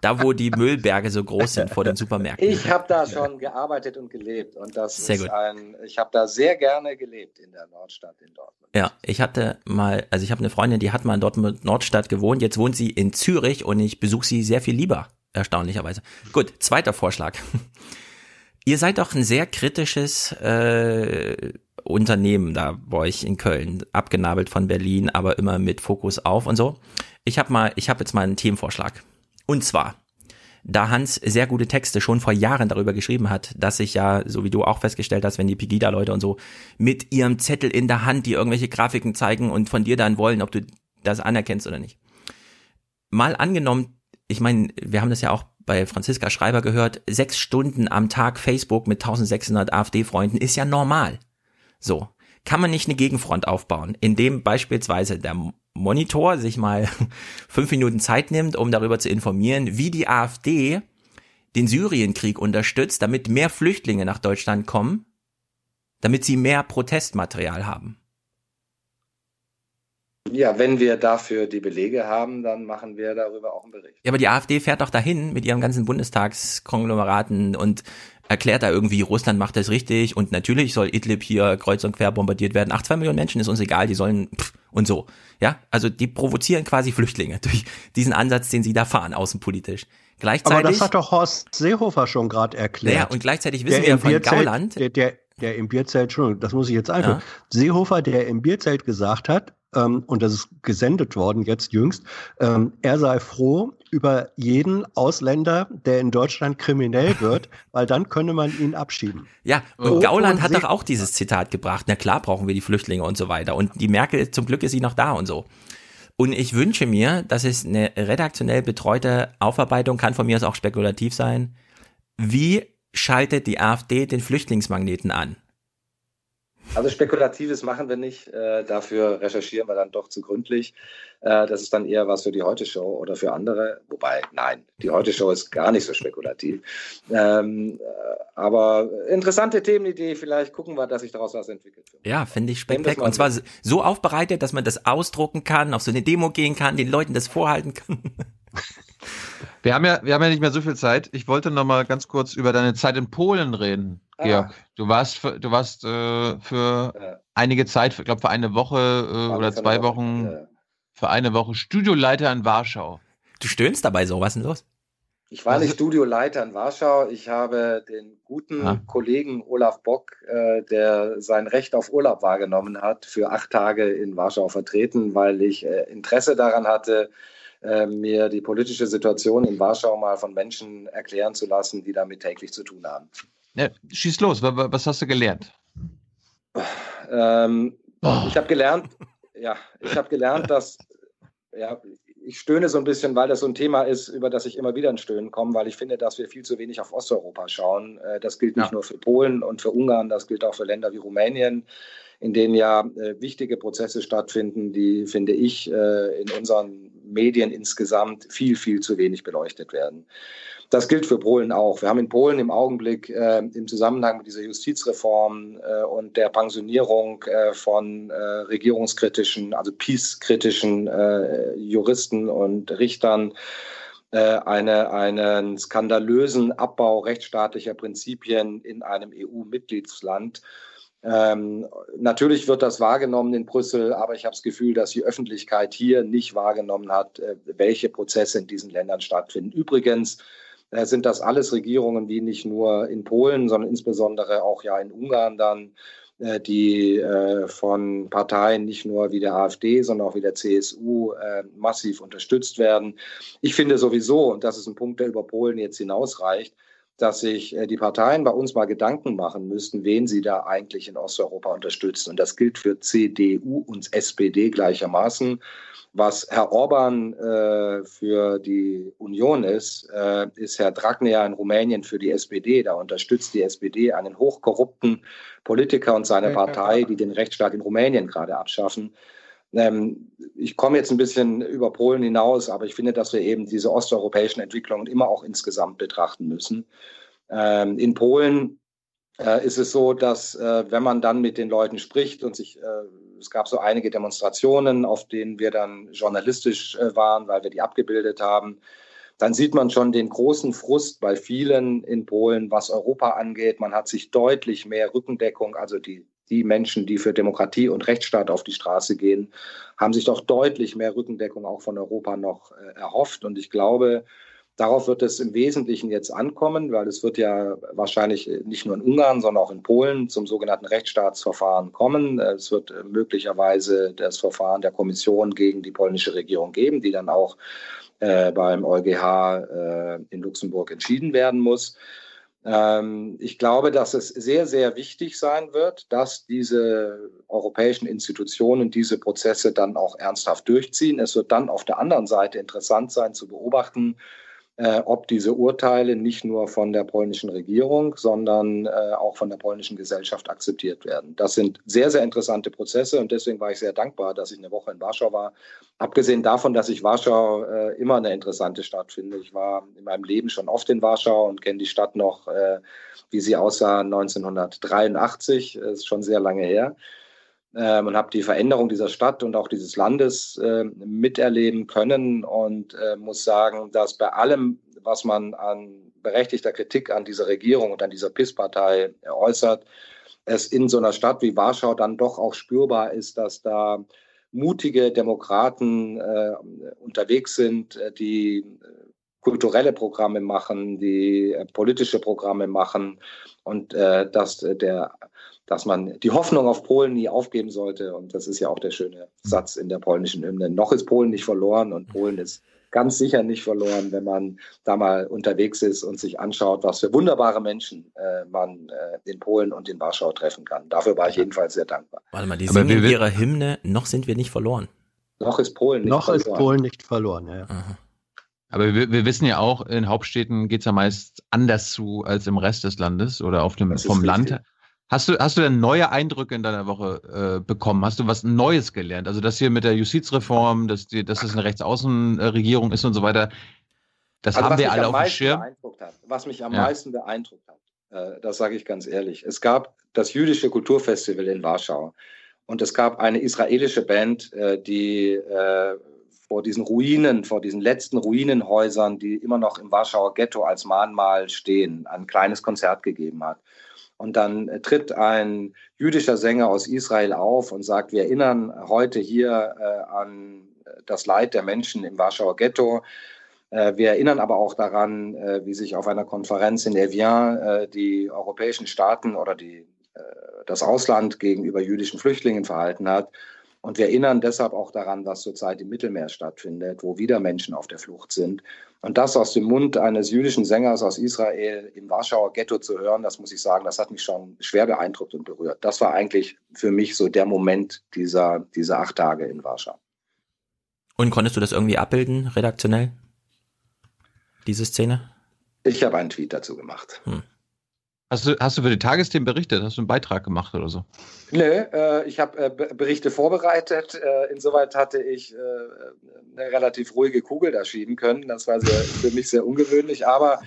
da, wo die Müllberge so groß sind vor den Supermärkten. Ich habe da schon gearbeitet und gelebt und das sehr ist gut. ein, ich habe da sehr gerne gelebt in der Nordstadt in Dortmund. Ja, ich hatte mal, also ich habe eine Freundin, die hat mal in Dortmund Nordstadt gewohnt, jetzt wohnt sie in Zürich und ich besuche sie sehr viel lieber, erstaunlicherweise. Gut, zweiter Vorschlag. Ihr seid doch ein sehr kritisches äh, Unternehmen da bei euch in Köln, abgenabelt von Berlin, aber immer mit Fokus auf und so. Ich habe mal, ich habe jetzt mal einen Themenvorschlag. Und zwar, da Hans sehr gute Texte schon vor Jahren darüber geschrieben hat, dass sich ja, so wie du auch festgestellt hast, wenn die Pegida-Leute und so mit ihrem Zettel in der Hand, die irgendwelche Grafiken zeigen und von dir dann wollen, ob du das anerkennst oder nicht. Mal angenommen, ich meine, wir haben das ja auch bei Franziska Schreiber gehört, sechs Stunden am Tag Facebook mit 1600 AfD-Freunden ist ja normal. So. Kann man nicht eine Gegenfront aufbauen, indem beispielsweise der Monitor sich mal fünf Minuten Zeit nimmt, um darüber zu informieren, wie die AfD den Syrienkrieg unterstützt, damit mehr Flüchtlinge nach Deutschland kommen, damit sie mehr Protestmaterial haben. Ja, wenn wir dafür die Belege haben, dann machen wir darüber auch einen Bericht. Ja, aber die AfD fährt doch dahin mit ihren ganzen Bundestagskonglomeraten und erklärt da irgendwie, Russland macht das richtig und natürlich soll Idlib hier kreuz und quer bombardiert werden. Ach, zwei Millionen Menschen ist uns egal, die sollen pff, und so. Ja, also die provozieren quasi Flüchtlinge durch diesen Ansatz, den sie da fahren, außenpolitisch. Gleichzeitig, Aber das hat doch Horst Seehofer schon gerade erklärt. Ja, und gleichzeitig wissen der wir von Gauland. Der, der, der im Bierzelt, Entschuldigung, das muss ich jetzt einfach. Ja. Seehofer, der im Bierzelt gesagt hat, ähm, und das ist gesendet worden jetzt jüngst, ähm, er sei froh über jeden Ausländer, der in Deutschland kriminell wird, weil dann könne man ihn abschieben. Ja, und oh, Gauland und hat doch auch dieses Zitat gebracht. Na klar brauchen wir die Flüchtlinge und so weiter. Und die Merkel, zum Glück ist sie noch da und so. Und ich wünsche mir, dass es eine redaktionell betreute Aufarbeitung kann von mir aus auch spekulativ sein. Wie schaltet die AfD den Flüchtlingsmagneten an? Also Spekulatives machen wir nicht. Äh, dafür recherchieren wir dann doch zu gründlich. Äh, das ist dann eher was für die Heute-Show oder für andere. Wobei, nein, die Heute-Show ist gar nicht so spekulativ. Ähm, äh, aber interessante Themenidee. Vielleicht gucken wir, dass sich daraus was entwickelt. Ja, finde ich spektakulär. Und zwar so aufbereitet, dass man das ausdrucken kann, auf so eine Demo gehen kann, den Leuten das vorhalten kann. Wir haben ja, wir haben ja nicht mehr so viel Zeit. Ich wollte noch mal ganz kurz über deine Zeit in Polen reden. Georg, du warst für, du warst äh, für ja. einige Zeit, ich glaube für eine Woche äh, oder zwei Wochen, ja. für eine Woche Studioleiter in Warschau. Du stöhnst dabei so, was ist denn los? Ich war nicht Studioleiter in Warschau. Ich habe den guten ah. Kollegen Olaf Bock, äh, der sein Recht auf Urlaub wahrgenommen hat, für acht Tage in Warschau vertreten, weil ich äh, Interesse daran hatte, äh, mir die politische Situation in Warschau mal von Menschen erklären zu lassen, die damit täglich zu tun haben. Ja, schieß los, was hast du gelernt? Ähm, oh. Ich habe gelernt, ja, ich habe gelernt, dass ja, ich stöhne so ein bisschen, weil das so ein Thema ist, über das ich immer wieder in Stöhnen komme, weil ich finde, dass wir viel zu wenig auf Osteuropa schauen. Äh, das gilt nicht ja. nur für Polen und für Ungarn, das gilt auch für Länder wie Rumänien, in denen ja äh, wichtige Prozesse stattfinden, die, finde ich, äh, in unseren Medien insgesamt viel, viel zu wenig beleuchtet werden. Das gilt für Polen auch. Wir haben in Polen im Augenblick äh, im Zusammenhang mit dieser Justizreform äh, und der Pensionierung äh, von äh, regierungskritischen, also peace-kritischen äh, Juristen und Richtern äh, eine, einen skandalösen Abbau rechtsstaatlicher Prinzipien in einem EU-Mitgliedsland. Ähm, natürlich wird das wahrgenommen in Brüssel, aber ich habe das Gefühl, dass die Öffentlichkeit hier nicht wahrgenommen hat, welche Prozesse in diesen Ländern stattfinden. Übrigens sind das alles Regierungen, die nicht nur in Polen, sondern insbesondere auch ja in Ungarn dann äh, die äh, von Parteien nicht nur wie der AfD, sondern auch wie der CSU massiv unterstützt werden. Ich finde sowieso, und das ist ein Punkt, der über Polen jetzt hinausreicht, dass sich die Parteien bei uns mal Gedanken machen müssten, wen sie da eigentlich in Osteuropa unterstützen. Und das gilt für CDU und SPD gleichermaßen. Was Herr Orban äh, für die Union ist, äh, ist Herr Dragnea in Rumänien für die SPD. Da unterstützt die SPD einen hochkorrupten Politiker und seine Partei, die den Rechtsstaat in Rumänien gerade abschaffen. Ähm, ich komme jetzt ein bisschen über Polen hinaus, aber ich finde, dass wir eben diese osteuropäischen Entwicklungen immer auch insgesamt betrachten müssen. Ähm, in Polen äh, ist es so, dass äh, wenn man dann mit den Leuten spricht und sich, äh, es gab so einige Demonstrationen, auf denen wir dann journalistisch äh, waren, weil wir die abgebildet haben, dann sieht man schon den großen Frust bei vielen in Polen, was Europa angeht. Man hat sich deutlich mehr Rückendeckung, also die, die Menschen, die für Demokratie und Rechtsstaat auf die Straße gehen, haben sich doch deutlich mehr Rückendeckung auch von Europa noch äh, erhofft. Und ich glaube, Darauf wird es im Wesentlichen jetzt ankommen, weil es wird ja wahrscheinlich nicht nur in Ungarn, sondern auch in Polen zum sogenannten Rechtsstaatsverfahren kommen. Es wird möglicherweise das Verfahren der Kommission gegen die polnische Regierung geben, die dann auch äh, beim EuGH äh, in Luxemburg entschieden werden muss. Ähm, ich glaube, dass es sehr, sehr wichtig sein wird, dass diese europäischen Institutionen diese Prozesse dann auch ernsthaft durchziehen. Es wird dann auf der anderen Seite interessant sein zu beobachten, äh, ob diese Urteile nicht nur von der polnischen Regierung, sondern äh, auch von der polnischen Gesellschaft akzeptiert werden. Das sind sehr, sehr interessante Prozesse und deswegen war ich sehr dankbar, dass ich eine Woche in Warschau war. Abgesehen davon, dass ich Warschau äh, immer eine interessante Stadt finde. Ich war in meinem Leben schon oft in Warschau und kenne die Stadt noch, äh, wie sie aussah 1983. Das ist schon sehr lange her ähm, und habe die Veränderung dieser Stadt und auch dieses Landes äh, miterleben können und äh, muss sagen, dass bei allem, was man an berechtigter Kritik an dieser Regierung und an dieser PIS-Partei äußert, es in so einer Stadt wie Warschau dann doch auch spürbar ist, dass da mutige Demokraten äh, unterwegs sind, äh, die äh, kulturelle Programme machen, die äh, politische Programme machen und dass der dass man die Hoffnung auf Polen nie aufgeben sollte. Und das ist ja auch der schöne Satz in der polnischen Hymne. Noch ist Polen nicht verloren und Polen ist ganz sicher nicht verloren, wenn man da mal unterwegs ist und sich anschaut, was für wunderbare Menschen äh, man äh, in Polen und in Warschau treffen kann. Dafür war ich jedenfalls sehr dankbar. Warte mal, die singen in ihrer Hymne, noch sind wir nicht verloren. Noch ist Polen nicht noch verloren. Noch ist Polen nicht verloren, ja. Aha. Aber wir, wir, wissen ja auch, in Hauptstädten geht es ja meist anders zu als im Rest des Landes oder auf dem vom Land. Hast du, hast du denn neue Eindrücke in deiner Woche äh, bekommen? Hast du was Neues gelernt? Also das hier mit der Justizreform, dass, die, dass das eine Rechtsaußenregierung ist und so weiter, das also haben wir alle auf dem Schirm. Hat, was mich am ja. meisten beeindruckt hat, äh, das sage ich ganz ehrlich. Es gab das jüdische Kulturfestival in Warschau und es gab eine israelische Band, äh, die äh, vor diesen Ruinen, vor diesen letzten Ruinenhäusern, die immer noch im Warschauer Ghetto als Mahnmal stehen, ein kleines Konzert gegeben hat. Und dann äh, tritt ein jüdischer Sänger aus Israel auf und sagt, wir erinnern heute hier äh, an das Leid der Menschen im Warschauer Ghetto. Äh, wir erinnern aber auch daran, äh, wie sich auf einer Konferenz in Evian äh, die europäischen Staaten oder die, äh, das Ausland gegenüber jüdischen Flüchtlingen verhalten hat. Und wir erinnern deshalb auch daran, was zurzeit im Mittelmeer stattfindet, wo wieder Menschen auf der Flucht sind. Und das aus dem Mund eines jüdischen Sängers aus Israel im Warschauer Ghetto zu hören, das muss ich sagen, das hat mich schon schwer beeindruckt und berührt. Das war eigentlich für mich so der Moment dieser, dieser acht Tage in Warschau. Und konntest du das irgendwie abbilden, redaktionell? Diese Szene? Ich habe einen Tweet dazu gemacht. Hm. Hast du, hast du für die Tagesthemen berichtet? Hast du einen Beitrag gemacht oder so? Nö, äh, ich habe äh, Berichte vorbereitet. Äh, insoweit hatte ich äh, eine relativ ruhige Kugel da schieben können. Das war sehr, für mich sehr ungewöhnlich. Aber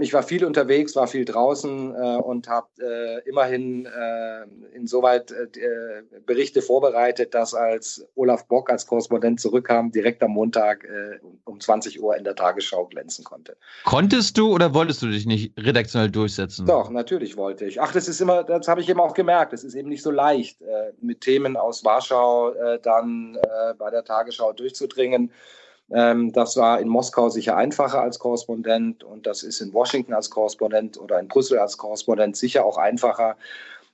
ich war viel unterwegs, war viel draußen äh, und habe äh, immerhin äh, insoweit äh, äh, Berichte vorbereitet, dass als Olaf Bock als Korrespondent zurückkam, direkt am Montag äh, um 20 Uhr in der Tagesschau glänzen konnte. Konntest du oder wolltest du dich nicht redaktionell durchsetzen? Doch, natürlich wollte ich. Ach, das ist immer, das habe ich eben auch gemerkt, es ist eben nicht so leicht, mit Themen aus Warschau dann bei der Tagesschau durchzudringen. Ähm, das war in Moskau sicher einfacher als Korrespondent und das ist in Washington als Korrespondent oder in Brüssel als Korrespondent sicher auch einfacher.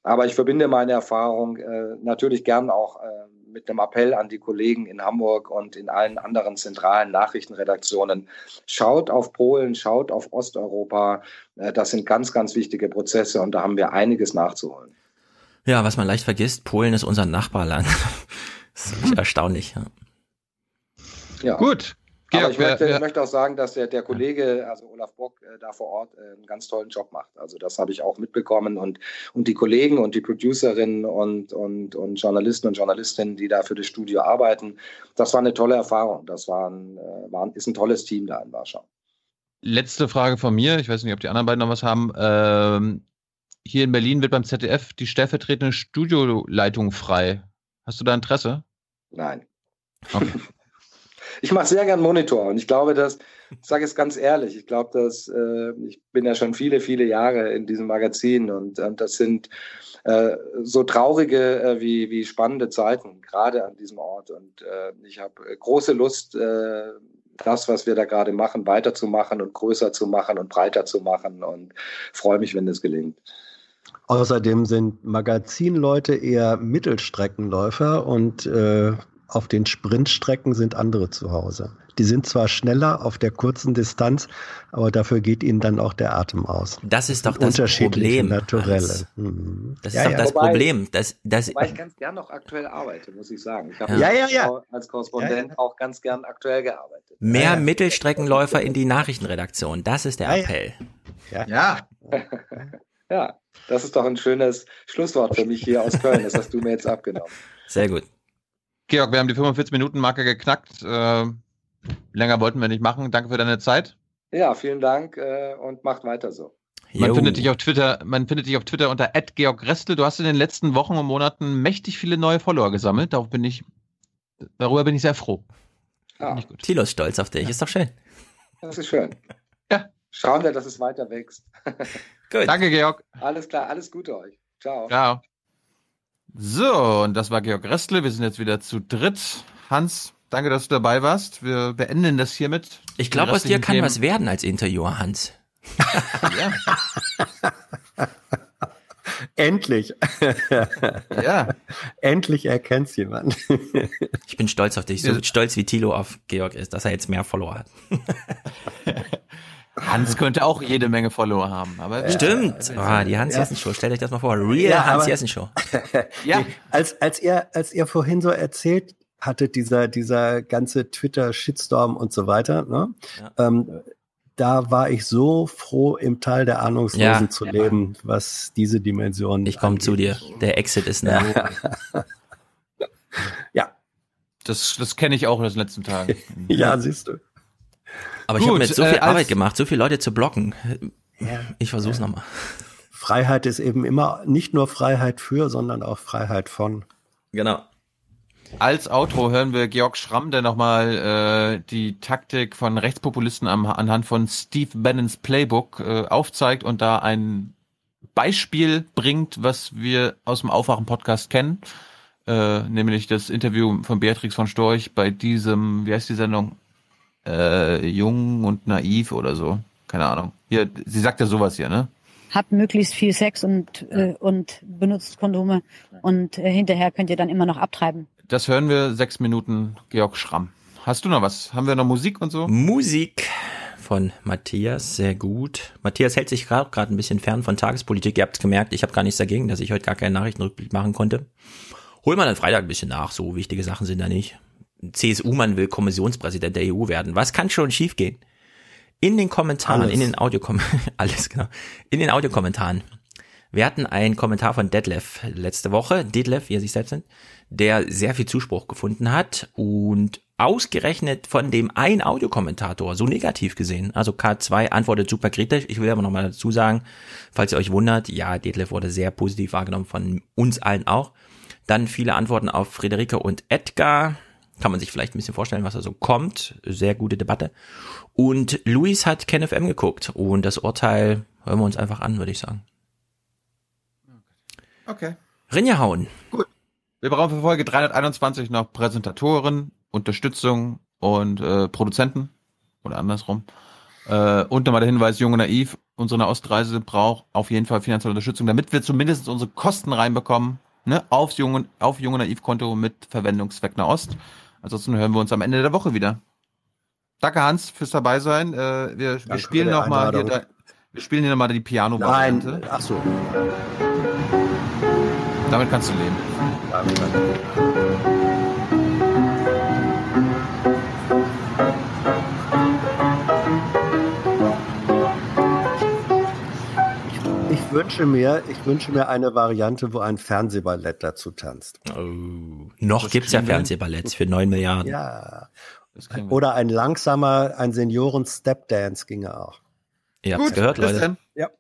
Aber ich verbinde meine Erfahrung äh, natürlich gern auch äh, mit einem Appell an die Kollegen in Hamburg und in allen anderen zentralen Nachrichtenredaktionen. Schaut auf Polen, schaut auf Osteuropa. Äh, das sind ganz, ganz wichtige Prozesse und da haben wir einiges nachzuholen. Ja, was man leicht vergisst, Polen ist unser Nachbarland. das ist erstaunlich. Ja. Ja. Gut. Aber ich möchte, wer, möchte, auch sagen, dass der, der Kollege, also Olaf Bock, äh, da vor Ort äh, einen ganz tollen Job macht. Also das habe ich auch mitbekommen und, und die Kollegen und die Producerinnen und, und, und Journalisten und Journalistinnen, die da für das Studio arbeiten, das war eine tolle Erfahrung. Das war ein, äh, war ein, ist ein tolles Team da in Warschau. Letzte Frage von mir. Ich weiß nicht, ob die anderen beiden noch was haben. Ähm, hier in Berlin wird beim ZDF die stellvertretende Studioleitung frei. Hast du da Interesse? Nein. Okay. ich mache sehr gern Monitor und ich glaube, dass, ich sage es ganz ehrlich, ich glaube, dass äh, ich bin ja schon viele, viele Jahre in diesem Magazin und, und das sind äh, so traurige äh, wie, wie spannende Zeiten, gerade an diesem Ort. Und äh, ich habe große Lust, äh, das, was wir da gerade machen, weiterzumachen und größer zu machen und breiter zu machen und freue mich, wenn das gelingt. Außerdem sind Magazinleute eher Mittelstreckenläufer und äh, auf den Sprintstrecken sind andere zu Hause. Die sind zwar schneller auf der kurzen Distanz, aber dafür geht ihnen dann auch der Atem aus. Das ist doch das Problem. Naturelle. Mhm. Das ist ja, doch ja. das wobei, Problem. Das, das, wobei ich ganz gern noch aktuell arbeite, muss ich sagen. Ich habe ja. Ja, ja, als Korrespondent auch ganz gern aktuell gearbeitet. Mehr Mittelstreckenläufer in die Nachrichtenredaktion. Das ist der Appell. Ja. Ja. das ist doch ein schönes Schlusswort für mich hier aus Köln. Das hast du mir jetzt abgenommen. Sehr gut. Georg, wir haben die 45-Minuten-Marke geknackt. Äh, länger wollten wir nicht machen. Danke für deine Zeit. Ja, vielen Dank äh, und macht weiter so. Man findet dich auf Twitter, man findet dich auf Twitter unter @georgrestel. Du hast in den letzten Wochen und Monaten mächtig viele neue Follower gesammelt. Darauf bin ich, darüber bin ich sehr froh. Ja. Thilo ist stolz auf dich. Ja. Ist doch schön. Das ist schön. Ja. Schauen wir, dass es weiter wächst. Gut. Danke, Georg. Alles klar, alles Gute euch. Ciao. Ciao. So, und das war Georg Restle. Wir sind jetzt wieder zu dritt. Hans, danke, dass du dabei warst. Wir beenden das hiermit. Ich glaube, aus dir kann Themen. was werden als Interviewer, Hans. Endlich. ja. Endlich erkennt's jemand. ich bin stolz auf dich, so stolz wie Thilo auf Georg ist, dass er jetzt mehr Follower hat. Hans könnte auch jede Menge Follower haben. Aber Stimmt. Oh, die Hans Jessen Show. Stellt euch das mal vor. Real ja, Hans Jessen Show. ja. Als, als ihr, als ihr vorhin so erzählt hattet, dieser, dieser ganze Twitter-Shitstorm und so weiter, ne? Ja. Ähm, da war ich so froh, im Teil der Ahnungslosen ja, zu leben, was diese Dimension. Ich komme zu dir. Der Exit ist nah. Ja. ja. Das, das kenne ich auch in den letzten Tagen. ja, siehst du. Aber ich habe mir jetzt so viel äh, Arbeit gemacht, so viele Leute zu blocken. Ja, ich versuch's ja. nochmal. Freiheit ist eben immer nicht nur Freiheit für, sondern auch Freiheit von. Genau. Als Outro hören wir Georg Schramm, der nochmal äh, die Taktik von Rechtspopulisten am, anhand von Steve Bannons Playbook äh, aufzeigt und da ein Beispiel bringt, was wir aus dem Aufwachen-Podcast kennen, äh, nämlich das Interview von Beatrix von Storch bei diesem, wie heißt die Sendung? Äh, jung und naiv oder so. Keine Ahnung. Hier, sie sagt ja sowas hier, ne? Habt möglichst viel Sex und, äh, und benutzt Kondome und äh, hinterher könnt ihr dann immer noch abtreiben. Das hören wir sechs Minuten Georg Schramm. Hast du noch was? Haben wir noch Musik und so? Musik von Matthias, sehr gut. Matthias hält sich gerade ein bisschen fern von Tagespolitik. Ihr habt gemerkt, ich habe gar nichts dagegen, dass ich heute gar keinen Nachrichtenrückblick machen konnte. Hol mal dann Freitag ein bisschen nach, so wichtige Sachen sind da nicht. CSU-Mann will Kommissionspräsident der EU werden. Was kann schon schiefgehen? In den Kommentaren, alles. in den Audiokommentaren, alles genau, in den Audiokommentaren Wir hatten einen Kommentar von Detlef letzte Woche, Detlef, wie er sich selbst nennt, der sehr viel Zuspruch gefunden hat und ausgerechnet von dem einen Audiokommentator so negativ gesehen. Also K2 antwortet super kritisch. Ich will aber nochmal dazu sagen, falls ihr euch wundert, ja, Detlef wurde sehr positiv wahrgenommen von uns allen auch. Dann viele Antworten auf Friederike und Edgar. Kann man sich vielleicht ein bisschen vorstellen, was da so kommt. Sehr gute Debatte. Und Luis hat KenFM geguckt und das Urteil hören wir uns einfach an, würde ich sagen. Okay. Rinja hauen. Gut. Wir brauchen für Folge 321 noch Präsentatoren, Unterstützung und äh, Produzenten oder andersrum. Äh, und nochmal der Hinweis, Junge Naiv, unsere Ostreise braucht auf jeden Fall finanzielle Unterstützung, damit wir zumindest unsere Kosten reinbekommen, ne, aufs Junge, auf Junge Naiv Konto mit Verwendungszweck Nahost. Ansonsten hören wir uns am Ende der Woche wieder. Danke Hans fürs dabei sein. Äh, wir, wir spielen noch mal hier, da, wir spielen hier nochmal die Piano-Variante. Nein, ach so. Damit kannst du leben. Ich wünsche mir, ich wünsche mir eine Variante, wo ein Fernsehballett dazu tanzt. Oh. Noch das gibt's ja Fernsehballetts für neun Milliarden. Ja. Oder ein langsamer, ein Senioren-Step-Dance ginge auch. Ihr habt's gehört, Leute. Ja.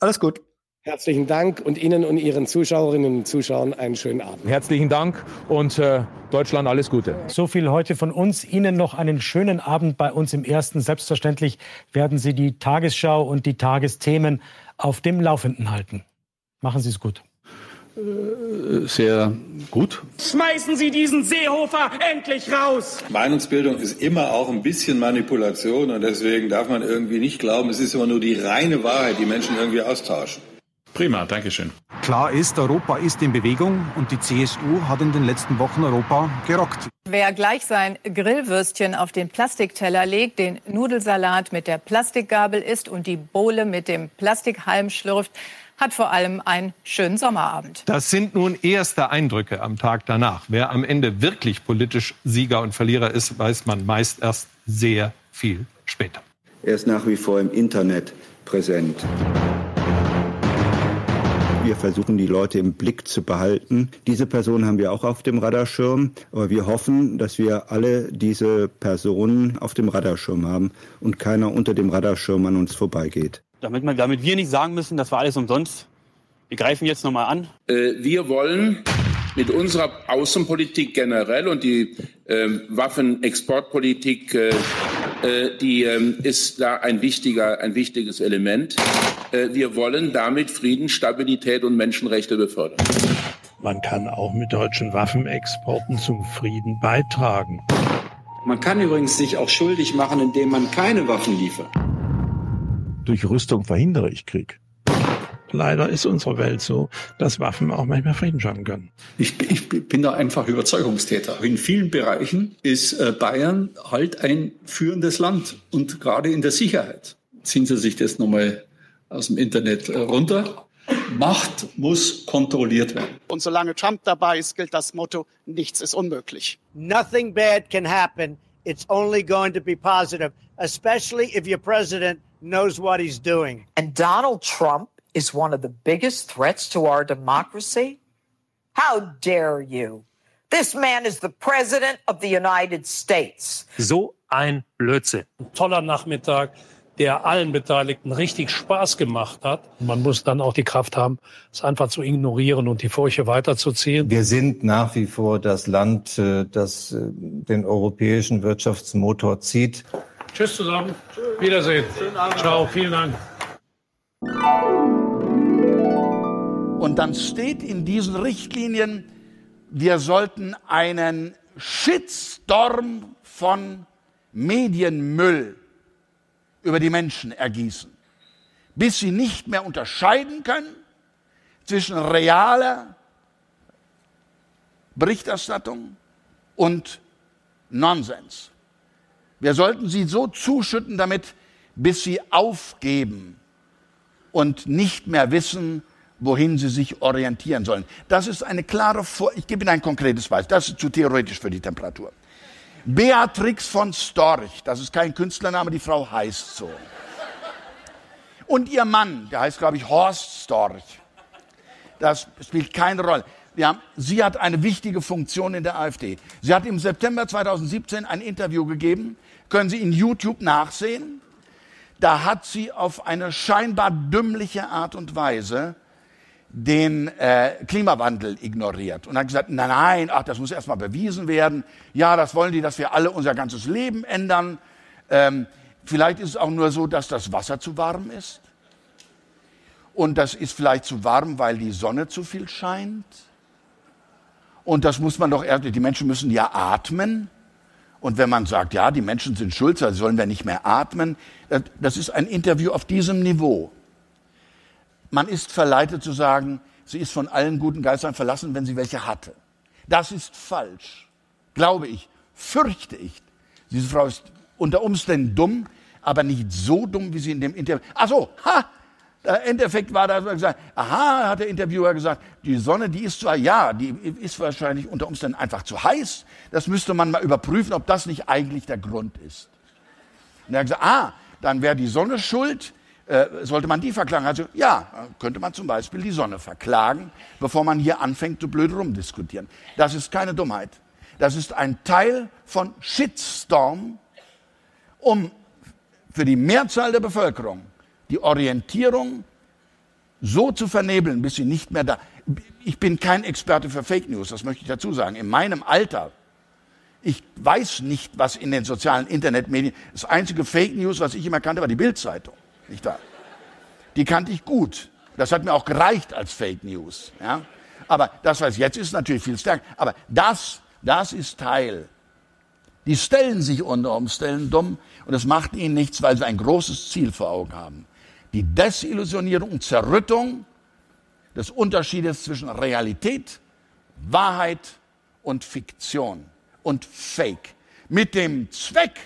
Alles gut. Herzlichen Dank und Ihnen und Ihren Zuschauerinnen und Zuschauern einen schönen Abend. Herzlichen Dank und äh, Deutschland alles Gute. So viel heute von uns. Ihnen noch einen schönen Abend bei uns im Ersten. Selbstverständlich werden Sie die Tagesschau und die Tagesthemen auf dem Laufenden halten. Machen Sie es gut. Äh, sehr gut. Schmeißen Sie diesen Seehofer endlich raus! Meinungsbildung ist immer auch ein bisschen Manipulation und deswegen darf man irgendwie nicht glauben, es ist immer nur die reine Wahrheit, die Menschen irgendwie austauschen. Prima, Dankeschön. Klar ist, Europa ist in Bewegung und die CSU hat in den letzten Wochen Europa gerockt. Wer gleich sein Grillwürstchen auf den Plastikteller legt, den Nudelsalat mit der Plastikgabel isst und die Bohle mit dem Plastikhalm schlürft, hat vor allem einen schönen Sommerabend. Das sind nun erste Eindrücke am Tag danach. Wer am Ende wirklich politisch Sieger und Verlierer ist, weiß man meist erst sehr viel später. Er ist nach wie vor im Internet präsent. Wir versuchen, die Leute im Blick zu behalten. Diese Person haben wir auch auf dem Radarschirm. Aber wir hoffen, dass wir alle diese Personen auf dem Radarschirm haben und keiner unter dem Radarschirm an uns vorbeigeht. Damit, man, damit wir nicht sagen müssen, das war alles umsonst. Wir greifen jetzt nochmal an. Äh, wir wollen mit unserer Außenpolitik generell und die äh, Waffenexportpolitik, äh, die ähm, ist da ein wichtiger, ein wichtiges Element. Äh, wir wollen damit Frieden, Stabilität und Menschenrechte befördern. Man kann auch mit deutschen Waffenexporten zum Frieden beitragen. Man kann übrigens sich auch schuldig machen, indem man keine Waffen liefert. Durch Rüstung verhindere ich Krieg. Leider ist unsere Welt so, dass Waffen auch manchmal Frieden schaffen können. Ich, ich bin da einfach Überzeugungstäter. In vielen Bereichen ist äh, Bayern halt ein führendes Land und gerade in der Sicherheit. Ziehen Sie sich das nochmal aus dem Internet äh, runter. Macht muss kontrolliert werden. Und solange Trump dabei ist, gilt das Motto, nichts ist unmöglich. Nothing bad can happen. It's only going to be positive, especially if your president knows what he's doing. And Donald Trump is one of the biggest threats to our democracy? How dare you? This man is the president of the United States. So ein Blödsinn. Ein toller Nachmittag, der allen Beteiligten richtig Spaß gemacht hat. Man muss dann auch die Kraft haben, es einfach zu ignorieren und die Furche weiterzuziehen. Wir sind nach wie vor das Land, äh, das äh, den europäischen Wirtschaftsmotor zieht. Tschüss zusammen. Wiedersehen. Ciao. Vielen Dank. Und dann steht in diesen Richtlinien, wir sollten einen Shitstorm von Medienmüll über die Menschen ergießen, bis sie nicht mehr unterscheiden können zwischen realer Berichterstattung und Nonsens. Wir sollten sie so zuschütten damit, bis sie aufgeben und nicht mehr wissen, wohin sie sich orientieren sollen. Das ist eine klare Vor Ich gebe Ihnen ein konkretes Beispiel. Das ist zu theoretisch für die Temperatur. Beatrix von Storch, das ist kein Künstlername, die Frau heißt so. Und ihr Mann, der heißt, glaube ich, Horst Storch. Das spielt keine Rolle. Ja, sie hat eine wichtige Funktion in der AfD. Sie hat im September 2017 ein Interview gegeben, können Sie in YouTube nachsehen. Da hat sie auf eine scheinbar dümmliche Art und Weise den äh, Klimawandel ignoriert und hat gesagt, nein, nein, ach, das muss erstmal bewiesen werden. Ja, das wollen die, dass wir alle unser ganzes Leben ändern. Ähm, vielleicht ist es auch nur so, dass das Wasser zu warm ist. Und das ist vielleicht zu warm, weil die Sonne zu viel scheint. Und das muss man doch, die Menschen müssen ja atmen. Und wenn man sagt, ja, die Menschen sind schuld, also sollen wir nicht mehr atmen, das ist ein Interview auf diesem Niveau. Man ist verleitet zu sagen, sie ist von allen guten Geistern verlassen, wenn sie welche hatte. Das ist falsch, glaube ich, fürchte ich. Diese Frau ist unter Umständen dumm, aber nicht so dumm, wie sie in dem Interview. Ach so, ha, der Endeffekt war, da gesagt, aha, hat der Interviewer gesagt, die Sonne, die ist zwar, ja, die ist wahrscheinlich unter Umständen einfach zu heiß. Das müsste man mal überprüfen, ob das nicht eigentlich der Grund ist. Und er hat gesagt, ah, dann wäre die Sonne schuld, äh, sollte man die verklagen? Also ja, könnte man zum Beispiel die Sonne verklagen, bevor man hier anfängt, so blöd rumdiskutieren. Das ist keine Dummheit. Das ist ein Teil von Shitstorm, um für die Mehrzahl der Bevölkerung die Orientierung so zu vernebeln, bis sie nicht mehr da. Ich bin kein Experte für Fake News, das möchte ich dazu sagen. In meinem Alter, ich weiß nicht, was in den sozialen Internetmedien. Das einzige Fake News, was ich immer kannte, war die Bildzeitung. Nicht wahr? Die kannte ich gut. Das hat mir auch gereicht als Fake News. Ja? Aber das, was jetzt ist, natürlich viel stärker. Aber das, das ist Teil. Die stellen sich unter Umständen dumm und es macht ihnen nichts, weil sie ein großes Ziel vor Augen haben die Desillusionierung und Zerrüttung des Unterschiedes zwischen Realität, Wahrheit und Fiktion und Fake. Mit dem Zweck,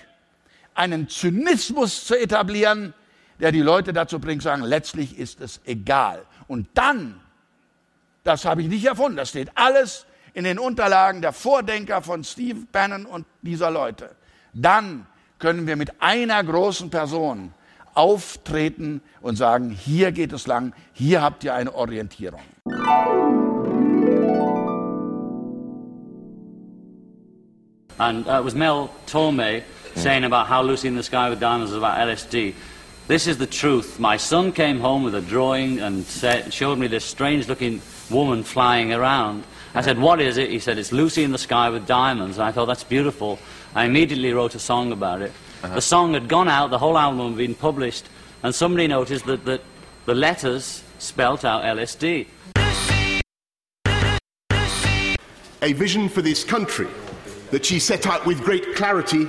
einen Zynismus zu etablieren, der die Leute dazu bringt, sagen, letztlich ist es egal. Und dann, das habe ich nicht erfunden, das steht alles in den Unterlagen der Vordenker von Steve Bannon und dieser Leute. Dann können wir mit einer großen Person auftreten und sagen, hier geht es lang, hier habt ihr eine Orientierung. And uh, it was Mel Torme saying about how Lucy in the Sky with Diamonds is about LSD. This is the truth. My son came home with a drawing and said, showed me this strange looking woman flying around. I said, What is it? He said, It's Lucy in the Sky with Diamonds. And I thought, That's beautiful. I immediately wrote a song about it. Uh-huh. The song had gone out, the whole album had been published, and somebody noticed that, that the letters spelt out LSD. A vision for this country that she set out with great clarity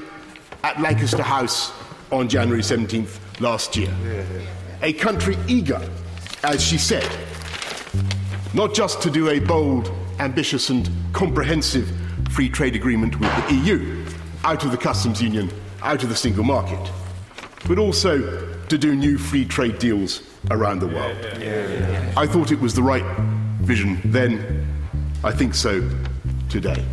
at Lancaster House on January 17th last year. A country eager, as she said, not just to do a bold, ambitious, and comprehensive free trade agreement with the EU out of the customs union out of the single market, but also to do new free trade deals around the world. I thought it was the right vision then. I think so today.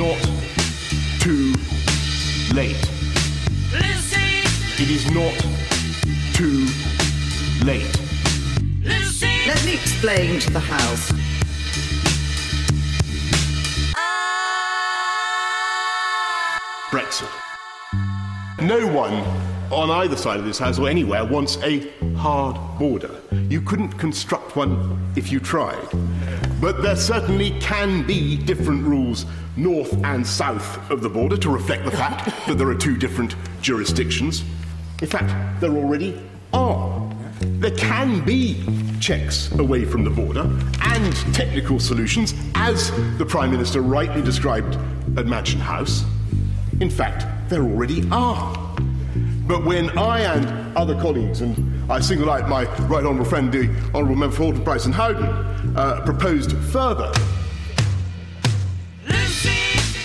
Not too late. Lucy. It is not too late. Lucy. Let me explain to the House. Brexit. No one on either side of this house or anywhere wants a hard border. You couldn't construct one if you tried. But there certainly can be different rules north and south of the border to reflect the fact that there are two different jurisdictions. In fact, there already are. There can be checks away from the border and technical solutions, as the Prime Minister rightly described at Mansion House. In fact, there already are. But when I and other colleagues, and I single out my right honourable friend, the Honourable Member for Horton and Howden, uh, proposed further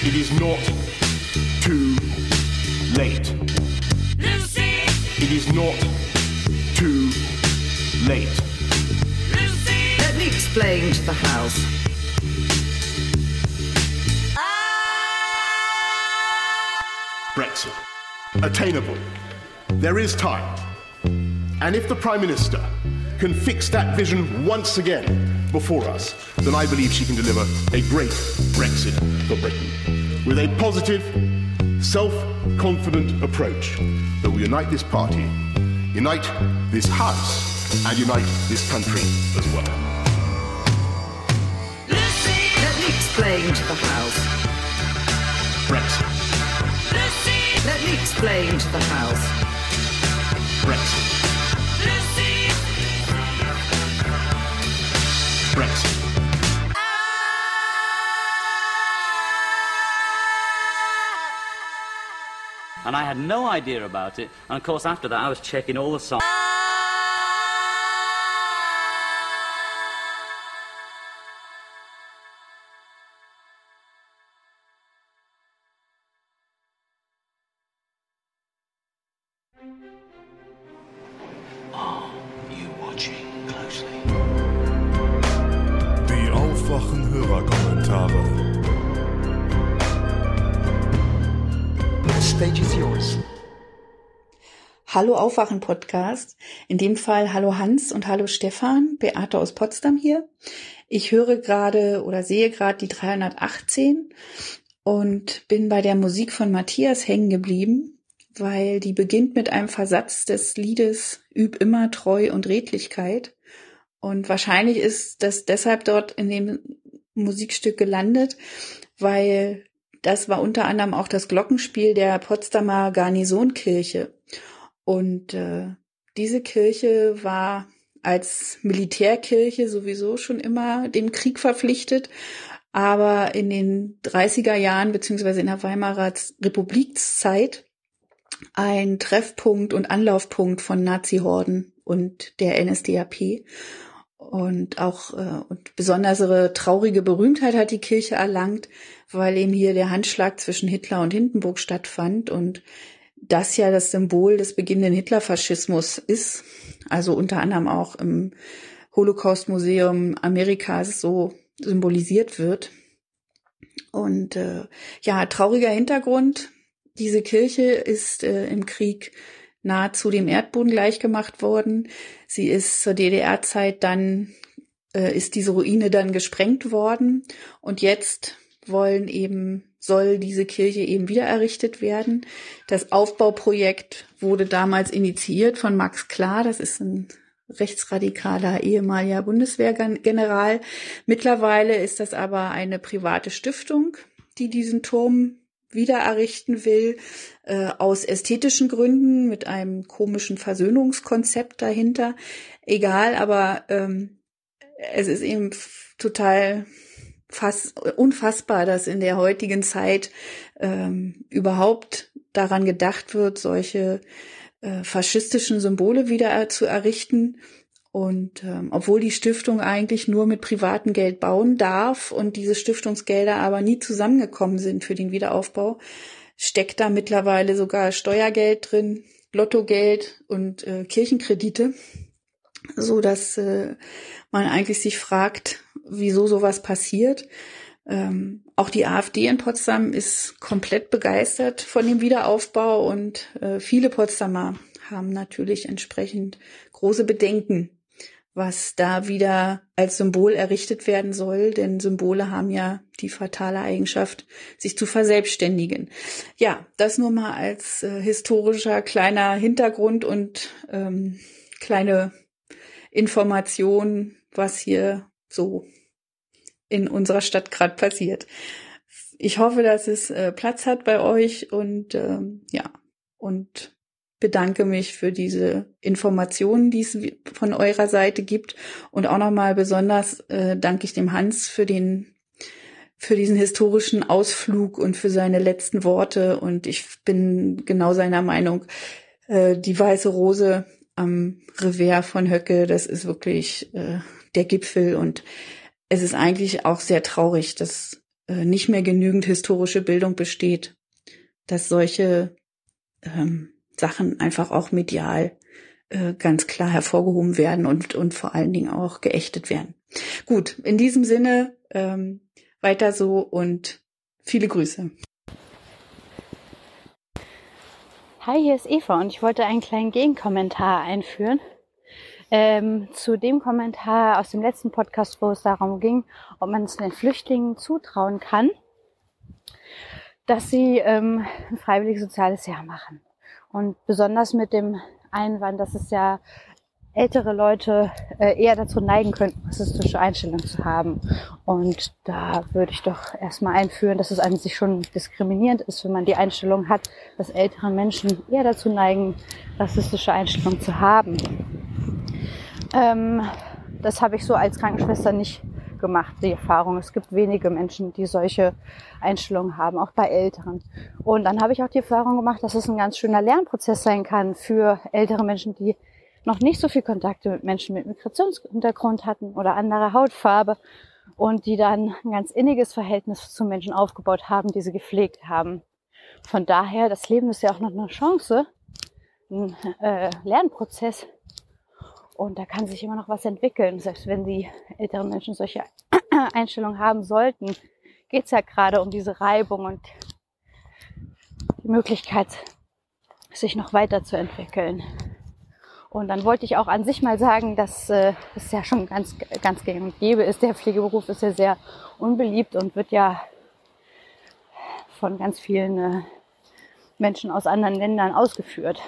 It is not too late. Lucy! It is not too late. Lucy! Let me explain to the House. Brexit. Attainable. There is time. And if the Prime Minister can fix that vision once again before us, then I believe she can deliver a great Brexit for Britain with a positive, self confident approach that will unite this party, unite this House, and unite this country as well. Let me explain to the House. Brexit. Let me explain to the House. Brexit. Brexit. And I had no idea about it. And of course, after that, I was checking all the songs. Hallo Aufwachen Podcast. In dem Fall Hallo Hans und Hallo Stefan. Beate aus Potsdam hier. Ich höre gerade oder sehe gerade die 318 und bin bei der Musik von Matthias hängen geblieben, weil die beginnt mit einem Versatz des Liedes Üb immer Treu und Redlichkeit. Und wahrscheinlich ist das deshalb dort in dem Musikstück gelandet, weil das war unter anderem auch das Glockenspiel der Potsdamer Garnisonkirche. Und äh, diese Kirche war als Militärkirche sowieso schon immer dem Krieg verpflichtet. Aber in den 30er Jahren beziehungsweise in der Weimarer Republikszeit ein Treffpunkt und Anlaufpunkt von Nazi-Horden und der NSDAP. Und auch äh, und besondere traurige Berühmtheit hat die Kirche erlangt, weil eben hier der Handschlag zwischen Hitler und Hindenburg stattfand und das ja das Symbol des beginnenden Hitlerfaschismus ist, also unter anderem auch im Holocaust-Museum Amerikas so symbolisiert wird. Und äh, ja, trauriger Hintergrund. Diese Kirche ist äh, im Krieg nahezu dem Erdboden gleichgemacht worden. Sie ist zur DDR-Zeit dann, äh, ist diese Ruine dann gesprengt worden. Und jetzt wollen eben, soll diese Kirche eben wieder errichtet werden. Das Aufbauprojekt wurde damals initiiert von Max Klar. Das ist ein rechtsradikaler ehemaliger Bundeswehrgeneral. Mittlerweile ist das aber eine private Stiftung, die diesen Turm wieder errichten will, äh, aus ästhetischen Gründen, mit einem komischen Versöhnungskonzept dahinter. Egal, aber ähm, es ist eben total fass, unfassbar, dass in der heutigen Zeit ähm, überhaupt daran gedacht wird, solche äh, faschistischen Symbole wieder zu errichten. Und ähm, obwohl die Stiftung eigentlich nur mit privatem Geld bauen darf und diese Stiftungsgelder aber nie zusammengekommen sind für den Wiederaufbau, steckt da mittlerweile sogar Steuergeld drin, Lottogeld und äh, Kirchenkredite, so dass äh, man eigentlich sich fragt, wieso sowas passiert. Ähm, auch die AfD in Potsdam ist komplett begeistert von dem Wiederaufbau und äh, viele Potsdamer haben natürlich entsprechend große Bedenken, was da wieder als Symbol errichtet werden soll, denn Symbole haben ja die fatale Eigenschaft, sich zu verselbstständigen. Ja, das nur mal als äh, historischer kleiner Hintergrund und ähm, kleine Information, was hier so in unserer Stadt gerade passiert. Ich hoffe, dass es äh, Platz hat bei euch und ähm, ja, und bedanke mich für diese Informationen, die es von eurer Seite gibt. Und auch nochmal besonders äh, danke ich dem Hans für den für diesen historischen Ausflug und für seine letzten Worte. Und ich bin genau seiner Meinung, äh, die weiße Rose am Revers von Höcke, das ist wirklich äh, der Gipfel. Und es ist eigentlich auch sehr traurig, dass äh, nicht mehr genügend historische Bildung besteht, dass solche ähm, Sachen einfach auch medial äh, ganz klar hervorgehoben werden und, und vor allen Dingen auch geächtet werden. Gut, in diesem Sinne ähm, weiter so und viele Grüße. Hi, hier ist Eva und ich wollte einen kleinen Gegenkommentar einführen ähm, zu dem Kommentar aus dem letzten Podcast, wo es darum ging, ob man es den Flüchtlingen zutrauen kann, dass sie ähm, ein freiwilliges soziales Jahr machen. Und besonders mit dem Einwand, dass es ja ältere Leute äh, eher dazu neigen könnten, rassistische Einstellungen zu haben. Und da würde ich doch erstmal einführen, dass es an sich schon diskriminierend ist, wenn man die Einstellung hat, dass ältere Menschen eher dazu neigen, rassistische Einstellungen zu haben. Ähm, das habe ich so als Krankenschwester nicht gemacht, die Erfahrung. Es gibt wenige Menschen, die solche Einstellungen haben, auch bei Älteren. Und dann habe ich auch die Erfahrung gemacht, dass es ein ganz schöner Lernprozess sein kann für ältere Menschen, die noch nicht so viel Kontakte mit Menschen mit Migrationshintergrund hatten oder anderer Hautfarbe und die dann ein ganz inniges Verhältnis zu Menschen aufgebaut haben, die sie gepflegt haben. Von daher, das Leben ist ja auch noch eine Chance, ein äh, Lernprozess. Und da kann sich immer noch was entwickeln. Selbst wenn die älteren Menschen solche Einstellungen haben sollten, geht es ja gerade um diese Reibung und die Möglichkeit, sich noch weiterzuentwickeln. Und dann wollte ich auch an sich mal sagen, dass äh, es ja schon ganz, ganz gang und gäbe ist. Der Pflegeberuf ist ja sehr unbeliebt und wird ja von ganz vielen äh, Menschen aus anderen Ländern ausgeführt.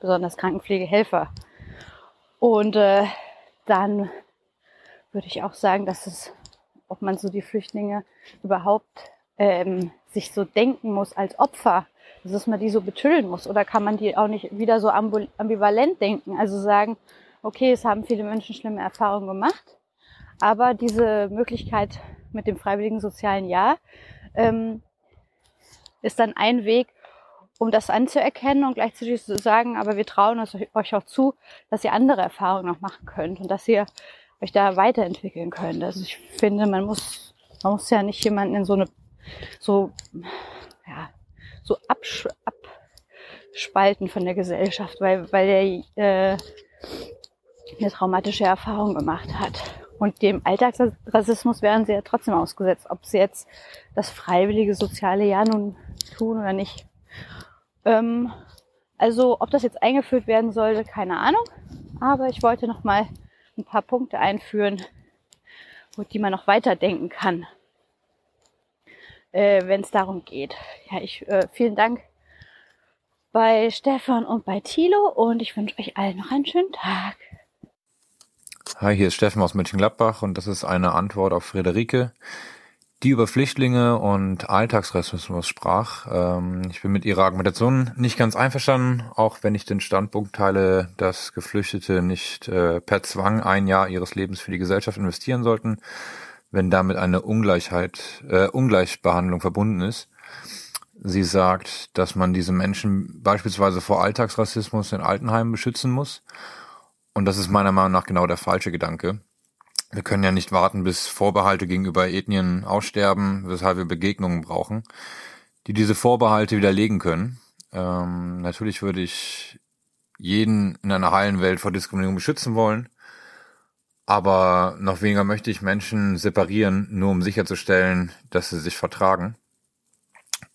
Besonders Krankenpflegehelfer. Und äh, dann würde ich auch sagen, dass es, ob man so die Flüchtlinge überhaupt ähm, sich so denken muss als Opfer dass man die so betüllen muss? Oder kann man die auch nicht wieder so ambivalent denken? Also sagen, okay, es haben viele Menschen schlimme Erfahrungen gemacht, aber diese Möglichkeit mit dem freiwilligen sozialen Jahr ähm, ist dann ein Weg, um das anzuerkennen und gleichzeitig zu sagen, aber wir trauen euch auch zu, dass ihr andere Erfahrungen noch machen könnt und dass ihr euch da weiterentwickeln könnt. Also ich finde, man muss, man muss ja nicht jemanden in so eine, so, ja, so absch abspalten von der Gesellschaft, weil, weil er äh, eine traumatische Erfahrung gemacht hat. Und dem Alltagsrassismus werden sie ja trotzdem ausgesetzt, ob sie jetzt das freiwillige soziale Jahr nun tun oder nicht. Ähm, also ob das jetzt eingeführt werden sollte, keine Ahnung. Aber ich wollte noch mal ein paar Punkte einführen, die man noch weiterdenken kann äh, wenn es darum geht. Ja, ich äh, vielen Dank bei Stefan und bei Thilo und ich wünsche euch allen noch einen schönen Tag. Hi, hier ist Steffen aus Mönchengladbach und das ist eine Antwort auf Friederike, die über Flüchtlinge und Alltagsrassismus sprach. Ähm, ich bin mit ihrer Argumentation nicht ganz einverstanden, auch wenn ich den Standpunkt teile, dass Geflüchtete nicht äh, per Zwang ein Jahr ihres Lebens für die Gesellschaft investieren sollten wenn damit eine Ungleichheit, äh, Ungleichbehandlung verbunden ist. Sie sagt, dass man diese Menschen beispielsweise vor Alltagsrassismus in Altenheimen beschützen muss. Und das ist meiner Meinung nach genau der falsche Gedanke. Wir können ja nicht warten, bis Vorbehalte gegenüber Ethnien aussterben, weshalb wir Begegnungen brauchen, die diese Vorbehalte widerlegen können. Ähm, natürlich würde ich jeden in einer heilen Welt vor Diskriminierung beschützen wollen. Aber noch weniger möchte ich Menschen separieren, nur um sicherzustellen, dass sie sich vertragen.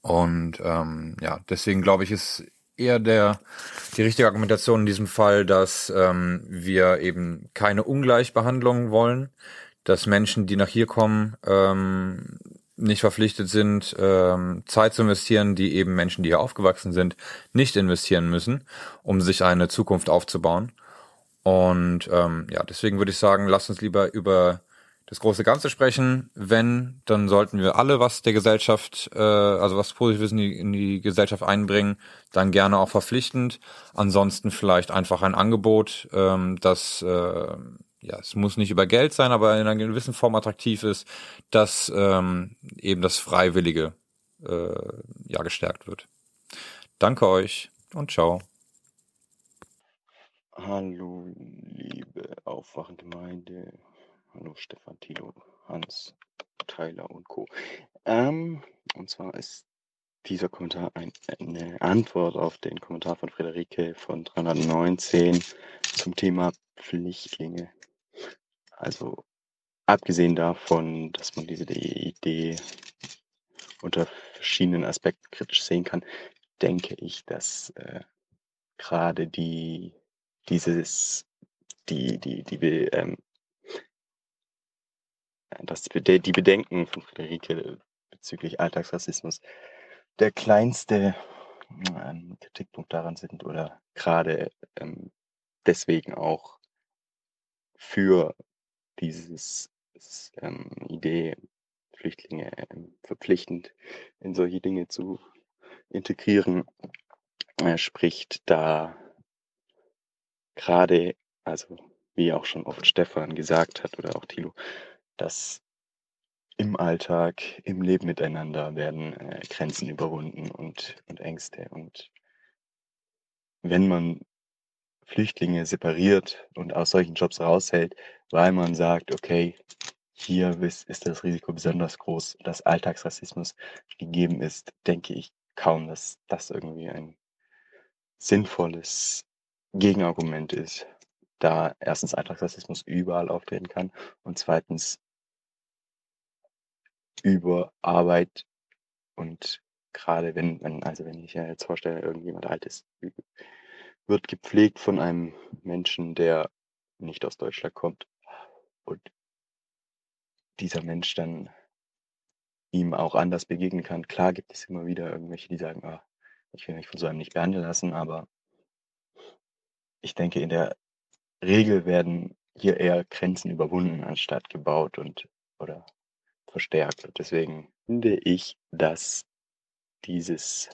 Und ähm, ja, deswegen glaube ich, ist eher der die richtige Argumentation in diesem Fall, dass ähm, wir eben keine Ungleichbehandlung wollen, dass Menschen, die nach hier kommen, ähm, nicht verpflichtet sind, ähm, Zeit zu investieren, die eben Menschen, die hier aufgewachsen sind, nicht investieren müssen, um sich eine Zukunft aufzubauen. Und ähm, ja, deswegen würde ich sagen, lasst uns lieber über das große Ganze sprechen. Wenn, dann sollten wir alle was der Gesellschaft, äh, also was Positives in die, in die Gesellschaft einbringen, dann gerne auch verpflichtend. Ansonsten vielleicht einfach ein Angebot, ähm, das äh, ja, es muss nicht über Geld sein, aber in einer gewissen Form attraktiv ist, dass ähm, eben das Freiwillige äh, ja gestärkt wird. Danke euch und ciao. Hallo, liebe Aufwachengemeinde. Hallo, Stefan, Thilo, Hans, Tyler und Co. Ähm, und zwar ist dieser Kommentar ein, eine Antwort auf den Kommentar von Friederike von 319 zum Thema Flüchtlinge. Also abgesehen davon, dass man diese Idee unter verschiedenen Aspekten kritisch sehen kann, denke ich, dass äh, gerade die dieses die die die ähm, dass die, Bedenken von Friederike bezüglich Alltagsrassismus der kleinste Kritikpunkt daran sind oder gerade ähm, deswegen auch für dieses ähm, Idee, Flüchtlinge ähm, verpflichtend in solche Dinge zu integrieren, äh, spricht, da gerade, also wie auch schon oft Stefan gesagt hat oder auch Thilo, dass im Alltag, im Leben miteinander werden äh, Grenzen überwunden und, und Ängste. Und wenn man Flüchtlinge separiert und aus solchen Jobs raushält, weil man sagt, okay, hier ist das Risiko besonders groß, dass Alltagsrassismus gegeben ist, denke ich kaum, dass das irgendwie ein sinnvolles Gegenargument ist, da erstens Alltagsrassismus überall auftreten kann und zweitens über Arbeit und gerade wenn, wenn, also wenn ich jetzt vorstelle, irgendjemand alt ist, wird gepflegt von einem Menschen, der nicht aus Deutschland kommt und dieser Mensch dann ihm auch anders begegnen kann. Klar gibt es immer wieder irgendwelche, die sagen, ah, ich will mich von so einem nicht behandeln lassen, aber ich denke, in der Regel werden hier eher Grenzen überwunden anstatt gebaut und oder verstärkt. Und deswegen finde ich, dass dieses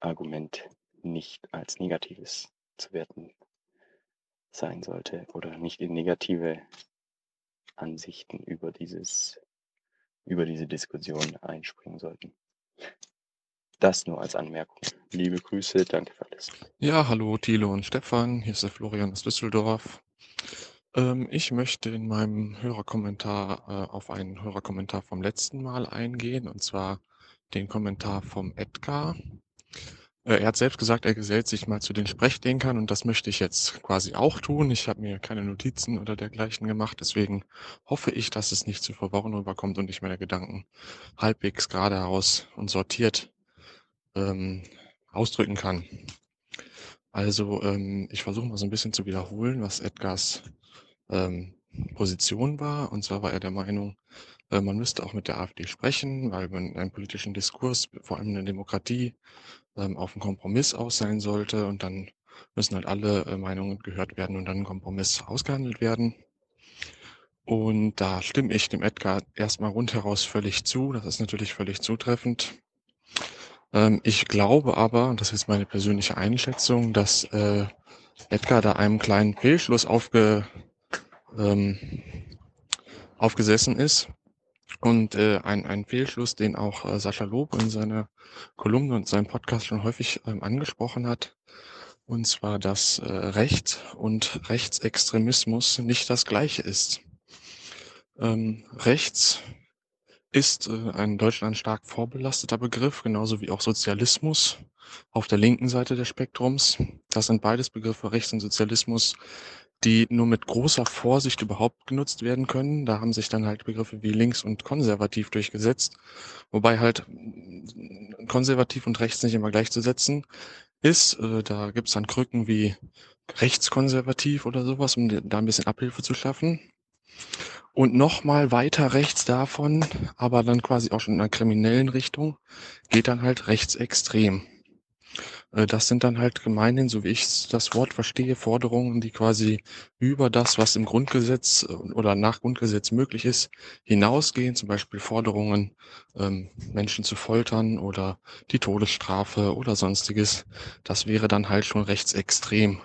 Argument nicht als negatives zu werten sein sollte oder nicht in negative Ansichten über dieses über diese Diskussion einspringen sollten. Das nur als Anmerkung. Liebe Grüße, danke für alles. Ja, hallo Thilo und Stefan, hier ist der Florian aus Düsseldorf. Ähm, ich möchte in meinem Hörerkommentar äh, auf einen Hörerkommentar vom letzten Mal eingehen, und zwar den Kommentar vom Edgar. Äh, er hat selbst gesagt, er gesellt sich mal zu den Sprechdenkern und das möchte ich jetzt quasi auch tun. Ich habe mir keine Notizen oder dergleichen gemacht, deswegen hoffe ich, dass es nicht zu verworren rüberkommt und ich meine Gedanken halbwegs geradeaus und sortiert ähm, ausdrücken kann. Also ähm, ich versuche mal so ein bisschen zu wiederholen, was Edgars ähm, Position war. Und zwar war er der Meinung, äh, man müsste auch mit der AfD sprechen, weil man einen politischen Diskurs, vor allem in der Demokratie, ähm, auf einen Kompromiss aus sein sollte. Und dann müssen halt alle äh, Meinungen gehört werden und dann ein Kompromiss ausgehandelt werden. Und da stimme ich dem Edgar erstmal rundheraus völlig zu. Das ist natürlich völlig zutreffend. Ähm, ich glaube aber, und das ist meine persönliche Einschätzung, dass äh, Edgar da einem kleinen Fehlschluss aufge, ähm, aufgesessen ist. Und äh, ein, ein Fehlschluss, den auch äh, Sascha Lob in seiner Kolumne und seinem Podcast schon häufig ähm, angesprochen hat. Und zwar, dass äh, Recht und Rechtsextremismus nicht das gleiche ist. Ähm, rechts ist äh, ein in Deutschland stark vorbelasteter Begriff, genauso wie auch Sozialismus auf der linken Seite des Spektrums. Das sind beides Begriffe, Rechts und Sozialismus, die nur mit großer Vorsicht überhaupt genutzt werden können. Da haben sich dann halt Begriffe wie links und konservativ durchgesetzt, wobei halt mm, konservativ und rechts nicht immer gleichzusetzen ist. Äh, da gibt's dann Krücken wie rechtskonservativ oder sowas, um da ein bisschen Abhilfe zu schaffen. Und nochmal weiter rechts davon, aber dann quasi auch schon in einer kriminellen Richtung, geht dann halt rechtsextrem. Äh, das sind dann halt gemeinhin, so wie ich das Wort verstehe, Forderungen, die quasi über das, was im Grundgesetz äh, oder nach Grundgesetz möglich ist, hinausgehen. Zum Beispiel Forderungen, ähm, Menschen zu foltern oder die Todesstrafe oder sonstiges. Das wäre dann halt schon rechtsextrem.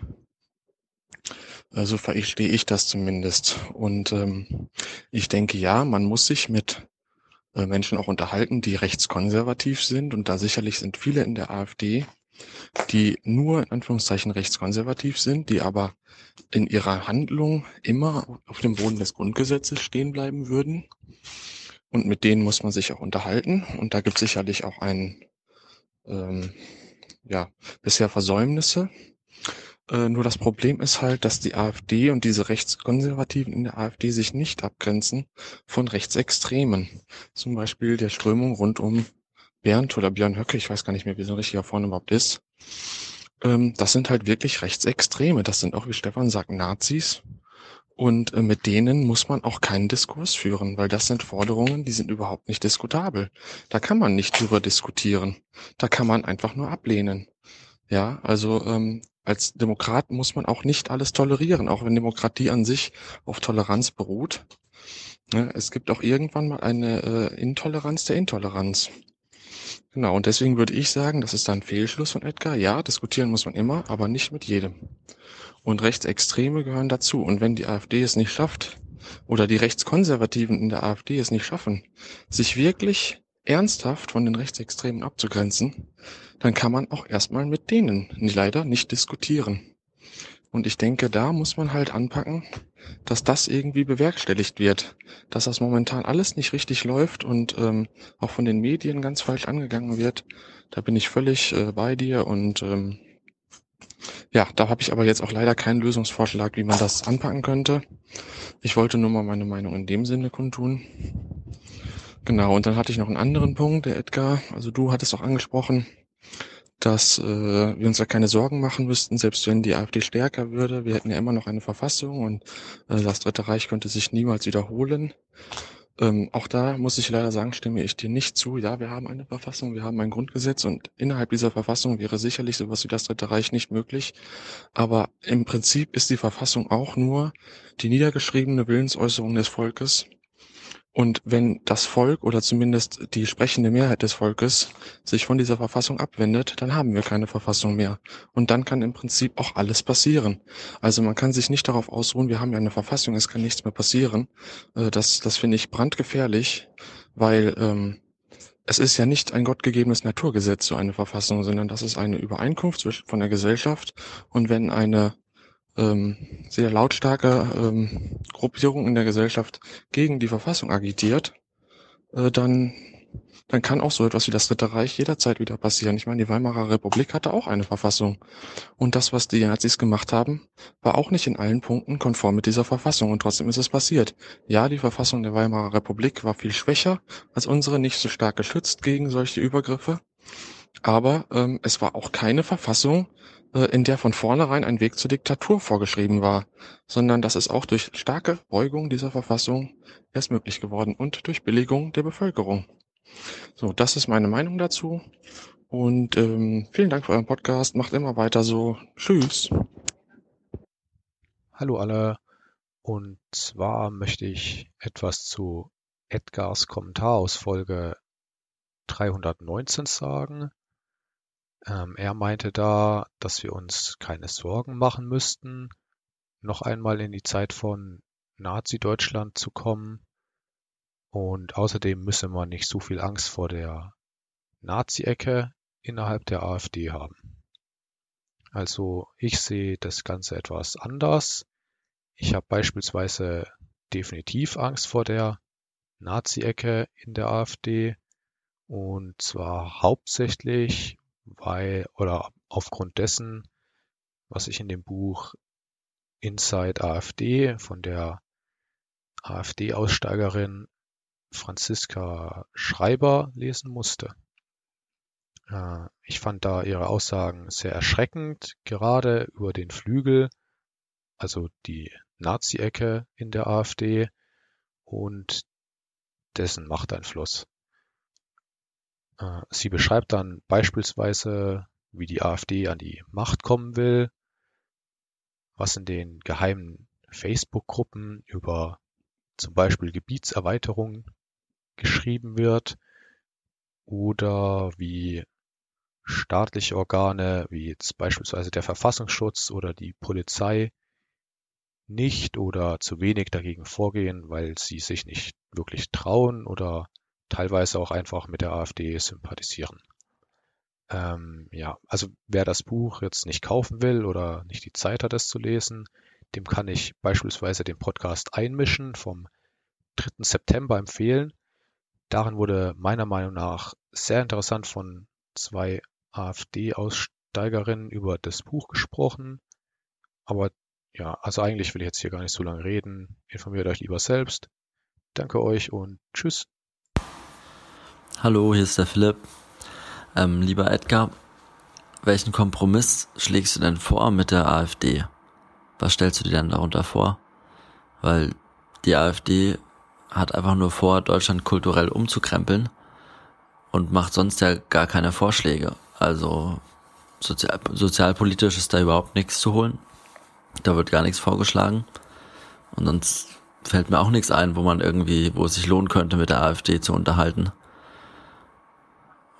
So also verstehe ich das zumindest. Und ähm, ich denke, ja, man muss sich mit äh, Menschen auch unterhalten, die rechtskonservativ sind. Und da sicherlich sind viele in der AfD, die nur in Anführungszeichen rechtskonservativ sind, die aber in ihrer Handlung immer auf dem Boden des Grundgesetzes stehen bleiben würden. und mit denen muss man sich auch unterhalten. Und da gibt es sicherlich auch ein, ähm, ja, bisher Versäumnisse. Äh, nur das Problem ist halt, dass die AfD und diese Rechtskonservativen in der AfD sich nicht abgrenzen von Rechtsextremen. Zum Beispiel der Strömung rund um Bernd oder Björn Höcke, ich weiß gar nicht mehr, wie so ein richtiger Vorname überhaupt ist. Ähm, das sind halt wirklich Rechtsextreme. Das sind auch, wie Stefan sagt, Nazis. Und äh, mit denen muss man auch keinen Diskurs führen, weil das sind Forderungen, die sind überhaupt nicht diskutabel. Da kann man nicht drüber diskutieren. Da kann man einfach nur ablehnen. Ja, also ähm, als Demokrat muss man auch nicht alles tolerieren, auch wenn Demokratie an sich auf Toleranz beruht. Es gibt auch irgendwann mal eine äh, Intoleranz der Intoleranz. Genau, und deswegen würde ich sagen, das ist ein Fehlschluss von Edgar. Ja, diskutieren muss man immer, aber nicht mit jedem. Und Rechtsextreme gehören dazu. Und wenn die AfD es nicht schafft, oder die Rechtskonservativen in der AfD es nicht schaffen, sich wirklich ernsthaft von den Rechtsextremen abzugrenzen, dann kann man auch erstmal mit denen leider nicht diskutieren. Und ich denke, da muss man halt anpacken, dass das irgendwie bewerkstelligt wird, dass das momentan alles nicht richtig läuft und ähm, auch von den Medien ganz falsch angegangen wird. Da bin ich völlig äh, bei dir und ähm, ja, da habe ich aber jetzt auch leider keinen Lösungsvorschlag, wie man das anpacken könnte. Ich wollte nur mal meine Meinung in dem Sinne kundtun. Genau, und dann hatte ich noch einen anderen Punkt, der Edgar, also du hattest auch angesprochen, dass äh, wir uns ja keine Sorgen machen müssten, selbst wenn die AfD stärker würde. Wir hätten ja immer noch eine Verfassung und äh, das Dritte Reich könnte sich niemals wiederholen. Ähm, auch da muss ich leider sagen, stimme ich dir nicht zu. Ja, wir haben eine Verfassung, wir haben ein Grundgesetz und innerhalb dieser Verfassung wäre sicherlich sowas wie das Dritte Reich nicht möglich. Aber im Prinzip ist die Verfassung auch nur die niedergeschriebene Willensäußerung des Volkes und wenn das Volk oder zumindest die sprechende Mehrheit des Volkes sich von dieser Verfassung abwendet, dann haben wir keine Verfassung mehr. Und dann kann im Prinzip auch alles passieren. Also man kann sich nicht darauf ausruhen, wir haben ja eine Verfassung, es kann nichts mehr passieren. Äh, das, das finde ich brandgefährlich, weil ähm, es ist ja nicht ein gottgegebenes Naturgesetz, so eine Verfassung, sondern das ist eine Übereinkunft von der Gesellschaft. Und wenn eine ähm, sehr lautstarke ähm, Gruppierung in der Gesellschaft gegen die Verfassung agitiert, äh, dann, dann kann auch so etwas wie das Dritte Reich jederzeit wieder passieren. Ich meine, die Weimarer Republik hatte auch eine Verfassung. Und das, was die Nazis gemacht haben, war auch nicht in allen Punkten konform mit dieser Verfassung. Und trotzdem ist es passiert. Ja, die Verfassung der Weimarer Republik war viel schwächer als unsere, nicht so stark geschützt gegen solche Übergriffe. Aber ähm, es war auch keine Verfassung, in der von vornherein ein Weg zur Diktatur vorgeschrieben war, sondern das ist auch durch starke Beugung dieser Verfassung erst möglich geworden und durch Billigung der Bevölkerung. So, das ist meine Meinung dazu. Und ähm, vielen Dank für euren Podcast. Macht immer weiter so. Tschüss. Hallo alle. Und zwar möchte ich etwas zu Edgars Kommentar aus Folge 319 sagen. Ähm, er meinte da, dass wir uns keine Sorgen machen müssten, noch einmal in die Zeit von Nazi-Deutschland zu kommen. Und außerdem müsse man nicht so viel Angst vor der Nazi-Ecke innerhalb der AfD haben. Also ich sehe das Ganze etwas anders. Ich habe beispielsweise definitiv Angst vor der Nazi-Ecke in der AfD. Und zwar hauptsächlich, weil oder aufgrund dessen, was ich in dem Buch Inside AfD von der AfD-Aussteigerin Franziska Schreiber lesen musste. Äh, ich fand da ihre Aussagen sehr erschreckend, gerade über den Flügel, also die Nazi-Ecke in der AfD und dessen Machteinfluss. Äh, sie beschreibt dann beispielsweise, wie die AfD an die Macht kommen will, was in den geheimen Facebook-Gruppen über zum Beispiel Gebietserweiterungen geschrieben wird oder wie staatliche Organe wie jetzt beispielsweise der Verfassungsschutz oder die Polizei nicht oder zu wenig dagegen vorgehen, weil sie sich nicht wirklich trauen oder teilweise auch einfach mit der AfD sympathisieren. Ähm, ja, also wer das Buch jetzt nicht kaufen will oder nicht die Zeit hat, es zu lesen, dem kann ich beispielsweise den Podcast Einmischen vom 3. September empfehlen. Darin wurde meiner Meinung nach sehr interessant von zwei AfD-Aussteigerinnen über das Buch gesprochen. Aber ja, also eigentlich will ich jetzt hier gar nicht so lange reden. Informiert euch lieber selbst. Danke euch und tschüss. Hallo, hier ist der Philipp. Ähm, lieber Edgar, welchen Kompromiss schlägst du denn vor mit der AfD? Was stellst du dir denn darunter vor? Weil die AfD hat einfach nur vor, Deutschland kulturell umzukrempeln und macht sonst ja gar keine Vorschläge. Also sozial, sozialpolitisch ist da überhaupt nichts zu holen. Da wird gar nichts vorgeschlagen. Und sonst fällt mir auch nichts ein, wo man irgendwie, wo es sich lohnen könnte, mit der AfD zu unterhalten.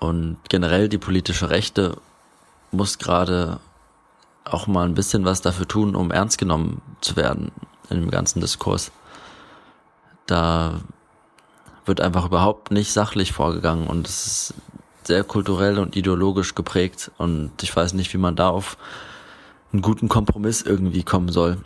Und generell die politische Rechte muss gerade auch mal ein bisschen was dafür tun, um ernst genommen zu werden in dem ganzen Diskurs. Da wird einfach überhaupt nicht sachlich vorgegangen und es ist sehr kulturell und ideologisch geprägt und ich weiß nicht, wie man da auf einen guten Kompromiss irgendwie kommen soll.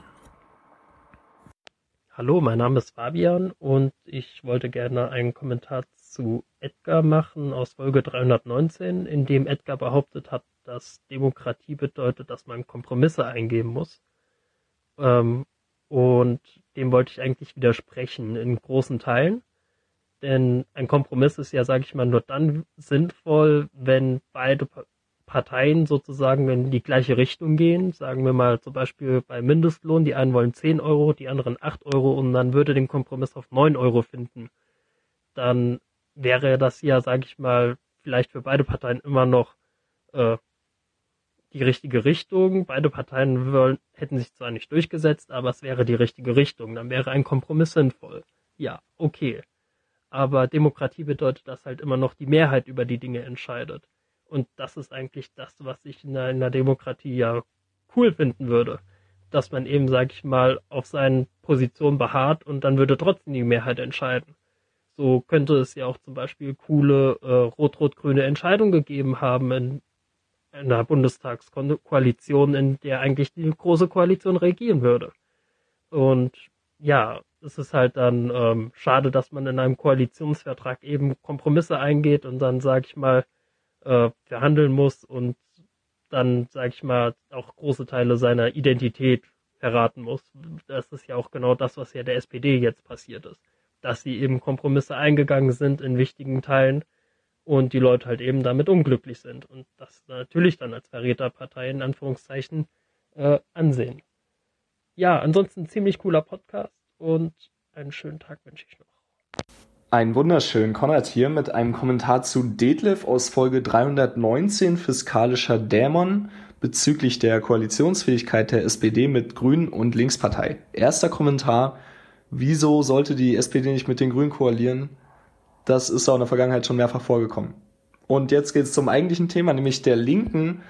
Hallo, mein Name ist Fabian und ich wollte gerne einen Kommentar zu Edgar machen aus Folge 319, in dem Edgar behauptet hat, dass Demokratie bedeutet, dass man Kompromisse eingehen muss. Ähm, und dem wollte ich eigentlich widersprechen in großen Teilen. Denn ein Kompromiss ist ja, sage ich mal, nur dann sinnvoll, wenn beide Parteien sozusagen in die gleiche Richtung gehen. Sagen wir mal zum Beispiel bei Mindestlohn, die einen wollen 10 Euro, die anderen 8 Euro und man würde den Kompromiss auf 9 Euro finden. Dann wäre das ja, sage ich mal, vielleicht für beide Parteien immer noch äh, die richtige Richtung. Beide Parteien wollen, hätten sich zwar nicht durchgesetzt, aber es wäre die richtige Richtung. Dann wäre ein Kompromiss sinnvoll. Ja, okay. Aber Demokratie bedeutet, dass halt immer noch die Mehrheit über die Dinge entscheidet. Und das ist eigentlich das, was ich in einer Demokratie ja cool finden würde. Dass man eben, sag ich mal, auf seinen Positionen beharrt und dann würde trotzdem die Mehrheit entscheiden. So könnte es ja auch zum Beispiel coole äh, rot-rot-grüne Entscheidungen gegeben haben in einer Bundestagskoalition, in der eigentlich die große Koalition regieren würde. Und ja, es ist halt dann ähm, schade, dass man in einem Koalitionsvertrag eben Kompromisse eingeht und dann, sag ich mal, äh, verhandeln muss und dann, sag ich mal, auch große Teile seiner Identität verraten muss. Das ist ja auch genau das, was ja der SPD jetzt passiert ist. Dass sie eben Kompromisse eingegangen sind in wichtigen Teilen und die Leute halt eben damit unglücklich sind und das natürlich dann als Verräterpartei in Anführungszeichen äh, ansehen. Ja, ansonsten ziemlich cooler Podcast und einen schönen Tag wünsche ich noch. Einen wunderschönen Konrad hier mit einem Kommentar zu Detlef aus Folge 319 Fiskalischer Dämon bezüglich der Koalitionsfähigkeit der SPD mit Grünen und Linkspartei. Erster Kommentar, wieso sollte die SPD nicht mit den Grünen koalieren? Das ist auch in der Vergangenheit schon mehrfach vorgekommen. Und jetzt geht es zum eigentlichen Thema, nämlich der Linken.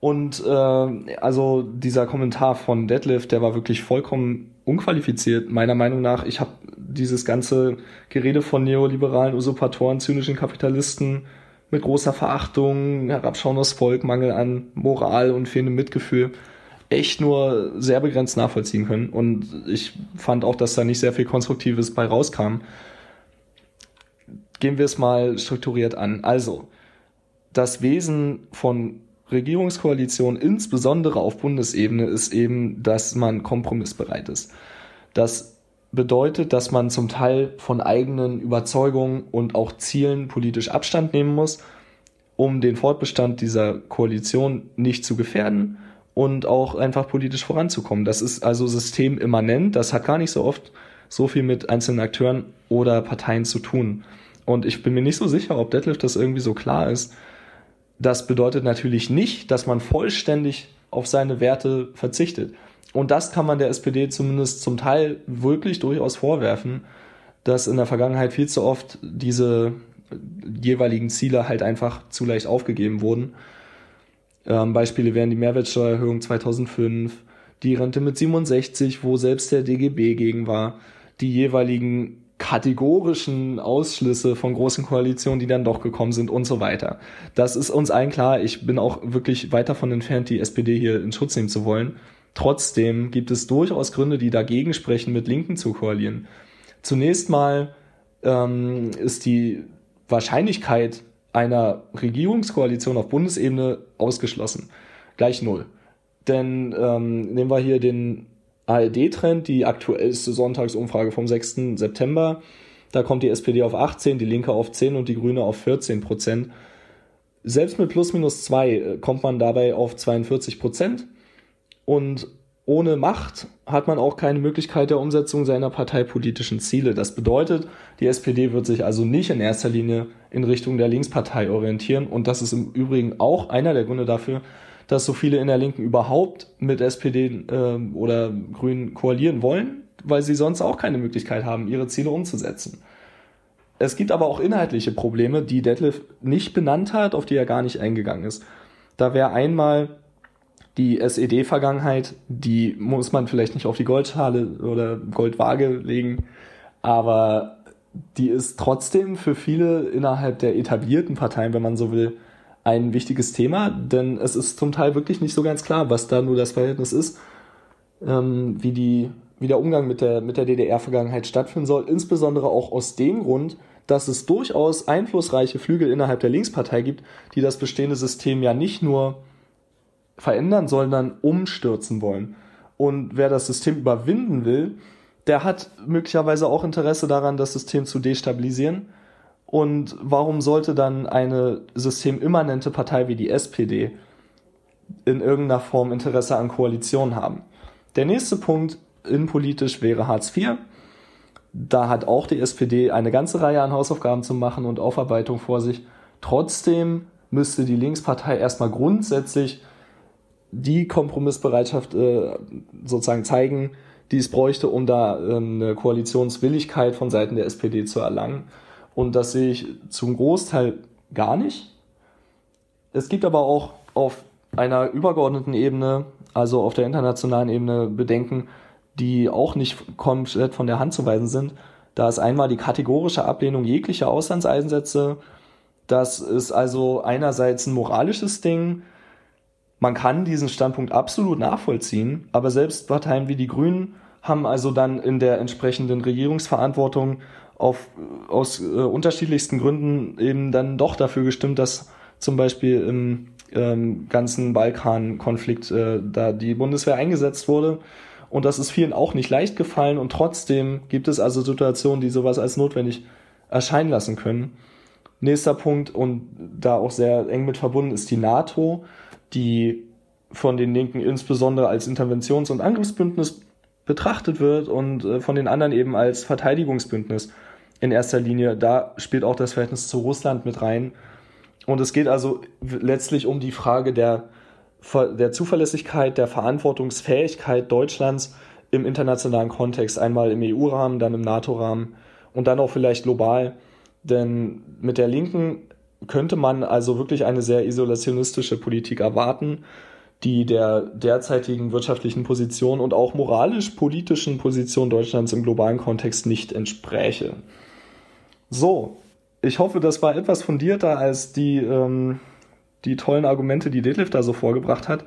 Und äh, also dieser Kommentar von Detlef, der war wirklich vollkommen unqualifiziert, meiner Meinung nach. Ich habe dieses ganze Gerede von neoliberalen Usurpatoren, zynischen Kapitalisten mit großer Verachtung, Herabschauen aus Volk, Mangel an Moral und fehlendem Mitgefühl echt nur sehr begrenzt nachvollziehen können. Und ich fand auch, dass da nicht sehr viel Konstruktives bei rauskam. Gehen wir es mal strukturiert an. Also, das Wesen von Regierungskoalition, insbesondere auf Bundesebene, ist eben, dass man kompromissbereit ist. Das bedeutet, dass man zum Teil von eigenen Überzeugungen und auch Zielen politisch Abstand nehmen muss, um den Fortbestand dieser Koalition nicht zu gefährden und auch einfach politisch voranzukommen. Das ist also systemimmanent, das hat gar nicht so oft so viel mit einzelnen Akteuren oder Parteien zu tun. Und ich bin mir nicht so sicher, ob Detlef das irgendwie so klar ist. Das bedeutet natürlich nicht, dass man vollständig auf seine Werte verzichtet. Und das kann man der SPD zumindest zum Teil wirklich durchaus vorwerfen, dass in der Vergangenheit viel zu oft diese jeweiligen Ziele halt einfach zu leicht aufgegeben wurden. Ähm, Beispiele wären die Mehrwertsteuererhöhung 2005, die Rente mit 67, wo selbst der DGB gegen war, die jeweiligen kategorischen Ausschlüsse von großen Koalitionen, die dann doch gekommen sind und so weiter. Das ist uns allen klar. Ich bin auch wirklich weit davon entfernt, die SPD hier in Schutz nehmen zu wollen. Trotzdem gibt es durchaus Gründe, die dagegen sprechen, mit Linken zu koalieren. Zunächst mal ähm, ist die Wahrscheinlichkeit einer Regierungskoalition auf Bundesebene ausgeschlossen. Gleich null. Denn ähm, nehmen wir hier den ARD-Trend, die aktuellste Sonntagsumfrage vom 6. September. Da kommt die SPD auf 18, die Linke auf 10 und die Grüne auf 14 Prozent. Selbst mit plus minus 2 äh, kommt man dabei auf 42 Prozent. Und ohne Macht hat man auch keine Möglichkeit der Umsetzung seiner parteipolitischen Ziele. Das bedeutet, die SPD wird sich also nicht in erster Linie in Richtung der Linkspartei orientieren. Und das ist im Übrigen auch einer der Gründe dafür, dass so viele in der Linken überhaupt mit SPD äh, oder Grünen koalieren wollen, weil sie sonst auch keine Möglichkeit haben, ihre Ziele umzusetzen. Es gibt aber auch inhaltliche Probleme, die Detlef nicht benannt hat, auf die er gar nicht eingegangen ist. Da wäre einmal die SED-Vergangenheit, die muss man vielleicht nicht auf die Goldschale oder Goldwaage legen, aber die ist trotzdem für viele innerhalb der etablierten Parteien, wenn man so will, ein wichtiges Thema, denn es ist zum Teil wirklich nicht so ganz klar, was da nur das Verhältnis ist, ähm, wie, die, wie der Umgang mit der, mit der DDR-Vergangenheit stattfinden soll, insbesondere auch aus dem Grund, dass es durchaus einflussreiche Flügel innerhalb der Linkspartei gibt, die das bestehende System ja nicht nur verändern, sondern umstürzen wollen. Und wer das System überwinden will, der hat möglicherweise auch Interesse daran, das System zu destabilisieren. Und warum sollte dann eine systemimmanente Partei wie die SPD in irgendeiner Form Interesse an Koalition haben? Der nächste Punkt innenpolitisch wäre Hartz IV. Da hat auch die SPD eine ganze Reihe an Hausaufgaben zu machen und Aufarbeitung vor sich. Trotzdem müsste die Linkspartei erstmal grundsätzlich die Kompromissbereitschaft äh, sozusagen zeigen, die es bräuchte, um da äh, eine Koalitionswilligkeit von Seiten der SPD zu erlangen. Und das sehe ich zum Großteil gar nicht. Es gibt aber auch auf einer übergeordneten Ebene, also auf der internationalen Ebene, Bedenken, die auch nicht komplett von der Hand zu weisen sind. Da ist einmal die kategorische Ablehnung jeglicher Auslandseinsätze. Das ist also einerseits ein moralisches Ding, man kann diesen Standpunkt absolut nachvollziehen, aber selbst Parteien wie die Grünen haben also dann in der entsprechenden Regierungsverantwortung auf, aus äh, unterschiedlichsten Gründen eben dann doch dafür gestimmt, dass zum Beispiel im ähm, ganzen Balkan-Konflikt äh, da die Bundeswehr eingesetzt wurde. Und das ist vielen auch nicht leicht gefallen und trotzdem gibt es also Situationen, die sowas als notwendig erscheinen lassen können. Nächster Punkt und da auch sehr eng mit verbunden ist die NATO die von den Linken insbesondere als Interventions- und Angriffsbündnis betrachtet wird und äh, von den anderen eben als Verteidigungsbündnis in erster Linie. Da spielt auch das Verhältnis zu Russland mit rein. Und es geht also letztlich um die Frage der, der Zuverlässigkeit, der Verantwortungsfähigkeit Deutschlands im internationalen Kontext, einmal im EU-Rahmen, dann im NATO-Rahmen und dann auch vielleicht global. Denn mit der Linken könnte man also wirklich eine sehr isolationistische Politik erwarten, die der derzeitigen wirtschaftlichen Position und auch moralisch-politischen Position Deutschlands im globalen Kontext nicht entspräche. So, ich hoffe, das war etwas fundierter als die, ähm, die tollen Argumente, die Detlef da so vorgebracht hat.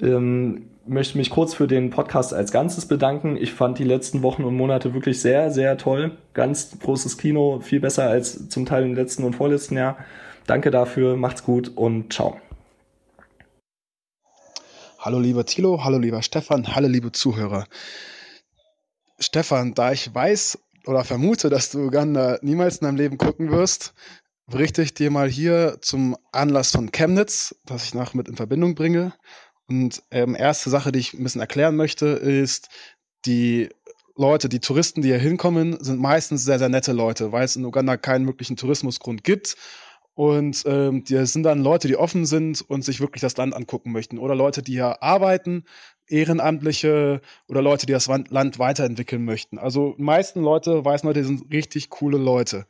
Ähm, möchte mich kurz für den Podcast als Ganzes bedanken. Ich fand die letzten Wochen und Monate wirklich sehr, sehr toll. Ganz großes Kino, viel besser als zum Teil im letzten und vorletzten Jahr. Danke dafür, macht's gut und ciao. Hallo lieber Thilo, hallo lieber Stefan, hallo liebe Zuhörer. Stefan, da ich weiß oder vermute, dass du Uganda niemals in deinem Leben gucken wirst, berichte ich dir mal hier zum Anlass von Chemnitz, das ich nach mit in Verbindung bringe. Und ähm, erste Sache, die ich ein bisschen erklären möchte, ist, die Leute, die Touristen, die hier hinkommen, sind meistens sehr, sehr nette Leute, weil es in Uganda keinen möglichen Tourismusgrund gibt. Und ähm, die sind dann Leute, die offen sind und sich wirklich das Land angucken möchten. Oder Leute, die hier arbeiten, Ehrenamtliche oder Leute, die das Land weiterentwickeln möchten. Also meisten Leute, weißen Leute, die sind richtig coole Leute.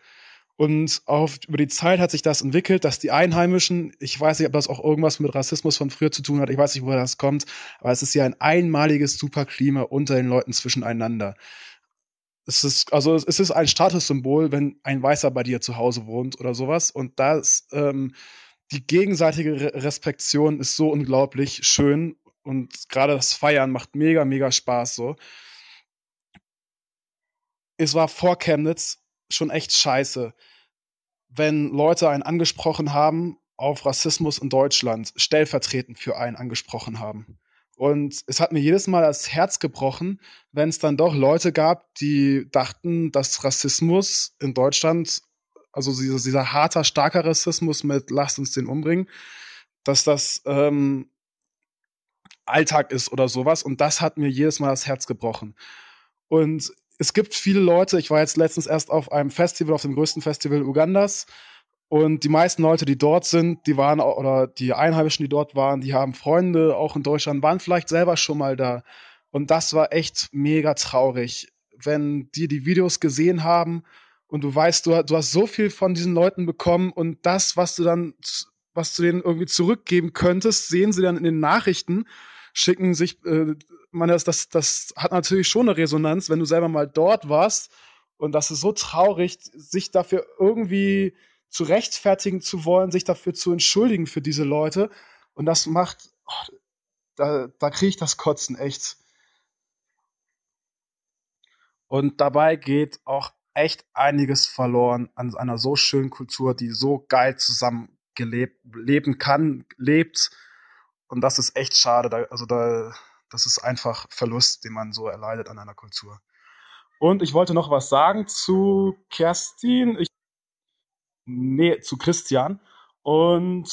Und auf, über die Zeit hat sich das entwickelt, dass die Einheimischen, ich weiß nicht, ob das auch irgendwas mit Rassismus von früher zu tun hat, ich weiß nicht, woher das kommt, aber es ist ja ein einmaliges Superklima unter den Leuten zwischeneinander. Es ist, also es ist ein Statussymbol, wenn ein Weißer bei dir zu Hause wohnt oder sowas. Und das, ähm, die gegenseitige Respektion ist so unglaublich schön und gerade das Feiern macht mega, mega Spaß so. Es war vor Chemnitz schon echt scheiße, wenn Leute einen angesprochen haben auf Rassismus in Deutschland, stellvertretend für einen angesprochen haben. Und es hat mir jedes Mal das Herz gebrochen, wenn es dann doch Leute gab, die dachten, dass Rassismus in Deutschland, also dieser, dieser harter, starker Rassismus mit lasst uns den umbringen, dass das ähm, Alltag ist oder sowas. Und das hat mir jedes Mal das Herz gebrochen. Und es gibt viele Leute, ich war jetzt letztens erst auf einem Festival, auf dem größten Festival Ugandas. Und die meisten Leute, die dort sind, die waren, oder die Einheimischen, die dort waren, die haben Freunde auch in Deutschland, waren vielleicht selber schon mal da. Und das war echt mega traurig, wenn die die Videos gesehen haben und du weißt, du, du hast so viel von diesen Leuten bekommen und das, was du dann, was du denen irgendwie zurückgeben könntest, sehen sie dann in den Nachrichten schicken sich, äh, man das, das, das hat natürlich schon eine Resonanz, wenn du selber mal dort warst. Und das ist so traurig, sich dafür irgendwie zu rechtfertigen zu wollen, sich dafür zu entschuldigen für diese Leute. Und das macht, oh, da, da kriege ich das Kotzen echt. Und dabei geht auch echt einiges verloren an einer so schönen Kultur, die so geil zusammen gelebt, leben kann, lebt und das ist echt schade. Da, also da, das ist einfach Verlust, den man so erleidet an einer Kultur. Und ich wollte noch was sagen zu Kerstin. Ich, nee, zu Christian. Und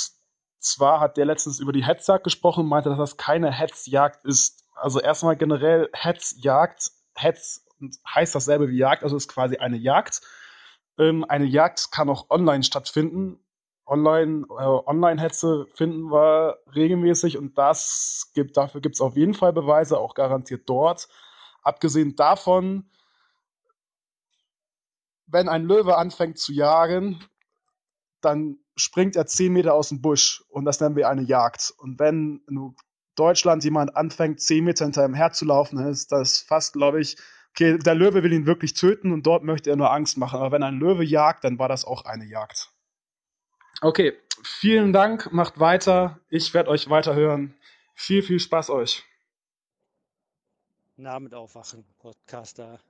zwar hat der letztens über die Hetzjagd gesprochen und meinte, dass das keine Hetzjagd ist. Also erstmal generell Hetzjagd. Hetz heißt dasselbe wie Jagd, also ist quasi eine Jagd. Ähm, eine Jagd kann auch online stattfinden Online, äh, Online-Hetze finden wir regelmäßig und das gibt, dafür gibt es auf jeden Fall Beweise, auch garantiert dort. Abgesehen davon, wenn ein Löwe anfängt zu jagen, dann springt er 10 Meter aus dem Busch und das nennen wir eine Jagd. Und wenn in Deutschland jemand anfängt, 10 Meter hinter ihm herzulaufen, dann ist das fast, glaube ich, okay, der Löwe will ihn wirklich töten und dort möchte er nur Angst machen. Aber wenn ein Löwe jagt, dann war das auch eine Jagd. Okay, vielen Dank, macht weiter. Ich werde euch weiterhören. Viel, viel Spaß euch. Namen aufwachen, Podcaster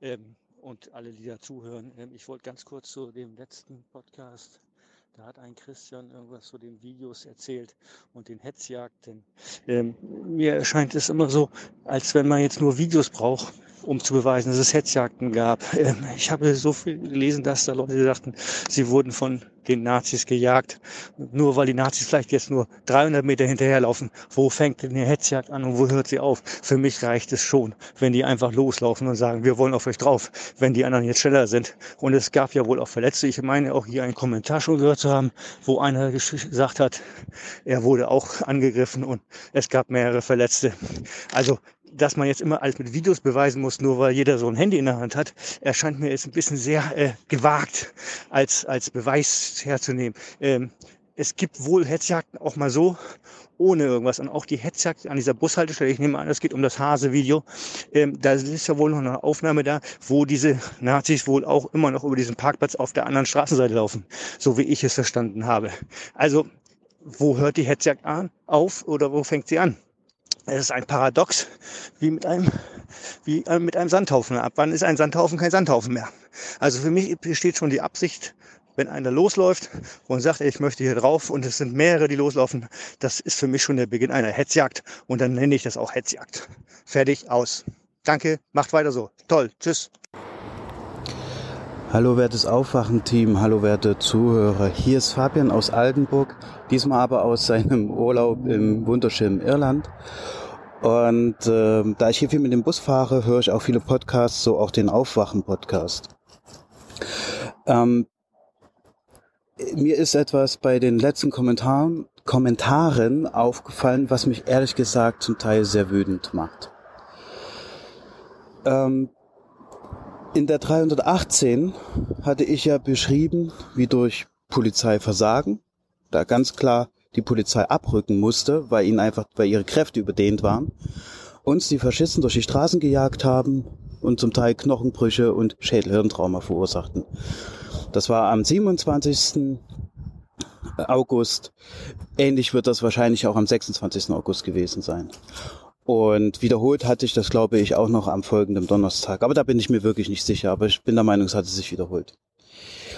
ähm, und alle, die da zuhören. Ähm, ich wollte ganz kurz zu dem letzten Podcast. Da hat ein Christian irgendwas zu den Videos erzählt und den Hetzjagden. Ähm, mir erscheint es immer so, als wenn man jetzt nur Videos braucht, um zu beweisen, dass es Hetzjagden gab. Ähm, ich habe so viel gelesen, dass da Leute sagten, sie wurden von den Nazis gejagt. Nur weil die Nazis vielleicht jetzt nur 300 Meter hinterherlaufen, wo fängt denn die Hetzjagd an und wo hört sie auf? Für mich reicht es schon, wenn die einfach loslaufen und sagen, wir wollen auf euch drauf, wenn die anderen jetzt schneller sind. Und es gab ja wohl auch Verletzte. Ich meine auch hier einen Kommentar schon gehört zu haben, wo einer gesagt hat, er wurde auch angegriffen und es gab mehrere Verletzte. Also dass man jetzt immer alles mit Videos beweisen muss, nur weil jeder so ein Handy in der Hand hat, erscheint mir jetzt ein bisschen sehr äh, gewagt als, als Beweis herzunehmen. Ähm, es gibt wohl Hetzjagden auch mal so, ohne irgendwas. Und auch die Hetzjagd an dieser Bushaltestelle, ich nehme an, es geht um das Hase-Video, ähm, da ist ja wohl noch eine Aufnahme da, wo diese Nazis wohl auch immer noch über diesen Parkplatz auf der anderen Straßenseite laufen, so wie ich es verstanden habe. Also, wo hört die Hetzjagd an, auf oder wo fängt sie an? Es ist ein Paradox, wie mit einem, wie äh, mit einem Sandhaufen. Ab wann ist ein Sandhaufen kein Sandhaufen mehr? Also für mich besteht schon die Absicht, wenn einer losläuft und sagt, ich möchte hier drauf und es sind mehrere, die loslaufen, das ist für mich schon der Beginn einer Hetzjagd und dann nenne ich das auch Hetzjagd. Fertig, aus. Danke, macht weiter so. Toll, tschüss. Hallo wertes Aufwachen-Team, hallo werte Zuhörer. Hier ist Fabian aus Altenburg, diesmal aber aus seinem Urlaub im wunderschönen Irland. Und äh, da ich hier viel mit dem Bus fahre, höre ich auch viele Podcasts, so auch den Aufwachen-Podcast. Ähm, mir ist etwas bei den letzten Kommentaren, Kommentaren aufgefallen, was mich ehrlich gesagt zum Teil sehr wütend macht. Ähm, in der 318 hatte ich ja beschrieben, wie durch Polizeiversagen, da ganz klar die Polizei abrücken musste, weil ihnen einfach, weil ihre Kräfte überdehnt waren, uns die Faschisten durch die Straßen gejagt haben und zum Teil Knochenbrüche und Schädelhirntrauma verursachten. Das war am 27. August. Ähnlich wird das wahrscheinlich auch am 26. August gewesen sein. Und wiederholt hatte ich das, glaube ich, auch noch am folgenden Donnerstag. Aber da bin ich mir wirklich nicht sicher. Aber ich bin der Meinung, es hatte sich wiederholt.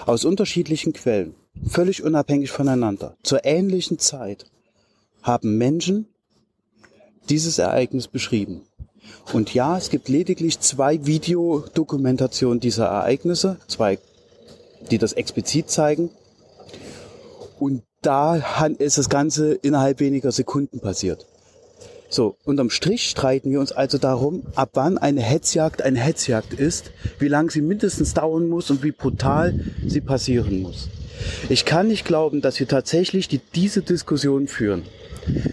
Aus unterschiedlichen Quellen, völlig unabhängig voneinander, zur ähnlichen Zeit, haben Menschen dieses Ereignis beschrieben. Und ja, es gibt lediglich zwei Videodokumentationen dieser Ereignisse, zwei, die das explizit zeigen. Und da ist das Ganze innerhalb weniger Sekunden passiert. So, unterm Strich streiten wir uns also darum, ab wann eine Hetzjagd eine Hetzjagd ist, wie lange sie mindestens dauern muss und wie brutal sie passieren muss. Ich kann nicht glauben, dass wir tatsächlich die, diese Diskussion führen.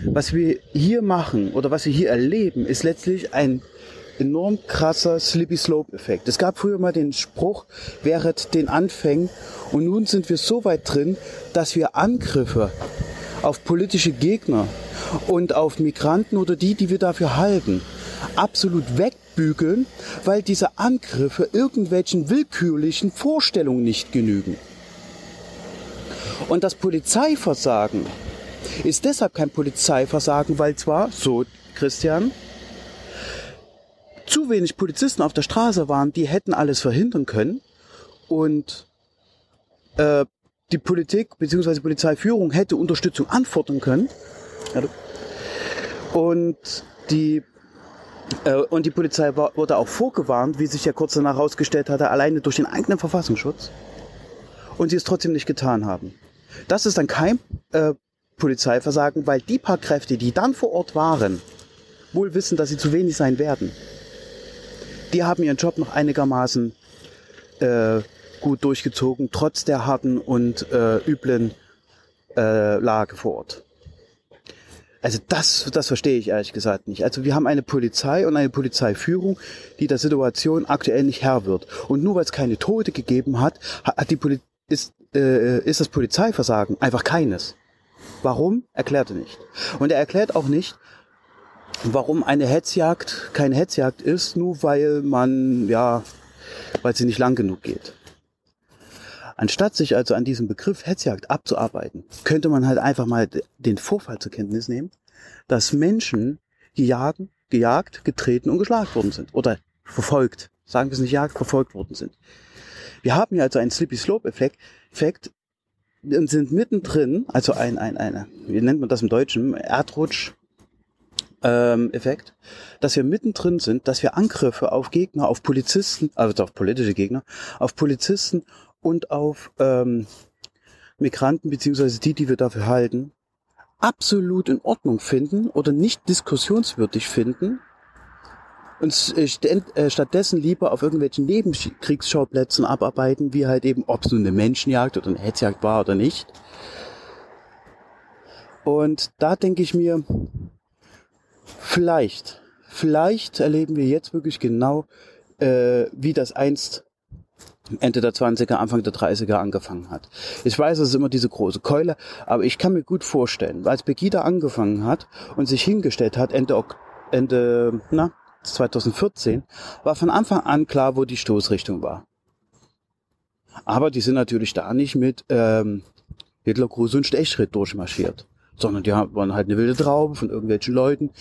Was wir hier machen oder was wir hier erleben, ist letztlich ein enorm krasser Slippy Slope Effekt. Es gab früher mal den Spruch, während den Anfängen und nun sind wir so weit drin, dass wir Angriffe auf politische Gegner und auf Migranten oder die, die wir dafür halten, absolut wegbügeln, weil diese Angriffe irgendwelchen willkürlichen Vorstellungen nicht genügen. Und das Polizeiversagen ist deshalb kein Polizeiversagen, weil zwar, so Christian, zu wenig Polizisten auf der Straße waren, die hätten alles verhindern können und äh, die Politik bzw. Polizeiführung hätte Unterstützung anfordern können. Und die äh, und die Polizei war, wurde auch vorgewarnt, wie sich ja kurz danach herausgestellt hatte, alleine durch den eigenen Verfassungsschutz. Und sie es trotzdem nicht getan haben. Das ist dann kein äh, Polizeiversagen, weil die paar Kräfte, die dann vor Ort waren, wohl wissen, dass sie zu wenig sein werden. Die haben ihren Job noch einigermaßen äh, gut durchgezogen, trotz der harten und äh, üblen äh, Lage vor Ort. Also das, das verstehe ich ehrlich gesagt nicht. Also wir haben eine Polizei und eine Polizeiführung, die der Situation aktuell nicht Herr wird. Und nur weil es keine Tote gegeben hat, hat die Poli ist, äh, ist das Polizeiversagen einfach keines. Warum? Erklärt er nicht. Und er erklärt auch nicht, warum eine Hetzjagd keine Hetzjagd ist, nur weil man, ja, weil sie nicht lang genug geht. Anstatt sich also an diesem Begriff Hetzjagd abzuarbeiten, könnte man halt einfach mal den Vorfall zur Kenntnis nehmen, dass Menschen gejagt, gejagt, getreten und geschlagen worden sind. Oder verfolgt. Sagen wir es nicht jagt, verfolgt worden sind. Wir haben hier also einen Slippy Slope Effekt, Effekt. Und sind mittendrin, also ein, ein, eine, wie nennt man das im Deutschen, Erdrutsch, ähm, Effekt, dass wir mittendrin sind, dass wir Angriffe auf Gegner, auf Polizisten, also auf politische Gegner, auf Polizisten und auf ähm, Migranten beziehungsweise die, die wir dafür halten, absolut in Ordnung finden oder nicht diskussionswürdig finden und äh, stattdessen lieber auf irgendwelchen Nebenkriegsschauplätzen abarbeiten, wie halt eben, ob es nun eine Menschenjagd oder eine Hetzjagd war oder nicht. Und da denke ich mir, vielleicht, vielleicht erleben wir jetzt wirklich genau, äh, wie das einst Ende der 20er, Anfang der 30er angefangen hat. Ich weiß, es ist immer diese große Keule, aber ich kann mir gut vorstellen, als Pegida angefangen hat und sich hingestellt hat, Ende, Ende na, 2014, war von Anfang an klar, wo die Stoßrichtung war. Aber die sind natürlich da nicht mit ähm, Hitler, Gruß und Stechschritt durchmarschiert, sondern die waren halt eine wilde Traube von irgendwelchen Leuten,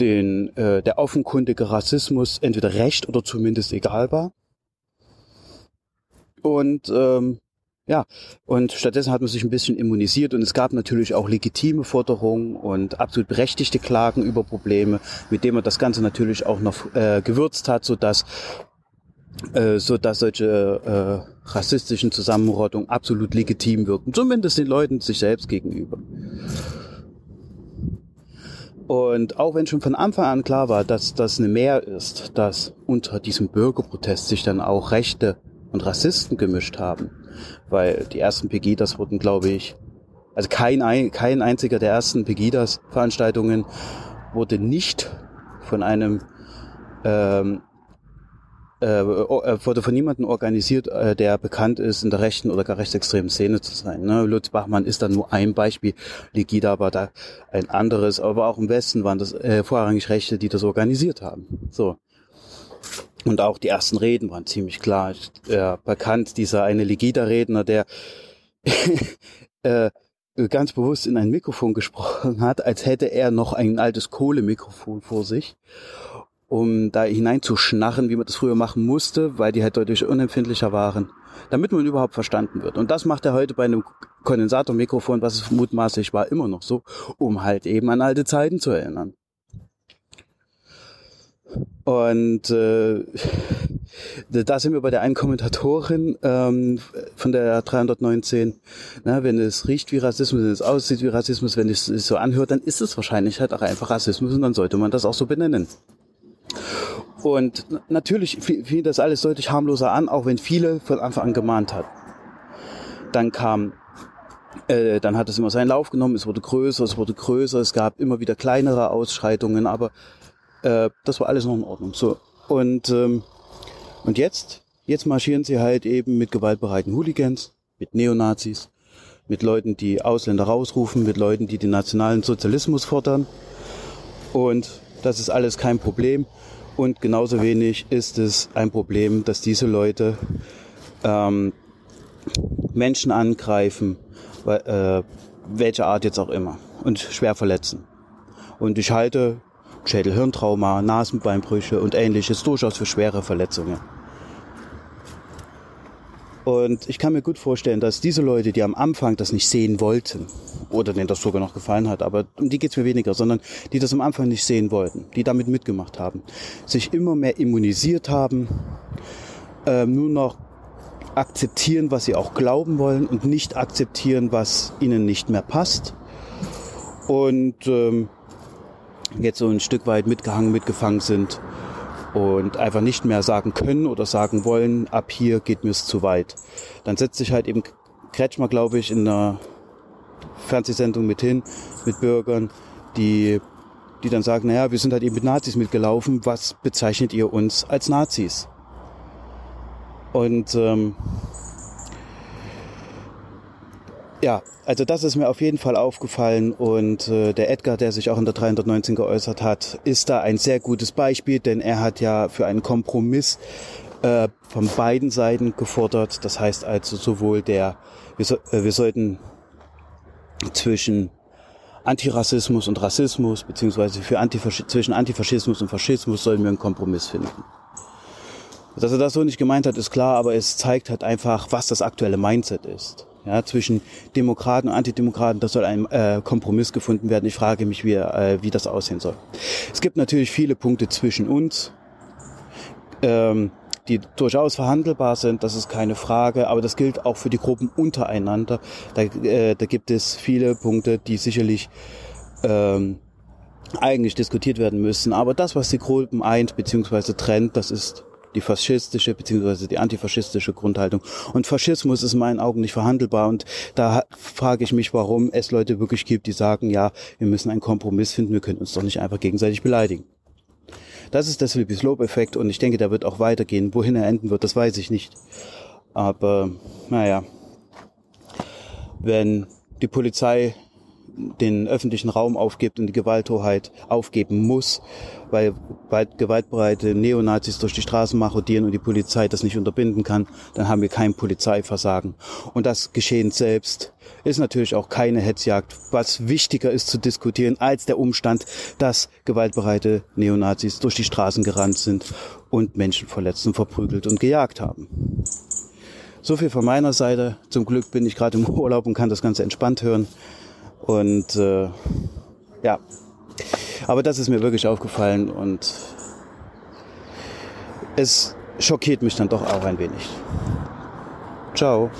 den äh, der offenkundige Rassismus entweder recht oder zumindest egal war. Und ähm, ja, und stattdessen hat man sich ein bisschen immunisiert und es gab natürlich auch legitime Forderungen und absolut berechtigte Klagen über Probleme, mit denen man das Ganze natürlich auch noch äh, gewürzt hat, sodass äh, so dass solche äh, rassistischen Zusammenrottungen absolut legitim wirken, zumindest den Leuten sich selbst gegenüber. Und auch wenn schon von Anfang an klar war, dass das eine Mehr ist, dass unter diesem Bürgerprotest sich dann auch Rechte und Rassisten gemischt haben. Weil die ersten Pegidas wurden, glaube ich, also kein, kein einziger der ersten Pegidas-Veranstaltungen wurde nicht von einem ähm, äh, äh, wurde von niemandem organisiert, äh, der bekannt ist, in der rechten oder gar rechtsextremen Szene zu sein. Ne? Lutz Bachmann ist dann nur ein Beispiel, Legida war da ein anderes, aber auch im Westen waren das äh, vorrangig Rechte, die das organisiert haben. So. Und auch die ersten Reden waren ziemlich klar äh, bekannt. Dieser eine Legida-Redner, der äh, ganz bewusst in ein Mikrofon gesprochen hat, als hätte er noch ein altes Kohlemikrofon vor sich, um da hineinzuschnarren, wie man das früher machen musste, weil die halt deutlich unempfindlicher waren, damit man überhaupt verstanden wird. Und das macht er heute bei einem Kondensatormikrofon, was es mutmaßlich war, immer noch so, um halt eben an alte Zeiten zu erinnern. Und äh, da sind wir bei der einen Kommentatorin ähm, von der 319. Na, wenn es riecht wie Rassismus, wenn es aussieht wie Rassismus, wenn es sich so anhört, dann ist es wahrscheinlich halt auch einfach Rassismus und dann sollte man das auch so benennen. Und natürlich fiel das alles deutlich harmloser an, auch wenn viele von Anfang an gemahnt hat. Dann kam, äh, dann hat es immer seinen Lauf genommen, es wurde größer, es wurde größer, es gab immer wieder kleinere Ausschreitungen, aber äh, das war alles noch in Ordnung. So und ähm, und jetzt, jetzt marschieren sie halt eben mit gewaltbereiten Hooligans, mit Neonazis, mit Leuten, die Ausländer rausrufen, mit Leuten, die den nationalen Sozialismus fordern. Und das ist alles kein Problem. Und genauso wenig ist es ein Problem, dass diese Leute ähm, Menschen angreifen, äh, welcher Art jetzt auch immer, und schwer verletzen. Und ich halte Schädelhirntrauma, Nasenbeinbrüche und ähnliches durchaus für schwere Verletzungen. Und ich kann mir gut vorstellen, dass diese Leute, die am Anfang das nicht sehen wollten, oder denen das sogar noch gefallen hat, aber um die geht's mir weniger, sondern die das am Anfang nicht sehen wollten, die damit mitgemacht haben, sich immer mehr immunisiert haben, äh, nur noch akzeptieren, was sie auch glauben wollen und nicht akzeptieren, was ihnen nicht mehr passt. Und ähm, jetzt so ein Stück weit mitgehangen, mitgefangen sind und einfach nicht mehr sagen können oder sagen wollen, ab hier geht mir es zu weit. Dann setzt sich halt eben Kretschmer, glaube ich, in einer Fernsehsendung mit hin, mit Bürgern, die, die dann sagen, naja, wir sind halt eben mit Nazis mitgelaufen, was bezeichnet ihr uns als Nazis? Und ähm, ja, also das ist mir auf jeden Fall aufgefallen und äh, der Edgar, der sich auch in der 319 geäußert hat, ist da ein sehr gutes Beispiel, denn er hat ja für einen Kompromiss äh, von beiden Seiten gefordert. Das heißt also sowohl der, wir, so, äh, wir sollten zwischen Antirassismus und Rassismus, beziehungsweise für Antifasch zwischen Antifaschismus und Faschismus sollen wir einen Kompromiss finden. Dass er das so nicht gemeint hat, ist klar, aber es zeigt halt einfach, was das aktuelle Mindset ist ja, zwischen Demokraten und Antidemokraten. Da soll ein äh, Kompromiss gefunden werden. Ich frage mich, wie, äh, wie das aussehen soll. Es gibt natürlich viele Punkte zwischen uns, ähm, die durchaus verhandelbar sind, das ist keine Frage, aber das gilt auch für die Gruppen untereinander. Da, äh, da gibt es viele Punkte, die sicherlich ähm, eigentlich diskutiert werden müssen. Aber das, was die Gruppen eint bzw. trennt, das ist die faschistische bzw. die antifaschistische Grundhaltung. Und Faschismus ist in meinen Augen nicht verhandelbar. Und da frage ich mich, warum es Leute wirklich gibt, die sagen, ja, wir müssen einen Kompromiss finden, wir können uns doch nicht einfach gegenseitig beleidigen. Das ist der Slippery Slope-Effekt und ich denke, der wird auch weitergehen. Wohin er enden wird, das weiß ich nicht. Aber naja, wenn die Polizei den öffentlichen Raum aufgibt und die Gewalthoheit aufgeben muss, weil gewaltbereite Neonazis durch die Straßen marodieren und die Polizei das nicht unterbinden kann, dann haben wir kein Polizeiversagen. Und das Geschehen selbst ist natürlich auch keine Hetzjagd, was wichtiger ist zu diskutieren als der Umstand, dass gewaltbereite Neonazis durch die Straßen gerannt sind und Menschen verletzt und verprügelt und gejagt haben. So viel von meiner Seite. Zum Glück bin ich gerade im Urlaub und kann das Ganze entspannt hören. Und äh, ja, aber das ist mir wirklich aufgefallen und es schockiert mich dann doch auch ein wenig. Ciao.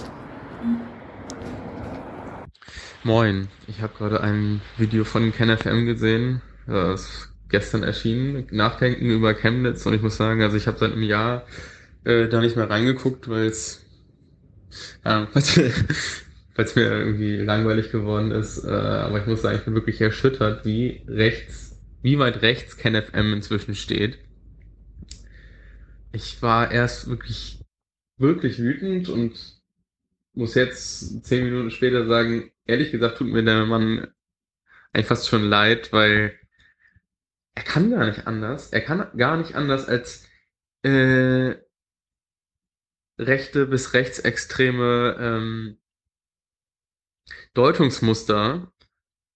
Moin, ich habe gerade ein Video von KenFM gesehen, das ist gestern erschienen, Nachdenken über Chemnitz und ich muss sagen, also ich habe seit einem Jahr äh, da nicht mehr reingeguckt, weil es ja, weil es mir irgendwie langweilig geworden ist. Äh, aber ich muss sagen, ich bin wirklich erschüttert, wie rechts, wie weit rechts KenFM inzwischen steht. Ich war erst wirklich, wirklich wütend und muss jetzt zehn Minuten später sagen, ehrlich gesagt tut mir der Mann eigentlich fast schon leid, weil er kann gar nicht anders. Er kann gar nicht anders als äh, rechte bis rechtsextreme ähm, Deutungsmuster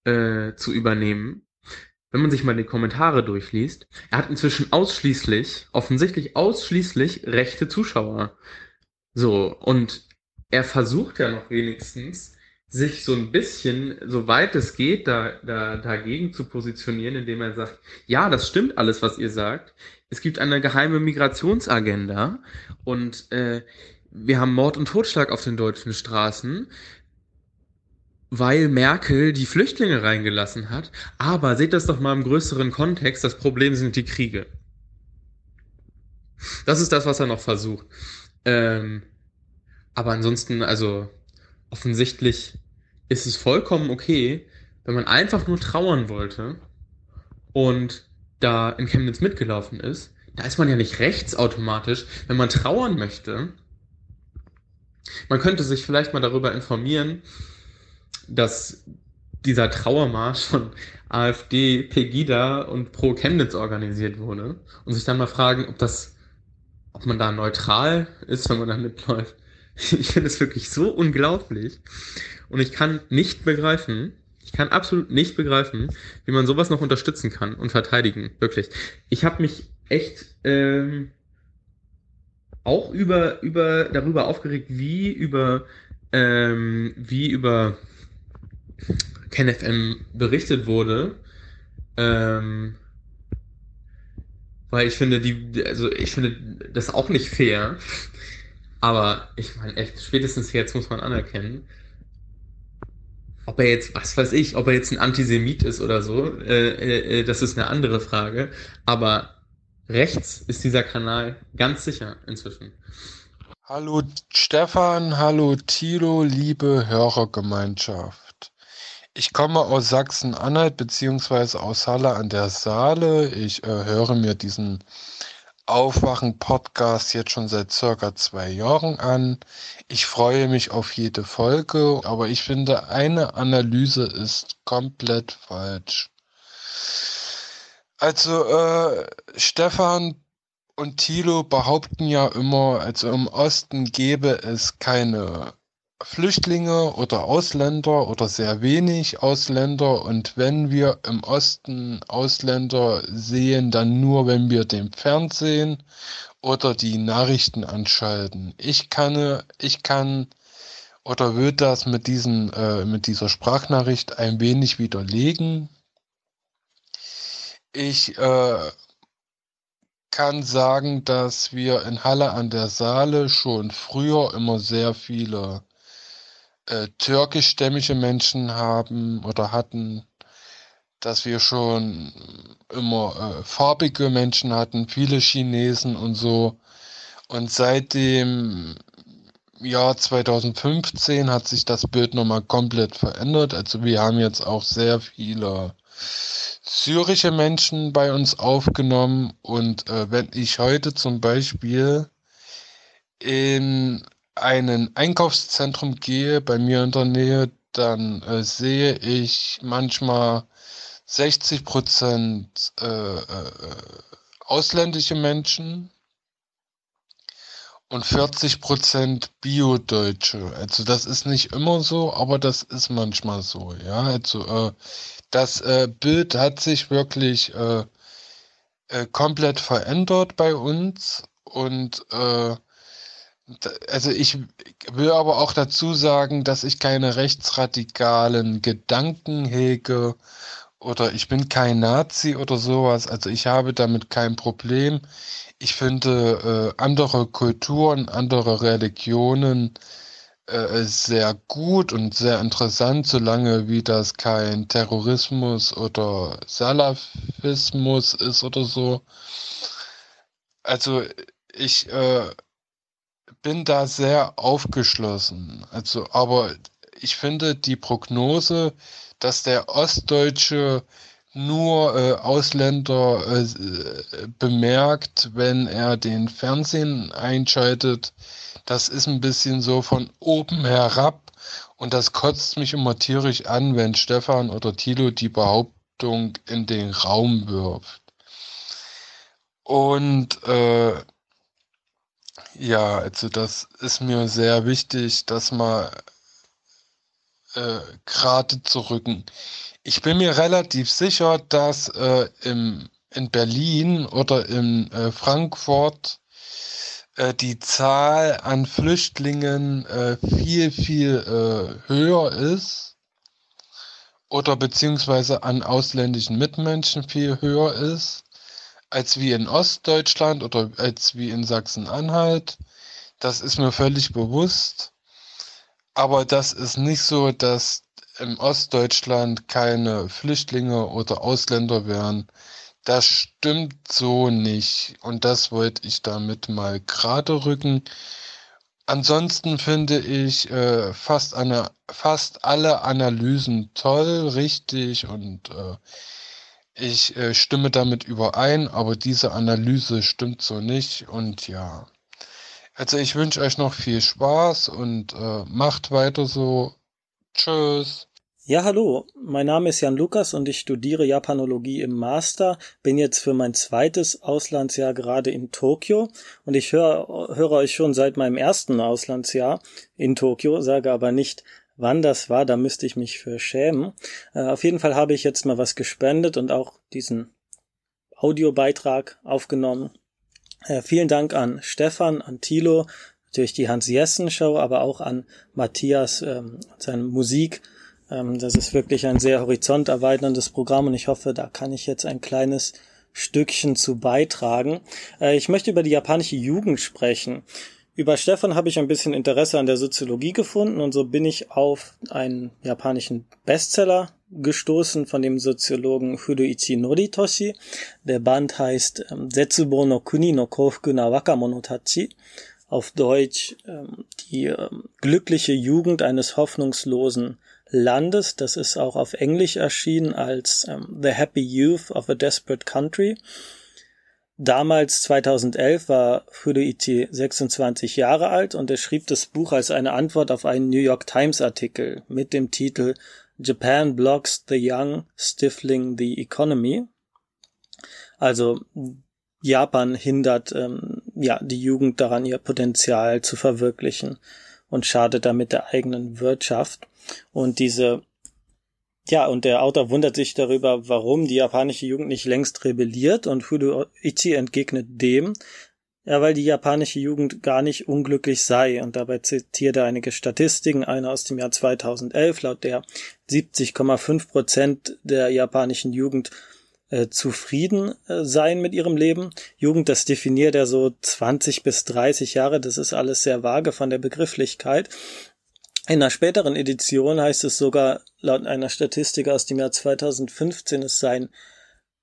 äh, zu übernehmen. Wenn man sich mal die Kommentare durchliest, er hat inzwischen ausschließlich, offensichtlich ausschließlich rechte Zuschauer. So, und er versucht ja noch wenigstens, sich so ein bisschen, soweit es geht, da, da, dagegen zu positionieren, indem er sagt, ja, das stimmt alles, was ihr sagt. Es gibt eine geheime Migrationsagenda und äh, wir haben Mord und Totschlag auf den deutschen Straßen, weil Merkel die Flüchtlinge reingelassen hat. Aber seht das doch mal im größeren Kontext, das Problem sind die Kriege. Das ist das, was er noch versucht. Ähm, aber ansonsten, also offensichtlich ist es vollkommen okay, wenn man einfach nur trauern wollte und da in Chemnitz mitgelaufen ist, da ist man ja nicht rechts automatisch, wenn man trauern möchte. Man könnte sich vielleicht mal darüber informieren, dass dieser Trauermarsch von AfD, Pegida und Pro Chemnitz organisiert wurde und sich dann mal fragen, ob das, ob man da neutral ist, wenn man da mitläuft. Ich finde es wirklich so unglaublich. Und ich kann nicht begreifen, ich kann absolut nicht begreifen, wie man sowas noch unterstützen kann und verteidigen. Wirklich. Ich habe mich echt ähm, auch über, über darüber aufgeregt, wie über ähm, wie über KenFM berichtet wurde. Ähm, weil ich finde die, also ich finde das auch nicht fair. Aber ich meine, echt, spätestens jetzt muss man anerkennen, ob er jetzt, was weiß ich, ob er jetzt ein Antisemit ist oder so, äh, äh, äh, das ist eine andere Frage. Aber rechts ist dieser Kanal ganz sicher inzwischen. Hallo Stefan, hallo Tilo, liebe Hörergemeinschaft. Ich komme aus Sachsen-Anhalt beziehungsweise aus Halle an der Saale. Ich äh, höre mir diesen Aufwachen-Podcast jetzt schon seit circa zwei Jahren an. Ich freue mich auf jede Folge, aber ich finde, eine Analyse ist komplett falsch. Also, äh, Stefan und Thilo behaupten ja immer, also im Osten gäbe es keine Flüchtlinge oder Ausländer oder sehr wenig Ausländer und wenn wir im Osten Ausländer sehen, dann nur, wenn wir den Fernsehen oder die Nachrichten anschalten. Ich kann, ich kann oder will das mit diesen, äh, mit dieser Sprachnachricht ein wenig widerlegen. Ich äh, kann sagen, dass wir in Halle an der Saale schon früher immer sehr viele äh, türkischstämmige Menschen haben oder hatten, dass wir schon immer äh, farbige Menschen hatten, viele Chinesen und so. Und seit dem Jahr 2015 hat sich das Bild nochmal komplett verändert. Also wir haben jetzt auch sehr viele syrische Menschen bei uns aufgenommen. Und äh, wenn ich heute zum Beispiel in einen Einkaufszentrum gehe, bei mir in der Nähe, dann äh, sehe ich manchmal 60 Prozent äh, äh, ausländische Menschen und 40 Prozent Bio-Deutsche. Also das ist nicht immer so, aber das ist manchmal so. Ja, also äh, das äh, Bild hat sich wirklich äh, komplett verändert bei uns und also ich will aber auch dazu sagen, dass ich keine rechtsradikalen Gedanken hege oder ich bin kein Nazi oder sowas. Also ich habe damit kein Problem. Ich finde äh, andere Kulturen, andere Religionen äh, sehr gut und sehr interessant, solange wie das kein Terrorismus oder Salafismus ist oder so. Also ich äh, bin da sehr aufgeschlossen. Also, aber ich finde die Prognose, dass der Ostdeutsche nur äh, Ausländer äh, bemerkt, wenn er den Fernsehen einschaltet, das ist ein bisschen so von oben herab und das kotzt mich immer tierisch an, wenn Stefan oder Thilo die Behauptung in den Raum wirft. Und äh, ja, also das ist mir sehr wichtig, dass man äh, gerade zu rücken. Ich bin mir relativ sicher, dass äh, im, in Berlin oder in äh, Frankfurt äh, die Zahl an Flüchtlingen äh, viel, viel äh, höher ist oder beziehungsweise an ausländischen Mitmenschen viel höher ist als wie in Ostdeutschland oder als wie in Sachsen-Anhalt. Das ist mir völlig bewusst. Aber das ist nicht so, dass im Ostdeutschland keine Flüchtlinge oder Ausländer wären. Das stimmt so nicht. Und das wollte ich damit mal gerade rücken. Ansonsten finde ich äh, fast, eine, fast alle Analysen toll, richtig und äh, ich äh, stimme damit überein, aber diese Analyse stimmt so nicht und ja. Also ich wünsche euch noch viel Spaß und äh, macht weiter so. Tschüss. Ja, hallo, mein Name ist Jan Lukas und ich studiere Japanologie im Master, bin jetzt für mein zweites Auslandsjahr gerade in Tokio und ich höre, höre euch schon seit meinem ersten Auslandsjahr in Tokio, sage aber nicht, wann das war, da müsste ich mich für schämen. Äh, auf jeden Fall habe ich jetzt mal was gespendet und auch diesen Audiobeitrag aufgenommen. Äh, vielen Dank an Stefan, an Thilo, natürlich die Hans Jessen Show, aber auch an Matthias ähm, seine Musik ähm, das ist wirklich ein sehr horizonterweiterndes Programm und ich hoffe, da kann ich jetzt ein kleines Stückchen zu beitragen. Äh, ich möchte über die japanische Jugend sprechen. Über Stefan habe ich ein bisschen Interesse an der Soziologie gefunden und so bin ich auf einen japanischen Bestseller gestoßen von dem Soziologen Furuichi Noritoshi. Der Band heißt ähm, Zetsubo no Kuni no Kofuku na Wakamono Tachi. Auf Deutsch ähm, die ähm, glückliche Jugend eines hoffnungslosen Landes. Das ist auch auf Englisch erschienen als ähm, The Happy Youth of a Desperate Country. Damals, 2011, war Furuichi 26 Jahre alt und er schrieb das Buch als eine Antwort auf einen New York Times Artikel mit dem Titel Japan blocks the young, stifling the economy. Also Japan hindert ähm, ja die Jugend daran, ihr Potenzial zu verwirklichen und schadet damit der eigenen Wirtschaft. Und diese, ja, und der Autor wundert sich darüber, warum die japanische Jugend nicht längst rebelliert und Furuichi entgegnet dem, ja, weil die japanische Jugend gar nicht unglücklich sei. Und dabei zitiert er einige Statistiken, eine aus dem Jahr 2011, laut der 70,5 Prozent der japanischen Jugend äh, zufrieden äh, sein mit ihrem Leben. Jugend, das definiert er so 20 bis 30 Jahre. Das ist alles sehr vage von der Begrifflichkeit. In einer späteren Edition heißt es sogar laut einer Statistik aus dem Jahr 2015, es seien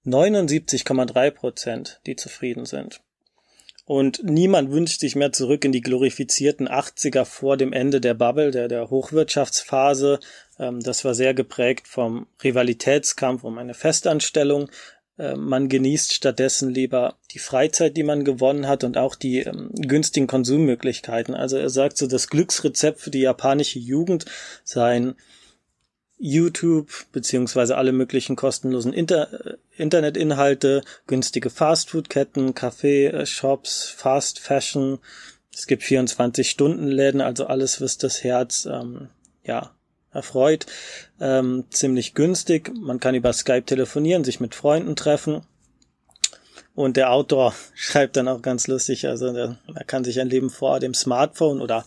79,3 Prozent, die zufrieden sind. Und niemand wünscht sich mehr zurück in die glorifizierten 80er vor dem Ende der Bubble, der, der Hochwirtschaftsphase. Ähm, das war sehr geprägt vom Rivalitätskampf um eine Festanstellung. Äh, man genießt stattdessen lieber die Freizeit, die man gewonnen hat und auch die ähm, günstigen Konsummöglichkeiten. Also er sagt so, das Glücksrezept für die japanische Jugend seien YouTube beziehungsweise alle möglichen kostenlosen Inter äh, Internetinhalte, günstige Fastfood-Ketten, Kaffee-Shops, Fast Fashion. Es gibt 24-Stunden-Läden, also alles, was das Herz ähm, ja erfreut. Ähm, ziemlich günstig. Man kann über Skype telefonieren, sich mit Freunden treffen. Und der Autor schreibt dann auch ganz lustig, also der, er kann sich ein Leben vor dem Smartphone oder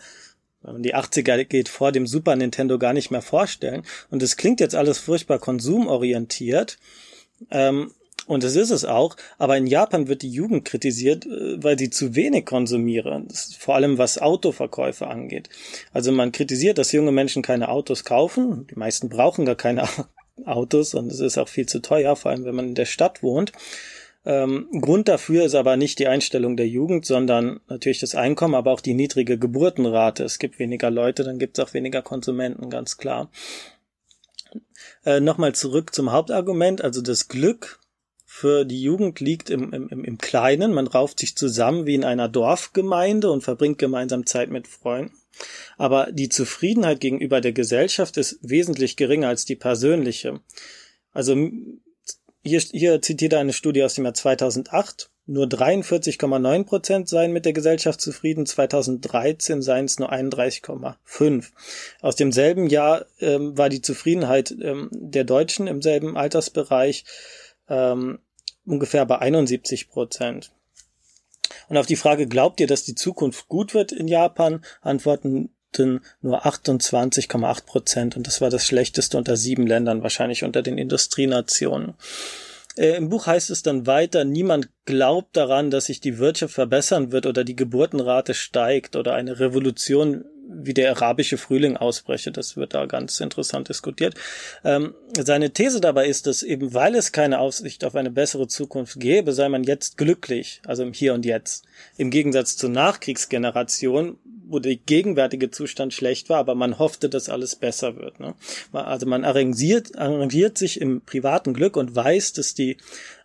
wenn man die 80er geht, vor dem Super Nintendo gar nicht mehr vorstellen. Und es klingt jetzt alles furchtbar konsumorientiert. Ähm, und es ist es auch, aber in Japan wird die Jugend kritisiert, äh, weil sie zu wenig konsumieren, vor allem was Autoverkäufe angeht. Also man kritisiert, dass junge Menschen keine Autos kaufen, die meisten brauchen gar keine Autos und es ist auch viel zu teuer, vor allem wenn man in der Stadt wohnt. Ähm, Grund dafür ist aber nicht die Einstellung der Jugend, sondern natürlich das Einkommen, aber auch die niedrige Geburtenrate. Es gibt weniger Leute, dann gibt es auch weniger Konsumenten, ganz klar. Äh, Nochmal zurück zum Hauptargument, also das Glück für die Jugend liegt im, im, im Kleinen. Man rauft sich zusammen wie in einer Dorfgemeinde und verbringt gemeinsam Zeit mit Freunden. Aber die Zufriedenheit gegenüber der Gesellschaft ist wesentlich geringer als die persönliche. Also hier, hier zitiert er eine Studie aus dem Jahr 2008. nur 43,9 Prozent seien mit der Gesellschaft zufrieden, 2013 seien es nur 31,5. Aus demselben Jahr ähm, war die Zufriedenheit ähm, der Deutschen im selben Altersbereich ähm, ungefähr bei 71 Prozent. Und auf die Frage, glaubt ihr, dass die Zukunft gut wird in Japan, antworten nur 28,8 Prozent und das war das schlechteste unter sieben Ländern, wahrscheinlich unter den Industrienationen. Äh, Im Buch heißt es dann weiter, niemand glaubt daran, dass sich die Wirtschaft verbessern wird oder die Geburtenrate steigt oder eine Revolution wie der arabische Frühling ausbreche. Das wird da ganz interessant diskutiert. Ähm, seine These dabei ist, dass eben weil es keine Aussicht auf eine bessere Zukunft gäbe, sei man jetzt glücklich, also im Hier und Jetzt. Im Gegensatz zur Nachkriegsgeneration, wo der gegenwärtige Zustand schlecht war, aber man hoffte, dass alles besser wird. Ne? Also man arrangiert, arrangiert sich im privaten Glück und weiß, dass die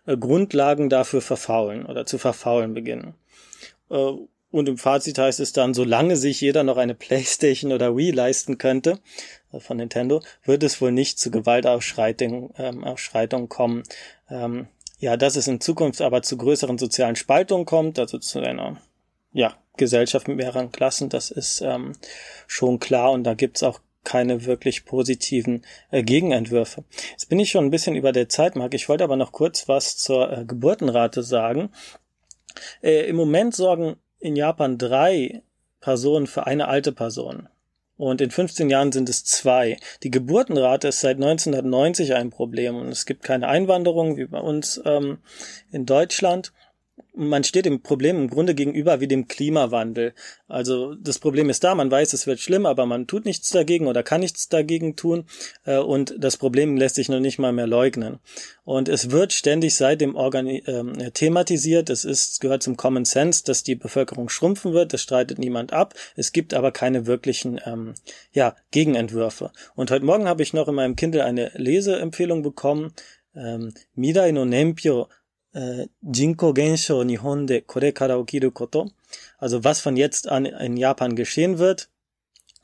äh, Grundlagen dafür verfaulen oder zu verfaulen beginnen. Äh, und im Fazit heißt es dann, solange sich jeder noch eine Playstation oder Wii leisten könnte, äh, von Nintendo, wird es wohl nicht zu Gewaltausschreitungen ähm, kommen. Ähm, ja, dass es in Zukunft aber zu größeren sozialen Spaltungen kommt, also zu einer ja, Gesellschaft mit mehreren Klassen, das ist ähm, schon klar und da gibt's auch keine wirklich positiven äh, Gegenentwürfe. Jetzt bin ich schon ein bisschen über der Zeitmarke. Ich wollte aber noch kurz was zur äh, Geburtenrate sagen. Äh, Im Moment sorgen in Japan drei Personen für eine alte Person. Und in 15 Jahren sind es zwei. Die Geburtenrate ist seit 1990 ein Problem und es gibt keine Einwanderung wie bei uns ähm, in Deutschland man steht dem Problem im Grunde gegenüber wie dem Klimawandel. Also das Problem ist da, man weiß, es wird schlimm, aber man tut nichts dagegen oder kann nichts dagegen tun äh, und das Problem lässt sich noch nicht mal mehr leugnen. Und es wird ständig seitdem organi äh, thematisiert, es ist, gehört zum Common Sense, dass die Bevölkerung schrumpfen wird, das streitet niemand ab, es gibt aber keine wirklichen ähm, ja, Gegenentwürfe. Und heute Morgen habe ich noch in meinem Kindle eine Leseempfehlung bekommen, ähm, Midai no Nempyo 人口減少日本でこれから起きること、also was von jetzt an in Japan geschehen wird,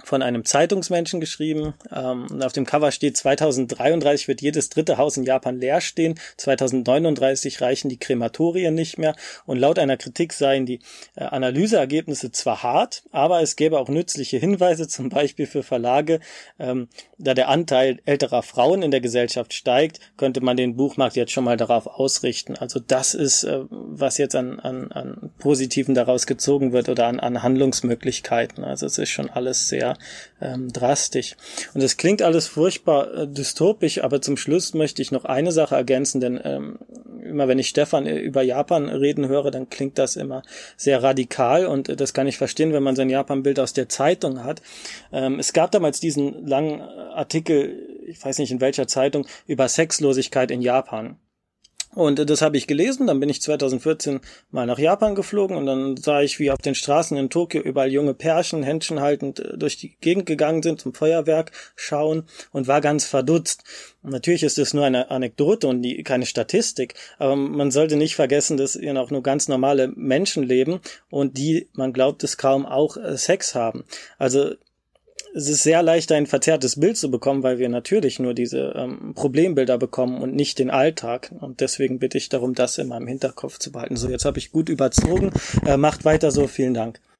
von einem Zeitungsmenschen geschrieben. Ähm, auf dem Cover steht, 2033 wird jedes dritte Haus in Japan leer stehen, 2039 reichen die Krematorien nicht mehr und laut einer Kritik seien die äh, Analyseergebnisse zwar hart, aber es gäbe auch nützliche Hinweise, zum Beispiel für Verlage. Ähm, da der Anteil älterer Frauen in der Gesellschaft steigt, könnte man den Buchmarkt jetzt schon mal darauf ausrichten. Also das ist, äh, was jetzt an, an, an Positiven daraus gezogen wird oder an, an Handlungsmöglichkeiten. Also es ist schon alles sehr ähm, drastisch. Und es klingt alles furchtbar äh, dystopisch, aber zum Schluss möchte ich noch eine Sache ergänzen, denn ähm, immer wenn ich Stefan äh, über Japan reden höre, dann klingt das immer sehr radikal und äh, das kann ich verstehen, wenn man sein Japan-Bild aus der Zeitung hat. Ähm, es gab damals diesen langen Artikel, ich weiß nicht in welcher Zeitung, über Sexlosigkeit in Japan. Und das habe ich gelesen, dann bin ich 2014 mal nach Japan geflogen und dann sah ich, wie auf den Straßen in Tokio überall junge Pärchen Händchen haltend äh, durch die Gegend gegangen sind zum Feuerwerk schauen und war ganz verdutzt. Natürlich ist das nur eine Anekdote und die, keine Statistik, aber man sollte nicht vergessen, dass hier auch nur ganz normale Menschen leben und die, man glaubt es kaum, auch äh, Sex haben. Also es ist sehr leicht, ein verzerrtes Bild zu bekommen, weil wir natürlich nur diese ähm, Problembilder bekommen und nicht den Alltag. Und deswegen bitte ich darum, das in meinem Hinterkopf zu behalten. So, jetzt habe ich gut überzogen. Äh, macht weiter so. Vielen Dank.